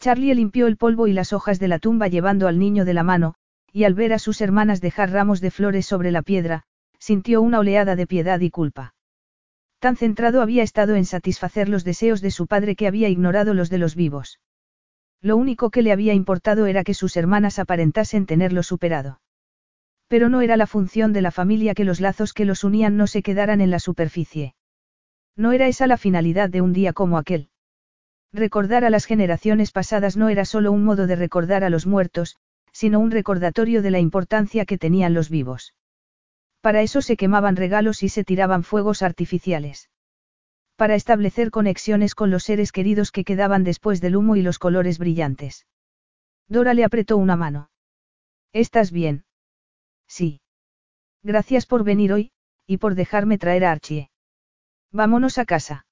Charlie limpió el polvo y las hojas de la tumba llevando al niño de la mano, y al ver a sus hermanas dejar ramos de flores sobre la piedra, sintió una oleada de piedad y culpa. Tan centrado había estado en satisfacer los deseos de su padre que había ignorado los de los vivos. Lo único que le había importado era que sus hermanas aparentasen tenerlo superado. Pero no era la función de la familia que los lazos que los unían no se quedaran en la superficie. No era esa la finalidad de un día como aquel. Recordar a las generaciones pasadas no era solo un modo de recordar a los muertos, sino un recordatorio de la importancia que tenían los vivos. Para eso se quemaban regalos y se tiraban fuegos artificiales. Para establecer conexiones con los seres queridos que quedaban después del humo y los colores brillantes. Dora le apretó una mano. ¿Estás bien? Sí. Gracias por venir hoy, y por dejarme traer a Archie. Vámonos a casa.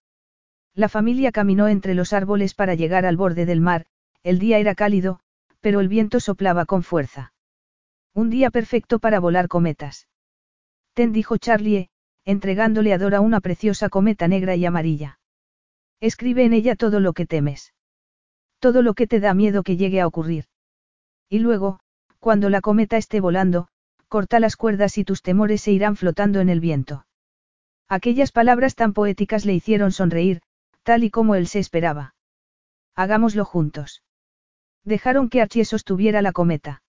La familia caminó entre los árboles para llegar al borde del mar, el día era cálido, pero el viento soplaba con fuerza. Un día perfecto para volar cometas. Dijo Charlie, entregándole a Dora una preciosa cometa negra y amarilla. Escribe en ella todo lo que temes. Todo lo que te da miedo que llegue a ocurrir. Y luego, cuando la cometa esté volando, corta las cuerdas y tus temores se irán flotando en el viento. Aquellas palabras tan poéticas le hicieron sonreír, tal y como él se esperaba. Hagámoslo juntos. Dejaron que Archie sostuviera la cometa.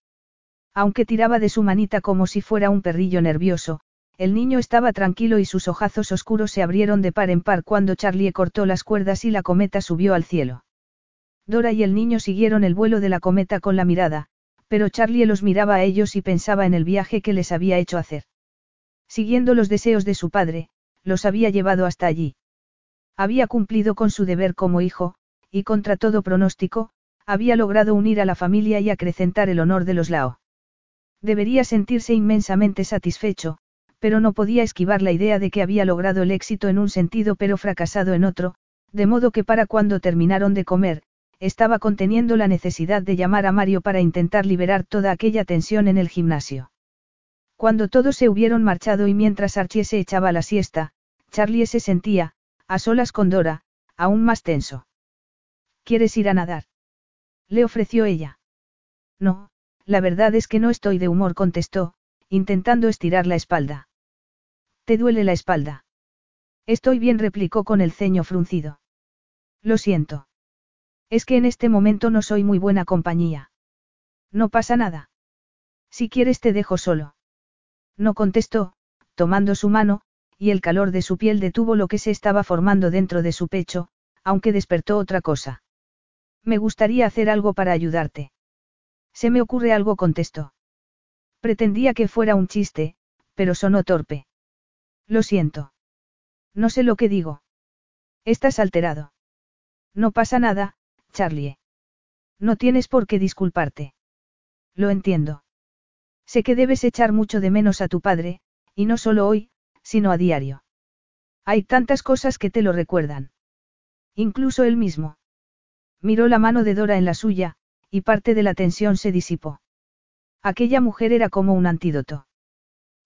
Aunque tiraba de su manita como si fuera un perrillo nervioso, el niño estaba tranquilo y sus ojazos oscuros se abrieron de par en par cuando Charlie cortó las cuerdas y la cometa subió al cielo. Dora y el niño siguieron el vuelo de la cometa con la mirada, pero Charlie los miraba a ellos y pensaba en el viaje que les había hecho hacer. Siguiendo los deseos de su padre, los había llevado hasta allí. Había cumplido con su deber como hijo, y contra todo pronóstico, había logrado unir a la familia y acrecentar el honor de los Lao. Debería sentirse inmensamente satisfecho, pero no podía esquivar la idea de que había logrado el éxito en un sentido pero fracasado en otro, de modo que para cuando terminaron de comer, estaba conteniendo la necesidad de llamar a Mario para intentar liberar toda aquella tensión en el gimnasio. Cuando todos se hubieron marchado y mientras Archie se echaba la siesta, Charlie se sentía, a solas con Dora, aún más tenso. ¿Quieres ir a nadar? Le ofreció ella. No, la verdad es que no estoy de humor, contestó, intentando estirar la espalda. ¿Te duele la espalda? Estoy bien, replicó con el ceño fruncido. Lo siento. Es que en este momento no soy muy buena compañía. No pasa nada. Si quieres te dejo solo. No contestó, tomando su mano, y el calor de su piel detuvo lo que se estaba formando dentro de su pecho, aunque despertó otra cosa. Me gustaría hacer algo para ayudarte. Se me ocurre algo, contestó. Pretendía que fuera un chiste, pero sonó torpe. Lo siento. No sé lo que digo. Estás alterado. No pasa nada, Charlie. No tienes por qué disculparte. Lo entiendo. Sé que debes echar mucho de menos a tu padre, y no solo hoy, sino a diario. Hay tantas cosas que te lo recuerdan. Incluso él mismo. Miró la mano de Dora en la suya, y parte de la tensión se disipó. Aquella mujer era como un antídoto.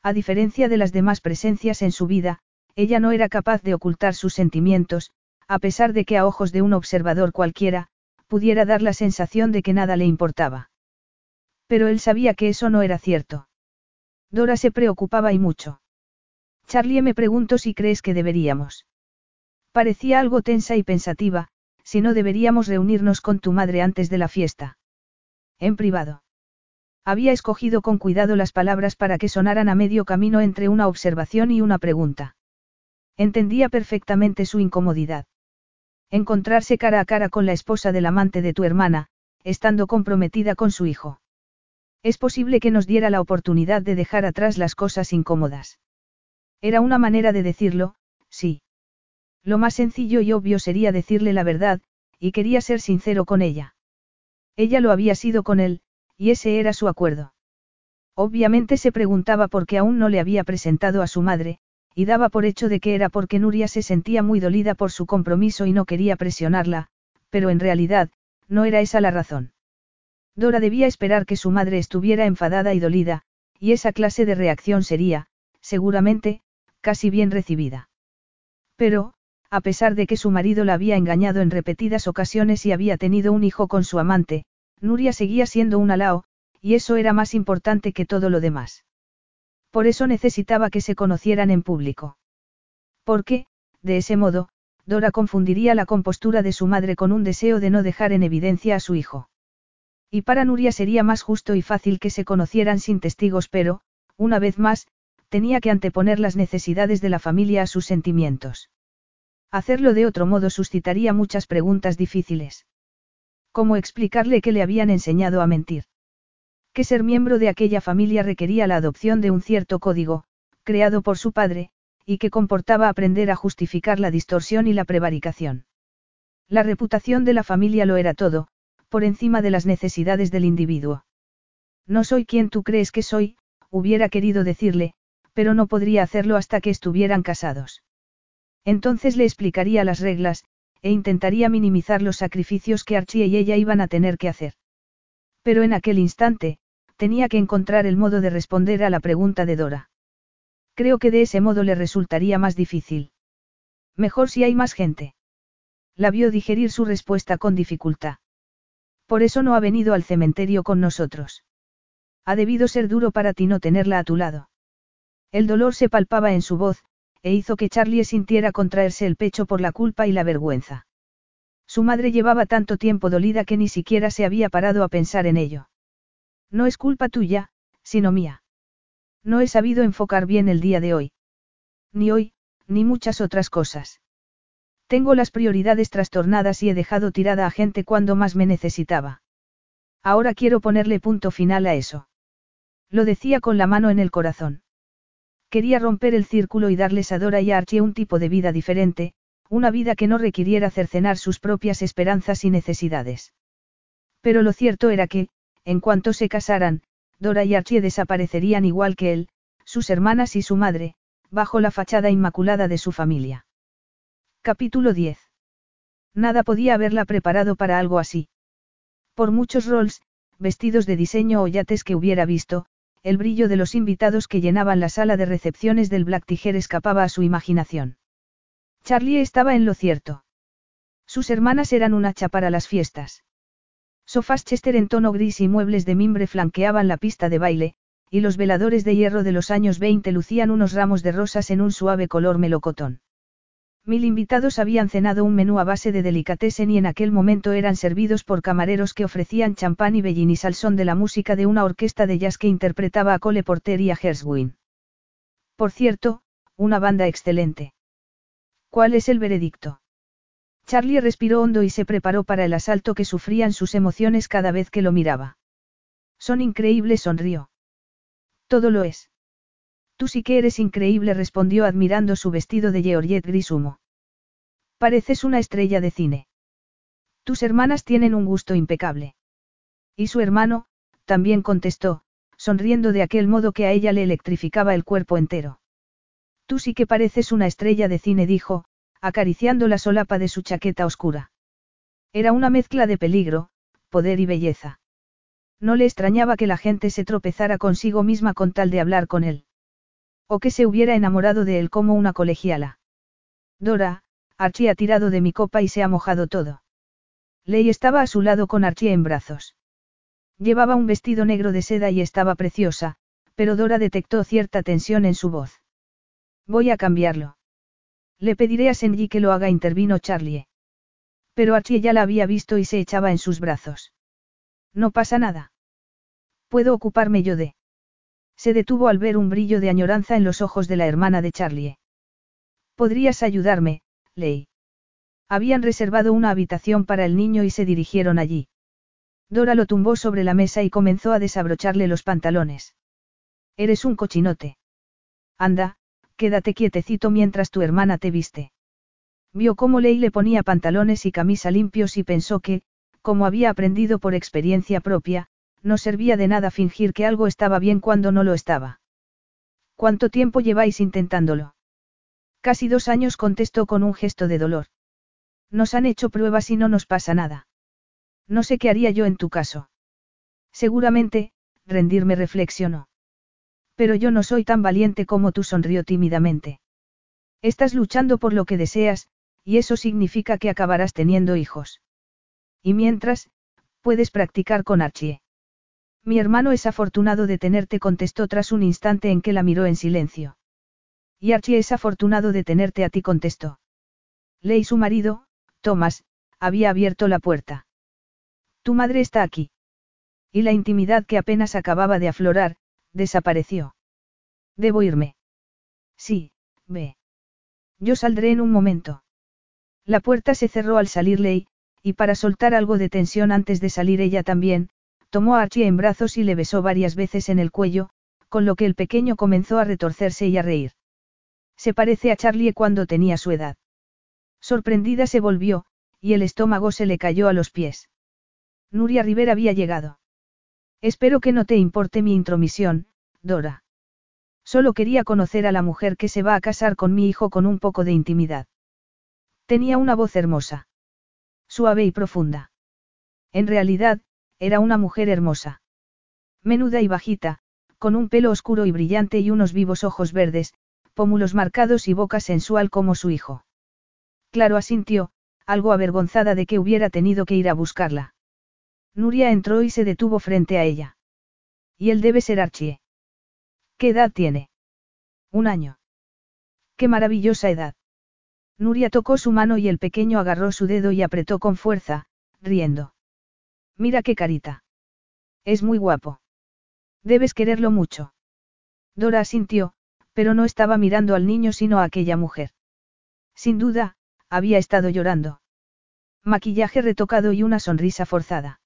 A diferencia de las demás presencias en su vida, ella no era capaz de ocultar sus sentimientos, a pesar de que a ojos de un observador cualquiera, pudiera dar la sensación de que nada le importaba. Pero él sabía que eso no era cierto. Dora se preocupaba y mucho. Charlie me preguntó si crees que deberíamos. Parecía algo tensa y pensativa, si no deberíamos reunirnos con tu madre antes de la fiesta. En privado. Había escogido con cuidado las palabras para que sonaran a medio camino entre una observación y una pregunta. Entendía perfectamente su incomodidad. Encontrarse cara a cara con la esposa del amante de tu hermana, estando comprometida con su hijo. Es posible que nos diera la oportunidad de dejar atrás las cosas incómodas. Era una manera de decirlo, sí. Lo más sencillo y obvio sería decirle la verdad, y quería ser sincero con ella. Ella lo había sido con él, y ese era su acuerdo. Obviamente se preguntaba por qué aún no le había presentado a su madre, y daba por hecho de que era porque Nuria se sentía muy dolida por su compromiso y no quería presionarla, pero en realidad, no era esa la razón. Dora debía esperar que su madre estuviera enfadada y dolida, y esa clase de reacción sería, seguramente, casi bien recibida. Pero, a pesar de que su marido la había engañado en repetidas ocasiones y había tenido un hijo con su amante, Nuria seguía siendo una Lao, y eso era más importante que todo lo demás. Por eso necesitaba que se conocieran en público. Porque, de ese modo, Dora confundiría la compostura de su madre con un deseo de no dejar en evidencia a su hijo. Y para Nuria sería más justo y fácil que se conocieran sin testigos, pero, una vez más, tenía que anteponer las necesidades de la familia a sus sentimientos. Hacerlo de otro modo suscitaría muchas preguntas difíciles. ¿Cómo explicarle que le habían enseñado a mentir? Que ser miembro de aquella familia requería la adopción de un cierto código, creado por su padre, y que comportaba aprender a justificar la distorsión y la prevaricación. La reputación de la familia lo era todo, por encima de las necesidades del individuo. No soy quien tú crees que soy, hubiera querido decirle, pero no podría hacerlo hasta que estuvieran casados. Entonces le explicaría las reglas, e intentaría minimizar los sacrificios que Archie y ella iban a tener que hacer. Pero en aquel instante, tenía que encontrar el modo de responder a la pregunta de Dora. Creo que de ese modo le resultaría más difícil. Mejor si hay más gente. La vio digerir su respuesta con dificultad. Por eso no ha venido al cementerio con nosotros. Ha debido ser duro para ti no tenerla a tu lado. El dolor se palpaba en su voz, e hizo que Charlie sintiera contraerse el pecho por la culpa y la vergüenza. Su madre llevaba tanto tiempo dolida que ni siquiera se había parado a pensar en ello. No es culpa tuya, sino mía. No he sabido enfocar bien el día de hoy. Ni hoy, ni muchas otras cosas. Tengo las prioridades trastornadas y he dejado tirada a gente cuando más me necesitaba. Ahora quiero ponerle punto final a eso. Lo decía con la mano en el corazón. Quería romper el círculo y darles a Dora y Archie un tipo de vida diferente, una vida que no requiriera cercenar sus propias esperanzas y necesidades. Pero lo cierto era que, en cuanto se casaran, Dora y Archie desaparecerían igual que él, sus hermanas y su madre, bajo la fachada inmaculada de su familia. Capítulo 10. Nada podía haberla preparado para algo así. Por muchos roles, vestidos de diseño o yates que hubiera visto, el brillo de los invitados que llenaban la sala de recepciones del Black Tiger escapaba a su imaginación. Charlie estaba en lo cierto. Sus hermanas eran un hacha para las fiestas. Sofás Chester en tono gris y muebles de mimbre flanqueaban la pista de baile, y los veladores de hierro de los años 20 lucían unos ramos de rosas en un suave color melocotón. Mil invitados habían cenado un menú a base de delicatessen y en aquel momento eran servidos por camareros que ofrecían champán y bellinis al son de la música de una orquesta de jazz que interpretaba a Cole Porter y a Herswin. Por cierto, una banda excelente. ¿Cuál es el veredicto? Charlie respiró hondo y se preparó para el asalto que sufrían sus emociones cada vez que lo miraba. Son increíbles, sonrió. Todo lo es. Tú sí que eres increíble, respondió admirando su vestido de Georgette gris humo. Pareces una estrella de cine. Tus hermanas tienen un gusto impecable. Y su hermano, también contestó, sonriendo de aquel modo que a ella le electrificaba el cuerpo entero. Tú sí que pareces una estrella de cine, dijo, acariciando la solapa de su chaqueta oscura. Era una mezcla de peligro, poder y belleza. No le extrañaba que la gente se tropezara consigo misma con tal de hablar con él. O que se hubiera enamorado de él como una colegiala. Dora, Archie ha tirado de mi copa y se ha mojado todo. Ley estaba a su lado con Archie en brazos. Llevaba un vestido negro de seda y estaba preciosa, pero Dora detectó cierta tensión en su voz. Voy a cambiarlo. Le pediré a Senji que lo haga, intervino Charlie. Pero Archie ya la había visto y se echaba en sus brazos. No pasa nada. Puedo ocuparme yo de. Se detuvo al ver un brillo de añoranza en los ojos de la hermana de Charlie. Podrías ayudarme, Ley. Habían reservado una habitación para el niño y se dirigieron allí. Dora lo tumbó sobre la mesa y comenzó a desabrocharle los pantalones. Eres un cochinote. Anda, quédate quietecito mientras tu hermana te viste. Vio cómo Ley le ponía pantalones y camisa limpios y pensó que, como había aprendido por experiencia propia, no servía de nada fingir que algo estaba bien cuando no lo estaba. ¿Cuánto tiempo lleváis intentándolo? Casi dos años contestó con un gesto de dolor. Nos han hecho pruebas y no nos pasa nada. No sé qué haría yo en tu caso. Seguramente, rendirme reflexionó. Pero yo no soy tan valiente como tú sonrió tímidamente. Estás luchando por lo que deseas, y eso significa que acabarás teniendo hijos. Y mientras, puedes practicar con Archie. Mi hermano es afortunado de tenerte, contestó tras un instante en que la miró en silencio. Y Archie es afortunado de tenerte a ti, contestó. Ley su marido, Thomas, había abierto la puerta. Tu madre está aquí. Y la intimidad que apenas acababa de aflorar, desapareció. Debo irme. Sí, ve. Yo saldré en un momento. La puerta se cerró al salir Ley, y para soltar algo de tensión antes de salir ella también, tomó a Archie en brazos y le besó varias veces en el cuello, con lo que el pequeño comenzó a retorcerse y a reír. Se parece a Charlie cuando tenía su edad. Sorprendida se volvió, y el estómago se le cayó a los pies. Nuria Rivera había llegado. Espero que no te importe mi intromisión, Dora. Solo quería conocer a la mujer que se va a casar con mi hijo con un poco de intimidad. Tenía una voz hermosa. Suave y profunda. En realidad, era una mujer hermosa. Menuda y bajita, con un pelo oscuro y brillante y unos vivos ojos verdes, pómulos marcados y boca sensual como su hijo. Claro asintió, algo avergonzada de que hubiera tenido que ir a buscarla. Nuria entró y se detuvo frente a ella. Y él debe ser Archie. ¿Qué edad tiene? Un año. Qué maravillosa edad. Nuria tocó su mano y el pequeño agarró su dedo y apretó con fuerza, riendo. Mira qué carita. Es muy guapo. Debes quererlo mucho. Dora asintió, pero no estaba mirando al niño sino a aquella mujer. Sin duda, había estado llorando. Maquillaje retocado y una sonrisa forzada.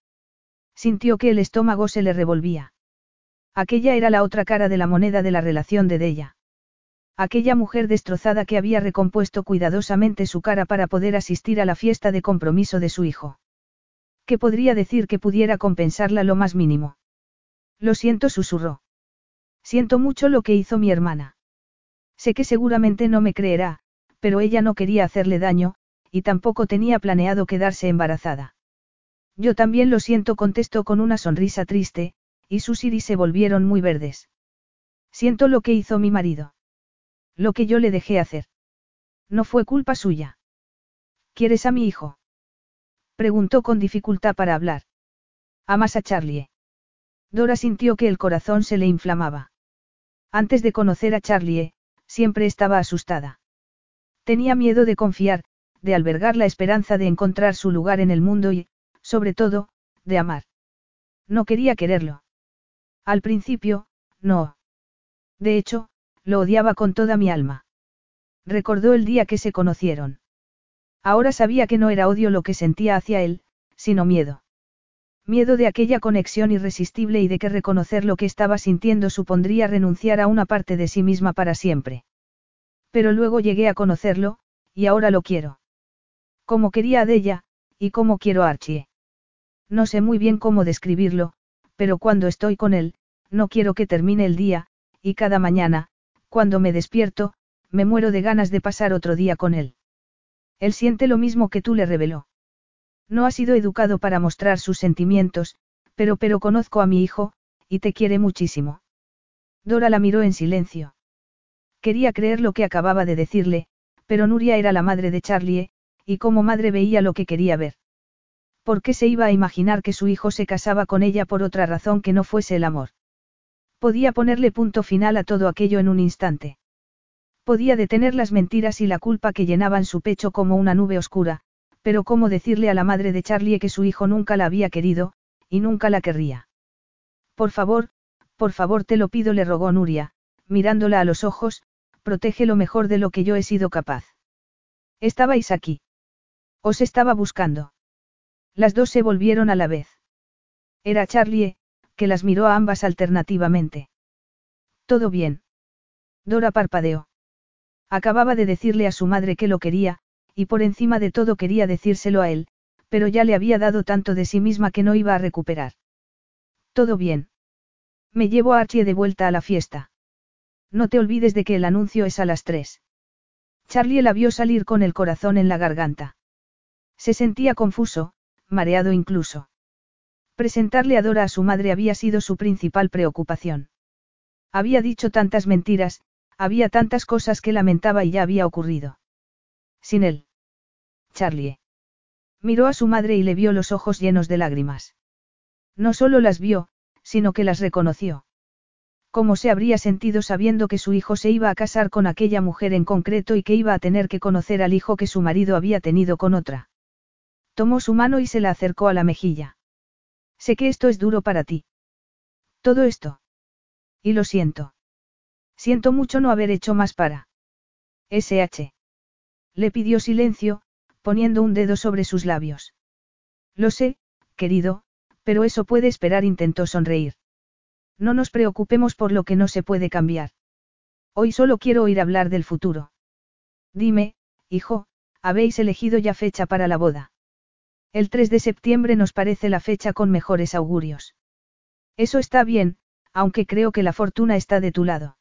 Sintió que el estómago se le revolvía. Aquella era la otra cara de la moneda de la relación de Della. Aquella mujer destrozada que había recompuesto cuidadosamente su cara para poder asistir a la fiesta de compromiso de su hijo. ¿Qué podría decir que pudiera compensarla lo más mínimo? Lo siento, susurró. Siento mucho lo que hizo mi hermana. Sé que seguramente no me creerá, pero ella no quería hacerle daño, y tampoco tenía planeado quedarse embarazada. Yo también lo siento, contestó con una sonrisa triste, y sus iris se volvieron muy verdes. Siento lo que hizo mi marido. Lo que yo le dejé hacer. No fue culpa suya. ¿Quieres a mi hijo? Preguntó con dificultad para hablar. ¿Amas a Charlie? Dora sintió que el corazón se le inflamaba. Antes de conocer a Charlie, siempre estaba asustada. Tenía miedo de confiar, de albergar la esperanza de encontrar su lugar en el mundo y, sobre todo, de amar. No quería quererlo. Al principio, no. De hecho, lo odiaba con toda mi alma. Recordó el día que se conocieron. Ahora sabía que no era odio lo que sentía hacia él, sino miedo. Miedo de aquella conexión irresistible y de que reconocer lo que estaba sintiendo supondría renunciar a una parte de sí misma para siempre. Pero luego llegué a conocerlo, y ahora lo quiero. Como quería a ella, y como quiero a Archie. No sé muy bien cómo describirlo, pero cuando estoy con él, no quiero que termine el día, y cada mañana, cuando me despierto, me muero de ganas de pasar otro día con él. Él siente lo mismo que tú le reveló. No ha sido educado para mostrar sus sentimientos, pero pero conozco a mi hijo, y te quiere muchísimo. Dora la miró en silencio. Quería creer lo que acababa de decirle, pero Nuria era la madre de Charlie, y como madre veía lo que quería ver. ¿Por qué se iba a imaginar que su hijo se casaba con ella por otra razón que no fuese el amor? Podía ponerle punto final a todo aquello en un instante. Podía detener las mentiras y la culpa que llenaban su pecho como una nube oscura, pero cómo decirle a la madre de Charlie que su hijo nunca la había querido, y nunca la querría. Por favor, por favor te lo pido, le rogó Nuria, mirándola a los ojos, protege lo mejor de lo que yo he sido capaz. Estabais aquí. Os estaba buscando. Las dos se volvieron a la vez. Era Charlie, que las miró a ambas alternativamente. ¿Todo bien? Dora parpadeó. Acababa de decirle a su madre que lo quería, y por encima de todo quería decírselo a él, pero ya le había dado tanto de sí misma que no iba a recuperar. Todo bien. Me llevo a Archie de vuelta a la fiesta. No te olvides de que el anuncio es a las tres. Charlie la vio salir con el corazón en la garganta. Se sentía confuso, mareado incluso. Presentarle a Dora a su madre había sido su principal preocupación. Había dicho tantas mentiras, había tantas cosas que lamentaba y ya había ocurrido. Sin él. Charlie. Miró a su madre y le vio los ojos llenos de lágrimas. No solo las vio, sino que las reconoció. ¿Cómo se habría sentido sabiendo que su hijo se iba a casar con aquella mujer en concreto y que iba a tener que conocer al hijo que su marido había tenido con otra? Tomó su mano y se la acercó a la mejilla. Sé que esto es duro para ti. Todo esto. Y lo siento. Siento mucho no haber hecho más para. SH. Le pidió silencio, poniendo un dedo sobre sus labios. Lo sé, querido, pero eso puede esperar, intentó sonreír. No nos preocupemos por lo que no se puede cambiar. Hoy solo quiero oír hablar del futuro. Dime, hijo, ¿habéis elegido ya fecha para la boda? El 3 de septiembre nos parece la fecha con mejores augurios. Eso está bien, aunque creo que la fortuna está de tu lado.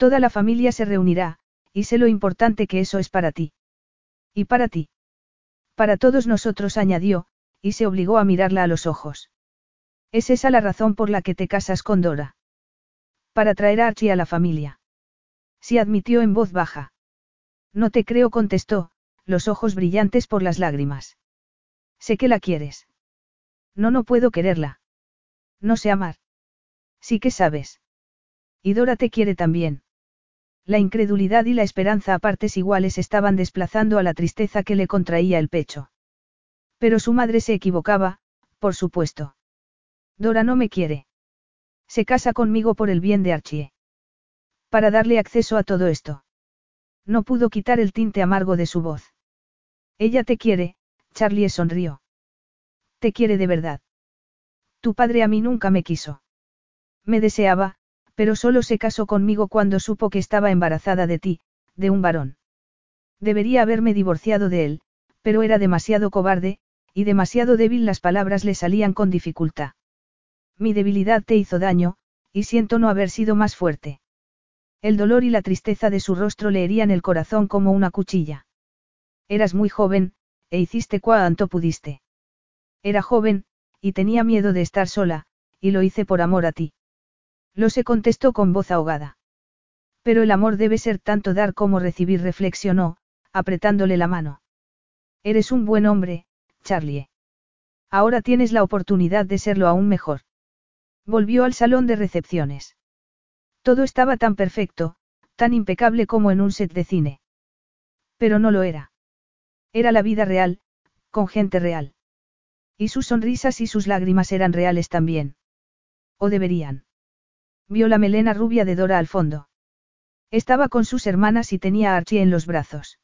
Toda la familia se reunirá, y sé lo importante que eso es para ti. Y para ti. Para todos nosotros añadió, y se obligó a mirarla a los ojos. ¿Es esa la razón por la que te casas con Dora? Para traer a Archie a la familia. Sí admitió en voz baja. No te creo, contestó, los ojos brillantes por las lágrimas. Sé que la quieres. No, no puedo quererla. No sé amar. Sí que sabes. Y Dora te quiere también. La incredulidad y la esperanza a partes iguales estaban desplazando a la tristeza que le contraía el pecho. Pero su madre se equivocaba, por supuesto. Dora no me quiere. Se casa conmigo por el bien de Archie. Para darle acceso a todo esto. No pudo quitar el tinte amargo de su voz. Ella te quiere, Charlie sonrió. Te quiere de verdad. Tu padre a mí nunca me quiso. Me deseaba, pero solo se casó conmigo cuando supo que estaba embarazada de ti, de un varón. Debería haberme divorciado de él, pero era demasiado cobarde, y demasiado débil las palabras le salían con dificultad. Mi debilidad te hizo daño, y siento no haber sido más fuerte. El dolor y la tristeza de su rostro le herían el corazón como una cuchilla. Eras muy joven, e hiciste cuanto pudiste. Era joven, y tenía miedo de estar sola, y lo hice por amor a ti. Lo se contestó con voz ahogada. Pero el amor debe ser tanto dar como recibir, reflexionó, apretándole la mano. Eres un buen hombre, Charlie. Ahora tienes la oportunidad de serlo aún mejor. Volvió al salón de recepciones. Todo estaba tan perfecto, tan impecable como en un set de cine. Pero no lo era. Era la vida real, con gente real. Y sus sonrisas y sus lágrimas eran reales también. O deberían. Vio la melena rubia de Dora al fondo. Estaba con sus hermanas y tenía a Archie en los brazos.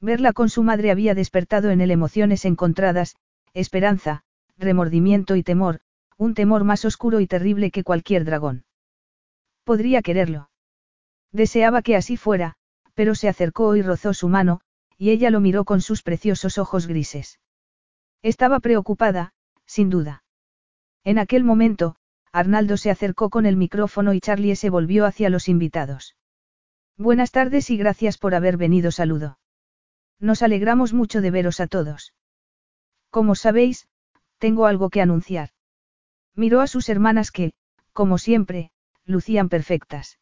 Verla con su madre había despertado en él emociones encontradas, esperanza, remordimiento y temor, un temor más oscuro y terrible que cualquier dragón. Podría quererlo. Deseaba que así fuera, pero se acercó y rozó su mano, y ella lo miró con sus preciosos ojos grises. Estaba preocupada, sin duda. En aquel momento, Arnaldo se acercó con el micrófono y Charlie se volvió hacia los invitados. Buenas tardes y gracias por haber venido, saludo. Nos alegramos mucho de veros a todos. Como sabéis, tengo algo que anunciar. Miró a sus hermanas que, como siempre, lucían perfectas.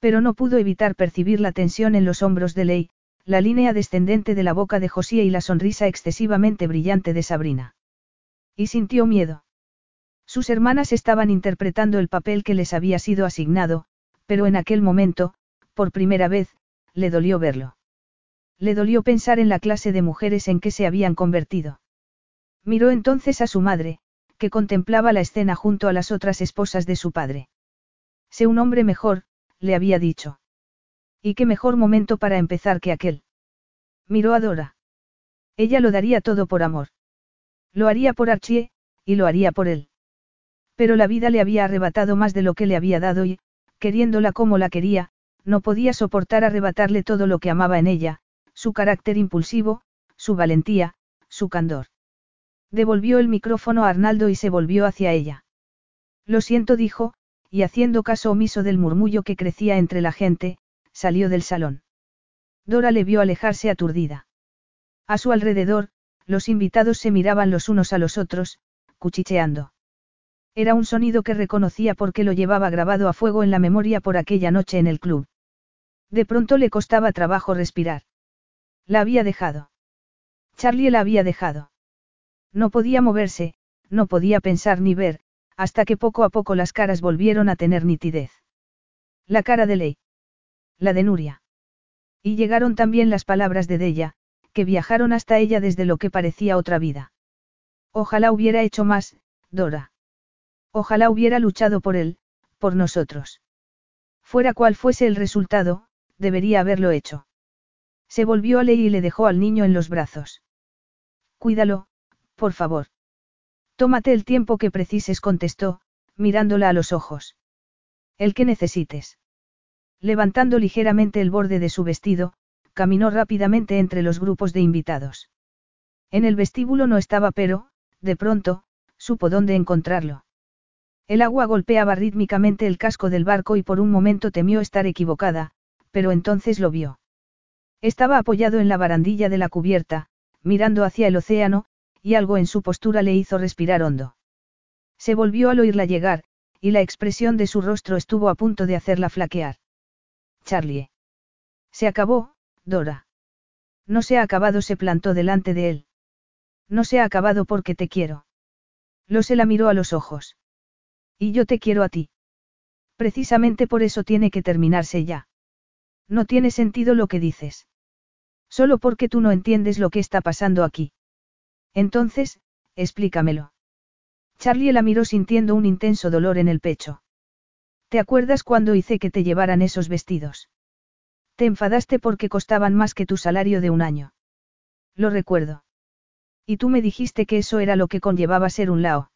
Pero no pudo evitar percibir la tensión en los hombros de Ley, la línea descendente de la boca de José y la sonrisa excesivamente brillante de Sabrina. Y sintió miedo. Sus hermanas estaban interpretando el papel que les había sido asignado, pero en aquel momento, por primera vez, le dolió verlo. Le dolió pensar en la clase de mujeres en que se habían convertido. Miró entonces a su madre, que contemplaba la escena junto a las otras esposas de su padre. Sé un hombre mejor, le había dicho. Y qué mejor momento para empezar que aquel. Miró a Dora. Ella lo daría todo por amor. Lo haría por Archie, y lo haría por él. Pero la vida le había arrebatado más de lo que le había dado y, queriéndola como la quería, no podía soportar arrebatarle todo lo que amaba en ella, su carácter impulsivo, su valentía, su candor. Devolvió el micrófono a Arnaldo y se volvió hacia ella. Lo siento, dijo, y haciendo caso omiso del murmullo que crecía entre la gente, salió del salón. Dora le vio alejarse aturdida. A su alrededor, los invitados se miraban los unos a los otros, cuchicheando. Era un sonido que reconocía porque lo llevaba grabado a fuego en la memoria por aquella noche en el club. De pronto le costaba trabajo respirar. La había dejado. Charlie la había dejado. No podía moverse, no podía pensar ni ver, hasta que poco a poco las caras volvieron a tener nitidez. La cara de Ley. La de Nuria. Y llegaron también las palabras de Della, que viajaron hasta ella desde lo que parecía otra vida. Ojalá hubiera hecho más, Dora. Ojalá hubiera luchado por él, por nosotros. Fuera cual fuese el resultado, debería haberlo hecho. Se volvió a Ley y le dejó al niño en los brazos. Cuídalo, por favor. Tómate el tiempo que precises, contestó, mirándola a los ojos. El que necesites. Levantando ligeramente el borde de su vestido, caminó rápidamente entre los grupos de invitados. En el vestíbulo no estaba pero, de pronto, supo dónde encontrarlo. El agua golpeaba rítmicamente el casco del barco y por un momento temió estar equivocada, pero entonces lo vio. Estaba apoyado en la barandilla de la cubierta, mirando hacia el océano, y algo en su postura le hizo respirar hondo. Se volvió al oírla llegar, y la expresión de su rostro estuvo a punto de hacerla flaquear. Charlie. Se acabó, Dora. No se ha acabado, se plantó delante de él. No se ha acabado porque te quiero. Lo se la miró a los ojos. Y yo te quiero a ti. Precisamente por eso tiene que terminarse ya. No tiene sentido lo que dices. Solo porque tú no entiendes lo que está pasando aquí. Entonces, explícamelo. Charlie la miró sintiendo un intenso dolor en el pecho. ¿Te acuerdas cuando hice que te llevaran esos vestidos? Te enfadaste porque costaban más que tu salario de un año. Lo recuerdo. Y tú me dijiste que eso era lo que conllevaba ser un lao.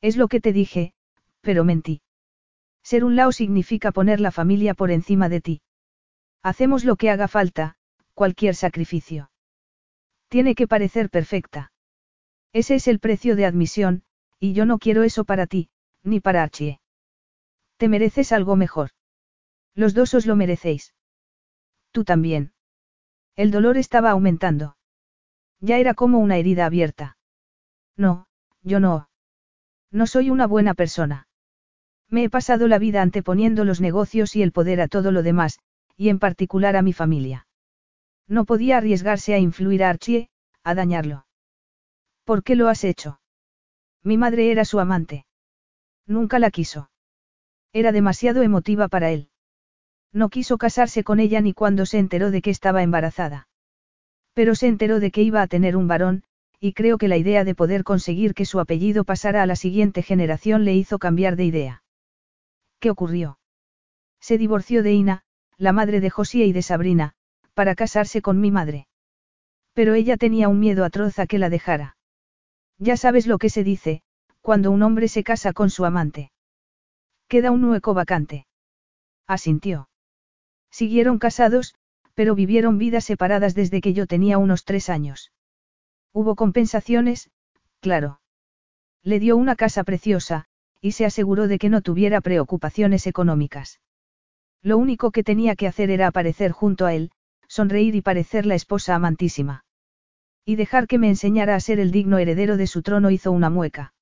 Es lo que te dije, pero mentí. Ser un lao significa poner la familia por encima de ti. Hacemos lo que haga falta, cualquier sacrificio. Tiene que parecer perfecta. Ese es el precio de admisión, y yo no quiero eso para ti, ni para Archie. Te mereces algo mejor. Los dos os lo merecéis. Tú también. El dolor estaba aumentando. Ya era como una herida abierta. No, yo no. No soy una buena persona. Me he pasado la vida anteponiendo los negocios y el poder a todo lo demás, y en particular a mi familia. No podía arriesgarse a influir a Archie, a dañarlo. ¿Por qué lo has hecho? Mi madre era su amante. Nunca la quiso. Era demasiado emotiva para él. No quiso casarse con ella ni cuando se enteró de que estaba embarazada. Pero se enteró de que iba a tener un varón, y creo que la idea de poder conseguir que su apellido pasara a la siguiente generación le hizo cambiar de idea. ¿Qué ocurrió? Se divorció de Ina, la madre de José y de Sabrina, para casarse con mi madre. Pero ella tenía un miedo atroz a que la dejara. Ya sabes lo que se dice, cuando un hombre se casa con su amante. Queda un hueco vacante. Asintió. Siguieron casados, pero vivieron vidas separadas desde que yo tenía unos tres años. Hubo compensaciones, claro. Le dio una casa preciosa, y se aseguró de que no tuviera preocupaciones económicas. Lo único que tenía que hacer era aparecer junto a él, sonreír y parecer la esposa amantísima. Y dejar que me enseñara a ser el digno heredero de su trono hizo una mueca.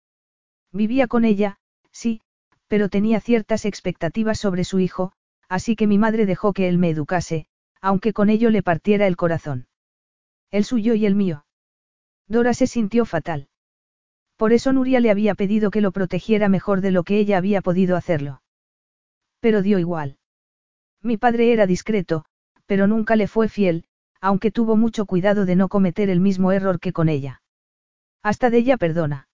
Vivía con ella, sí, pero tenía ciertas expectativas sobre su hijo, así que mi madre dejó que él me educase, aunque con ello le partiera el corazón. El suyo y el mío. Dora se sintió fatal. Por eso Nuria le había pedido que lo protegiera mejor de lo que ella había podido hacerlo. Pero dio igual. Mi padre era discreto, pero nunca le fue fiel, aunque tuvo mucho cuidado de no cometer el mismo error que con ella. Hasta de ella perdona.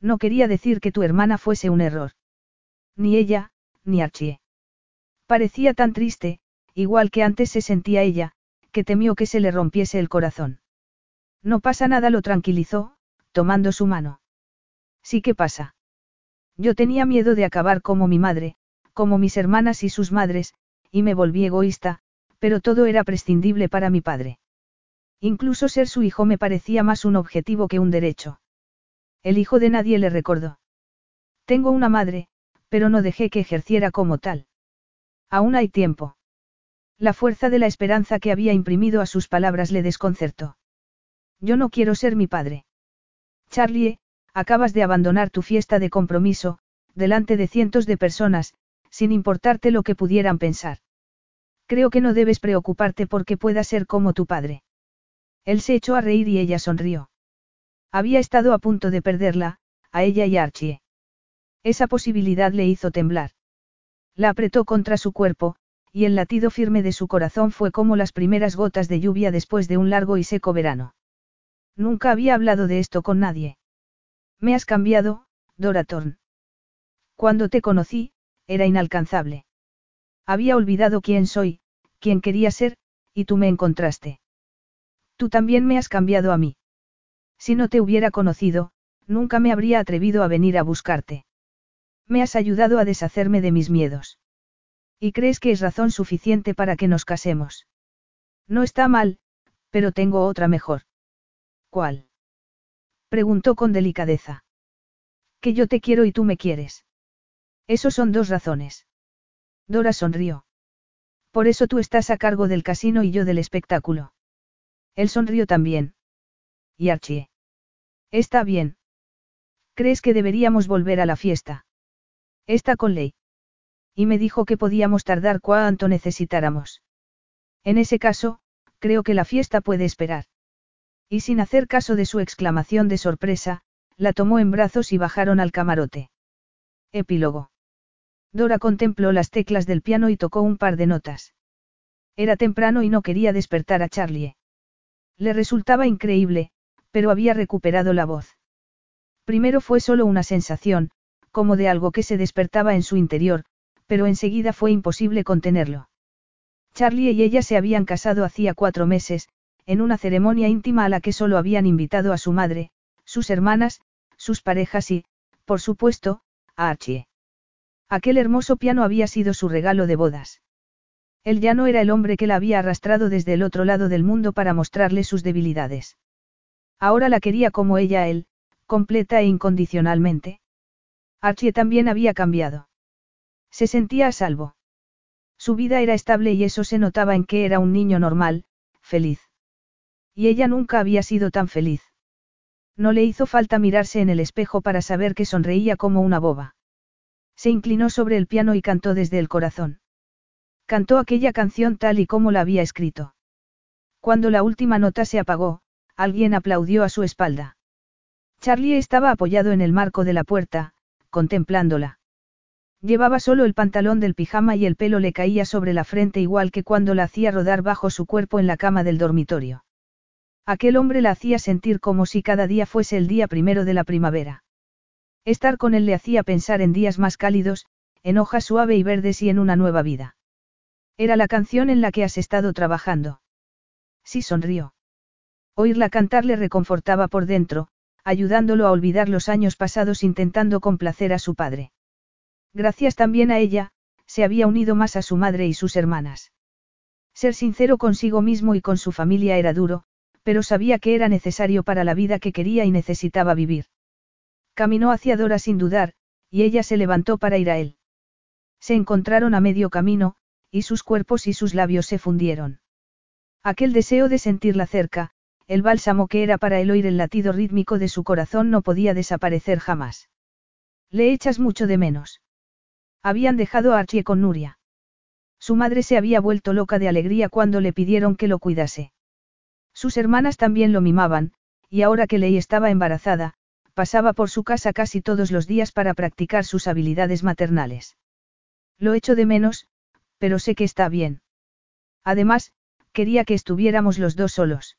No quería decir que tu hermana fuese un error. Ni ella, ni Archie. Parecía tan triste, igual que antes se sentía ella, que temió que se le rompiese el corazón. No pasa nada, lo tranquilizó, tomando su mano. Sí que pasa. Yo tenía miedo de acabar como mi madre, como mis hermanas y sus madres, y me volví egoísta, pero todo era prescindible para mi padre. Incluso ser su hijo me parecía más un objetivo que un derecho. El hijo de nadie le recordó. Tengo una madre, pero no dejé que ejerciera como tal. Aún hay tiempo. La fuerza de la esperanza que había imprimido a sus palabras le desconcertó. Yo no quiero ser mi padre. Charlie, acabas de abandonar tu fiesta de compromiso, delante de cientos de personas, sin importarte lo que pudieran pensar. Creo que no debes preocuparte porque pueda ser como tu padre. Él se echó a reír y ella sonrió. Había estado a punto de perderla, a ella y a Archie. Esa posibilidad le hizo temblar. La apretó contra su cuerpo, y el latido firme de su corazón fue como las primeras gotas de lluvia después de un largo y seco verano. Nunca había hablado de esto con nadie. Me has cambiado, Dora Thorne. Cuando te conocí, era inalcanzable. Había olvidado quién soy, quién quería ser, y tú me encontraste. Tú también me has cambiado a mí. Si no te hubiera conocido, nunca me habría atrevido a venir a buscarte. Me has ayudado a deshacerme de mis miedos. ¿Y crees que es razón suficiente para que nos casemos? No está mal, pero tengo otra mejor. ¿Cuál? Preguntó con delicadeza. Que yo te quiero y tú me quieres. Esos son dos razones. Dora sonrió. Por eso tú estás a cargo del casino y yo del espectáculo. Él sonrió también. Y Archie. Está bien. ¿Crees que deberíamos volver a la fiesta? Está con ley. Y me dijo que podíamos tardar cuanto necesitáramos. En ese caso, creo que la fiesta puede esperar. Y sin hacer caso de su exclamación de sorpresa, la tomó en brazos y bajaron al camarote. Epílogo. Dora contempló las teclas del piano y tocó un par de notas. Era temprano y no quería despertar a Charlie. Le resultaba increíble, pero había recuperado la voz. Primero fue solo una sensación, como de algo que se despertaba en su interior, pero enseguida fue imposible contenerlo. Charlie y ella se habían casado hacía cuatro meses, en una ceremonia íntima a la que solo habían invitado a su madre, sus hermanas, sus parejas y, por supuesto, a Archie. Aquel hermoso piano había sido su regalo de bodas. Él ya no era el hombre que la había arrastrado desde el otro lado del mundo para mostrarle sus debilidades. Ahora la quería como ella él, completa e incondicionalmente. Archie también había cambiado. Se sentía a salvo. Su vida era estable y eso se notaba en que era un niño normal, feliz. Y ella nunca había sido tan feliz. No le hizo falta mirarse en el espejo para saber que sonreía como una boba. Se inclinó sobre el piano y cantó desde el corazón. Cantó aquella canción tal y como la había escrito. Cuando la última nota se apagó, alguien aplaudió a su espalda. Charlie estaba apoyado en el marco de la puerta, contemplándola. Llevaba solo el pantalón del pijama y el pelo le caía sobre la frente igual que cuando la hacía rodar bajo su cuerpo en la cama del dormitorio. Aquel hombre la hacía sentir como si cada día fuese el día primero de la primavera. Estar con él le hacía pensar en días más cálidos, en hojas suave y verdes y en una nueva vida. Era la canción en la que has estado trabajando. Sí sonrió. Oírla cantar le reconfortaba por dentro, ayudándolo a olvidar los años pasados intentando complacer a su padre. Gracias también a ella, se había unido más a su madre y sus hermanas. Ser sincero consigo mismo y con su familia era duro, pero sabía que era necesario para la vida que quería y necesitaba vivir. Caminó hacia Dora sin dudar, y ella se levantó para ir a él. Se encontraron a medio camino, y sus cuerpos y sus labios se fundieron. Aquel deseo de sentirla cerca, el bálsamo que era para él oír el latido rítmico de su corazón no podía desaparecer jamás. Le echas mucho de menos. Habían dejado a Archie con Nuria. Su madre se había vuelto loca de alegría cuando le pidieron que lo cuidase. Sus hermanas también lo mimaban, y ahora que Ley estaba embarazada, pasaba por su casa casi todos los días para practicar sus habilidades maternales. Lo echo de menos, pero sé que está bien. Además, quería que estuviéramos los dos solos.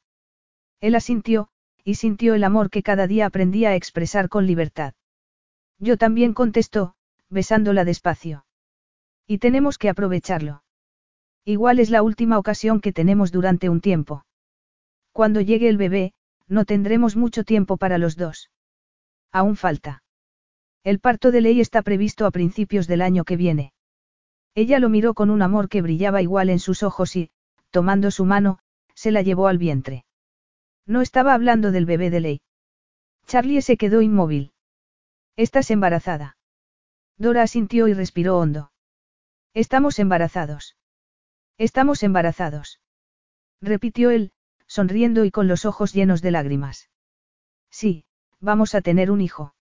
Él asintió, y sintió el amor que cada día aprendía a expresar con libertad. Yo también contestó, besándola despacio. Y tenemos que aprovecharlo. Igual es la última ocasión que tenemos durante un tiempo. Cuando llegue el bebé, no tendremos mucho tiempo para los dos. Aún falta. El parto de ley está previsto a principios del año que viene. Ella lo miró con un amor que brillaba igual en sus ojos y, tomando su mano, se la llevó al vientre. No estaba hablando del bebé de ley. Charlie se quedó inmóvil. Estás embarazada. Dora asintió y respiró hondo. Estamos embarazados. Estamos embarazados. Repitió él, sonriendo y con los ojos llenos de lágrimas. Sí, vamos a tener un hijo.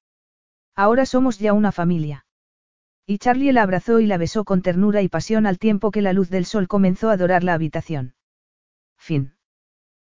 Ahora somos ya una familia. Y Charlie la abrazó y la besó con ternura y pasión al tiempo que la luz del sol comenzó a dorar la habitación. Fin.